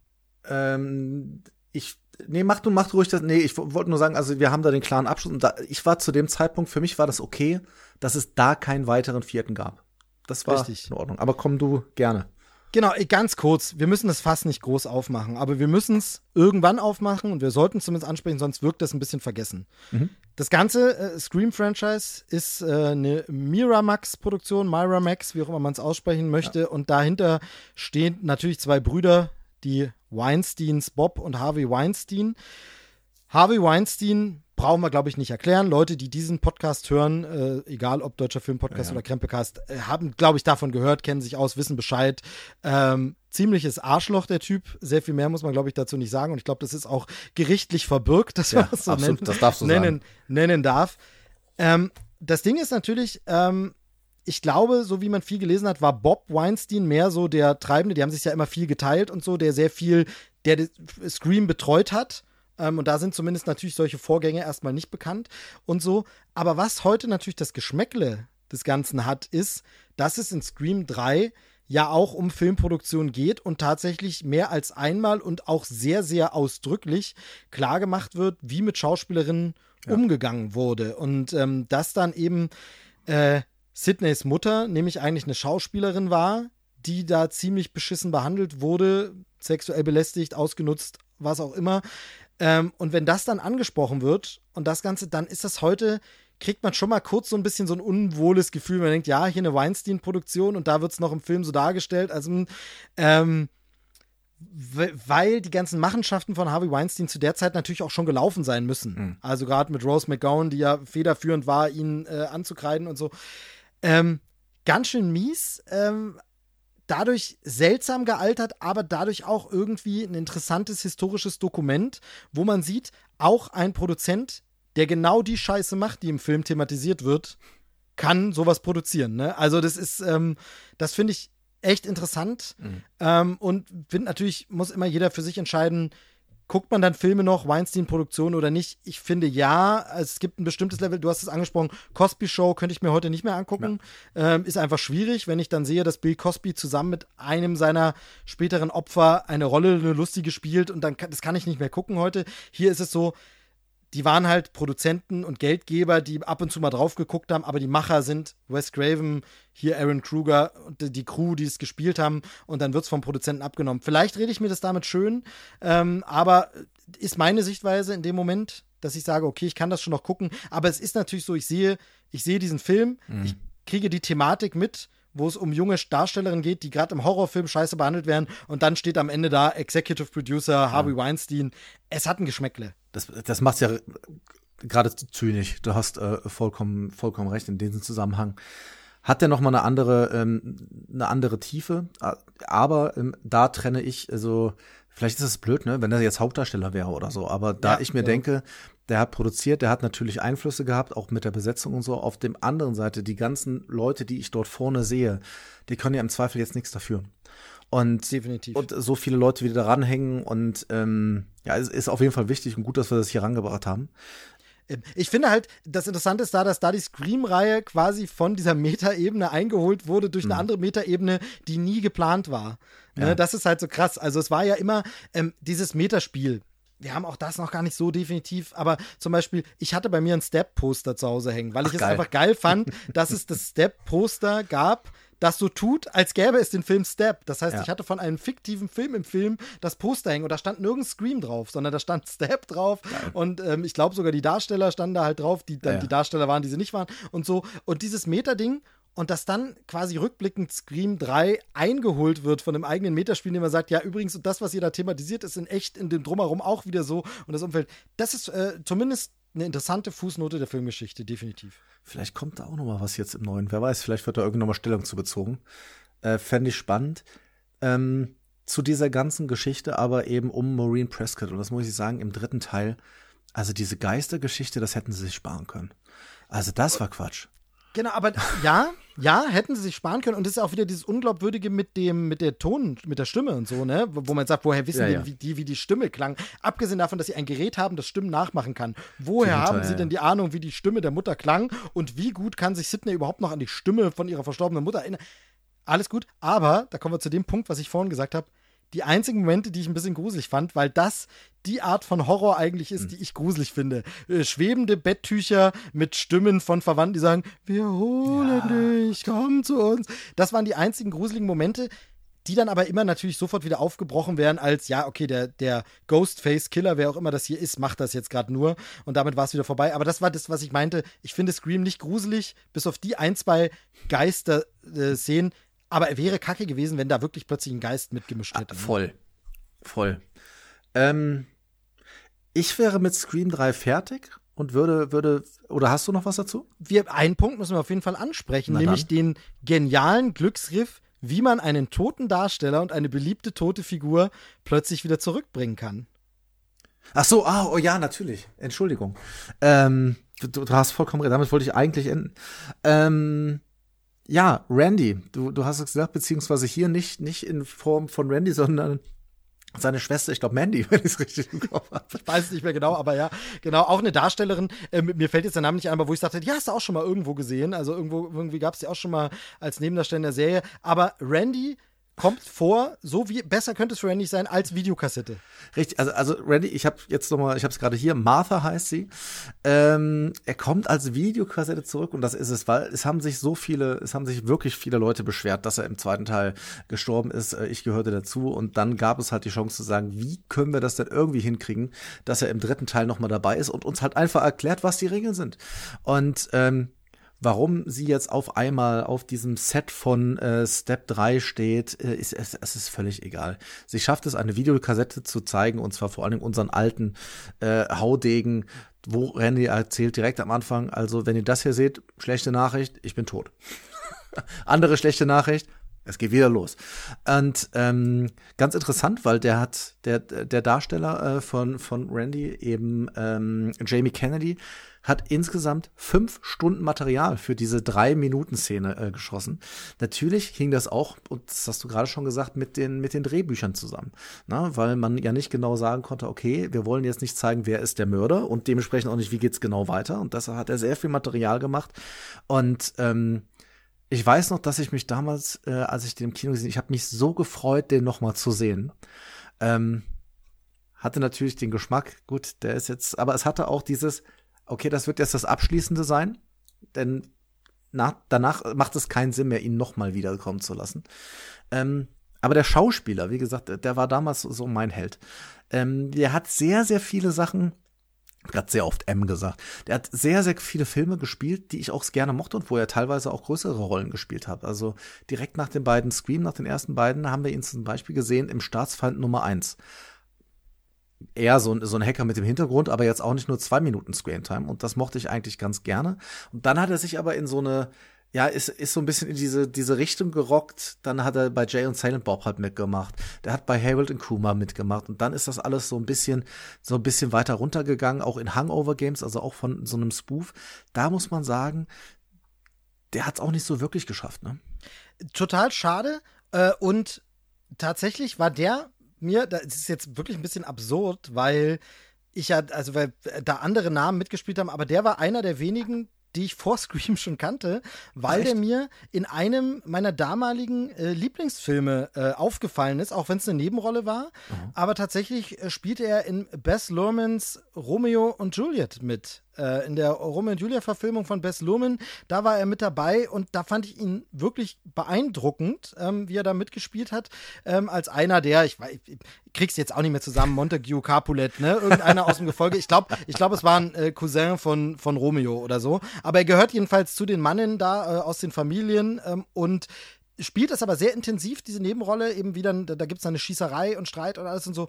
Ähm, ich Nee, mach du, mach du ruhig das. Nee, ich wollte nur sagen, also wir haben da den klaren Abschluss und da, ich war zu dem Zeitpunkt, für mich war das okay, dass es da keinen weiteren vierten gab. Das war Richtig. in Ordnung. Aber komm du gerne. Genau, ganz kurz. Wir müssen das Fass nicht groß aufmachen, aber wir müssen es irgendwann aufmachen und wir sollten es zumindest ansprechen, sonst wirkt das ein bisschen vergessen. Mhm. Das ganze äh, Scream-Franchise ist äh, eine Miramax-Produktion, Miramax, wie auch immer man es aussprechen möchte. Ja. Und dahinter stehen natürlich zwei Brüder, die Weinsteins, Bob und Harvey Weinstein. Harvey Weinstein brauchen wir, glaube ich, nicht erklären. Leute, die diesen Podcast hören, äh, egal ob Deutscher Filmpodcast Ja, ja. oder Krempelcast, äh, haben, glaube ich, davon gehört, kennen sich aus, wissen Bescheid. Ähm, ziemliches Arschloch, der Typ. Sehr viel mehr muss man, glaube ich, dazu nicht sagen. Und ich glaube, das ist auch gerichtlich verbürgt, dass Ja, man das so absolut, nennen, das nennen, nennen darf. Ähm, das Ding ist natürlich, ähm, ich glaube, so wie man viel gelesen hat, war Bob Weinstein mehr so der Treibende. Die haben sich ja immer viel geteilt und so, der sehr viel, der das Scream betreut hat. Ähm, und da sind zumindest natürlich solche Vorgänge erstmal nicht bekannt und so. Aber was heute natürlich das Geschmäckle des Ganzen hat, ist, dass es in Scream 3 ja auch um Filmproduktion geht und tatsächlich mehr als einmal und auch sehr, sehr ausdrücklich klargemacht wird, wie mit Schauspielerinnen umgegangen wurde. Und ähm, dass dann eben äh, Sidneys Mutter nämlich eigentlich eine Schauspielerin war, die da ziemlich beschissen behandelt wurde, sexuell belästigt, ausgenutzt, was auch immer. Ähm, und wenn das dann angesprochen wird und das Ganze, dann ist das heute, kriegt man schon mal kurz so ein bisschen so ein unwohles Gefühl. Man denkt, ja, hier eine Weinstein-Produktion und da wird es noch im Film so dargestellt. Also, ähm, we- weil die ganzen Machenschaften von Harvey Weinstein zu der Zeit natürlich auch schon gelaufen sein müssen. Also gerade mit Rose McGowan, die ja federführend war, ihn äh, anzukreiden und so. Ähm, ganz schön mies. Ähm, dadurch seltsam gealtert, aber dadurch auch irgendwie ein interessantes historisches Dokument, wo man sieht, auch ein Produzent, der genau die Scheiße macht, die im Film thematisiert wird, kann sowas produzieren. Ne? Also das ist, ähm, das finde ich echt interessant ähm, und finde natürlich, muss immer jeder für sich entscheiden, guckt man dann Filme noch, Weinstein-Produktion oder nicht? Ich finde ja, es gibt ein bestimmtes Level, du hast es angesprochen, Cosby Show könnte ich mir heute nicht mehr angucken. Ähm, ist einfach schwierig, wenn ich dann sehe, dass Bill Cosby zusammen mit einem seiner späteren Opfer eine Rolle, eine lustige spielt und dann das kann ich nicht mehr gucken heute. Hier ist es so, die waren halt Produzenten und Geldgeber, die ab und zu mal drauf geguckt haben, aber die Macher sind Wes Craven, hier Aaron Kruger und die- Crew, die es gespielt haben und dann wird es vom Produzenten abgenommen. Vielleicht rede ich mir das damit schön, ähm, aber ist meine Sichtweise in dem Moment, dass ich sage, okay, ich kann das schon noch gucken, aber es ist natürlich so, ich sehe, ich sehe diesen Film, ich kriege die Thematik mit, wo es um junge Darstellerinnen geht, die gerade im Horrorfilm scheiße behandelt werden und dann steht am Ende da Executive Producer Harvey Weinstein. Es hat ein Geschmäckle. Das, das macht's ja gerade zynisch. Du hast äh, vollkommen, vollkommen recht in diesem Zusammenhang. Hat der noch mal eine andere, ähm, eine andere Tiefe? Aber ähm, da trenne ich, also vielleicht ist es blöd, ne, wenn er jetzt Hauptdarsteller wäre oder so. Aber da Ja, ich mir ja. denke, der hat produziert, der hat natürlich Einflüsse gehabt, auch mit der Besetzung und so. Auf dem anderen Seite, die ganzen Leute, die ich dort vorne sehe, die können ja im Zweifel jetzt nichts dafür. Und Definitiv. und so viele Leute wieder daran hängen und ähm, ja, es ist auf jeden Fall wichtig und gut, dass wir das hier rangebracht haben. Ähm, Ich finde halt, das Interessante ist da, dass da die Scream-Reihe quasi von dieser Metaebene eingeholt wurde durch eine andere Metaebene, die nie geplant war. Ne, Das ist halt so krass. Also es war ja immer ähm, dieses Metaspiel. Wir haben auch das noch gar nicht so definitiv, aber zum Beispiel, ich hatte bei mir ein Step-Poster zu Hause hängen, weil ich Ach, es geil. einfach geil fand, dass es das Step-Poster gab, das so tut, als gäbe es den Film Step. Das heißt, Ja. ich hatte von einem fiktiven Film im Film das Poster hängen und da stand nirgends Scream drauf, sondern da stand Step drauf und ähm, ich glaube sogar die Darsteller standen da halt drauf, die dann Ja, ja. die Darsteller waren, die sie nicht waren und so. Und dieses Meta-Ding und dass dann quasi rückblickend Scream 3 eingeholt wird von dem eigenen Metaspiel, indem man sagt, ja, übrigens, und das, was ihr da thematisiert, ist in echt in dem Drumherum auch wieder so und das Umfeld. Das ist äh, zumindest eine interessante Fußnote der Filmgeschichte, definitiv. Vielleicht kommt da auch noch mal was jetzt im Neuen. Wer weiß, vielleicht wird da irgendwann noch mal Stellung zu bezogen. Äh, Fände ich spannend. Ähm, zu dieser ganzen Geschichte aber eben um Maureen Prescott. Und das muss ich sagen, im dritten Teil, also diese Geistergeschichte, das hätten sie sich sparen können. Also das war Quatsch. Genau, aber ja, ja, hätten sie sich sparen können. Und das ist auch wieder dieses Unglaubwürdige mit dem, mit der Ton, mit der Stimme und so, ne? Wo wo man sagt, woher wissen Ja, die, ja. Wie, die, wie die Stimme klang? Abgesehen davon, dass sie ein Gerät haben, das Stimmen nachmachen kann. Woher Mutter, haben sie ja, denn die Ahnung, wie die Stimme der Mutter klang? Und wie gut kann sich Sidney überhaupt noch an die Stimme von ihrer verstorbenen Mutter erinnern? Alles gut, aber da kommen wir zu dem Punkt, was ich vorhin gesagt habe. Die einzigen Momente, die ich ein bisschen gruselig fand, weil das die Art von Horror eigentlich ist, die ich gruselig finde. Äh, schwebende Betttücher mit Stimmen von Verwandten, die sagen, wir holen dich, komm zu uns. Das waren die einzigen gruseligen Momente, die dann aber immer natürlich sofort wieder aufgebrochen werden als, ja, okay, der, der Ghostface-Killer, wer auch immer das hier ist, macht das jetzt gerade nur und damit war es wieder vorbei. Aber das war das, was ich meinte. Ich finde Scream nicht gruselig, bis auf die ein, zwei Geister-Szenen. Aber er wäre kacke gewesen, wenn da wirklich plötzlich ein Geist mitgemischt hätte. ne? Voll. Voll. Ähm, ich wäre mit Scream 3 fertig. und würde, würde, oder hast du noch was dazu? Wir, einen Punkt müssen wir auf jeden Fall ansprechen, Na nämlich den genialen Glücksgriff, wie man einen toten Darsteller und eine beliebte tote Figur plötzlich wieder zurückbringen kann. Ach so, ah, oh ja, natürlich. Entschuldigung. Ähm, du, du hast vollkommen recht. Damit wollte ich eigentlich enden. Ähm, ja, Randy, du, du hast es gesagt, beziehungsweise hier nicht, nicht in Form von Randy, sondern seine Schwester, ich glaube Mandy, wenn ich es richtig im Kopf habe. Ich weiß es nicht mehr genau, aber ja, genau, auch eine Darstellerin, äh, mir fällt jetzt der Name nicht ein, aber wo ich dachte, ja, hast du auch schon mal irgendwo gesehen, also irgendwo, irgendwie gab es die auch schon mal als Nebendarsteller in der Serie, aber Randy kommt vor, so wie besser könnte es für Randy sein als Videokassette. Richtig, also, also Randy, ich habe jetzt nochmal, ich habe es gerade hier, Martha heißt sie. Ähm, er kommt als Videokassette zurück und das ist es, weil es haben sich so viele, es haben sich wirklich viele Leute beschwert, dass er im zweiten Teil gestorben ist. Äh, ich gehörte dazu und dann gab es halt die Chance zu sagen, wie können wir das denn irgendwie hinkriegen, dass er im dritten Teil nochmal dabei ist und uns halt einfach erklärt, was die Regeln sind. Und ähm, warum sie jetzt auf einmal auf diesem Set von äh, Step 3 steht, äh, ist es, es ist völlig egal. Sie schafft es, eine Videokassette zu zeigen, und zwar vor Dingen unseren alten äh, Haudegen, wo Randy erzählt direkt am Anfang, also wenn ihr das hier seht, schlechte Nachricht, ich bin tot. Andere schlechte Nachricht, es geht wieder los. Und ähm, ganz interessant, weil der hat, der, der Darsteller äh, von, von Randy, eben ähm, Jamie Kennedy, hat insgesamt fünf Stunden Material für diese drei Minuten Szene äh, geschossen. Natürlich hing das auch, und das hast du gerade schon gesagt, mit den, mit den Drehbüchern zusammen. Na, weil man ja nicht genau sagen konnte, okay, wir wollen jetzt nicht zeigen, wer ist der Mörder und dementsprechend auch nicht, wie geht's genau weiter. Und deshalb hat er sehr viel Material gemacht. Und ähm, ich weiß noch, dass ich mich damals, äh, als ich den im Kino gesehen ich habe mich so gefreut, den noch mal zu sehen. Ähm, hatte natürlich den Geschmack, gut, der ist jetzt, aber es hatte auch dieses, okay, das wird jetzt das Abschließende sein, denn nach, danach macht es keinen Sinn mehr, ihn noch mal wiederkommen zu lassen. Ähm, aber der Schauspieler, wie gesagt, der war damals so mein Held. Ähm, der hat sehr, sehr viele Sachen gerade sehr oft M gesagt. Der hat sehr, sehr viele Filme gespielt, die ich auch gerne mochte und wo er teilweise auch größere Rollen gespielt hat. Also direkt nach den beiden Scream, nach den ersten beiden, haben wir ihn zum Beispiel gesehen im Staatsfeind Nummer eins eher so, ein so ein Hacker mit dem Hintergrund, aber jetzt auch nicht nur zwei Minuten Screentime. Und das mochte ich eigentlich ganz gerne. Und dann hat er sich aber in so eine, ja, ist, ist so ein bisschen in diese, diese Richtung gerockt. Dann hat er bei Jay und Silent Bob halt mitgemacht. Der hat bei Harold und Kuma mitgemacht. Und dann ist das alles so ein bisschen, so ein bisschen weiter runtergegangen, auch in Hangover Games, also auch von so einem Spoof. Da muss man sagen, der hat es auch nicht so wirklich geschafft, ne? Total schade. Äh, und tatsächlich war der mir, das ist jetzt wirklich ein bisschen absurd, weil ich ja, also weil da andere Namen mitgespielt haben, aber der war einer der wenigen, die ich vor Scream schon kannte, weil Echt? der mir in einem meiner damaligen äh, Lieblingsfilme äh, aufgefallen ist, auch wenn es eine Nebenrolle war. Mhm. Aber tatsächlich äh, spielte er in Bess Luhrmanns Romeo und Juliet mit äh, in der Romeo und Julia Verfilmung von Bess Luhrmann, da war er mit dabei und da fand ich ihn wirklich beeindruckend, ähm, wie er da mitgespielt hat, ähm, als einer der, ich, ich krieg's jetzt auch nicht mehr zusammen, Montague Capulet, ne, irgendeiner aus dem Gefolge, ich glaube, ich glaube, es war ein äh, Cousin von, von Romeo oder so, aber er gehört jedenfalls zu den Mannen da äh, aus den Familien ähm, und spielt es aber sehr intensiv, diese Nebenrolle, eben wie dann, da, da gibt es eine Schießerei und Streit und alles und so.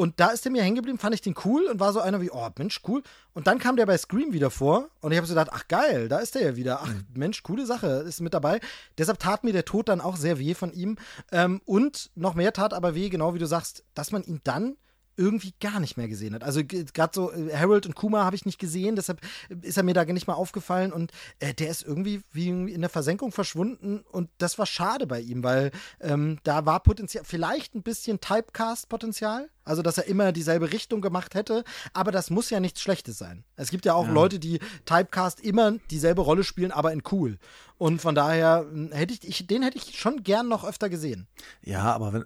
Und da ist der mir hängen geblieben, fand ich den cool und war so einer wie, oh Mensch, cool. Und dann kam der bei Scream wieder vor und ich habe so gedacht, ach geil, da ist der ja wieder. Ach mhm. Mensch, coole Sache, ist mit dabei. Deshalb tat mir der Tod dann auch sehr weh von ihm. Ähm, und noch mehr tat aber weh, genau wie du sagst, dass man ihn dann irgendwie gar nicht mehr gesehen hat. Also gerade so äh, Harold und Kuma habe ich nicht gesehen, deshalb ist er mir da nicht mal aufgefallen und äh, der ist irgendwie wie in der Versenkung verschwunden und das war schade bei ihm, weil ähm, da war Potenzial, vielleicht ein bisschen Typecast-Potenzial, also dass er immer dieselbe Richtung gemacht hätte, aber das muss ja nichts Schlechtes sein. Es gibt ja auch ja. Leute, die Typecast immer dieselbe Rolle spielen, aber in cool. Und von daher hm, hätte ich, ich den hätte ich schon gern noch öfter gesehen. Ja, aber wenn,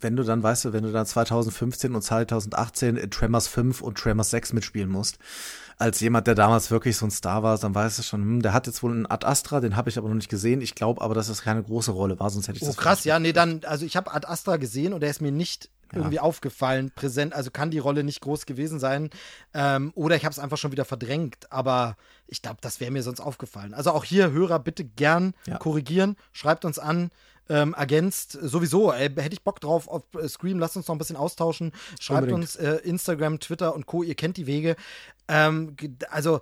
wenn du dann, weißt du, wenn du dann 2015 und 2018 in Tremors 5 und Tremors 6 mitspielen musst, als jemand, der damals wirklich so ein Star war, dann weißt du schon, hm, der hat jetzt wohl einen Ad Astra, den habe ich aber noch nicht gesehen. Ich glaube aber, dass das keine große Rolle war, sonst hätte ich oh, das. Oh krass, ja, nee, dann, also ich habe Ad Astra gesehen und der ist mir nicht ja. irgendwie aufgefallen, präsent. Also kann die Rolle nicht groß gewesen sein. Ähm, oder ich habe es einfach schon wieder verdrängt. Aber ich glaube, das wäre mir sonst aufgefallen. Also auch hier, Hörer, bitte gern ja. korrigieren. Schreibt uns an ähm, ergänzt. Sowieso, ey, hätte ich Bock drauf auf äh, Scream. Lasst uns noch ein bisschen austauschen. Schreibt Unbedingt. uns äh, Instagram, Twitter und Co. Ihr kennt die Wege. Ähm, also,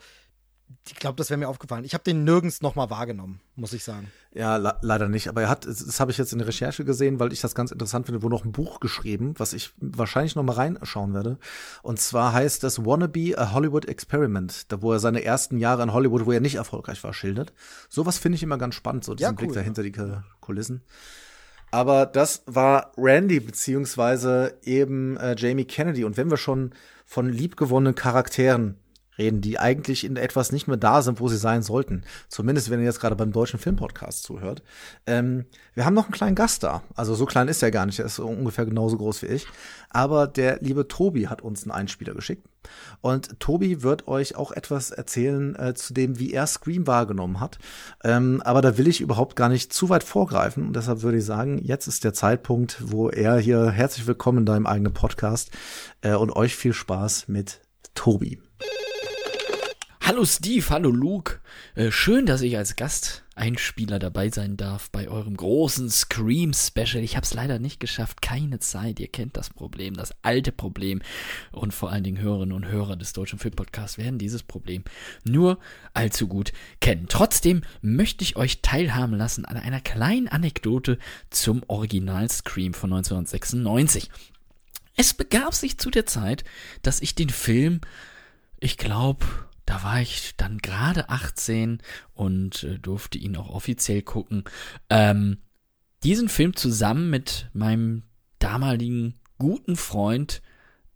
ich glaube, das wäre mir aufgefallen. Ich habe den nirgends nochmal wahrgenommen, muss ich sagen. Ja, le leider nicht. Aber er hat, das, habe ich jetzt in der Recherche gesehen, weil ich das ganz interessant finde, wo noch ein Buch geschrieben, was ich wahrscheinlich noch mal reinschauen werde. Und zwar heißt das Wannabe a Hollywood Experiment, da wo er seine ersten Jahre in Hollywood, wo er nicht erfolgreich war, schildert. Sowas finde ich immer ganz spannend, so diesen Ja, cool, Blick ja. dahinter die Ku- Kulissen. Aber das war Randy beziehungsweise eben äh, Jamie Kennedy. Und wenn wir schon von liebgewonnenen Charakteren reden, die eigentlich in etwas nicht mehr da sind, wo sie sein sollten. Zumindest, wenn ihr jetzt gerade beim deutschen Filmpodcast zuhört. Ähm, wir haben noch einen kleinen Gast da. Also so klein ist er gar nicht. Er ist ungefähr genauso groß wie ich. Aber der liebe Tobi hat uns einen Einspieler geschickt. Und Tobi wird euch auch etwas erzählen äh, zu dem, wie er Scream wahrgenommen hat. Ähm, aber da will ich überhaupt gar nicht zu weit vorgreifen. Und deshalb würde ich sagen, jetzt ist der Zeitpunkt, wo er hier herzlich willkommen in deinem eigenen Podcast äh, und euch viel Spaß mit Tobi. Hallo Steve, hallo Luke. Äh, schön, dass ich als Gasteinspieler dabei sein darf bei eurem großen Scream Special. Ich habe es leider nicht geschafft, keine Zeit. Ihr kennt das Problem, das alte Problem. Und vor allen Dingen Hörerinnen und Hörer des Deutschen Filmpodcasts werden dieses Problem nur allzu gut kennen. Trotzdem möchte ich euch teilhaben lassen an einer kleinen Anekdote zum Original Scream von 1996. Es begab sich zu der Zeit, dass ich den Film, ich glaube, da war ich dann gerade 18 und äh, durfte ihn auch offiziell gucken. Ähm, diesen Film zusammen mit meinem damaligen guten Freund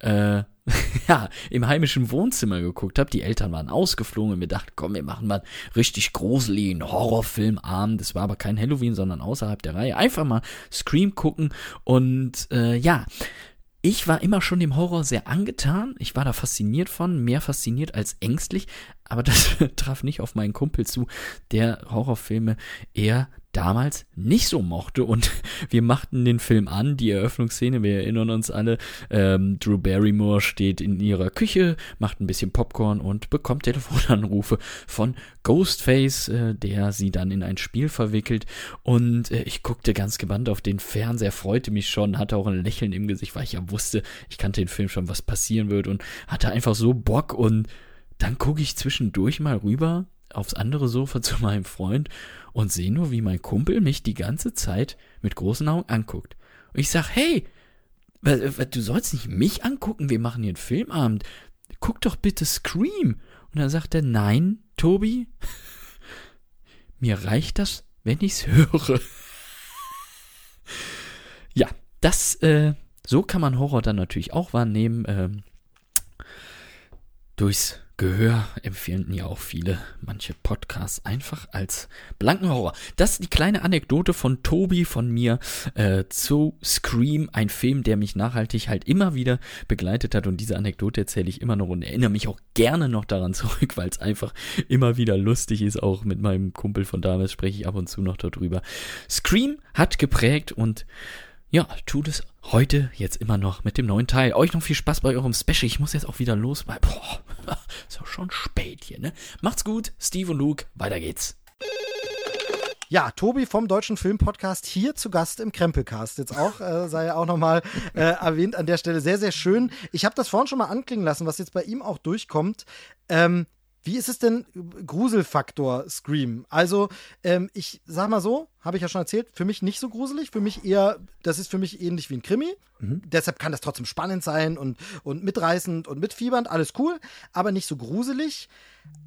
äh, ja, im heimischen Wohnzimmer geguckt habe. Die Eltern waren ausgeflogen und wir dachten, komm, wir machen mal richtig gruseligen Horrorfilmabend. Das war aber kein Halloween, sondern außerhalb der Reihe. Einfach mal Scream gucken und äh, ja, ich war immer schon dem Horror sehr angetan. Ich war da fasziniert von, mehr fasziniert als ängstlich. Aber das traf nicht auf meinen Kumpel zu, der Horrorfilme eher damals nicht so mochte. Und wir machten den Film an, die Eröffnungsszene, wir erinnern uns alle. Ähm, Drew Barrymore steht in ihrer Küche, macht ein bisschen Popcorn und bekommt Telefonanrufe von Ghostface, äh, der sie dann in ein Spiel verwickelt. Und äh, ich guckte ganz gebannt auf den Fernseher, freute mich schon, hatte auch ein Lächeln im Gesicht, weil ich ja wusste, ich kannte den Film schon, was passieren wird und hatte einfach so Bock und dann gucke ich zwischendurch mal rüber aufs andere Sofa zu meinem Freund und sehe nur, wie mein Kumpel mich die ganze Zeit mit großen Augen anguckt. Und ich sag, hey, du sollst nicht mich angucken, wir machen hier einen Filmabend. Guck doch bitte Scream. Und dann sagt er, nein, Tobi, mir reicht das, wenn ich's höre. ja, das, äh, so kann man Horror dann natürlich auch wahrnehmen. Ähm, durchs Gehör empfehlen ja auch viele manche Podcasts einfach als blanken Horror. Das ist die kleine Anekdote von Tobi von mir äh, zu Scream, ein Film, der mich nachhaltig halt immer wieder begleitet hat und diese Anekdote erzähle ich immer noch und erinnere mich auch gerne noch daran zurück, weil es einfach immer wieder lustig ist. Auch mit meinem Kumpel von damals spreche ich ab und zu noch darüber. Scream hat geprägt und ja, tut es heute jetzt immer noch mit dem neuen Teil. Euch noch viel Spaß bei eurem Special. Ich muss jetzt auch wieder los, weil, boah, ist auch schon spät hier, ne? Macht's gut, Steve und Luke, weiter geht's. Ja, Tobi vom Deutschen Filmpodcast hier zu Gast im Krempelcast. Jetzt auch, äh, sei ja auch nochmal äh, erwähnt an der Stelle. Sehr, sehr schön. Ich habe das vorhin schon mal anklingen lassen, was jetzt bei ihm auch durchkommt. Ähm, wie ist es denn Gruselfaktor Scream? Also, ähm, ich sag mal so, habe ich ja schon erzählt, für mich nicht so gruselig, für mich eher, das ist für mich ähnlich wie ein Krimi. Deshalb kann das trotzdem spannend sein und, und mitreißend und mitfiebernd, alles cool, aber nicht so gruselig.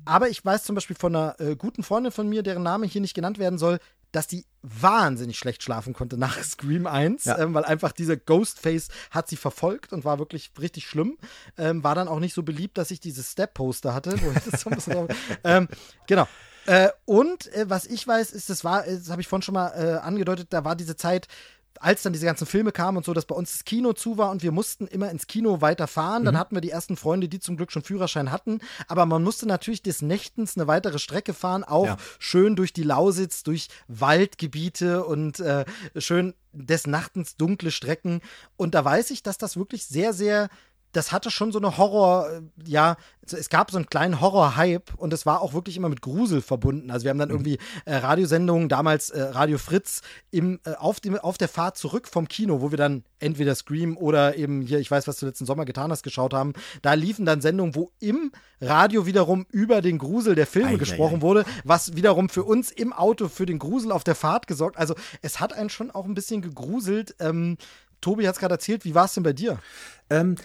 Aber ich weiß zum Beispiel von einer äh, guten Freundin von mir, deren Name hier nicht genannt werden soll, dass die wahnsinnig schlecht schlafen konnte nach Scream 1, Ja. ähm, weil einfach dieser Ghostface hat sie verfolgt und war wirklich richtig schlimm. Ähm, war dann auch nicht so beliebt, dass ich dieses Step-Poster hatte. Wo ich das so ähm, genau. Äh, und äh, was ich weiß, ist, das war, das habe ich vorhin schon mal äh, angedeutet, da war diese Zeit, als dann diese ganzen Filme kamen und so, dass bei uns das Kino zu war und wir mussten immer ins Kino weiterfahren. Dann hatten wir die ersten Freunde, die zum Glück schon Führerschein hatten. Aber man musste natürlich des Nächtens eine weitere Strecke fahren, auch Ja. schön durch die Lausitz, durch Waldgebiete und äh, schön des Nachtens dunkle Strecken. Und da weiß ich, dass das wirklich sehr, sehr das hatte schon so eine Horror, äh, ja, es gab so einen kleinen Horror-Hype und es war auch wirklich immer mit Grusel verbunden. Also wir haben dann mhm. irgendwie äh, Radiosendungen, damals äh, Radio Fritz, im, äh, auf, dem, auf der Fahrt zurück vom Kino, wo wir dann entweder Scream oder eben hier, ich weiß, was du letzten Sommer getan hast, geschaut haben. Da liefen dann Sendungen, wo im Radio wiederum über den Grusel der Filme ei, gesprochen ei, ei. wurde, was wiederum für uns im Auto für den Grusel auf der Fahrt gesorgt. Also es hat einen schon auch ein bisschen gegruselt. Ähm, Tobi hat es gerade erzählt, wie war es denn bei dir? Ähm,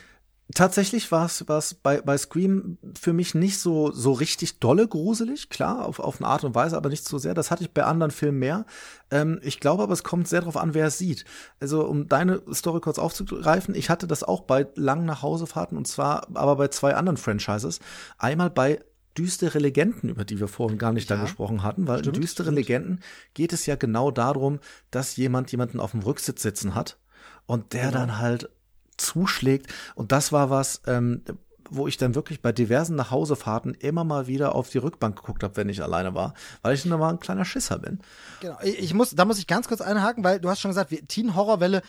Tatsächlich war es bei, bei Scream für mich nicht so, so richtig dolle gruselig, klar, auf, auf eine Art und Weise, aber nicht so sehr. Das hatte ich bei anderen Filmen mehr. Ähm, ich glaube aber, es kommt sehr darauf an, wer es sieht. Also, um deine Story kurz aufzugreifen, ich hatte das auch bei langen Nachhausefahrten und zwar aber bei zwei anderen Franchises. Einmal bei düstere Legenden, über die wir vorhin gar nicht ja, da gesprochen hatten, weil stimmt, in düstere stimmt. Legenden geht es ja genau darum, dass jemand jemanden auf dem Rücksitz sitzen hat und der genau. dann halt zuschlägt. Und das war was, ähm, wo ich dann wirklich bei diversen Nachhausefahrten immer mal wieder auf die Rückbank geguckt habe, wenn ich alleine war, weil ich dann mal ein kleiner Schisser bin. Genau, ich muss, da muss ich ganz kurz einhaken, weil du hast schon gesagt, Teen Horrorwelle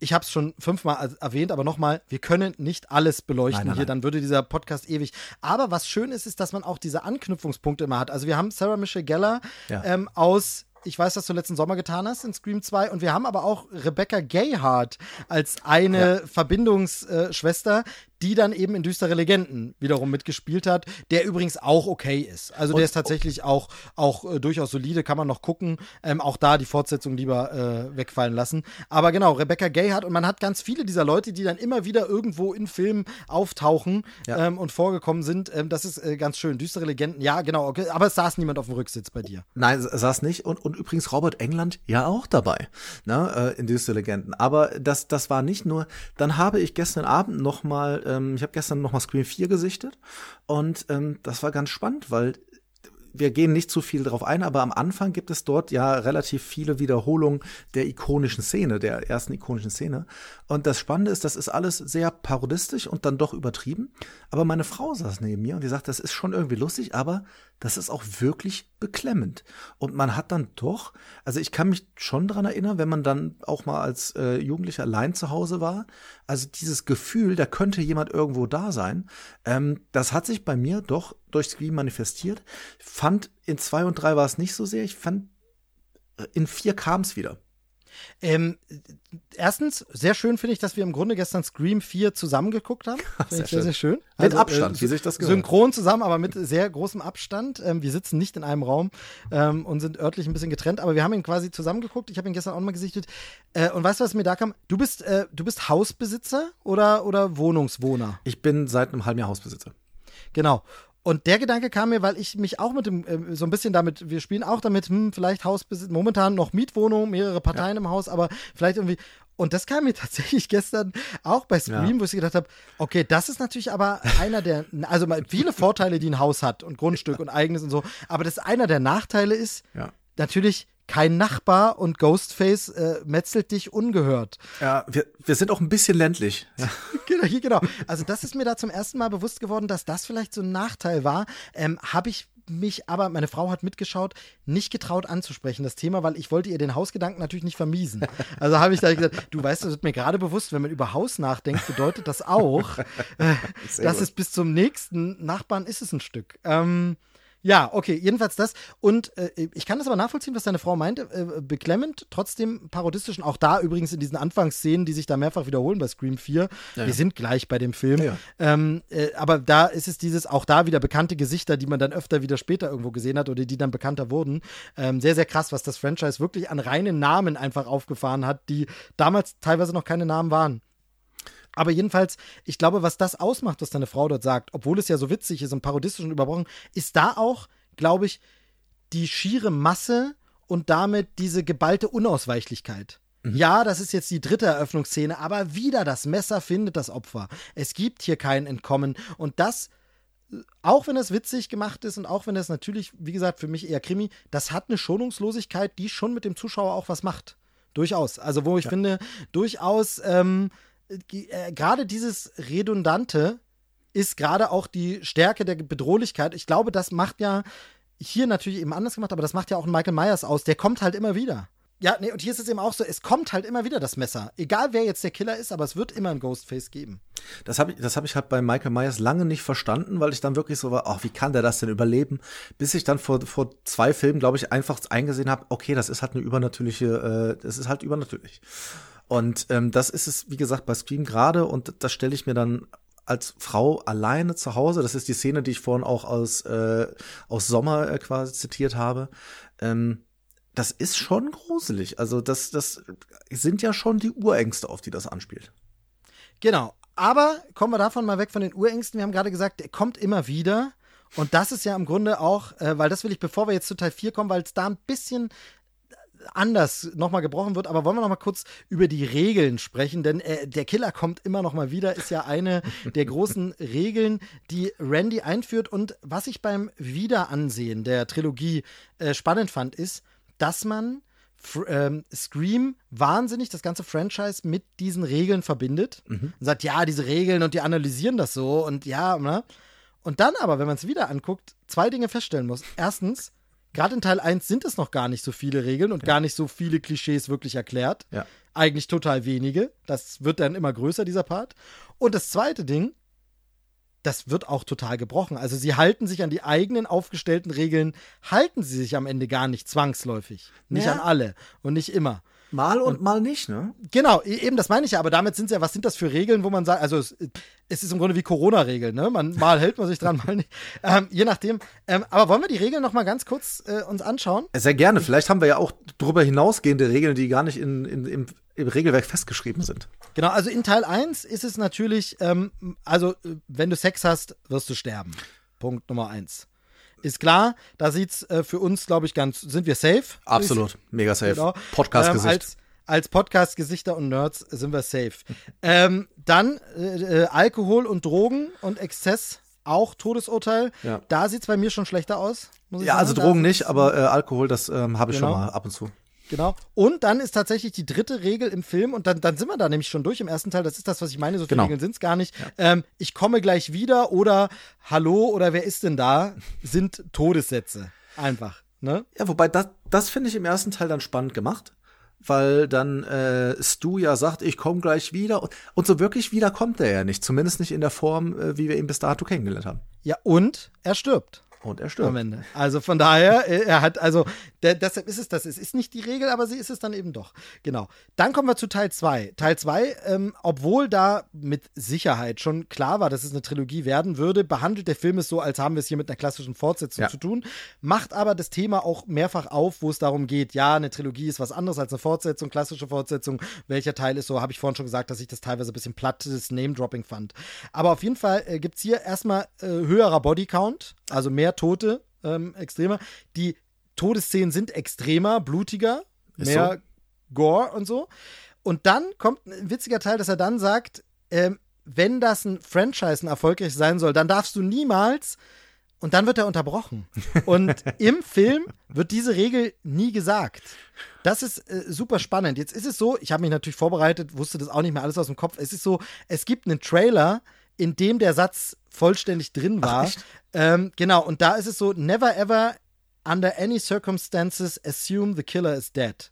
ich habe es schon fünfmal erwähnt, aber nochmal, wir können nicht alles beleuchten nein, nein, hier, dann würde dieser Podcast ewig. Aber was schön ist, ist, dass man auch diese Anknüpfungspunkte immer hat. Also wir haben Sarah Michelle Geller ja. ähm, aus ich weiß, dass du letzten Sommer getan hast in Scream 2. Und wir haben aber auch Rebecca Gayhart als eine ja. Verbindungsschwester, die dann eben in Düstere Legenden wiederum mitgespielt hat, der übrigens auch okay ist. Also und, der ist tatsächlich auch, auch äh, durchaus solide, kann man noch gucken. Ähm, auch da die Fortsetzung lieber äh, wegfallen lassen. Aber genau, Rebecca Gay hat, und man hat ganz viele dieser Leute, die dann immer wieder irgendwo in Filmen auftauchen ja. ähm, und vorgekommen sind. Ähm, das ist äh, ganz schön. Düstere Legenden, ja, genau, okay. aber es saß niemand auf dem Rücksitz bei dir. Nein, saß nicht. Und, und übrigens Robert England ja auch dabei, ne, äh, in Düstere Legenden. Aber das, das war nicht nur, dann habe ich gestern Abend noch mal ähm, ich habe gestern noch mal Scream 4 gesichtet und ähm, das war ganz spannend, weil wir gehen nicht zu viel darauf ein, aber am Anfang gibt es dort ja relativ viele Wiederholungen der ikonischen Szene, der ersten ikonischen Szene. Und das Spannende ist, das ist alles sehr parodistisch und dann doch übertrieben. Aber meine Frau saß neben mir und die sagt, das ist schon irgendwie lustig, aber das ist auch wirklich beklemmend. Und man hat dann doch, also ich kann mich schon daran erinnern, wenn man dann auch mal als äh, Jugendlicher allein zu Hause war, also dieses Gefühl, da könnte jemand irgendwo da sein, ähm, das hat sich bei mir doch durch Scream manifestiert. Fand in zwei und drei war es nicht so sehr. Ich fand äh, in vier kam es wieder. Ähm, erstens, sehr schön finde ich, dass wir im Grunde gestern Scream 4 zusammengeguckt haben. Ich sehr, sehr schön. Mit also, Abstand, äh, wie sich das gehört. Synchron zusammen, aber mit sehr großem Abstand. Ähm, wir sitzen nicht in einem Raum ähm, und sind örtlich ein bisschen getrennt, aber wir haben ihn quasi zusammengeguckt. Ich habe ihn gestern auch mal gesichtet. Äh, und weißt du, was mir da kam? Du bist, äh, du bist Hausbesitzer oder, oder Wohnungswohner? Ich bin seit einem halben Jahr Hausbesitzer. Genau. Und der Gedanke kam mir, weil ich mich auch mit dem, äh, so ein bisschen damit, wir spielen auch damit, hm, vielleicht Hausbesitz, momentan noch Mietwohnung, mehrere Parteien ja. im Haus, aber vielleicht irgendwie. Und das kam mir tatsächlich gestern auch bei Scream, ja. wo ich gedacht habe, okay, das ist natürlich aber einer der, also viele Vorteile, die ein Haus hat und Grundstück und eigenes und so, aber das einer der Nachteile ist, ja. natürlich, kein Nachbar und Ghostface äh, metzelt dich ungehört. Ja, wir, wir sind auch ein bisschen ländlich. Ja. genau, genau. Also das ist mir da zum ersten Mal bewusst geworden, dass das vielleicht so ein Nachteil war. Ähm, Habe ich mich aber, meine Frau hat mitgeschaut, nicht getraut anzusprechen, das Thema, weil ich wollte ihr den Hausgedanken natürlich nicht vermiesen. Also habe ich da gesagt, du weißt, das wird mir gerade bewusst, wenn man über Haus nachdenkt, bedeutet das auch, äh, dass es bis zum nächsten Nachbarn ist es ein Stück. Ähm, ja, okay, jedenfalls das. Und äh, ich kann das aber nachvollziehen, was deine Frau meinte. Äh, beklemmend, trotzdem parodistisch. Und auch da übrigens in diesen Anfangsszenen, die sich da mehrfach wiederholen bei Scream 4. Ja, Wir sind gleich bei dem Film. Ja, ähm, äh, aber da ist es dieses, auch da wieder bekannte Gesichter, die man dann öfter wieder später irgendwo gesehen hat oder die dann bekannter wurden. Ähm, sehr, sehr krass, was das Franchise wirklich an reinen Namen einfach aufgefahren hat, die damals teilweise noch keine Namen waren. Aber jedenfalls, ich glaube, was das ausmacht, was deine Frau dort sagt, obwohl es ja so witzig ist und parodistisch und überbrochen, ist da auch, glaube ich, die schiere Masse und damit diese geballte Unausweichlichkeit. Mhm. Ja, das ist jetzt die dritte Eröffnungsszene, aber wieder das Messer findet das Opfer. Es gibt hier kein Entkommen und das auch wenn es witzig gemacht ist und auch wenn es natürlich, wie gesagt, für mich eher Krimi, das hat eine Schonungslosigkeit, die schon mit dem Zuschauer auch was macht. Durchaus. Also, wo ich ja. finde, durchaus ähm, äh, gerade dieses Redundante ist gerade auch die Stärke der Bedrohlichkeit. Ich glaube, das macht ja hier natürlich eben anders gemacht, aber das macht ja auch Michael Myers aus. Der kommt halt immer wieder. Ja, nee, und hier ist es eben auch so, es kommt halt immer wieder das Messer. Egal wer jetzt der Killer ist, aber es wird immer ein Ghostface geben. Das habe ich, hab ich halt bei Michael Myers lange nicht verstanden, weil ich dann wirklich so war, ach, wie kann der das denn überleben? Bis ich dann vor, vor zwei Filmen, glaube ich, einfach eingesehen habe, okay, das ist halt eine übernatürliche, äh, das ist halt übernatürlich. Und ähm, das ist es, wie gesagt, bei Scream gerade und das stelle ich mir dann als Frau alleine zu Hause, das ist die Szene, die ich vorhin auch aus, äh, aus Sommer äh, quasi zitiert habe, ähm, das ist schon gruselig. Also das, das sind ja schon die Urängste, auf die das anspielt. Genau. Aber kommen wir davon mal weg von den Urängsten. Wir haben gerade gesagt, er kommt immer wieder. Und das ist ja im Grunde auch, äh, weil das will ich, bevor wir jetzt zu Teil 4 kommen, weil es da ein bisschen anders nochmal gebrochen wird, aber wollen wir nochmal kurz über die Regeln sprechen, denn äh, der Killer kommt immer nochmal wieder, ist ja eine der großen Regeln, die Randy einführt und was ich beim Wiederansehen der Trilogie äh, spannend fand, ist, dass man ähm, Scream wahnsinnig das ganze Franchise mit diesen Regeln verbindet mhm. und sagt, ja, diese Regeln und die analysieren das so und ja, ne? Und dann aber, wenn man es wieder anguckt, zwei Dinge feststellen muss. Erstens, gerade in Teil 1 sind es noch gar nicht so viele Regeln und ja. gar nicht so viele Klischees wirklich erklärt. Ja. Eigentlich total wenige. Das wird dann immer größer, dieser Part. Und das zweite Ding, das wird auch total gebrochen. Also sie halten sich an die eigenen aufgestellten Regeln, halten sie sich am Ende gar nicht zwangsläufig. Nicht ja. an alle und nicht immer. Mal und, und, mal nicht, ne? Genau, e-, eben das meine ich ja, aber damit sind es ja, was sind das für Regeln, wo man sagt, also es, es ist im Grunde wie Corona-Regeln, ne? Man, mal hält man sich dran, mal nicht. Ähm, je nachdem. Ähm, aber wollen wir die Regeln noch mal ganz kurz äh, uns anschauen? Sehr gerne. Vielleicht haben wir ja auch darüber hinausgehende Regeln, die gar nicht in, in, im, im Regelwerk festgeschrieben sind. Genau, also in Teil 1 ist es natürlich, ähm, also wenn du Sex hast, wirst du sterben. Punkt Nummer 1 ist klar, da sieht's äh, für uns, glaube ich, ganz, sind wir safe? Absolut, mega safe. Genau. Podcast-Gesicht. Ähm, als, als Podcast-Gesichter und Nerds sind wir safe. ähm, dann äh, äh, Alkohol und Drogen und Exzess auch Todesurteil. Ja. Da sieht es bei mir schon schlechter aus. ja, sagen. also Drogen nicht, aber äh, Alkohol, das ähm, habe ich genau. schon mal ab und zu. Genau. Und dann ist tatsächlich die dritte Regel im Film, und dann, dann sind wir da nämlich schon durch im ersten Teil, das ist das, was ich meine, so viele genau. Regeln sind es gar nicht. Ja. Ähm, ich komme gleich wieder oder Hallo oder wer ist denn da, sind Todessätze. Einfach. Ne? Ja, wobei das, das finde ich im ersten Teil dann spannend gemacht, weil dann äh, Stu ja sagt, ich komme gleich wieder. Und, und, so wirklich wieder kommt er ja nicht, zumindest nicht in der Form, äh, wie wir ihn bis dato kennengelernt haben. Ja, und er stirbt. Und er stirbt. Am Ende. Also von daher, äh, er hat, also der, deshalb ist es das. Es ist nicht die Regel, aber sie ist es dann eben doch. Genau. Dann kommen wir zu Teil 2. Teil 2, ähm, obwohl da mit Sicherheit schon klar war, dass es eine Trilogie werden würde, behandelt der Film es so, als haben wir es hier mit einer klassischen Fortsetzung ja. zu tun, macht aber das Thema auch mehrfach auf, wo es darum geht, ja, eine Trilogie ist was anderes als eine Fortsetzung, klassische Fortsetzung. Welcher Teil ist so, habe ich vorhin schon gesagt, dass ich das teilweise ein bisschen plattes Name-Dropping fand. Aber auf jeden Fall äh, gibt es hier erstmal äh, höherer Bodycount, also mehr Tote, ähm, extremer. Die Todesszenen sind extremer, blutiger, Ist mehr so? Gore und so. Und dann kommt ein witziger Teil, dass er dann sagt, ähm, wenn das ein Franchise ein erfolgreich sein soll, dann darfst du niemals und dann wird er unterbrochen. Und im Film wird diese Regel nie gesagt. Das ist äh, super spannend. Jetzt ist es so, ich habe mich natürlich vorbereitet, wusste das auch nicht mehr alles aus dem Kopf. Es ist so, es gibt einen Trailer, in dem der Satz vollständig drin war. Ähm, genau, und da ist es so, never ever under any circumstances assume the killer is dead.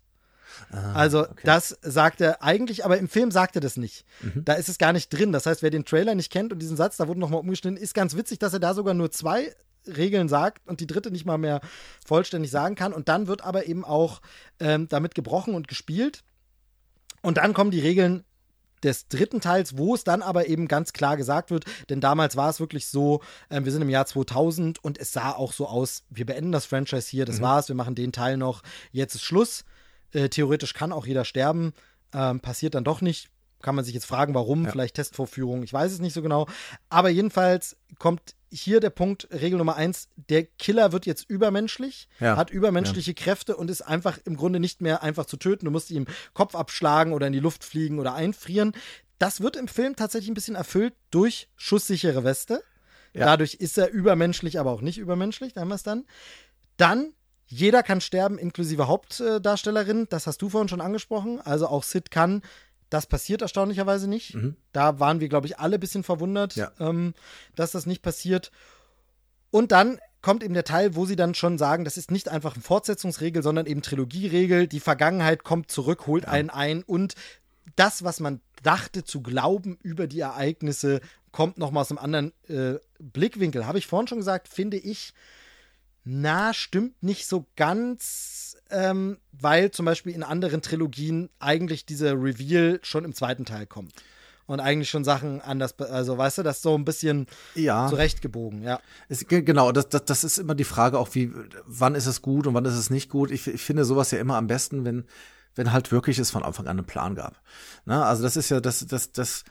Ah, also okay. das sagt er eigentlich, aber im Film sagt er das nicht. Mhm. Da ist es gar nicht drin. Das heißt, wer den Trailer nicht kennt und diesen Satz, da wurde nochmal umgeschnitten, ist ganz witzig, dass er da sogar nur zwei Regeln sagt und die dritte nicht mal mehr vollständig sagen kann. Und dann wird aber eben auch ähm, damit gebrochen und gespielt. Und dann kommen die Regeln des dritten Teils, wo es dann aber eben ganz klar gesagt wird, denn damals war es wirklich so, äh, wir sind im Jahr 2000 und es sah auch so aus, wir beenden das Franchise hier, das mhm. war's, wir machen den Teil noch, jetzt ist Schluss. Äh, theoretisch kann auch jeder sterben, ähm, passiert dann doch nicht. Kann man sich jetzt fragen, warum, ja. vielleicht Testvorführung, ich weiß es nicht so genau. Aber jedenfalls kommt hier der Punkt, Regel Nummer eins, der Killer wird jetzt übermenschlich, ja. hat übermenschliche ja. Kräfte und ist einfach im Grunde nicht mehr einfach zu töten. Du musst ihm Kopf abschlagen oder in die Luft fliegen oder einfrieren. Das wird im Film tatsächlich ein bisschen erfüllt durch schusssichere Weste. Ja. Dadurch ist er übermenschlich, aber auch nicht übermenschlich, da haben wir es dann. Dann, jeder kann sterben, inklusive Hauptdarstellerin. Das hast du vorhin schon angesprochen. Also auch Sid kann das passiert erstaunlicherweise nicht. Mhm. Da waren wir, glaube ich, alle ein bisschen verwundert, ja. ähm, dass das nicht passiert. Und dann kommt eben der Teil, wo sie dann schon sagen, das ist nicht einfach eine Fortsetzungsregel, sondern eben Trilogieregel. Die Vergangenheit kommt zurück, holt einen ein und das, was man dachte zu glauben über die Ereignisse, kommt noch mal aus einem anderen äh, Blickwinkel. Habe ich vorhin schon gesagt, finde ich, na, stimmt nicht so ganz, ähm, weil zum Beispiel in anderen Trilogien eigentlich dieser Reveal schon im zweiten Teil kommt. Und eigentlich schon Sachen anders, also weißt du, das so ein bisschen Ja. zurechtgebogen, ja. Es, ge- genau, das, das, das ist immer die Frage auch, wie, wann ist es gut und wann ist es nicht gut. Ich, ich finde sowas ja immer am besten, wenn, wenn halt wirklich es von Anfang an einen Plan gab. Na, also das ist ja, das, das, das,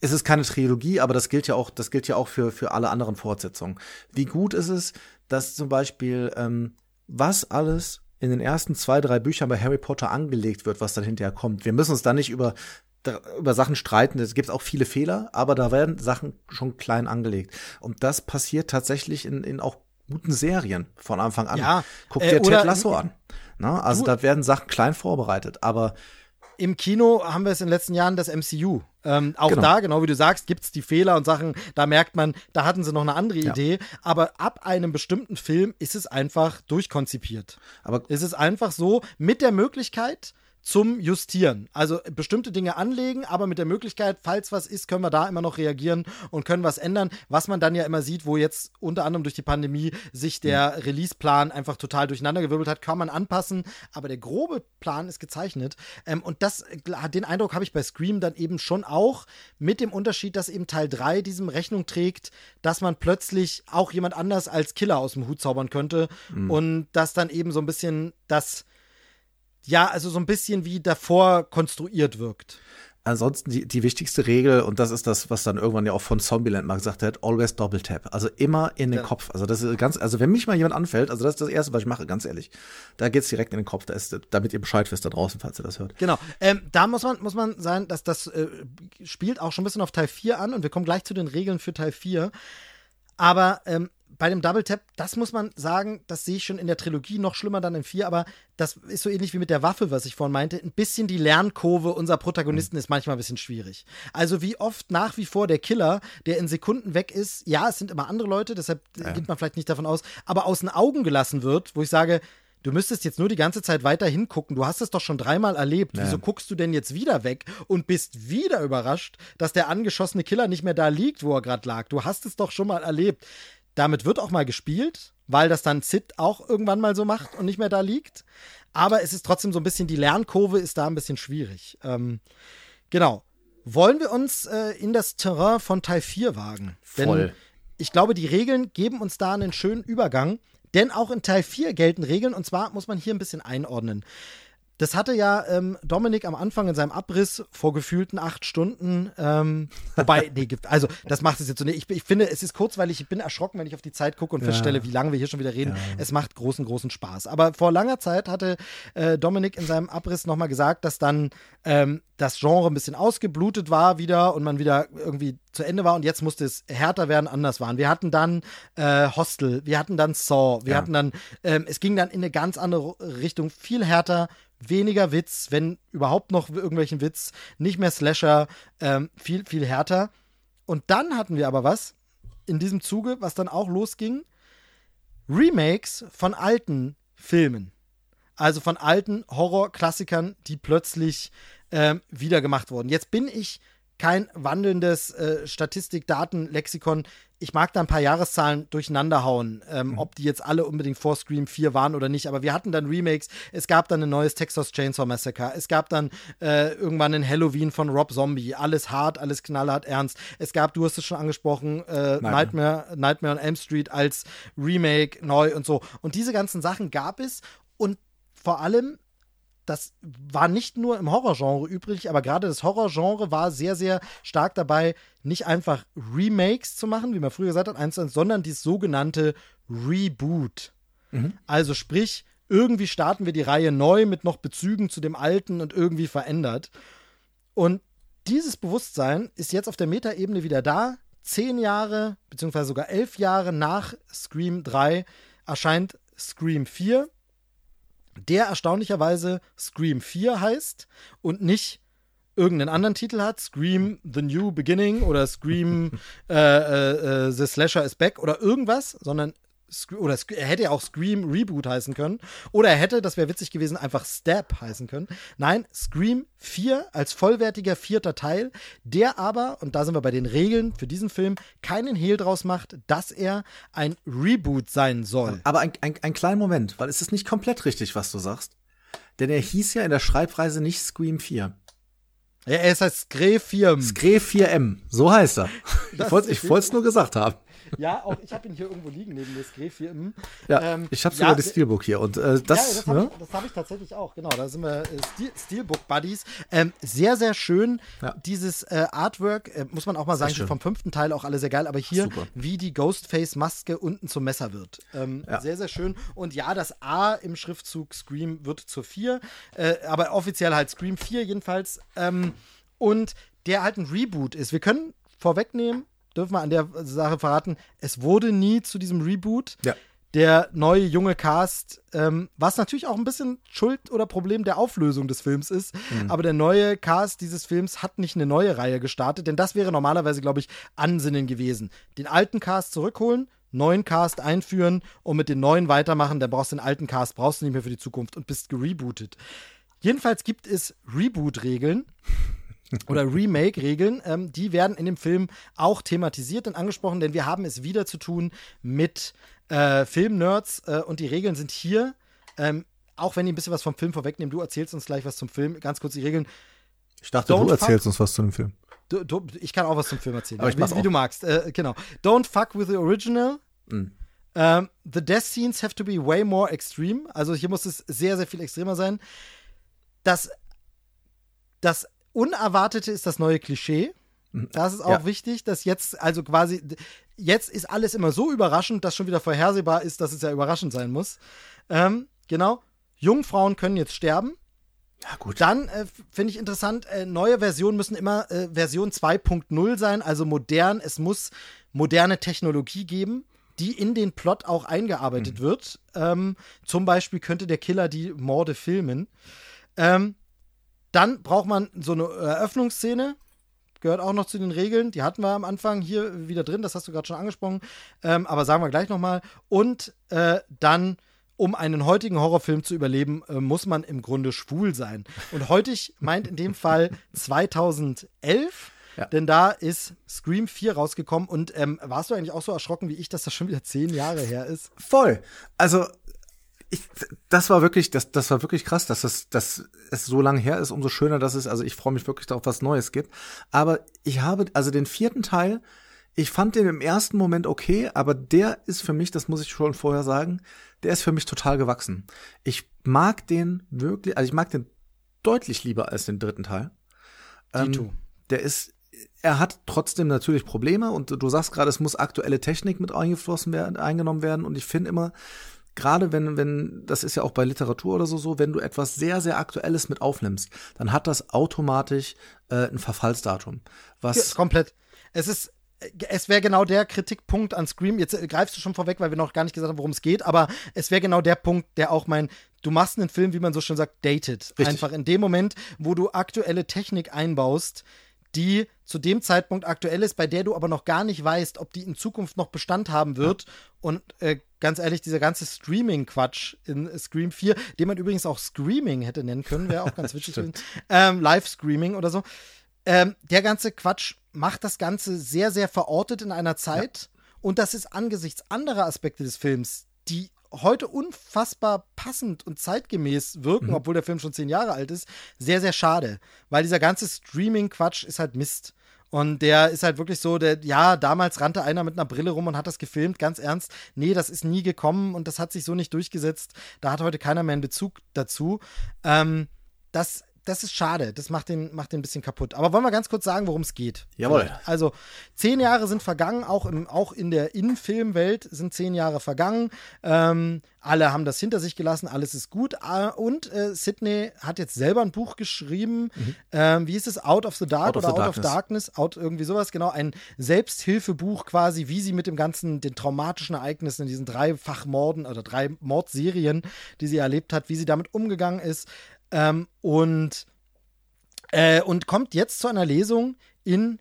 es ist keine Trilogie, aber das gilt ja auch, das gilt ja auch für, für alle anderen Fortsetzungen. Wie gut ist es, dass zum Beispiel, ähm, was alles in den ersten zwei, drei Büchern bei Harry Potter angelegt wird, was dann hinterher kommt. Wir müssen uns da nicht über, über Sachen streiten. Es gibt auch viele Fehler, aber da werden Sachen schon klein angelegt. Und das passiert tatsächlich in, in auch guten Serien von Anfang an. Ja, Guck äh, dir Ted Lasso an. Na, also Du- da werden Sachen klein vorbereitet, aber Im Kino haben wir es in den letzten Jahren das MCU. Ähm, auch Genau. da, genau wie du sagst, gibt es die Fehler und Sachen, da merkt man, da hatten sie noch eine andere Ja. Idee. Aber ab einem bestimmten Film ist es einfach durchkonzipiert. aber Es ist einfach so, mit der Möglichkeit zum Justieren. Also bestimmte Dinge anlegen, aber mit der Möglichkeit, falls was ist, können wir da immer noch reagieren und können was ändern. Was man dann ja immer sieht, wo jetzt unter anderem durch die Pandemie sich der Release-Plan einfach total durcheinandergewirbelt hat, kann man anpassen. Aber der grobe Plan ist gezeichnet. Ähm, und das, äh, den Eindruck habe ich bei Scream dann eben schon auch, mit dem Unterschied, dass eben Teil 3 diesem Rechnung trägt, dass man plötzlich auch jemand anders als Killer aus dem Hut zaubern könnte. Und dass dann eben so ein bisschen das ja, also so ein bisschen wie davor konstruiert wirkt. ansonsten die, die wichtigste Regel, und das ist das, was dann irgendwann ja auch von Zombieland mal gesagt hat, always double tap. Also immer in den Ja. Kopf. Also das ist ganz, also wenn mich mal jemand anfällt, also das ist das Erste, was ich mache, ganz ehrlich. Da geht's direkt in den Kopf. Da ist, damit ihr Bescheid wisst da draußen, falls ihr das hört. Genau. Ähm, da muss man, muss man sagen, dass das äh, spielt auch schon ein bisschen auf Teil 4 an und wir kommen gleich zu den Regeln für Teil 4. Aber ähm, bei dem Double Tap, das muss man sagen, das sehe ich schon in der Trilogie noch schlimmer dann in 4, aber das ist so ähnlich wie mit der Waffe, was ich vorhin meinte. Ein bisschen die Lernkurve unserer Protagonisten ist manchmal ein bisschen schwierig. Also wie oft nach wie vor der Killer, der in Sekunden weg ist, ja, es sind immer andere Leute, deshalb äh, geht man vielleicht nicht davon aus, aber aus den Augen gelassen wird, wo ich sage, Du müsstest jetzt nur die ganze Zeit weiter hingucken. Du hast es doch schon dreimal erlebt. Wieso guckst du denn jetzt wieder weg und bist wieder überrascht, dass der angeschossene Killer nicht mehr da liegt, wo er gerade lag? Du hast es doch schon mal erlebt. Damit wird auch mal gespielt, weil das dann Sid auch irgendwann mal so macht und nicht mehr da liegt. Aber es ist trotzdem so ein bisschen, die Lernkurve ist da ein bisschen schwierig. Ähm, genau. Wollen wir uns äh, in das Terrain von Teil 4 wagen? Voll. Denn ich glaube, die Regeln geben uns da einen schönen Übergang. Denn auch in Teil 4 gelten Regeln und zwar muss man hier ein bisschen einordnen. Das hatte ja ähm, Dominik am Anfang in seinem Abriss vor gefühlten acht Stunden. Ähm, wobei, nee, also das macht es jetzt so. Nee, ich, ich finde, es ist kurzweilig. Ich bin erschrocken, wenn ich auf die Zeit gucke und feststelle, wie lange wir hier schon wieder reden. Es macht großen, großen Spaß. Aber vor langer Zeit hatte äh, Dominik in seinem Abriss nochmal gesagt, dass dann ähm, das Genre ein bisschen ausgeblutet war wieder und man wieder irgendwie zu Ende war und jetzt musste es härter werden, anders waren. Wir hatten dann äh, Hostel, wir hatten dann Saw, wir Ja. hatten dann, ähm, es ging dann in eine ganz andere Richtung, viel härter, weniger Witz, wenn überhaupt noch irgendwelchen Witz, nicht mehr Slasher, ähm, viel, viel härter. Und dann hatten wir aber was in diesem Zuge, was dann auch losging, Remakes von alten Filmen. Also von alten Horrorklassikern, die plötzlich ähm, wieder gemacht wurden. Jetzt bin ich kein wandelndes äh, Statistik-Daten-Lexikon. Ich mag da ein paar Jahreszahlen durcheinander hauen, ähm, ob die jetzt alle unbedingt vor Scream 4 waren oder nicht. Aber wir hatten dann Remakes. Es gab dann ein neues Texas Chainsaw Massacre. Es gab dann äh, irgendwann ein Halloween von Rob Zombie. Alles hart, alles knallhart ernst. Es gab, du hast es schon angesprochen, äh, Nightmare, Nightmare on Elm Street als Remake neu und so. Und diese ganzen Sachen gab es. Und vor allem das war nicht nur im Horrorgenre übrig, aber gerade das Horrorgenre war sehr, sehr stark dabei, nicht einfach Remakes zu machen, wie man früher gesagt hat, eins sondern dieses sogenannte Reboot. Also sprich, irgendwie starten wir die Reihe neu mit noch Bezügen zu dem Alten und irgendwie verändert. Und dieses Bewusstsein ist jetzt auf der Metaebene wieder da. Zehn Jahre, beziehungsweise sogar elf Jahre nach Scream 3 erscheint Scream 4 der erstaunlicherweise Scream 4 heißt und nicht irgendeinen anderen Titel hat, Scream The New Beginning oder Scream äh, äh, äh, The Slasher is Back oder irgendwas, sondern oder er hätte ja auch Scream Reboot heißen können. Oder er hätte, das wäre witzig gewesen, einfach Stab heißen können. Nein, Scream 4 als vollwertiger vierter Teil, der aber, und da sind wir bei den Regeln für diesen Film, keinen Hehl draus macht, dass er ein Reboot sein soll. Aber ein, ein, ein kleiner Moment, weil es ist nicht komplett richtig, was du sagst. Denn er hieß ja in der Schreibweise nicht Scream 4. Ja, er ist heißt Skre 4. Skre 4M, so heißt er. ich wollte es nur gesagt haben. Ja, auch ich habe ihn hier irgendwo liegen neben des Gref hier. Im, ja, ähm, ich habe sogar ja, das Steelbook hier und äh, das. Ja, das habe ne? ich, hab ich, tatsächlich auch. Genau, da sind wir äh, Steel, Steelbook Buddies. Ähm, sehr, sehr schön. Ja. Dieses äh, Artwork äh, muss man auch mal sagen, vom fünften Teil auch alle sehr geil. Aber hier, Super. wie die Ghostface-Maske unten zum Messer wird, ähm, ja. sehr, sehr schön. Und ja, das A im Schriftzug Scream wird zur 4, äh, aber offiziell halt Scream 4 jedenfalls. Ähm, und der halt ein Reboot ist. Wir können vorwegnehmen, dürfen wir an der Sache verraten, es wurde nie zu diesem Reboot. Ja. Der neue junge Cast, ähm, was natürlich auch ein bisschen Schuld oder Problem der Auflösung des Films ist, mhm. aber der neue Cast dieses Films hat nicht eine neue Reihe gestartet, denn das wäre normalerweise, glaube ich, Ansinnen gewesen. Den alten Cast zurückholen, neuen Cast einführen und mit den neuen weitermachen, dann brauchst du den alten Cast, brauchst du nicht mehr für die Zukunft und bist gerebootet. Jedenfalls gibt es Reboot-Regeln oder Remake-Regeln, ähm, die werden in dem Film auch thematisiert und angesprochen, denn wir haben es wieder zu tun mit äh, Film-Nerds äh, und die Regeln sind hier, ähm, auch wenn die ein bisschen was vom Film vorwegnehmen, du erzählst uns gleich was zum Film, ganz kurz die Regeln. Ich dachte, Don't du erzählst uns was zu dem Film. Du, du, ich kann auch was zum Film erzählen, ich wie, wie du magst. Äh, genau. Don't fuck with the original. Mhm. Um, ähm, the death scenes have to be way more extreme. Also hier muss es sehr, sehr viel extremer sein. Das, das Unerwartete ist das neue Klischee. Das ist auch ja. wichtig, dass jetzt, also quasi, jetzt ist alles immer so überraschend, dass schon wieder vorhersehbar ist, dass es ja überraschend sein muss. Ähm, genau. Jungfrauen können jetzt sterben. Ja, gut. Dann äh, finde ich interessant, äh, neue Versionen müssen immer äh, Version 2.0 sein, also modern. Es muss moderne Technologie geben, die in den Plot auch eingearbeitet mhm. wird. Ähm, zum Beispiel könnte der Killer die Morde filmen. Ähm, dann braucht man so eine Eröffnungsszene. Gehört auch noch zu den Regeln. Die hatten wir am Anfang hier wieder drin. Das hast du gerade schon angesprochen. Ähm, aber sagen wir gleich nochmal. Und äh, dann um einen heutigen Horrorfilm zu überleben, äh, muss man im Grunde schwul sein. Und heutig meint in dem Fall 2011. Ja. Denn da ist Scream 4 rausgekommen und ähm, warst du eigentlich auch so erschrocken wie ich, dass das schon wieder zehn Jahre her ist? Voll. Also ich, das war wirklich, das, das war wirklich krass, dass es, dass es so lange her ist, umso schöner dass es, also ich freue mich wirklich darauf, was Neues gibt. Aber ich habe, also den vierten Teil, ich fand den im ersten Moment okay, aber der ist für mich, das muss ich schon vorher sagen, der ist für mich total gewachsen. Ich mag den wirklich, also ich mag den deutlich lieber als den dritten Teil. Ähm, der ist, er hat trotzdem natürlich Probleme und du sagst gerade, es muss aktuelle Technik mit eingeflossen werden, eingenommen werden und ich finde immer, gerade wenn, wenn, das ist ja auch bei Literatur oder so so, wenn du etwas sehr, sehr Aktuelles mit aufnimmst, dann hat das automatisch äh, ein Verfallsdatum. Was ja, komplett. Es ist, es wäre genau der Kritikpunkt an Scream. Jetzt äh, greifst du schon vorweg, weil wir noch gar nicht gesagt haben, worum es geht, aber es wäre genau der Punkt, der auch mein, du machst einen Film, wie man so schön sagt, dated. Richtig. Einfach in dem Moment, wo du aktuelle Technik einbaust, die zu dem Zeitpunkt aktuell ist, bei der du aber noch gar nicht weißt, ob die in Zukunft noch Bestand haben wird. Ja. Und äh, ganz ehrlich, dieser ganze Streaming-Quatsch in Scream 4, den man übrigens auch Screaming hätte nennen können, wäre auch ganz witzig. ähm, Live-Screaming oder so. Ähm, der ganze Quatsch macht das Ganze sehr, sehr verortet in einer Zeit. Ja. Und das ist angesichts anderer Aspekte des Films, die heute unfassbar passend und zeitgemäß wirken, mhm. obwohl der Film schon zehn Jahre alt ist, sehr, sehr schade. Weil dieser ganze Streaming-Quatsch ist halt Mist. Und der ist halt wirklich so, der, ja, damals rannte einer mit einer Brille rum und hat das gefilmt, ganz ernst. Nee, das ist nie gekommen und das hat sich so nicht durchgesetzt. Da hat heute keiner mehr einen Bezug dazu. Ähm, das das ist schade. Das macht den, macht den ein bisschen kaputt. Aber wollen wir ganz kurz sagen, worum es geht? Jawohl. Also, zehn Jahre sind vergangen, auch, im, auch in der Innenfilmwelt sind zehn Jahre vergangen. Ähm, alle haben das hinter sich gelassen, alles ist gut. Ah, und äh, Sidney hat jetzt selber ein Buch geschrieben. Mhm. Ähm, wie hieß es? Out of the Dark out oder of Out Darkness. of Darkness? Out irgendwie sowas, genau. Ein Selbsthilfebuch quasi, wie sie mit dem ganzen, den traumatischen Ereignissen in diesen Dreifachmorden oder drei Mordserien, die sie erlebt hat, wie sie damit umgegangen ist. Ähm, und Äh, und kommt jetzt zu einer Lesung in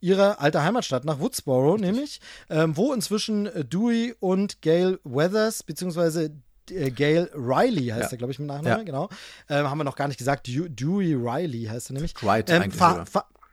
ihre alte Heimatstadt, nach Woodsboro nämlich, ähm, wo inzwischen äh, Dewey und Gail Weathers, beziehungsweise äh, Gail Riley heißt Ja. er, glaube ich, mit Nachnamen, Ja. genau. Ähm, haben wir noch gar nicht gesagt. Dew- Dewey Riley heißt er nämlich. Wright ähm, ver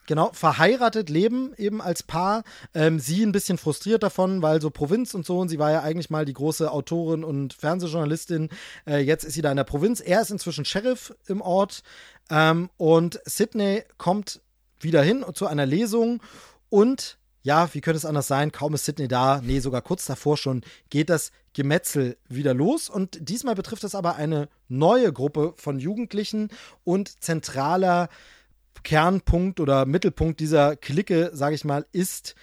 Genau, verheiratet leben eben als Paar. Ähm, sie ein bisschen frustriert davon, weil so Provinz und so. Und sie war ja eigentlich mal die große Autorin und Fernsehjournalistin. Äh, jetzt ist sie da in der Provinz. Er ist inzwischen Sheriff im Ort. Ähm, und Sydney kommt wieder hin zu einer Lesung. Und ja, wie könnte es anders sein? Kaum ist Sydney da, nee, sogar kurz davor schon, geht das Gemetzel wieder los. Und diesmal betrifft es aber eine neue Gruppe von Jugendlichen und zentraler Kernpunkt oder Mittelpunkt dieser Clique, sage ich mal, ist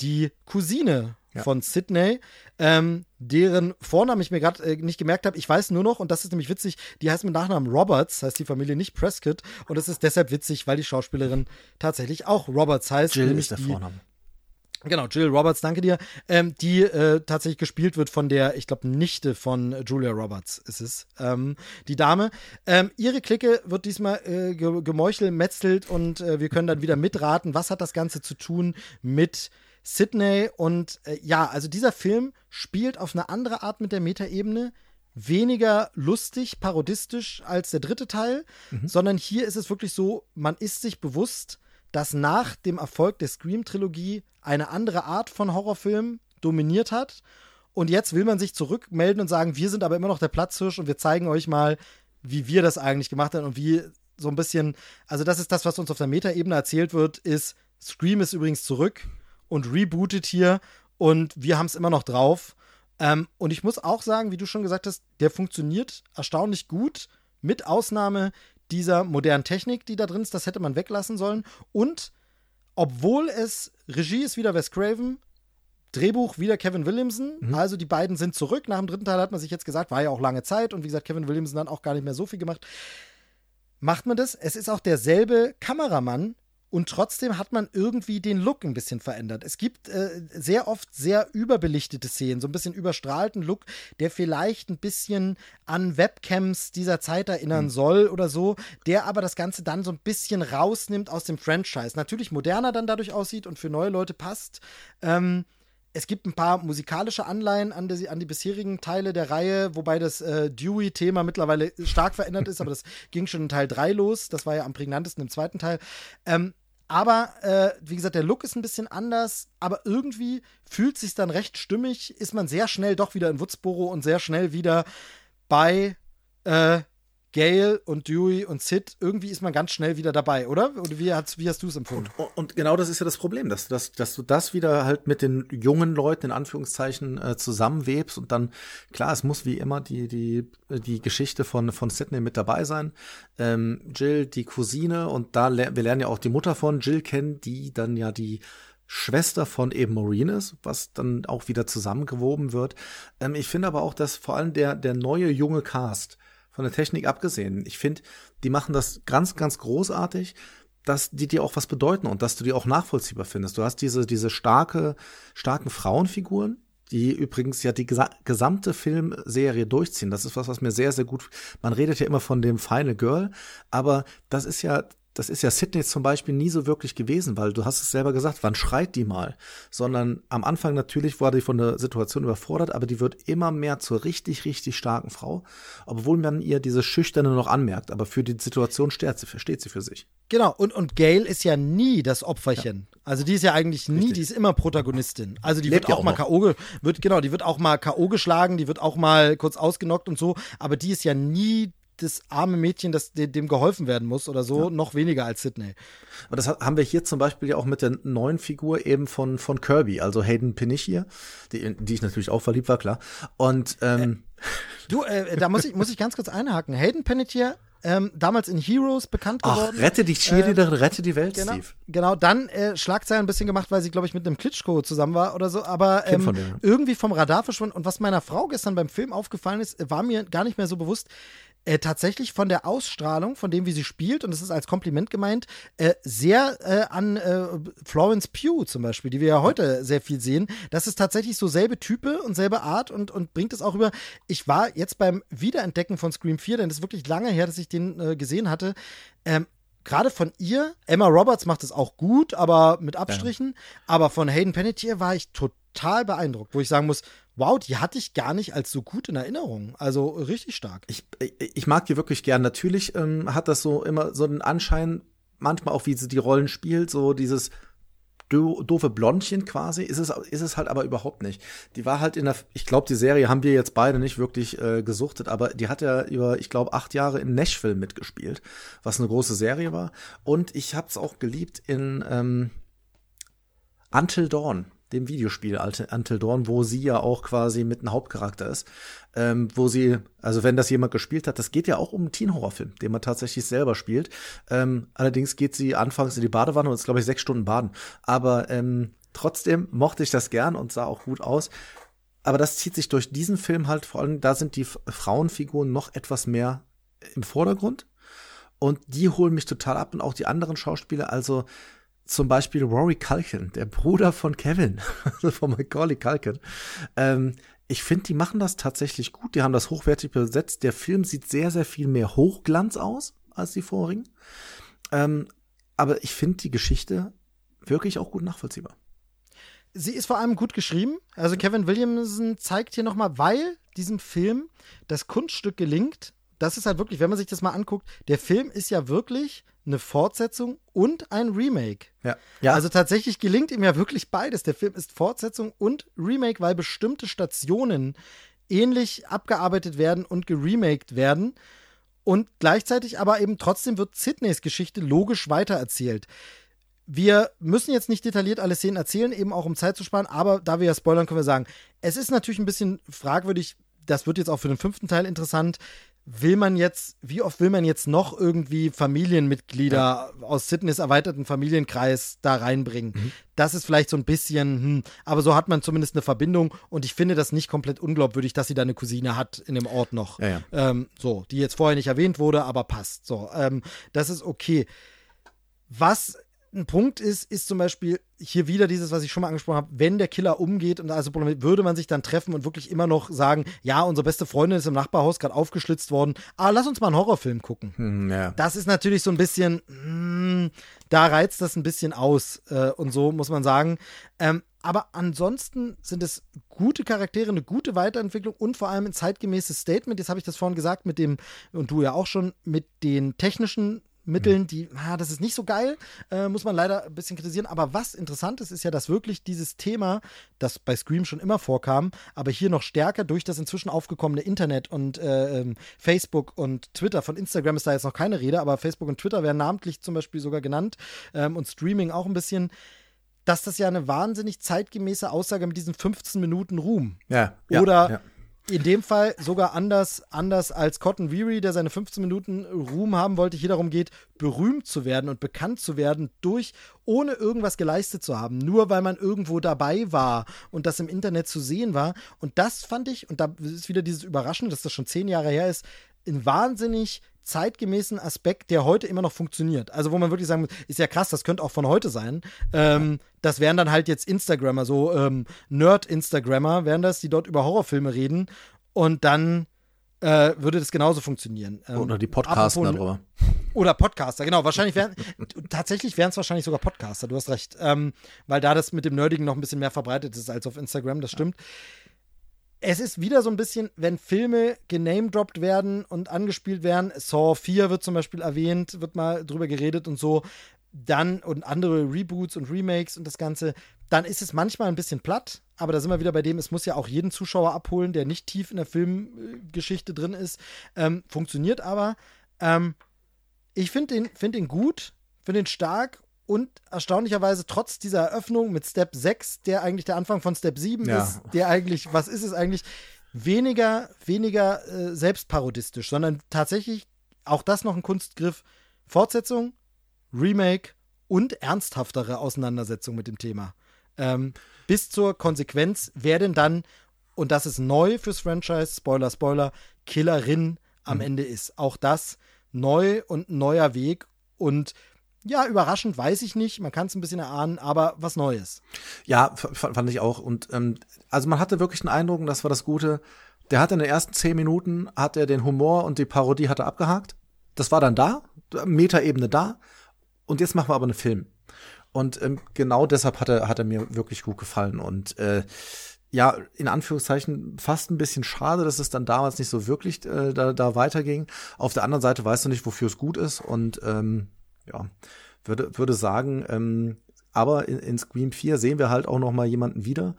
die Cousine Ja. von Sydney, ähm, deren Vornamen ich mir gerade äh, nicht gemerkt habe. Ich weiß nur noch, und das ist nämlich witzig, die heißt mit Nachnamen Roberts, heißt die Familie nicht Prescott. Und das ist deshalb witzig, weil die Schauspielerin tatsächlich auch Roberts heißt. Jill nämlich ist der Vorname. Genau, Jill Roberts, danke dir. Ähm, die äh, tatsächlich gespielt wird von der, ich glaube, Nichte von Julia Roberts ist es, ähm, die Dame. Ähm, ihre Clique wird diesmal äh, ge gemeuchelmetzelt und äh, wir können dann wieder mitraten, was hat das Ganze zu tun mit Sydney und äh, ja, also dieser Film spielt auf eine andere Art mit der Metaebene. Weniger lustig, parodistisch als der dritte Teil, sondern hier ist es wirklich so, man ist sich bewusst, dass nach dem Erfolg der Scream-Trilogie eine andere Art von Horrorfilm dominiert hat. Und jetzt will man sich zurückmelden und sagen, wir sind aber immer noch der Platzhirsch und wir zeigen euch mal, wie wir das eigentlich gemacht haben und wie so ein bisschen, also das ist das, was uns auf der Metaebene erzählt wird, ist, Scream ist übrigens zurück und rebootet hier und wir haben es immer noch drauf. Ähm, und ich muss auch sagen, wie du schon gesagt hast, der funktioniert erstaunlich gut, mit Ausnahme dieser modernen Technik, die da drin ist. Das hätte man weglassen sollen. Und obwohl es Regie ist wieder Wes Craven, Drehbuch wieder Kevin Williamson. Also die beiden sind zurück. Nach dem dritten Teil hat man sich jetzt gesagt, war ja auch lange Zeit. Und wie gesagt, Kevin Williamson hat auch gar nicht mehr so viel gemacht. Macht man das? Es ist auch derselbe Kameramann. Und trotzdem hat man irgendwie den Look ein bisschen verändert. Es gibt äh, sehr oft sehr überbelichtete Szenen, so ein bisschen überstrahlten Look, der vielleicht ein bisschen an Webcams dieser Zeit erinnern soll oder so, der aber das Ganze dann so ein bisschen rausnimmt aus dem Franchise. Natürlich moderner dann dadurch aussieht und für neue Leute passt. Ähm, es gibt ein paar musikalische Anleihen an die, an die bisherigen Teile der Reihe, wobei das äh, Dewey-Thema mittlerweile stark verändert ist, aber das ging schon in Teil 3 los. Das war ja am prägnantesten im zweiten Teil. Ähm, aber äh, wie gesagt, der Look ist ein bisschen anders, aber irgendwie fühlt sich dann recht stimmig, ist man sehr schnell doch wieder in Woodsboro und sehr schnell wieder bei äh, Gail und Dewey und Sid. Irgendwie ist man ganz schnell wieder dabei, oder? Oder wie, hat's, wie hast du es empfunden? Und, und genau das ist ja das Problem, dass, dass, dass du das wieder halt mit den jungen Leuten in Anführungszeichen äh, zusammenwebst und dann, klar, es muss wie immer die, die, die Geschichte von, von Sydney mit dabei sein. Ähm, Jill, die Cousine und da, ler wir lernen ja auch die Mutter von Jill kennen, die dann ja die Schwester von eben Maureen ist, was dann auch wieder zusammengewoben wird. Ähm, ich finde aber auch, dass vor allem der, der neue junge Cast, von der Technik abgesehen, ich finde, die machen das ganz, ganz großartig dass die dir auch was bedeuten und dass du die auch nachvollziehbar findest. Du hast diese, diese starke, starken Frauenfiguren, die übrigens ja die gesa gesamte Filmserie durchziehen. Das ist was, was mir sehr, sehr gut. Man redet ja immer von dem Final Girl, aber das ist ja, das ist ja Sydney zum Beispiel nie so wirklich gewesen, weil du hast es selber gesagt, wann schreit die mal? Sondern am Anfang natürlich war die von der Situation überfordert, aber die wird immer mehr zur richtig, richtig starken Frau, obwohl man ihr diese Schüchterne noch anmerkt. Aber für die Situation steht sie, steht sie für sich. Genau, und, und Gail ist ja nie das Opferchen. Also die ist ja eigentlich nie, Richtig. die ist immer Protagonistin. Also die Lebt wird ja auch, auch mal. K.O. wird genau, die wird auch mal K.O. geschlagen, die wird auch mal kurz ausgenockt und so, aber die ist ja nie das arme Mädchen, das de- dem geholfen werden muss oder so, noch weniger als Sydney. Aber das ha- haben wir hier zum Beispiel ja auch mit der neuen Figur eben von, von Kirby, also Hayden Panettiere, die, die ich natürlich auch verliebt war, klar. Und ähm, Du, äh, da muss ich, muss ich ganz kurz einhaken. Hayden Panettiere, ähm, damals in Heroes bekannt ach, geworden. rette die Cheerleaderin, rette die Welt, Genau, Steve. genau, dann äh, Schlagzeilen ein bisschen gemacht, weil sie, glaube ich, mit einem Klitschko zusammen war oder so, aber ähm, von irgendwie vom Radar verschwunden. Und was meiner Frau gestern beim Film aufgefallen ist, äh, war mir gar nicht mehr so bewusst. Äh, tatsächlich von der Ausstrahlung, von dem, wie sie spielt, und das ist als Kompliment gemeint, äh, sehr äh, an äh, Florence Pugh zum Beispiel, die wir ja heute sehr viel sehen. Das ist tatsächlich so selbe Type und selbe Art und, und bringt es auch über. Ich war jetzt beim Wiederentdecken von Scream 4, denn das ist wirklich lange her, dass ich den äh, gesehen hatte. Ähm, gerade von ihr, Emma Roberts macht es auch gut, aber mit Abstrichen, aber von Hayden Panettiere war ich total beeindruckt, wo ich sagen muss, wow, die hatte ich gar nicht als so gut in Erinnerung. Also richtig stark. Ich, ich mag die wirklich gern. Natürlich ähm, hat das so immer so einen Anschein, manchmal auch, wie sie die Rollen spielt, so dieses do doofe Blondchen quasi, ist es, ist es halt aber überhaupt nicht. Die war halt in der, ich glaube, die Serie haben wir jetzt beide nicht wirklich äh, gesuchtet, aber die hat ja über, ich glaube, acht Jahre in Nashville mitgespielt, was eine große Serie war. Und ich hab's auch geliebt in ähm, Until Dawn dem Videospiel Until Dawn, wo sie ja auch quasi mit einem Hauptcharakter ist, ähm, wo sie, also wenn das jemand gespielt hat, das geht ja auch um einen Teen-Horrorfilm, den man tatsächlich selber spielt. Ähm, allerdings geht sie anfangs in die Badewanne und ist, glaube ich, sechs Stunden baden. Aber ähm, trotzdem mochte ich das gern und sah auch gut aus. Aber das zieht sich durch diesen Film halt vor allem, da sind die Frauenfiguren noch etwas mehr im Vordergrund. Und die holen mich total ab und auch die anderen Schauspieler. Also zum Beispiel Rory Culkin, der Bruder von Kevin, also von Macaulay Culkin. Ähm, ich finde, die machen das tatsächlich gut. Die haben das hochwertig besetzt. Der Film sieht sehr, sehr viel mehr Hochglanz aus als die vorigen. Ähm, aber ich finde die Geschichte wirklich auch gut nachvollziehbar. Sie ist vor allem gut geschrieben. Also Kevin Williamson zeigt hier nochmal, weil diesem Film das Kunststück gelingt. Das ist halt wirklich, wenn man sich das mal anguckt, der Film ist ja wirklich eine Fortsetzung und ein Remake. Ja. ja. Also tatsächlich gelingt ihm ja wirklich beides. Der Film ist Fortsetzung und Remake, weil bestimmte Stationen ähnlich abgearbeitet werden und geremaked werden. Und gleichzeitig aber eben trotzdem wird Sydneys Geschichte logisch weitererzählt. Wir müssen jetzt nicht detailliert alle Szenen erzählen, eben auch um Zeit zu sparen, aber da wir ja spoilern, können wir sagen, es ist natürlich ein bisschen fragwürdig, das wird jetzt auch für den fünften Teil interessant, will man jetzt, wie oft will man jetzt noch irgendwie Familienmitglieder ja. aus Sydneys erweiterten Familienkreis da reinbringen? Mhm. Das ist vielleicht so ein bisschen, hm, aber so hat man zumindest eine Verbindung und ich finde das nicht komplett unglaubwürdig, dass sie da eine Cousine hat in dem Ort noch. Ja, ja. Ähm, so, die jetzt vorher nicht erwähnt wurde, aber passt. So, ähm, das ist okay. Was ein Punkt ist, ist zum Beispiel hier wieder dieses, was ich schon mal angesprochen habe, wenn der Killer umgeht und also würde man sich dann treffen und wirklich immer noch sagen, ja, unsere beste Freundin ist im Nachbarhaus gerade aufgeschlitzt worden, ah, lass uns mal einen Horrorfilm gucken. Hm, ja. Das ist natürlich so ein bisschen, mh, hm, da reizt das ein bisschen aus äh, und so muss man sagen. Ähm, aber ansonsten sind es gute Charaktere, eine gute Weiterentwicklung und vor allem ein zeitgemäßes Statement. Jetzt habe ich das vorhin gesagt mit dem, und du ja auch schon, mit den technischen Mitteln, die, ah, das ist nicht so geil, äh, muss man leider ein bisschen kritisieren. Aber was interessant ist, ist ja, dass wirklich dieses Thema, das bei Scream schon immer vorkam, aber hier noch stärker durch das inzwischen aufgekommene Internet und äh, ähm, Facebook und Twitter, von Instagram ist da jetzt noch keine Rede, aber Facebook und Twitter werden namentlich zum Beispiel sogar genannt ähm, und Streaming auch ein bisschen dass das ja eine wahnsinnig zeitgemäße Aussage mit diesen 15 Minuten Ruhm. Ja. Oder ja, ja in dem Fall sogar anders, anders als Cotton Weary, der seine 15 Minuten Ruhm haben wollte, hier darum geht, berühmt zu werden und bekannt zu werden durch, ohne irgendwas geleistet zu haben, nur weil man irgendwo dabei war und das im Internet zu sehen war. Und das fand ich, und da ist wieder dieses Überraschende, dass das schon zehn Jahre her ist, ein wahnsinnig zeitgemäßen Aspekt, der heute immer noch funktioniert. Also wo man wirklich sagen muss, ist ja krass, das könnte auch von heute sein. Ähm, das wären dann halt jetzt Instagrammer, so ähm, Nerd-Instagrammer wären das, die dort über Horrorfilme reden und dann äh, würde das genauso funktionieren. Ähm, oder die Podcaster darüber. Oder Podcaster, genau. Wahrscheinlich wären, tatsächlich wären es wahrscheinlich sogar Podcaster, du hast recht. Ähm, weil da das mit dem Nerdigen noch ein bisschen mehr verbreitet ist als auf Instagram, das stimmt. Ja es ist wieder so ein bisschen, wenn Filme genamedroppt werden und angespielt werden, Saw 4 wird zum Beispiel erwähnt, wird mal drüber geredet und so, dann und andere Reboots und Remakes und das Ganze, dann ist es manchmal ein bisschen platt, aber da sind wir wieder bei dem, es muss ja auch jeden Zuschauer abholen, der nicht tief in der Filmgeschichte drin ist. Ähm, funktioniert aber. Ähm, ich finde den, find den gut, finde den stark und erstaunlicherweise trotz dieser Eröffnung mit Step 6, der eigentlich der Anfang von Step 7 ja. ist, der eigentlich, was ist es eigentlich, weniger, weniger äh, selbstparodistisch, sondern tatsächlich auch das noch ein Kunstgriff. Fortsetzung, Remake und ernsthaftere Auseinandersetzung mit dem Thema. Ähm, bis zur Konsequenz, wer denn dann, und das ist neu fürs Franchise, Spoiler, Spoiler, Killerin am mhm. Ende ist. Auch das neu und neuer Weg und ja, überraschend weiß ich nicht. Man kann es ein bisschen erahnen, aber was Neues. Ja, fand ich auch. Und ähm, also man hatte wirklich den Eindruck, das war das Gute. Der hat in den ersten zehn Minuten hat er den Humor und die Parodie hat er abgehakt. Das war dann da. Metaebene da. Und jetzt machen wir aber einen Film. Und ähm, genau deshalb hat er, hat er mir wirklich gut gefallen. Und äh, ja, in Anführungszeichen fast ein bisschen schade, dass es dann damals nicht so wirklich äh, da, da weiterging. Auf der anderen Seite weißt du nicht, wofür es gut ist. Und ähm, ja, würde, würde sagen, ähm, aber in, in Scream 4 sehen wir halt auch noch mal jemanden wieder.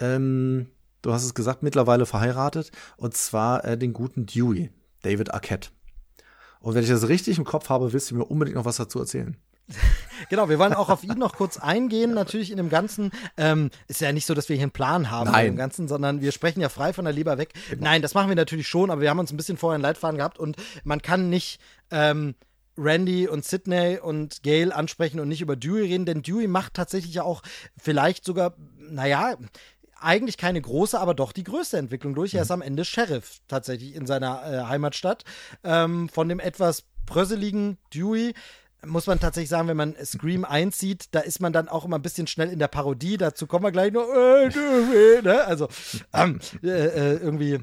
Ähm, du hast es gesagt, mittlerweile verheiratet. Und zwar äh, den guten Dewey, David Arquette. Und wenn ich das richtig im Kopf habe, willst du mir unbedingt noch was dazu erzählen. Genau, wir wollen auch auf ihn noch kurz eingehen, natürlich in dem Ganzen. Ähm, ist ja nicht so, dass wir hier einen Plan haben Nein. im Ganzen, sondern wir sprechen ja frei von der Leber weg. Nein, das machen wir natürlich schon, aber wir haben uns ein bisschen vorher einen Leitfaden gehabt und man kann nicht ähm, Randy und Sidney und Gail ansprechen und nicht über Dewey reden, denn Dewey macht tatsächlich ja auch vielleicht sogar, naja, eigentlich keine große, aber doch die größte Entwicklung durch. Er ist am Ende Sheriff tatsächlich in seiner äh, Heimatstadt. Ähm, von dem etwas bröseligen Dewey muss man tatsächlich sagen, wenn man Scream 1 sieht, da ist man dann auch immer ein bisschen schnell in der Parodie. Dazu kommen wir gleich noch. Äh, Dewey, ne? Also ähm, äh, äh, irgendwie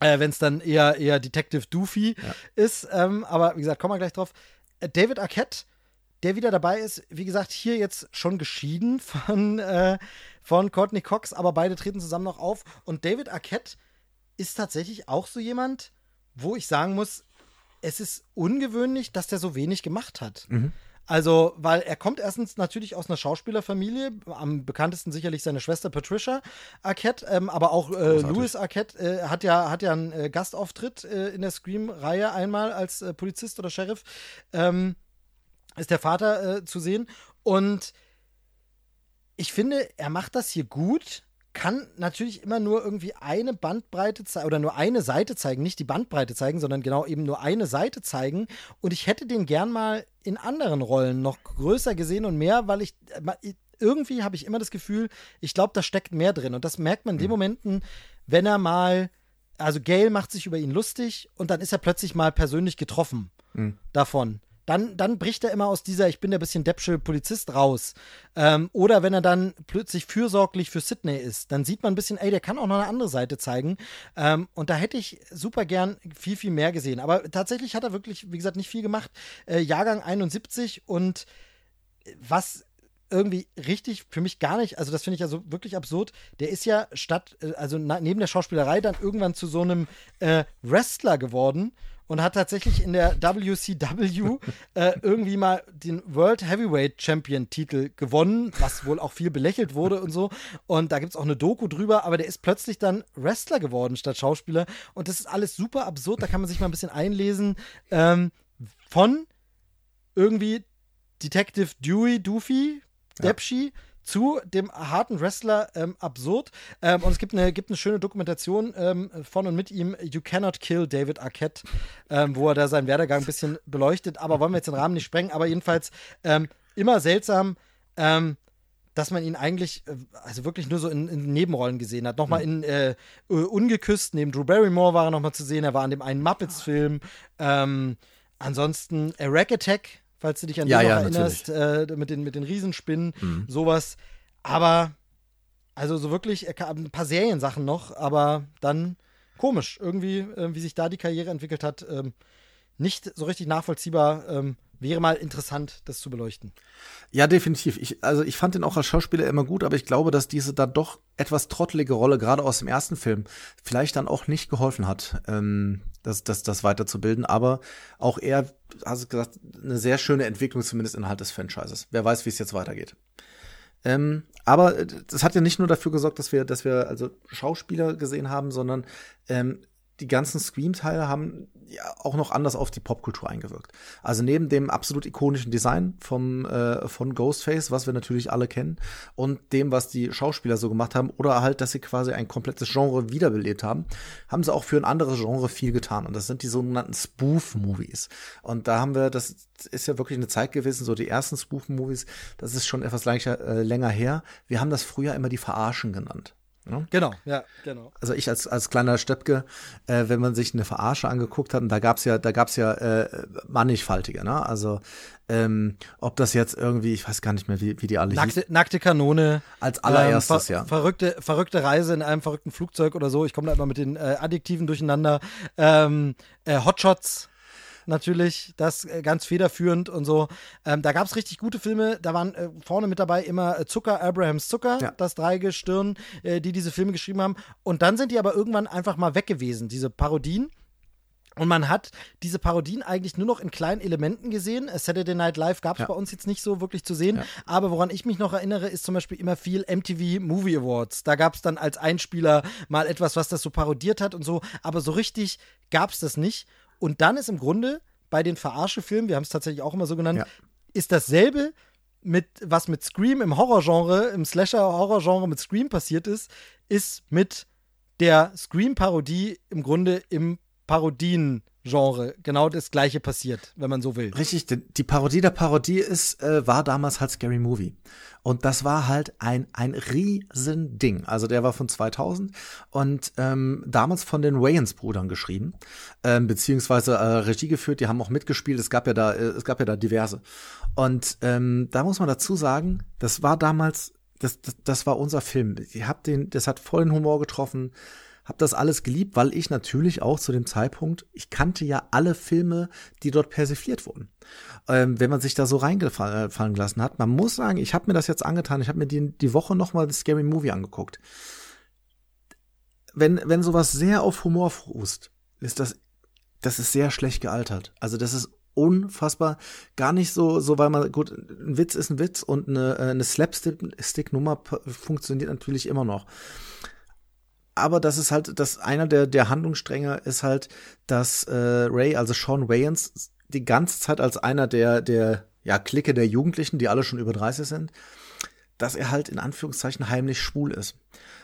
äh, wenn es dann eher, eher Detective Doofy ist. Ähm, aber wie gesagt, kommen wir gleich drauf. Äh, David Arquette, der wieder dabei ist, wie gesagt, hier jetzt schon geschieden von, äh, von Courtney Cox, aber beide treten zusammen noch auf. Und David Arquette ist tatsächlich auch so jemand, wo ich sagen muss, es ist ungewöhnlich, dass der so wenig gemacht hat. Also, weil er kommt erstens natürlich aus einer Schauspielerfamilie, am bekanntesten sicherlich seine Schwester Patricia Arquette, ähm, aber auch äh, Louis Arquette äh, hat ja, hat ja einen äh, Gastauftritt äh, in der Scream-Reihe einmal als äh, Polizist oder Sheriff. Ähm, ist der Vater äh, zu sehen. Und ich finde, er macht das hier gut, kann natürlich immer nur irgendwie eine Bandbreite zeigen oder nur eine Seite zeigen, nicht die Bandbreite zeigen, sondern genau eben nur eine Seite zeigen. Und ich hätte den gern mal in anderen Rollen noch größer gesehen und mehr, weil ich äh, irgendwie habe ich immer das Gefühl, ich glaube, da steckt mehr drin. Und das merkt man in den Momenten, wenn er mal, also Gail macht sich über ihn lustig und dann ist er plötzlich mal persönlich getroffen davon. Dann, dann bricht er immer aus dieser, ich bin der bisschen deppsche Polizist raus. Ähm, oder wenn er dann plötzlich fürsorglich für Sydney ist, dann sieht man ein bisschen, ey, der kann auch noch eine andere Seite zeigen. Ähm, und da hätte ich super gern viel, viel mehr gesehen. Aber tatsächlich hat er wirklich, wie gesagt, nicht viel gemacht. Äh, Jahrgang 71 und was irgendwie richtig für mich gar nicht, also das finde ich ja so wirklich absurd. Der ist ja statt, äh, also neben der Schauspielerei dann irgendwann zu so einem äh, Wrestler geworden und hat tatsächlich in der WCW äh, irgendwie mal den World Heavyweight Champion Titel gewonnen, was wohl auch viel belächelt wurde und so. Und da gibt es auch eine Doku drüber, aber der ist plötzlich dann Wrestler geworden statt Schauspieler. Und das ist alles super absurd, da kann man sich mal ein bisschen einlesen. Ähm, von irgendwie Detective Dewey, Doofy, Depschi zu dem harten Wrestler ähm, absurd. Ähm, und es gibt eine, gibt eine schöne Dokumentation ähm, von und mit ihm, You Cannot Kill David Arquette, ähm, wo er da seinen Werdegang ein bisschen beleuchtet. Aber wollen wir jetzt den Rahmen nicht sprengen. Aber jedenfalls ähm, immer seltsam, ähm, dass man ihn eigentlich, äh, also wirklich nur so in, in Nebenrollen gesehen hat. Nochmal in äh, Ungeküsst, neben Drew Barrymore war er nochmal zu sehen. Er war an dem einen Muppets-Film. Ansonsten äh, Rack Attack, falls du dich an Ja, den noch ja, erinnerst, äh, mit, den, mit den Riesenspinnen, sowas. Aber, also so wirklich, kam ein paar Seriensachen noch, aber dann komisch. Irgendwie, äh, wie sich da die Karriere entwickelt hat, ähm, nicht so richtig nachvollziehbar. Ähm, wäre mal interessant, das zu beleuchten. Ja, definitiv. Ich, also ich fand ihn auch als Schauspieler immer gut, aber ich glaube, dass diese dann doch etwas trottelige Rolle, gerade aus dem ersten Film, vielleicht dann auch nicht geholfen hat, ähm, das, das, das weiterzubilden. Aber auch er, hast du gesagt, eine sehr schöne Entwicklung, zumindest innerhalb des Franchises. Wer weiß, wie es jetzt weitergeht. Ähm, aber äh, das hat ja nicht nur dafür gesorgt, dass wir, dass wir also Schauspieler gesehen haben, sondern ähm, die ganzen Scream-Teile haben ja auch noch anders auf die Popkultur eingewirkt. Also neben dem absolut ikonischen Design vom, äh, von Ghostface, was wir natürlich alle kennen, und dem, was die Schauspieler so gemacht haben, oder halt, dass sie quasi ein komplettes Genre wiederbelebt haben, haben sie auch für ein anderes Genre viel getan. Und das sind die sogenannten Spoof-Movies. Und da haben wir, das ist ja wirklich eine Zeit gewesen, so die ersten Spoof-Movies, das ist schon etwas länger, äh, länger her. Wir haben das früher immer die Verarschen genannt. Ja? Genau, ja, genau. also ich als, als kleiner Stöpke, äh, wenn man sich eine Verarsche angeguckt hat, und da gab's ja, da gab's ja äh, mannigfaltige, ne? Also ähm, ob das jetzt irgendwie, ich weiß gar nicht mehr, wie, wie die alle. Nackte, nackte Kanone. Als allererstes, ver ja. Verrückte, verrückte Reise in einem verrückten Flugzeug oder so. Ich komme da immer mit den äh, Adjektiven durcheinander. Ähm, äh, Hotshots. Natürlich, das äh, ganz federführend und so. Ähm, da gab es richtig gute Filme. Da waren äh, vorne mit dabei immer äh, Zucker, Abrahams Zucker, Ja. das Dreigestirn, äh, die diese Filme geschrieben haben. Und dann sind die aber irgendwann einfach mal weg gewesen, diese Parodien. Und man hat diese Parodien eigentlich nur noch in kleinen Elementen gesehen. Saturday Night Live gab es Ja. bei uns jetzt nicht so wirklich zu sehen. Aber woran ich mich noch erinnere, ist zum Beispiel immer viel MTV Movie Awards. Da gab es dann als Einspieler mal etwas, was das so parodiert hat und so. Aber so richtig gab es das nicht. Und dann ist im Grunde bei den Verarschefilmen, wir haben es tatsächlich auch immer so genannt, Ja. ist dasselbe mit, was mit Scream im Horrorgenre, im Slasher-Horrorgenre mit Scream passiert ist, ist mit der Scream-Parodie im Grunde im Parodien-Genre genau das gleiche passiert, wenn man so will. Richtig, die Parodie der Parodie ist, äh, war damals halt Scary Movie. Und das war halt ein, ein Riesending. Also der war von 2000 und ähm, damals von den Wayans-Brüdern geschrieben, ähm, beziehungsweise äh, Regie geführt, die haben auch mitgespielt. Es gab ja da, äh, es gab ja da diverse. Und ähm, da muss man dazu sagen, das war damals, das, das, das war unser Film. Ich hab den, das hat voll den Humor getroffen habe das alles geliebt, weil ich natürlich auch zu dem Zeitpunkt, ich kannte ja alle Filme, die dort persifliert wurden. Ähm, wenn man sich da so reingefallen gelassen hat, man muss sagen, ich habe mir das jetzt angetan, ich habe mir die, die Woche nochmal das Scary Movie angeguckt. Wenn, wenn sowas sehr auf Humor fußt, ist das, das ist sehr schlecht gealtert. Also das ist unfassbar, gar nicht so, so weil man, gut, ein Witz ist ein Witz und eine, äh, eine Slapstick-Nummer funktioniert natürlich immer noch aber das ist halt, das einer der, der Handlungsstränge ist halt, dass äh, Ray, also Sean Wayans, die ganze Zeit als einer der, der, ja, Clique der Jugendlichen, die alle schon über 30 sind, dass er halt in Anführungszeichen heimlich schwul ist.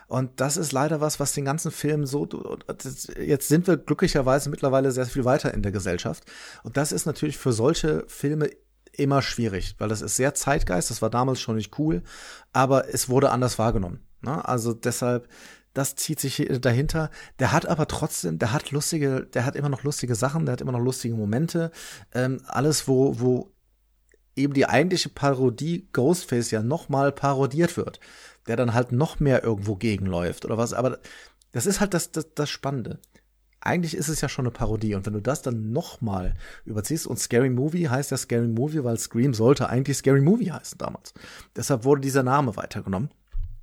Und das ist leider was, was den ganzen Film so, das, jetzt sind wir glücklicherweise mittlerweile sehr viel weiter in der Gesellschaft. Und das ist natürlich für solche Filme immer schwierig, weil das ist sehr Zeitgeist, das war damals schon nicht cool, aber es wurde anders wahrgenommen. Ne? Also deshalb, das zieht sich dahinter. Der hat aber trotzdem, der hat lustige, der hat immer noch lustige Sachen, der hat immer noch lustige Momente. Ähm, alles, wo, wo eben die eigentliche Parodie Ghostface ja noch mal parodiert wird, der dann halt noch mehr irgendwo gegenläuft oder was. Aber das ist halt das, das, das Spannende. Eigentlich ist es ja schon eine Parodie und wenn du das dann noch mal überziehst und Scary Movie heißt ja Scary Movie, weil Scream sollte eigentlich Scary Movie heißen damals. Deshalb wurde dieser Name weitergenommen.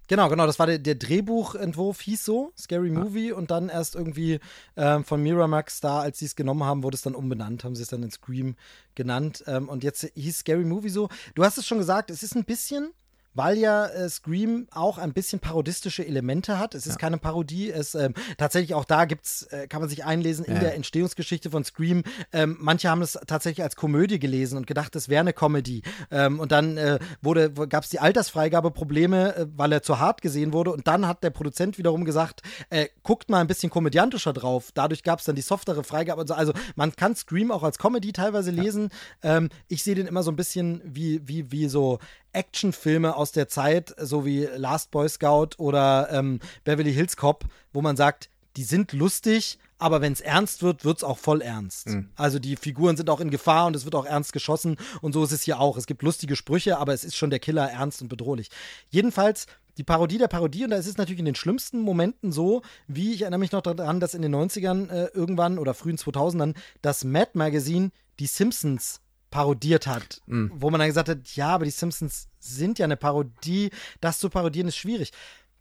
Genau, genau, das war der, der Drehbuchentwurf, hieß so, Scary Movie, und dann erst irgendwie ähm, von Miramax da, als sie es genommen haben, wurde es dann umbenannt, haben sie es dann in Scream genannt. Ähm, und jetzt hieß Scary Movie so. Du hast es schon gesagt, es ist ein bisschen. Weil ja äh, Scream auch ein bisschen parodistische Elemente hat. Es ist keine Parodie. Es ähm, tatsächlich auch da gibt's, äh, kann man sich einlesen in Ja. der Entstehungsgeschichte von Scream. Ähm, manche haben es tatsächlich als Komödie gelesen und gedacht, es wäre eine Comedy. Ähm, und dann äh, wurde, gab es die Altersfreigabeprobleme, äh, weil er zu hart gesehen wurde. Und dann hat der Produzent wiederum gesagt, äh, guckt mal ein bisschen komödiantischer drauf. Dadurch gab es dann die softere Freigabe. Und so. Also man kann Scream auch als Comedy teilweise lesen. Ähm, ich sehe den immer so ein bisschen wie, wie, wie so Actionfilme aus der Zeit, so wie Last Boy Scout oder ähm, Beverly Hills Cop, wo man sagt, die sind lustig, aber wenn es ernst wird, wird es auch voll ernst. Also die Figuren sind auch in Gefahr und es wird auch ernst geschossen und so ist es hier auch. Es gibt lustige Sprüche, aber es ist schon der Killer ernst und bedrohlich. Jedenfalls die Parodie der Parodie und da ist es natürlich in den schlimmsten Momenten so, wie ich erinnere mich noch daran, dass in den 90ern äh, irgendwann oder frühen 2000ern das Mad Magazine die Simpsons parodiert hat, wo man dann gesagt hat, ja, aber die Simpsons sind ja eine Parodie, das zu parodieren ist schwierig.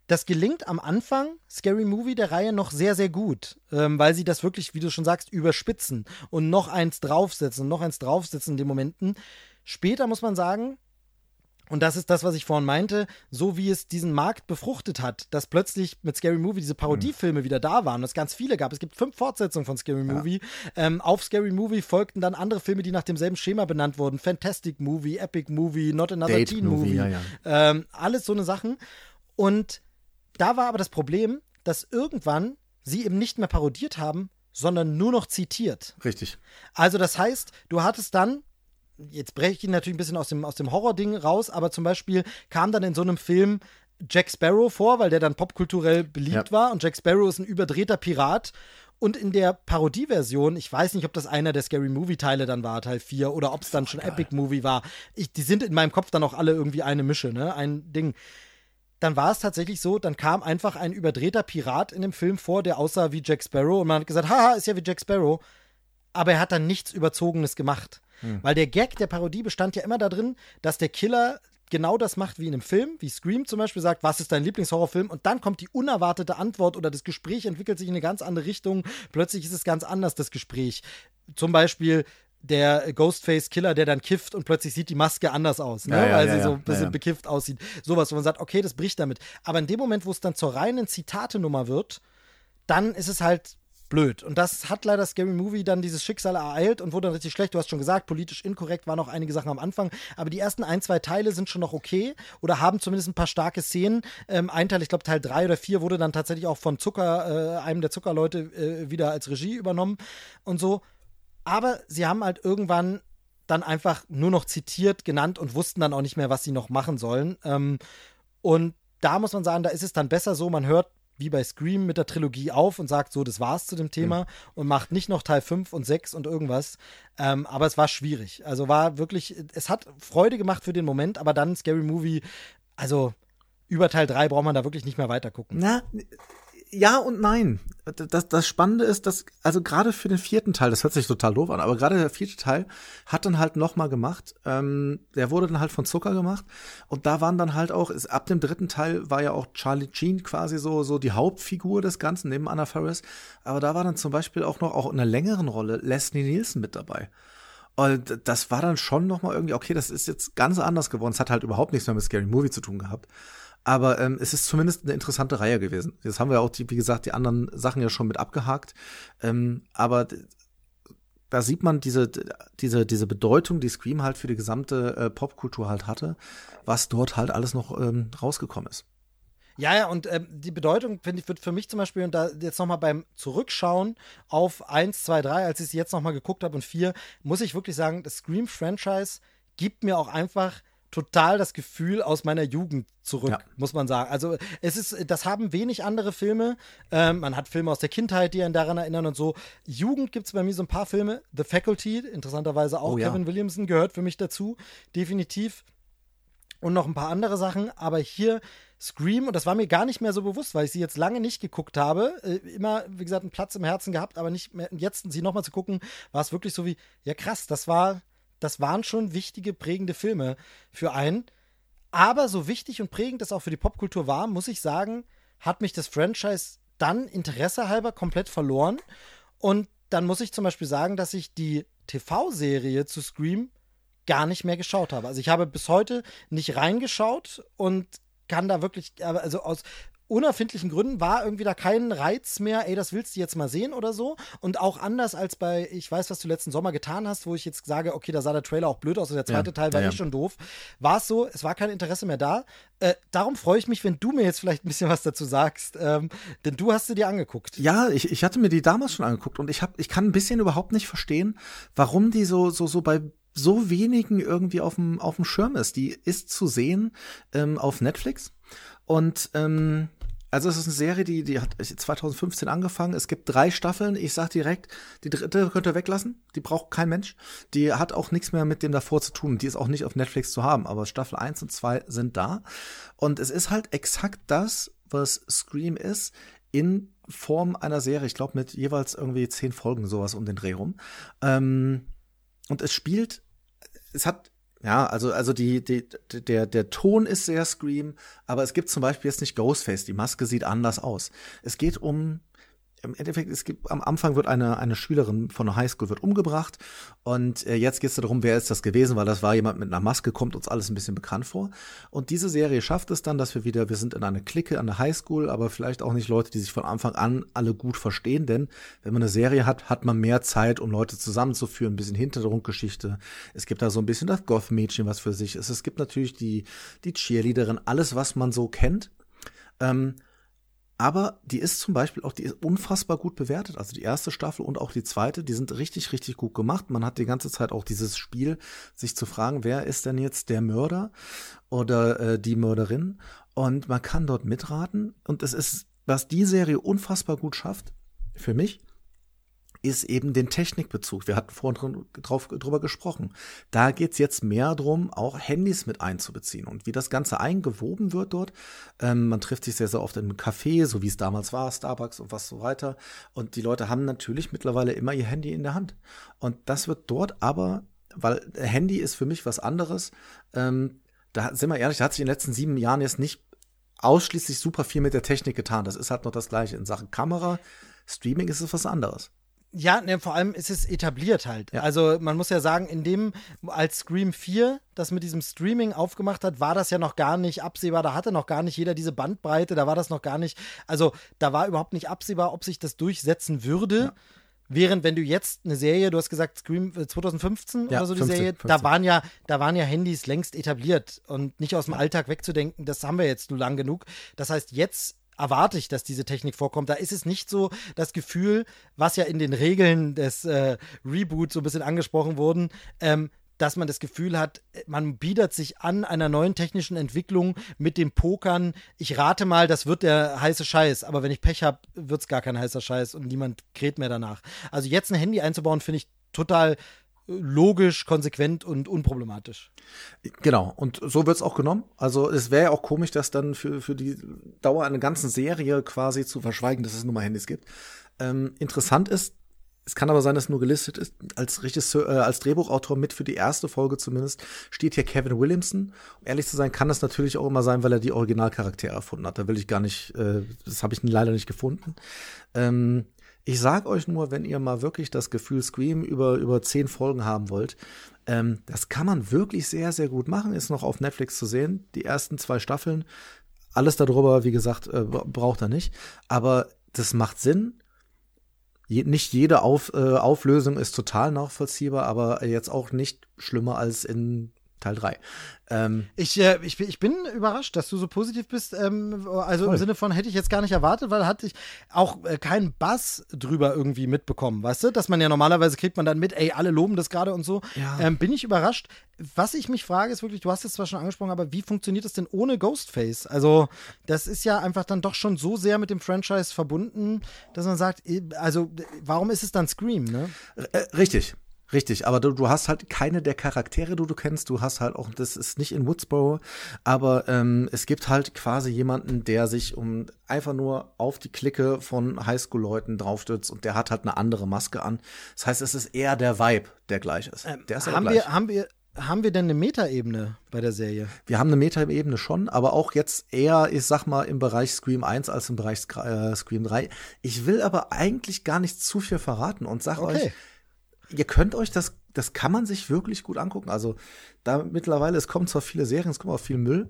Das gelingt am Anfang Scary Movie der Reihe noch sehr, sehr gut, ähm, weil sie das wirklich, wie du schon sagst, überspitzen und noch eins draufsetzen und noch eins draufsetzen in den Momenten. Später muss man sagen, und das ist das, was ich vorhin meinte, so wie es diesen Markt befruchtet hat, dass plötzlich mit Scary Movie diese Parodiefilme wieder da waren und es ganz viele gab. Es gibt fünf Fortsetzungen von Scary Movie. Ähm, auf Scary Movie folgten dann andere Filme, die nach demselben Schema benannt wurden. Fantastic Movie, Epic Movie, Not Another Date Teen Movie, Movie. ja, ja. Ähm, alles so eine Sachen. Und da war aber das Problem, dass irgendwann sie eben nicht mehr parodiert haben, sondern nur noch zitiert. Richtig. Also das heißt, du hattest dann, jetzt breche ich ihn natürlich ein bisschen aus dem, aus dem Horror-Ding raus, aber zum Beispiel kam dann in so einem Film Jack Sparrow vor, weil der dann popkulturell beliebt Ja. war und Jack Sparrow ist ein überdrehter Pirat. Und in der Parodieversion, ich weiß nicht, ob das einer der Scary Movie-Teile dann war, Teil 4, oder ob es dann schon Epic Movie war. Ich, die sind in meinem Kopf dann auch alle irgendwie eine Mische, ne? Ein Ding dann war es tatsächlich so, dann kam einfach ein überdrehter Pirat in dem Film vor, der aussah wie Jack Sparrow und man hat gesagt, haha, ist ja wie Jack Sparrow. aber er hat dann nichts Überzogenes gemacht. Hm. Weil der Gag der Parodie bestand ja immer darin, dass der Killer genau das macht wie in einem Film, wie Scream zum Beispiel sagt, was ist dein Lieblingshorrorfilm? Und dann kommt die unerwartete Antwort oder das Gespräch entwickelt sich in eine ganz andere Richtung. Plötzlich ist es ganz anders, das Gespräch. Zum Beispiel der Ghostface-Killer, der dann kifft und plötzlich sieht die Maske anders aus, ne? Ja, ja, weil ja, sie so ja. ein bisschen bekifft aussieht. Sowas, wo man sagt, okay, das bricht damit. Aber in dem Moment, wo es dann zur reinen Zitate-Nummer wird, dann ist es halt blöd. Und das hat leider Scary Movie dann dieses Schicksal ereilt und wurde dann richtig schlecht. Du hast schon gesagt, politisch inkorrekt waren noch einige Sachen am Anfang. Aber die ersten ein, zwei Teile sind schon noch okay oder haben zumindest ein paar starke Szenen. Ähm, ein Teil, ich glaube Teil drei oder vier, wurde dann tatsächlich auch von Zucker, äh, einem der Zuckerleute, äh, wieder als Regie übernommen und so. Aber sie haben halt irgendwann dann einfach nur noch zitiert, genannt und wussten dann auch nicht mehr, was sie noch machen sollen. Ähm, und da muss man sagen, da ist es dann besser so, man hört wie bei Scream mit der Trilogie auf und sagt so, das war's zu dem Thema und macht nicht noch Teil 5 und 6 und irgendwas. Ähm, aber es war schwierig. Also war wirklich, es hat Freude gemacht für den Moment, aber dann Scary Movie, also über Teil 3 braucht man da wirklich nicht mehr weiter gucken. Na, ja und nein. Das, das Spannende ist, dass, also gerade für den vierten Teil, das hört sich total doof an, aber gerade der vierte Teil hat dann halt noch mal gemacht. Ähm, der wurde dann halt von Zucker gemacht und da waren dann halt auch, ist, ab dem dritten Teil war ja auch Charlie Sheen quasi so so die Hauptfigur des Ganzen neben Anna Faris. Aber da war dann zum Beispiel auch noch auch in einer längeren Rolle Leslie Nielsen mit dabei. Und das war dann schon noch mal irgendwie okay. Das ist jetzt ganz anders geworden. Es hat halt überhaupt nichts mehr mit Scary Movie zu tun gehabt. Aber ähm, es ist zumindest eine interessante Reihe gewesen. Jetzt haben wir auch, die, wie gesagt, die anderen Sachen ja schon mit abgehakt. Ähm, aber da sieht man diese, diese, diese Bedeutung, die Scream halt für die gesamte äh, Popkultur halt hatte, was dort halt alles noch ähm, rausgekommen ist. Ja, ja, und ähm, die Bedeutung, finde ich, wird für mich zum Beispiel, und da jetzt nochmal beim Zurückschauen auf 1, 2, 3, als ich es jetzt nochmal geguckt habe und 4, muss ich wirklich sagen, das Scream-Franchise gibt mir auch einfach total das Gefühl aus meiner Jugend zurück, Ja. muss man sagen. Also es ist, das haben wenig andere Filme. Ähm, man hat Filme aus der Kindheit, die einen daran erinnern und so. Jugend gibt es bei mir so ein paar Filme. The Faculty, interessanterweise auch Oh ja. Kevin Williamson, gehört für mich dazu. Definitiv und noch ein paar andere Sachen, aber hier Scream, und das war mir gar nicht mehr so bewusst, weil ich sie jetzt lange nicht geguckt habe, äh, immer, wie gesagt, einen Platz im Herzen gehabt, aber nicht mehr, jetzt sie nochmal zu gucken, war es wirklich so wie, ja krass, das war, das waren schon wichtige, prägende Filme für einen. Aber so wichtig und prägend das auch für die Popkultur war, muss ich sagen, hat mich das Franchise dann Interesse halber komplett verloren. Und dann muss ich zum Beispiel sagen, dass ich die TV-Serie zu Scream gar nicht mehr geschaut habe. Also ich habe bis heute nicht reingeschaut und kann da wirklich, also aus unerfindlichen Gründen war irgendwie da kein Reiz mehr, ey, das willst du jetzt mal sehen oder so. Und auch anders als bei, ich weiß, was du letzten Sommer getan hast, wo ich jetzt sage, okay, da sah der Trailer auch blöd aus und der zweite Ja, Teil war ja, eh schon doof, war es so, es war kein Interesse mehr da. Äh, darum freue ich mich, wenn du mir jetzt vielleicht ein bisschen was dazu sagst, ähm, denn du hast sie dir angeguckt. Ja, ich, ich hatte mir die damals schon angeguckt und ich hab, ich kann ein bisschen überhaupt nicht verstehen, warum die so, so, so bei so wenigen irgendwie auf dem, auf dem Schirm ist. Die ist zu sehen ähm, auf Netflix und ähm, also es ist eine Serie, die, die hat 2015 angefangen. Es gibt drei Staffeln. Ich sag direkt, die dritte könnt ihr weglassen. Die braucht kein Mensch. Die hat auch nichts mehr mit dem davor zu tun. Die ist auch nicht auf Netflix zu haben. Aber Staffel 1 und 2 sind da. Und es ist halt exakt das, was Scream ist, in Form einer Serie. Ich glaube, mit jeweils irgendwie zehn Folgen, sowas um den Dreh rum. Ähm, und es spielt, es hat ja, also, also die, die, der, der Ton ist sehr Scream, aber es gibt zum Beispiel jetzt nicht Ghostface. Die Maske sieht anders aus. Es geht um, im Endeffekt, es gibt, am Anfang wird eine, eine Schülerin von der Highschool wird umgebracht und äh, jetzt geht es darum, wer ist das gewesen, weil das war jemand mit einer Maske, kommt uns alles ein bisschen bekannt vor. Und diese Serie schafft es dann, dass wir wieder, wir sind in einer Clique an der Highschool, aber vielleicht auch nicht Leute, die sich von Anfang an alle gut verstehen, denn wenn man eine Serie hat, hat man mehr Zeit, um Leute zusammenzuführen, ein bisschen Hintergrundgeschichte. Es gibt da so ein bisschen das Goth-Mädchen, was für sich ist. Es gibt natürlich die, die Cheerleaderin, alles, was man so kennt. Ähm, aber die ist zum Beispiel auch, die ist unfassbar gut bewertet. Also die erste Staffel und auch die zweite, die sind richtig, richtig gut gemacht. Man hat die ganze Zeit auch dieses Spiel, sich zu fragen, wer ist denn jetzt der Mörder oder äh, die Mörderin? Und man kann dort mitraten. Und es ist, was die Serie unfassbar gut schafft, für mich, ist eben den Technikbezug. Wir hatten vorhin drauf, drüber gesprochen. Da geht's jetzt mehr drum, auch Handys mit einzubeziehen und wie das Ganze eingewoben wird dort. Ähm, man trifft sich sehr, sehr oft im Café, so wie es damals war, Starbucks und was so weiter. Und die Leute haben natürlich mittlerweile immer ihr Handy in der Hand. Und das wird dort aber, weil Handy ist für mich was anderes. Ähm, da sind wir ehrlich, da hat sich in den letzten sieben Jahren jetzt nicht ausschließlich super viel mit der Technik getan. Das ist halt noch das Gleiche. In Sachen Kamera, Streaming ist es was anderes. Ja, ne, vor allem ist es etabliert halt. Ja. Also man muss ja sagen, in dem, als Scream 4 das mit diesem Streaming aufgemacht hat, war das ja noch gar nicht absehbar. Da hatte noch gar nicht jeder diese Bandbreite, da war das noch gar nicht, also da war überhaupt nicht absehbar, ob sich das durchsetzen würde. Ja. Während, wenn du jetzt eine Serie, du hast gesagt Scream 2015 äh, ja, oder so die 15, Serie, 15. da waren ja, da waren ja Handys längst etabliert und nicht aus dem Alltag wegzudenken, das haben wir jetzt nur lang genug. Das heißt, jetzt erwarte ich, dass diese Technik vorkommt. Da ist es nicht so das Gefühl, was ja in den Regeln des äh, Reboots so ein bisschen angesprochen wurden, ähm, dass man das Gefühl hat, man bietet sich an einer neuen technischen Entwicklung mit dem Pokern. Ich rate mal, das wird der heiße Scheiß, aber wenn ich Pech habe, wird es gar kein heißer Scheiß und niemand kräht mehr danach. Also jetzt ein Handy einzubauen, finde ich total logisch, konsequent und unproblematisch. Genau, und so wird es auch genommen. Also es wäre ja auch komisch, das dann für, für die Dauer einer ganzen Serie quasi zu verschweigen, dass es nur mal Handys gibt. Ähm, interessant ist, es kann aber sein, dass nur gelistet ist, als Regisseur, äh, als Drehbuchautor mit für die erste Folge zumindest, steht hier Kevin Williamson. Um ehrlich zu sein, kann das natürlich auch immer sein, weil er die Originalcharaktere erfunden hat. Da will ich gar nicht, äh, das habe ich leider nicht gefunden. Ähm, ich sag euch nur, wenn ihr mal wirklich das Gefühl Scream über, über zehn Folgen haben wollt, ähm, das kann man wirklich sehr, sehr gut machen. Ist noch auf Netflix zu sehen. Die ersten zwei Staffeln. Alles darüber, wie gesagt, äh, braucht er nicht. Aber das macht Sinn. Je, nicht jede auf, äh, Auflösung ist total nachvollziehbar, aber jetzt auch nicht schlimmer als in Teil 3. Ähm, ich, äh, ich, ich bin überrascht, dass du so positiv bist. Ähm, also voll. im Sinne von hätte ich jetzt gar nicht erwartet, weil hatte ich auch äh, keinen Bass drüber irgendwie mitbekommen, weißt du? Dass man ja normalerweise kriegt man dann mit, ey, alle loben das gerade und so. Ja. Ähm, bin ich überrascht. Was ich mich frage, ist wirklich, du hast es zwar schon angesprochen, aber wie funktioniert das denn ohne Ghostface? Also, das ist ja einfach dann doch schon so sehr mit dem Franchise verbunden, dass man sagt, äh, also, warum ist es dann Scream, ne? Äh, richtig. Richtig, aber du, du hast halt keine der Charaktere, die du kennst. Du hast halt auch, das ist nicht in Woodsboro, aber ähm, es gibt halt quasi jemanden, der sich um einfach nur auf die Clique von Highschool-Leuten draufstützt und der hat halt eine andere Maske an. Das heißt, es ist eher der Vibe, der gleich ist. Ähm, der ist haben, gleich. Wir, haben wir haben wir denn eine Metaebene bei der Serie? Wir haben eine Metaebene schon, aber auch jetzt eher, ich sag mal, im Bereich Scream 1 als im Bereich äh, Scream 3. Ich will aber eigentlich gar nicht zu viel verraten und sag okay. euch, ihr könnt euch das, das kann man sich wirklich gut angucken. Also da mittlerweile, es kommen zwar viele Serien, es kommt auch viel Müll.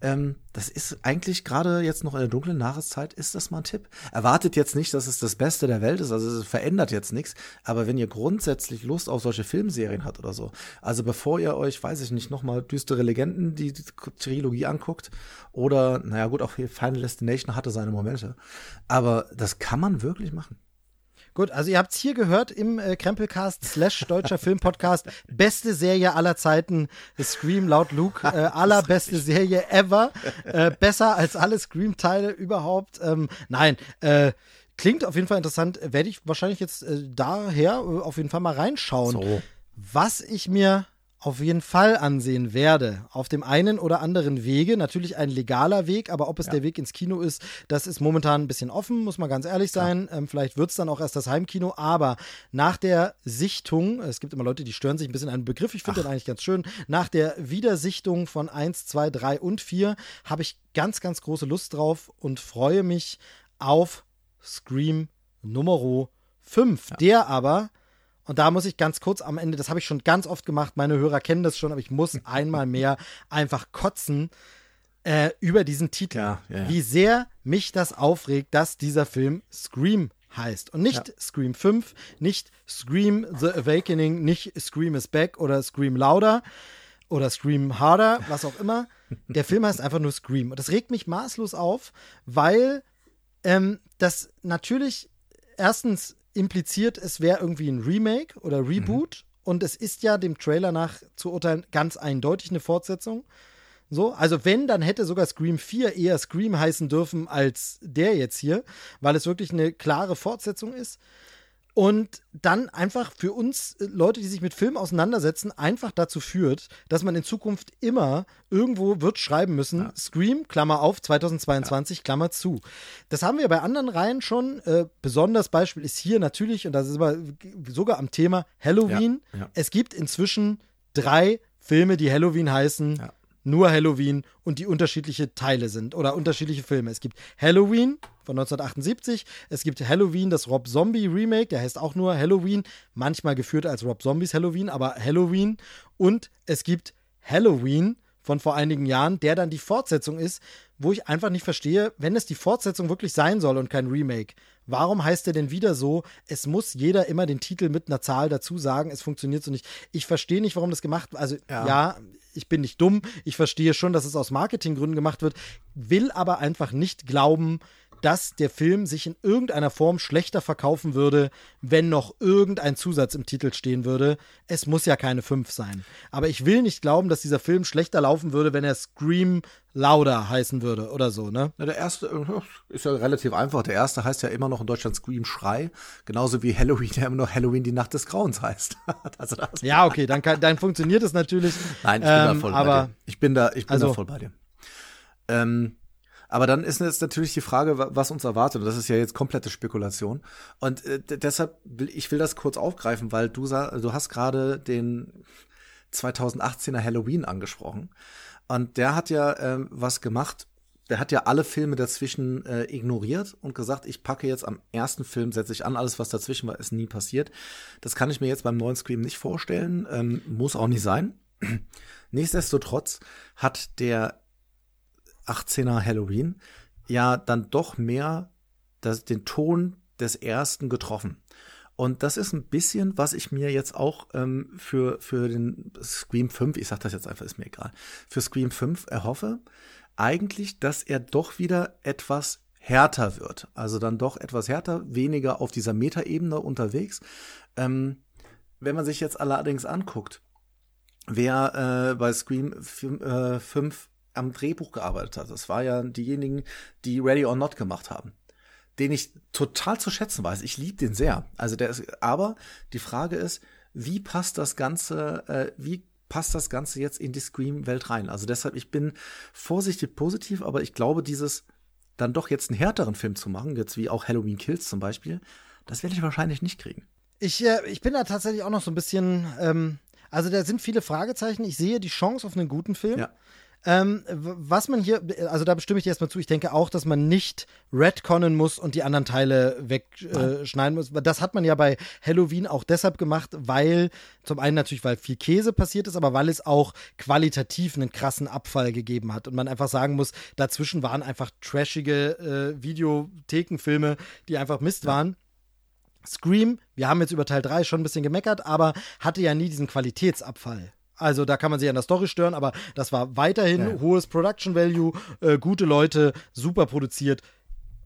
Ähm, das ist eigentlich gerade jetzt noch in der dunklen Jahreszeit, ist das mal ein Tipp. Erwartet jetzt nicht, dass es das Beste der Welt ist, also es verändert jetzt nichts. Aber wenn ihr grundsätzlich Lust auf solche Filmserien habt oder so, also bevor ihr euch, weiß ich nicht, nochmal düstere Legenden, die, die Trilogie anguckt oder, naja gut, auch Final Destination hatte seine Momente. Aber das kann man wirklich machen. Gut, also ihr habt es hier gehört im äh, Krempelcast slash deutscher Filmpodcast. Beste Serie aller Zeiten. Scream laut Luke. Äh, allerbeste Serie ever. Äh, besser als alle Scream-Teile überhaupt. Ähm, nein, äh, klingt auf jeden Fall interessant. Werde ich wahrscheinlich jetzt äh, daher äh, auf jeden Fall mal reinschauen. So. Was ich mir auf jeden Fall ansehen werde. Auf dem einen oder anderen Wege. Natürlich ein legaler Weg, aber ob es ja. der Weg ins Kino ist, das ist momentan ein bisschen offen, muss man ganz ehrlich sein. Ähm, vielleicht wird es dann auch erst das Heimkino, aber nach der Sichtung, es gibt immer Leute, die stören sich ein bisschen an den Begriff, ich finde den eigentlich ganz schön. Nach der Wiedersichtung von 1, 2, 3 und 4 habe ich ganz, ganz große Lust drauf und freue mich auf Scream Nummer 5, ja. der aber und da muss ich ganz kurz am Ende, das habe ich schon ganz oft gemacht, meine Hörer kennen das schon, aber ich muss einmal mehr einfach kotzen äh, über diesen Titel. Ja, ja, ja. Wie sehr mich das aufregt, dass dieser Film Scream heißt. Und nicht Scream 5, nicht Scream The Awakening, nicht Scream is Back oder Scream Louder oder Scream Harder, was auch immer. Der Film heißt einfach nur Scream. Und das regt mich maßlos auf, weil ähm, das natürlich erstens impliziert, es wäre irgendwie ein Remake oder Reboot. Mhm. Und es ist ja dem Trailer nach zu urteilen ganz eindeutig eine Fortsetzung. So, also wenn, dann hätte sogar Scream 4 eher Scream heißen dürfen als der jetzt hier, weil es wirklich eine klare Fortsetzung ist. Und dann einfach für uns äh, Leute, die sich mit Film auseinandersetzen, einfach dazu führt, dass man in Zukunft immer irgendwo wird schreiben müssen, ja. Scream, Klammer auf, 2022, ja. Klammer zu. Das haben wir bei anderen Reihen schon. Äh, besonders Beispiel ist hier natürlich, und das ist aber sogar am Thema Halloween. Ja. Es gibt inzwischen drei Filme, die Halloween heißen. Nur Halloween und die unterschiedliche Teile sind oder unterschiedliche Filme. Es gibt Halloween, von 1978. Es gibt Halloween, das Rob Zombie Remake, der heißt auch nur Halloween, manchmal geführt als Rob Zombies Halloween, aber Halloween. Und es gibt Halloween von vor einigen Jahren, der dann die Fortsetzung ist, wo ich einfach nicht verstehe, wenn es die Fortsetzung wirklich sein soll und kein Remake, warum heißt der denn wieder so? Es muss jeder immer den Titel mit einer Zahl dazu sagen, es funktioniert so nicht. Ich verstehe nicht, warum das gemacht wird. Also ja. ja, ich bin nicht dumm, ich verstehe schon, dass es aus Marketinggründen gemacht wird, will aber einfach nicht glauben, dass der Film sich in irgendeiner Form schlechter verkaufen würde, wenn noch irgendein Zusatz im Titel stehen würde. Es muss ja keine 5 sein. Aber ich will nicht glauben, dass dieser Film schlechter laufen würde, wenn er Scream Louder heißen würde oder so, ne? Na, der erste äh, ist ja relativ einfach. Der erste heißt ja immer noch in Deutschland Scream Schrei. Genauso wie Halloween ja immer noch Halloween die Nacht des Grauens heißt. also ja, okay, dann, kann, dann funktioniert es natürlich. Nein, ich bin ähm, da voll aber, bei dir. Ich bin da, ich bin also, da voll bei dir. Ähm, aber dann ist jetzt natürlich die Frage, was uns erwartet. Und das ist ja jetzt komplette Spekulation. Und äh, deshalb will ich will das kurz aufgreifen, weil du du hast gerade den 2018er Halloween angesprochen. Und der hat ja ähm, was gemacht. Der hat ja alle Filme dazwischen äh, ignoriert und gesagt, ich packe jetzt am ersten Film, setze ich an, alles was dazwischen war, ist nie passiert. Das kann ich mir jetzt beim neuen Scream nicht vorstellen, ähm, muss auch nicht sein. Nichtsdestotrotz hat der 18er Halloween ja dann doch mehr das, den Ton des ersten getroffen. Und das ist ein bisschen, was ich mir jetzt auch ähm, für, für den Scream 5, ich sag das jetzt einfach, ist mir egal, für Scream 5 erhoffe. Eigentlich, dass er doch wieder etwas härter wird. Also dann doch etwas härter, weniger auf dieser Metaebene unterwegs. Ähm, wenn man sich jetzt allerdings anguckt, wer äh, bei Scream 5, äh, 5 am Drehbuch gearbeitet hat. Das war ja diejenigen, die Ready or Not gemacht haben. Den ich total zu schätzen weiß. Ich liebe den sehr. Also der ist, aber die Frage ist, wie passt das Ganze, äh, wie passt das Ganze jetzt in die Scream-Welt rein? Also deshalb, ich bin vorsichtig positiv, aber ich glaube, dieses dann doch jetzt einen härteren Film zu machen, jetzt wie auch Halloween Kills zum Beispiel, das werde ich wahrscheinlich nicht kriegen. Ich, äh, ich bin da tatsächlich auch noch so ein bisschen, ähm, also da sind viele Fragezeichen. Ich sehe die Chance auf einen guten Film. Ja. Ähm, was man hier, also da bestimme ich dir erstmal zu, ich denke auch, dass man nicht retconnen muss und die anderen Teile wegschneiden äh, muss. Das hat man ja bei Halloween auch deshalb gemacht, weil zum einen natürlich, weil viel Käse passiert ist, aber weil es auch qualitativ einen krassen Abfall gegeben hat und man einfach sagen muss, dazwischen waren einfach trashige äh, Videothekenfilme, die einfach Mist ja. waren. Scream, wir haben jetzt über Teil 3 schon ein bisschen gemeckert, aber hatte ja nie diesen Qualitätsabfall. Also da kann man sich an der Story stören, aber das war weiterhin ja. hohes Production Value, äh, gute Leute, super produziert.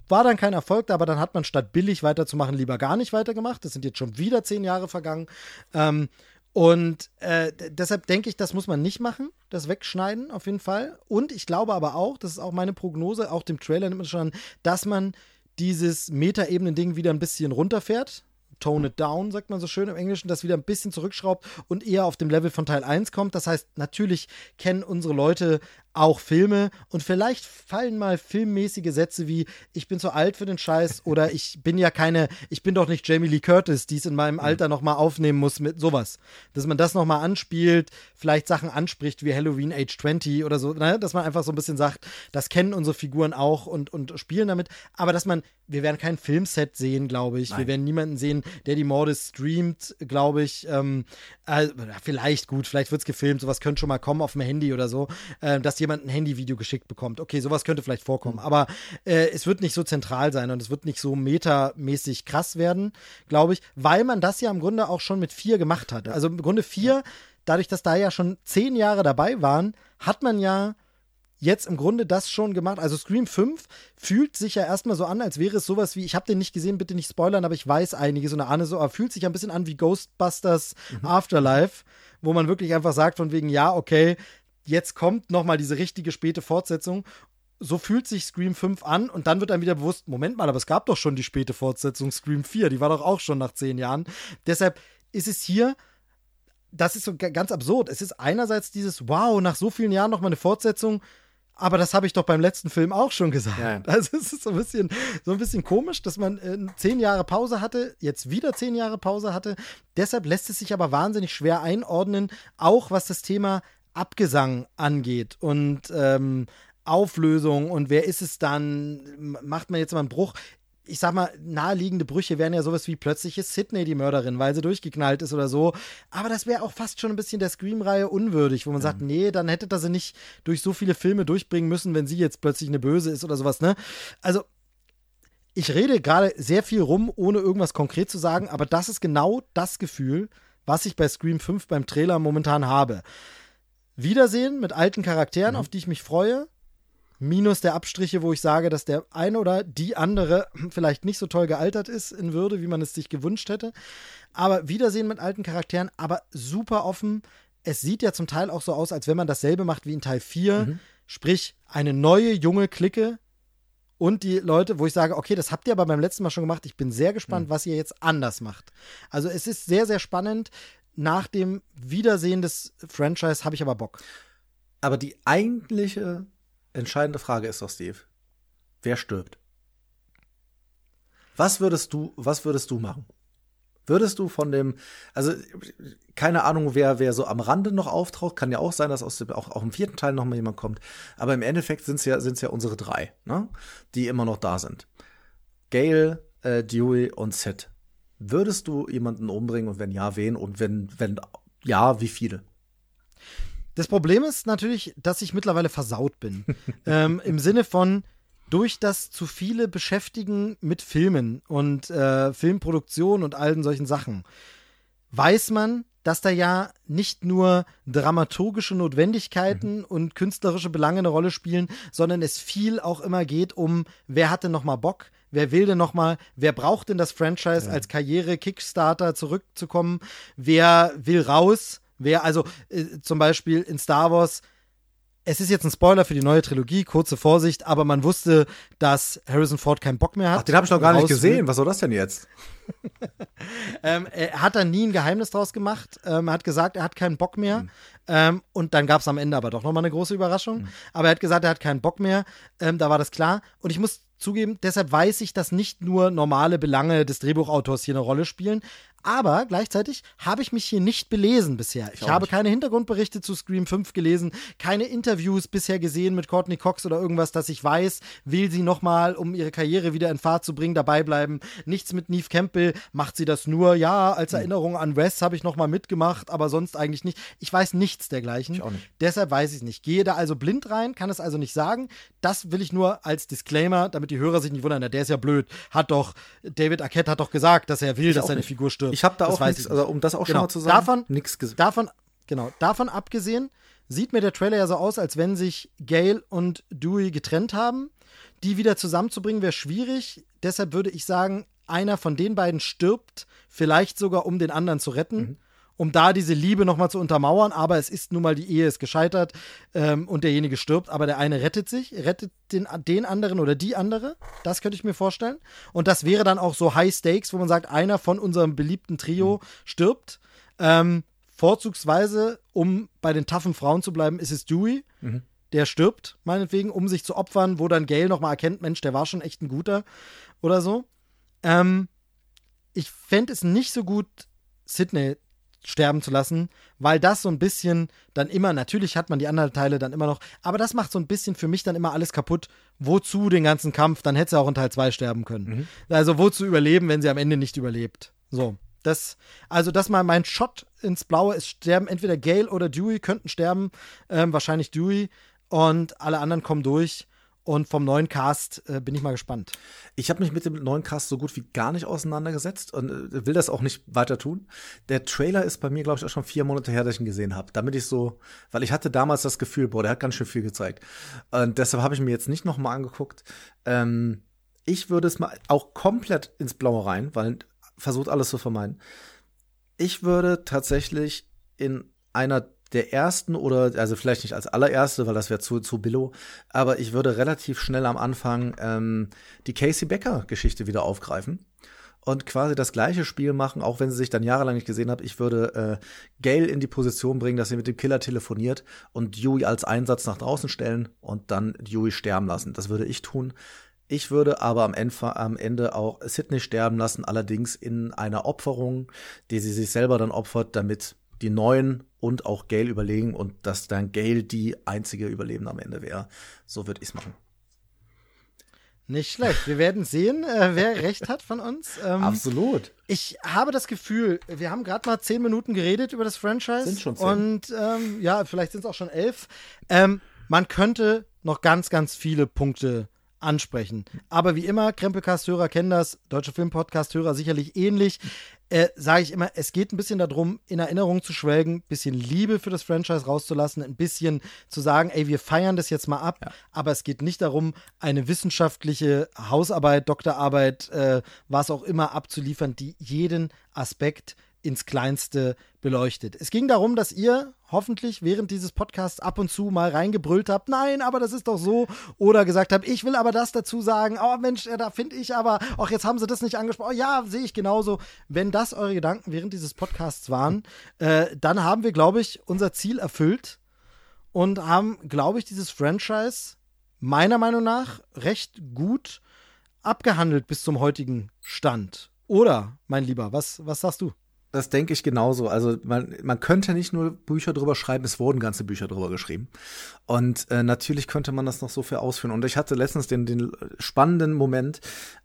War dann kein Erfolg, aber dann hat man statt billig weiterzumachen lieber gar nicht weitergemacht. Das sind jetzt schon wieder zehn Jahre vergangen. Ähm, und äh, deshalb denke ich, das muss man nicht machen, das Wegschneiden auf jeden Fall. Und ich glaube aber auch, das ist auch meine Prognose, auch dem Trailer nimmt man schon an, dass man dieses Metaebenen-Ding wieder ein bisschen runterfährt tone it down, sagt man so schön im Englischen, das wieder ein bisschen zurückschraubt und eher auf dem Level von Teil 1 kommt. Das heißt, natürlich kennen unsere Leute auch Filme und vielleicht fallen mal filmmäßige Sätze wie ich bin zu alt für den Scheiß oder ich bin ja keine, ich bin doch nicht Jamie Lee Curtis, die es in meinem Alter mhm. nochmal aufnehmen muss mit sowas. Dass man das nochmal anspielt, vielleicht Sachen anspricht wie Halloween Age 20 oder so, ne? dass man einfach so ein bisschen sagt, das kennen unsere Figuren auch und, und spielen damit, aber dass man, wir werden kein Filmset sehen, glaube ich, Nein. wir werden niemanden sehen, der die Morde streamt, glaube ich, ähm, äh, vielleicht gut, vielleicht wird es gefilmt, sowas könnte schon mal kommen auf dem Handy oder so, äh, dass jemand ein Handyvideo geschickt bekommt. Okay, sowas könnte vielleicht vorkommen, mhm. aber äh, es wird nicht so zentral sein und es wird nicht so metamäßig krass werden, glaube ich, weil man das ja im Grunde auch schon mit vier gemacht hat. Also im Grunde vier, dadurch, dass da ja schon zehn Jahre dabei waren, hat man ja jetzt im Grunde das schon gemacht. Also Scream 5 fühlt sich ja erstmal so an, als wäre es sowas wie, ich habe den nicht gesehen, bitte nicht spoilern, aber ich weiß einiges und ahne so, aber fühlt sich ein bisschen an wie Ghostbusters mhm. Afterlife, wo man wirklich einfach sagt von wegen, ja, okay, jetzt kommt nochmal diese richtige späte Fortsetzung. so fühlt sich Scream 5 an und dann wird einem wieder bewusst, Moment mal, aber es gab doch schon die späte Fortsetzung Scream 4, die war doch auch schon nach zehn Jahren. Deshalb ist es hier, das ist so ganz absurd. Es ist einerseits dieses, wow, nach so vielen Jahren noch mal eine Fortsetzung, aber das habe ich doch beim letzten Film auch schon gesagt. Ja. Also es ist so ein bisschen, so ein bisschen komisch, dass man äh, zehn Jahre Pause hatte, jetzt wieder zehn Jahre Pause hatte. Deshalb lässt es sich aber wahnsinnig schwer einordnen, auch was das Thema Abgesang angeht. Und ähm, Auflösung und wer ist es dann? Macht man jetzt mal einen Bruch? ich sag mal, naheliegende Brüche wären ja sowas wie plötzlich ist Sydney die Mörderin, weil sie durchgeknallt ist oder so. Aber das wäre auch fast schon ein bisschen der Scream-Reihe unwürdig, wo man ja. sagt, nee, dann hätte das sie nicht durch so viele Filme durchbringen müssen, wenn sie jetzt plötzlich eine Böse ist oder sowas, ne? Also, ich rede gerade sehr viel rum, ohne irgendwas konkret zu sagen, aber das ist genau das Gefühl, was ich bei Scream 5 beim Trailer momentan habe. Wiedersehen mit alten Charakteren, mhm. auf die ich mich freue minus der Abstriche, wo ich sage, dass der eine oder die andere vielleicht nicht so toll gealtert ist in Würde, wie man es sich gewünscht hätte. Aber Wiedersehen mit alten Charakteren, aber super offen. Es sieht ja zum Teil auch so aus, als wenn man dasselbe macht wie in Teil 4. Mhm. Sprich, eine neue junge Clique und die Leute, wo ich sage, okay, das habt ihr aber beim letzten Mal schon gemacht. Ich bin sehr gespannt, mhm. was ihr jetzt anders macht. Also es ist sehr, sehr spannend. Nach dem Wiedersehen des Franchise habe ich aber Bock. Aber die eigentliche entscheidende Frage ist doch, Steve. Wer stirbt? Was würdest du, was würdest du machen? Würdest du von dem, also keine Ahnung, wer, wer so am Rande noch auftaucht, kann ja auch sein, dass aus dem, auch, auch im vierten Teil noch mal jemand kommt. Aber im Endeffekt sind es ja, sind's ja unsere drei, ne? die immer noch da sind. Gail, äh, Dewey und Sid. Würdest du jemanden umbringen und wenn ja, wen? Und wenn, wenn ja, wie viele? Das Problem ist natürlich, dass ich mittlerweile versaut bin. ähm, Im Sinne von, durch das zu viele Beschäftigen mit Filmen und äh, Filmproduktion und allen solchen Sachen, weiß man, dass da ja nicht nur dramaturgische Notwendigkeiten mhm. und künstlerische Belange eine Rolle spielen, sondern es viel auch immer geht um, wer hatte noch mal Bock, wer will denn noch mal, wer braucht denn das Franchise ja. als Karriere-Kickstarter zurückzukommen, wer will raus, Wer, also äh, zum Beispiel in Star Wars, es ist jetzt ein Spoiler für die neue Trilogie, kurze Vorsicht, aber man wusste, dass Harrison Ford keinen Bock mehr hat. Ach, den habe ich noch gar nicht gesehen. Was soll das denn jetzt? ähm, er hat da nie ein Geheimnis draus gemacht. Ähm, er hat gesagt, er hat keinen Bock mehr. Mhm. Ähm, und dann gab es am Ende aber doch nochmal eine große Überraschung. Mhm. Aber er hat gesagt, er hat keinen Bock mehr. Ähm, da war das klar. Und ich muss zugeben, deshalb weiß ich, dass nicht nur normale Belange des Drehbuchautors hier eine Rolle spielen. Aber gleichzeitig habe ich mich hier nicht belesen bisher. Ich, ich habe nicht. keine Hintergrundberichte zu Scream 5 gelesen, keine Interviews bisher gesehen mit Courtney Cox oder irgendwas, dass ich weiß, will sie nochmal, um ihre Karriere wieder in Fahrt zu bringen, dabei bleiben. Nichts mit Neve Campbell, macht sie das nur, ja, als hm. Erinnerung an Wes habe ich nochmal mitgemacht, aber sonst eigentlich nicht. Ich weiß nichts dergleichen. Ich auch nicht. Deshalb weiß ich es nicht. Gehe da also blind rein, kann es also nicht sagen. Das will ich nur als Disclaimer, damit die Hörer sich nicht wundern, der ist ja blöd. Hat doch, David Arquette hat doch gesagt, dass er will, ich dass seine nicht. Figur stirbt. Ich habe da das auch nichts, also um das auch genau. schon mal zu sagen, davon, nichts gesehen. Davon, genau, davon abgesehen, sieht mir der Trailer ja so aus, als wenn sich Gail und Dewey getrennt haben. Die wieder zusammenzubringen wäre schwierig. Deshalb würde ich sagen, einer von den beiden stirbt, vielleicht sogar um den anderen zu retten. Mhm um da diese Liebe nochmal zu untermauern. Aber es ist nun mal, die Ehe ist gescheitert ähm, und derjenige stirbt, aber der eine rettet sich, rettet den, den anderen oder die andere. Das könnte ich mir vorstellen. Und das wäre dann auch so High Stakes, wo man sagt, einer von unserem beliebten Trio mhm. stirbt. Ähm, vorzugsweise, um bei den taffen Frauen zu bleiben, ist es Dewey. Mhm. Der stirbt, meinetwegen, um sich zu opfern, wo dann Gail nochmal erkennt, Mensch, der war schon echt ein guter oder so. Ähm, ich fände es nicht so gut, Sydney sterben zu lassen, weil das so ein bisschen dann immer, natürlich hat man die anderen Teile dann immer noch, aber das macht so ein bisschen für mich dann immer alles kaputt. Wozu den ganzen Kampf? Dann hätte sie auch in Teil 2 sterben können. Mhm. Also wozu überleben, wenn sie am Ende nicht überlebt? So. Das, also das mal mein Shot ins Blaue ist, sterben entweder Gail oder Dewey könnten sterben, ähm, wahrscheinlich Dewey und alle anderen kommen durch. Und vom neuen Cast äh, bin ich mal gespannt. Ich habe mich mit dem neuen Cast so gut wie gar nicht auseinandergesetzt und äh, will das auch nicht weiter tun. Der Trailer ist bei mir, glaube ich, auch schon vier Monate her, dass ich ihn gesehen habe. Damit ich so, weil ich hatte damals das Gefühl, boah, der hat ganz schön viel gezeigt. Und deshalb habe ich mir jetzt nicht noch mal angeguckt. Ähm, ich würde es mal auch komplett ins Blaue rein, weil versucht alles zu vermeiden. Ich würde tatsächlich in einer der ersten oder, also vielleicht nicht als allererste, weil das wäre zu, zu billow, aber ich würde relativ schnell am Anfang ähm, die Casey Becker-Geschichte wieder aufgreifen und quasi das gleiche Spiel machen, auch wenn sie sich dann jahrelang nicht gesehen hat. Ich würde äh, Gail in die Position bringen, dass sie mit dem Killer telefoniert und Dewey als Einsatz nach draußen stellen und dann Dewey sterben lassen. Das würde ich tun. Ich würde aber am Ende, am Ende auch Sidney sterben lassen, allerdings in einer Opferung, die sie sich selber dann opfert, damit die Neuen und auch Gail überlegen und dass dann Gail die einzige Überlebende am Ende wäre. So würde ich es machen. Nicht schlecht. Wir werden sehen, äh, wer recht hat von uns. Ähm, Absolut. Ich habe das Gefühl, wir haben gerade mal zehn Minuten geredet über das Franchise. Sind schon zehn. Und ähm, ja, vielleicht sind es auch schon elf. Ähm, man könnte noch ganz, ganz viele Punkte ansprechen. Aber wie immer, Krempelcast-Hörer kennen das, Deutsche Film-Podcast-Hörer sicherlich ähnlich. Äh, Sage ich immer, es geht ein bisschen darum, in Erinnerung zu schwelgen, ein bisschen Liebe für das Franchise rauszulassen, ein bisschen zu sagen, ey, wir feiern das jetzt mal ab. Ja. Aber es geht nicht darum, eine wissenschaftliche Hausarbeit, Doktorarbeit, äh, was auch immer abzuliefern, die jeden Aspekt ins Kleinste beleuchtet. Es ging darum, dass ihr hoffentlich während dieses Podcasts ab und zu mal reingebrüllt habt, nein, aber das ist doch so, oder gesagt habt, ich will aber das dazu sagen, oh Mensch, da finde ich aber, ach, jetzt haben sie das nicht angesprochen, oh, ja, sehe ich genauso. Wenn das eure Gedanken während dieses Podcasts waren, äh, dann haben wir, glaube ich, unser Ziel erfüllt und haben, glaube ich, dieses Franchise meiner Meinung nach recht gut abgehandelt bis zum heutigen Stand. Oder, mein Lieber, was, was sagst du? Das denke ich genauso. Also man, man könnte nicht nur Bücher drüber schreiben, es wurden ganze Bücher drüber geschrieben. Und äh, natürlich könnte man das noch so viel ausführen. Und ich hatte letztens den, den spannenden Moment.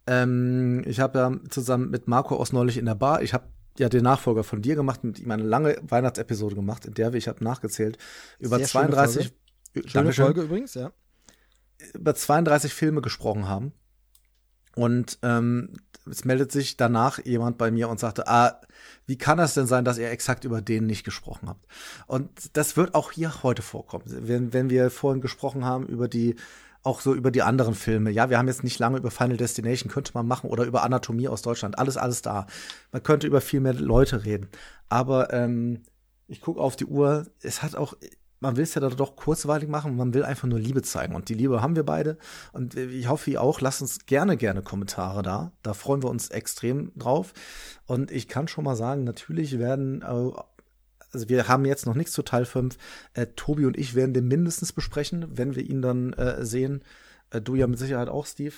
Ähm, ich habe ja zusammen mit Marco aus neulich in der Bar, ich habe ja den Nachfolger von dir gemacht, mit ihm eine lange Weihnachtsepisode gemacht, in der wir, ich habe nachgezählt, über Sehr 32 schöne Folge. Schöne Folge übrigens, ja. Über 32 Filme gesprochen haben. Und ähm, es meldet sich danach jemand bei mir und sagte, ah, wie kann das denn sein, dass ihr exakt über den nicht gesprochen habt? Und das wird auch hier heute vorkommen. Wenn, wenn wir vorhin gesprochen haben über die, auch so über die anderen Filme. Ja, wir haben jetzt nicht lange über Final Destination, könnte man machen, oder über Anatomie aus Deutschland. Alles, alles da. Man könnte über viel mehr Leute reden. Aber ähm, ich gucke auf die Uhr. Es hat auch man will es ja doch kurzweilig machen, man will einfach nur Liebe zeigen. Und die Liebe haben wir beide. Und ich hoffe, ihr auch. Lasst uns gerne, gerne Kommentare da. Da freuen wir uns extrem drauf. Und ich kann schon mal sagen, natürlich werden, äh, also wir haben jetzt noch nichts zu Teil 5. Äh, Tobi und ich werden den mindestens besprechen, wenn wir ihn dann äh, sehen. Äh, du ja mit Sicherheit auch, Steve.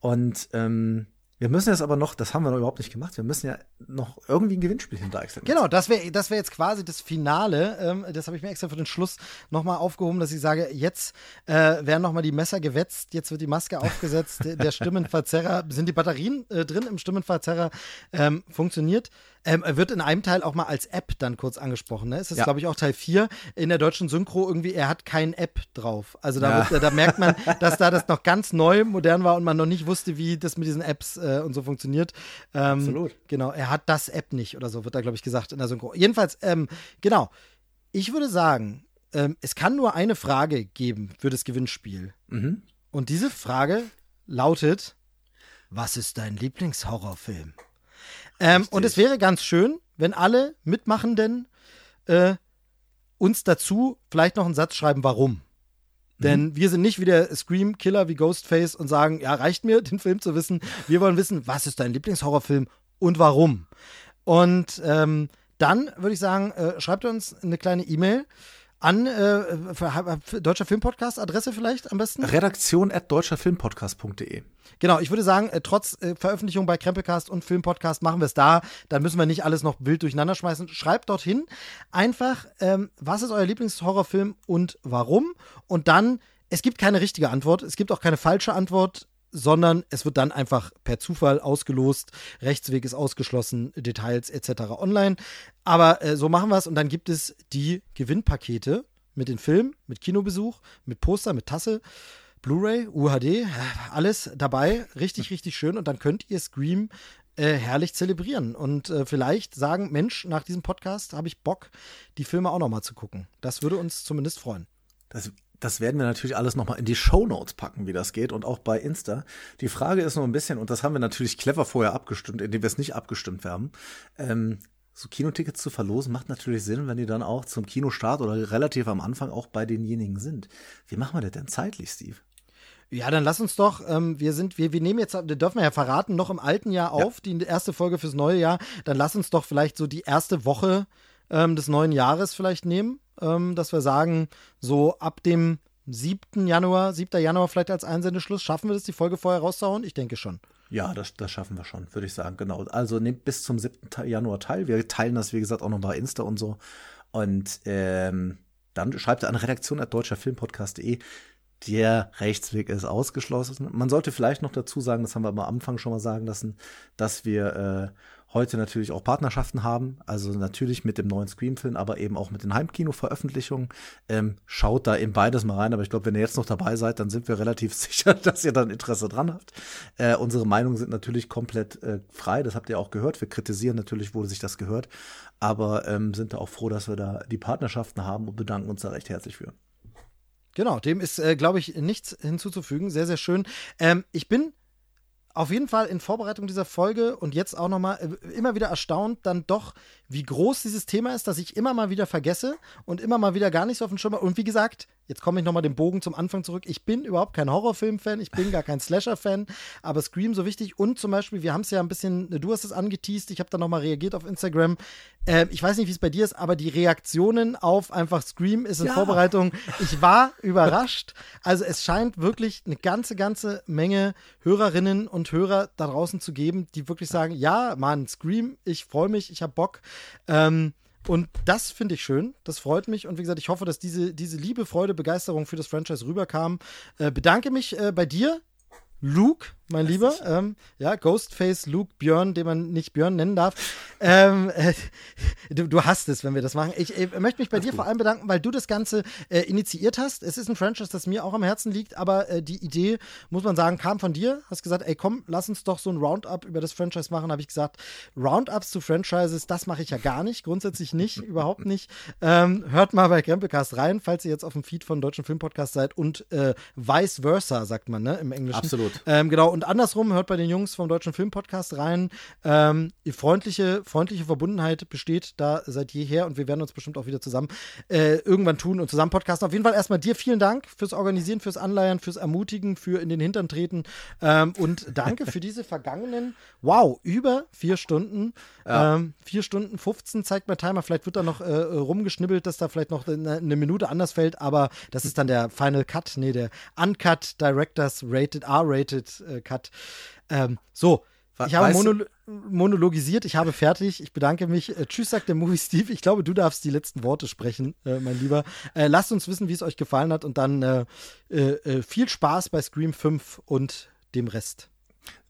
Und ähm, wir müssen jetzt aber noch, das haben wir noch überhaupt nicht gemacht, wir müssen ja noch irgendwie ein Gewinnspiel hindeichseln. Genau, das wäre das wär jetzt quasi das Finale. Ähm, das habe ich mir extra für den Schluss nochmal aufgehoben, dass ich sage, jetzt äh, werden nochmal die Messer gewetzt, jetzt wird die Maske aufgesetzt, der Stimmenverzerrer, sind die Batterien äh, drin im Stimmenverzerrer, ähm, funktioniert. Ähm, er wird in einem Teil auch mal als App dann kurz angesprochen. Ne? Es ist, ja. glaube ich, auch Teil 4 in der deutschen Synchro irgendwie, er hat kein App drauf. Also da, ja. da merkt man, dass da das noch ganz neu, modern war und man noch nicht wusste, wie das mit diesen Apps äh, und so funktioniert. Ähm, Absolut. Genau, er hat das App nicht oder so, wird da, glaube ich, gesagt in der Synchro. Jedenfalls, ähm, genau. Ich würde sagen, ähm, es kann nur eine Frage geben für das Gewinnspiel. Mhm. Und diese Frage lautet: Was ist dein Lieblingshorrorfilm? Ähm, und es wäre ganz schön, wenn alle Mitmachenden äh, uns dazu vielleicht noch einen Satz schreiben, warum. Denn mhm. wir sind nicht wie der Scream-Killer wie Ghostface und sagen, ja, reicht mir, den Film zu wissen. Wir wollen wissen, was ist dein Lieblingshorrorfilm und warum. Und ähm, dann würde ich sagen, äh, schreibt uns eine kleine E-Mail an äh, für, für Deutscher Filmpodcast, Adresse vielleicht am besten? Redaktion at deutscherfilmpodcast.de. Genau, ich würde sagen, äh, trotz äh, Veröffentlichung bei Krempelcast und Filmpodcast machen wir es da. Dann müssen wir nicht alles noch wild durcheinander schmeißen. Schreibt dorthin einfach, ähm, was ist euer Lieblingshorrorfilm und warum? Und dann, es gibt keine richtige Antwort, es gibt auch keine falsche Antwort sondern es wird dann einfach per Zufall ausgelost, Rechtsweg ist ausgeschlossen, Details etc. online. Aber äh, so machen wir es und dann gibt es die Gewinnpakete mit den Filmen, mit Kinobesuch, mit Poster, mit Tasse. Blu-ray, UHD, alles dabei, richtig, richtig schön. Und dann könnt ihr Scream äh, herrlich zelebrieren und äh, vielleicht sagen, Mensch, nach diesem Podcast habe ich Bock, die Filme auch nochmal zu gucken. Das würde uns zumindest freuen. Das das werden wir natürlich alles nochmal in die Show Notes packen, wie das geht und auch bei Insta. Die Frage ist nur ein bisschen, und das haben wir natürlich clever vorher abgestimmt, indem wir es nicht abgestimmt haben. Ähm, so Kinotickets zu verlosen, macht natürlich Sinn, wenn die dann auch zum Kinostart oder relativ am Anfang auch bei denjenigen sind. Wie machen wir das denn zeitlich, Steve? Ja, dann lass uns doch, ähm, wir sind, wir, wir nehmen jetzt, das dürfen wir ja verraten, noch im alten Jahr auf, ja. die erste Folge fürs neue Jahr. Dann lass uns doch vielleicht so die erste Woche ähm, des neuen Jahres vielleicht nehmen, ähm, dass wir sagen, so ab dem 7. Januar, 7. Januar vielleicht als Einsendeschluss, schaffen wir das, die Folge vorher rauszuhauen? Ich denke schon. Ja, das, das schaffen wir schon, würde ich sagen, genau. Also nehmt bis zum 7. Januar teil. Wir teilen das, wie gesagt, auch noch bei Insta und so. Und ähm, dann schreibt an redaktion at deutscherfilmpodcast.de der Rechtsweg ist ausgeschlossen. Man sollte vielleicht noch dazu sagen, das haben wir am Anfang schon mal sagen lassen, dass wir äh, heute natürlich auch Partnerschaften haben. Also natürlich mit dem neuen Scream-Film, aber eben auch mit den Heimkino-Veröffentlichungen. Ähm, schaut da eben beides mal rein. Aber ich glaube, wenn ihr jetzt noch dabei seid, dann sind wir relativ sicher, dass ihr dann Interesse dran habt. Äh, unsere Meinungen sind natürlich komplett äh, frei. Das habt ihr auch gehört. Wir kritisieren natürlich, wo sich das gehört. Aber ähm, sind da auch froh, dass wir da die Partnerschaften haben und bedanken uns da recht herzlich für. Genau, dem ist, äh, glaube ich, nichts hinzuzufügen. Sehr, sehr schön. Ähm, ich bin auf jeden Fall in Vorbereitung dieser Folge und jetzt auch nochmal äh, immer wieder erstaunt, dann doch, wie groß dieses Thema ist, dass ich immer mal wieder vergesse und immer mal wieder gar nicht so auf den Schirm Und wie gesagt, jetzt komme ich nochmal den Bogen zum Anfang zurück. Ich bin überhaupt kein Horrorfilm-Fan, ich bin gar kein Slasher-Fan, aber Scream so wichtig. Und zum Beispiel, wir haben es ja ein bisschen, du hast es angeteased, ich habe da nochmal reagiert auf Instagram. Äh, ich weiß nicht, wie es bei dir ist, aber die Reaktionen auf einfach Scream ist in ja. Vorbereitung. Ich war überrascht. Also es scheint wirklich eine ganze, ganze Menge Hörerinnen und Hörer da draußen zu geben, die wirklich sagen, ja, Mann, Scream, ich freue mich, ich habe Bock. Ähm, und das finde ich schön, das freut mich. Und wie gesagt, ich hoffe, dass diese, diese Liebe, Freude, Begeisterung für das Franchise rüberkam. Äh, bedanke mich äh, bei dir, Luke, mein Lieber. Ähm, ja, Ghostface Luke Björn, den man nicht Björn nennen darf. Ähm, äh, du, du, hast es, wenn wir das machen. Ich äh, möchte mich bei das dir vor allem bedanken, weil du das Ganze äh, initiiert hast. Es ist ein Franchise, das mir auch am Herzen liegt, aber äh, die Idee, muss man sagen, kam von dir. Hast gesagt, ey, komm, lass uns doch so ein Roundup über das Franchise machen. Habe ich gesagt, Roundups zu Franchises, das mache ich ja gar nicht, grundsätzlich nicht, überhaupt nicht. Ähm, hört mal bei Krempelcast rein, falls ihr jetzt auf dem Feed von Deutschen Filmpodcast seid und äh, vice versa, sagt man, ne, im Englischen. Absolut. Ähm, genau, und andersrum, hört bei den Jungs vom Deutschen Filmpodcast rein. Ähm, freundliche, freundliche Verbundenheit besteht da seit jeher und wir werden uns bestimmt auch wieder zusammen äh, irgendwann tun und zusammen podcasten. Auf jeden Fall erstmal dir vielen Dank fürs Organisieren, fürs Anleiern, fürs Ermutigen, für in den Hintern treten ähm, und danke für diese vergangenen, wow, über vier Stunden. Ja. Ähm, vier Stunden 15 zeigt mein Timer. Vielleicht wird da noch äh, rumgeschnibbelt, dass da vielleicht noch eine, eine Minute anders fällt, aber das ist dann der Final Cut, nee, der Uncut Directors Rated, R-Rated äh, Cut. Ähm, so, ich habe Mono monologisiert, ich habe fertig. Ich bedanke mich. Äh, tschüss, sagt der Movie Steve. Ich glaube, du darfst die letzten Worte sprechen, äh, mein Lieber. Äh, lasst uns wissen, wie es euch gefallen hat und dann äh, äh, äh, viel Spaß bei Scream 5 und dem Rest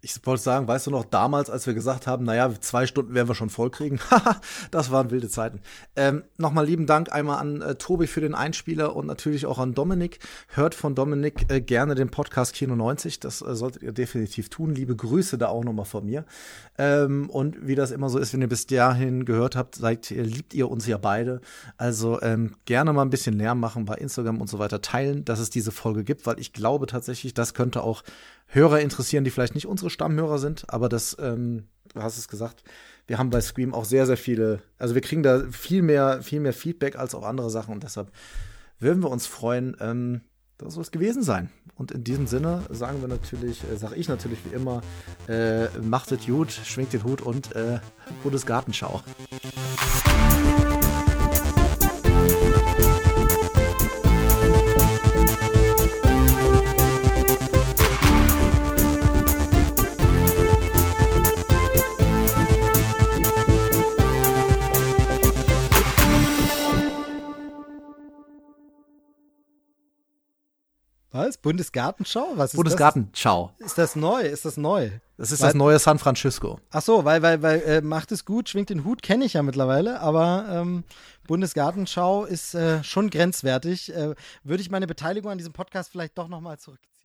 ich wollte sagen, weißt du noch, damals, als wir gesagt haben, naja, zwei Stunden werden wir schon voll kriegen, das waren wilde Zeiten. Ähm, Nochmal lieben Dank einmal an äh, Tobi für den Einspieler und natürlich auch an Dominik. Hört von Dominik äh, gerne den Podcast Kino 90, das äh, solltet ihr definitiv tun. Liebe Grüße da auch nochmal von mir. Ähm, und wie das immer so ist, wenn ihr bis dahin gehört habt, seid, liebt ihr uns ja beide. Also ähm, gerne mal ein bisschen Lärm machen bei Instagram und so weiter, teilen, dass es diese Folge gibt, weil ich glaube tatsächlich, das könnte auch Hörer interessieren, die vielleicht nicht unsere Stammhörer sind, aber das, ähm, du hast es gesagt, wir haben bei Scream auch sehr, sehr viele, also wir kriegen da viel mehr, viel mehr Feedback als auch andere Sachen und deshalb würden wir uns freuen, ähm, das soll es gewesen sein. Und in diesem Sinne sagen wir natürlich, äh, sage ich natürlich wie immer, äh, macht es gut, schwingt den Hut und äh, gutes Gartenschau. Was? Bundesgartenschau? Was ist Bundesgartenschau. Das? Ist das neu? Ist das neu? Das ist weil, das neue San Francisco. Ach so, weil, weil, weil äh, macht es gut, schwingt den Hut, kenne ich ja mittlerweile, aber ähm, Bundesgartenschau ist äh, schon grenzwertig. Äh, Würde ich meine Beteiligung an diesem Podcast vielleicht doch nochmal zurückziehen.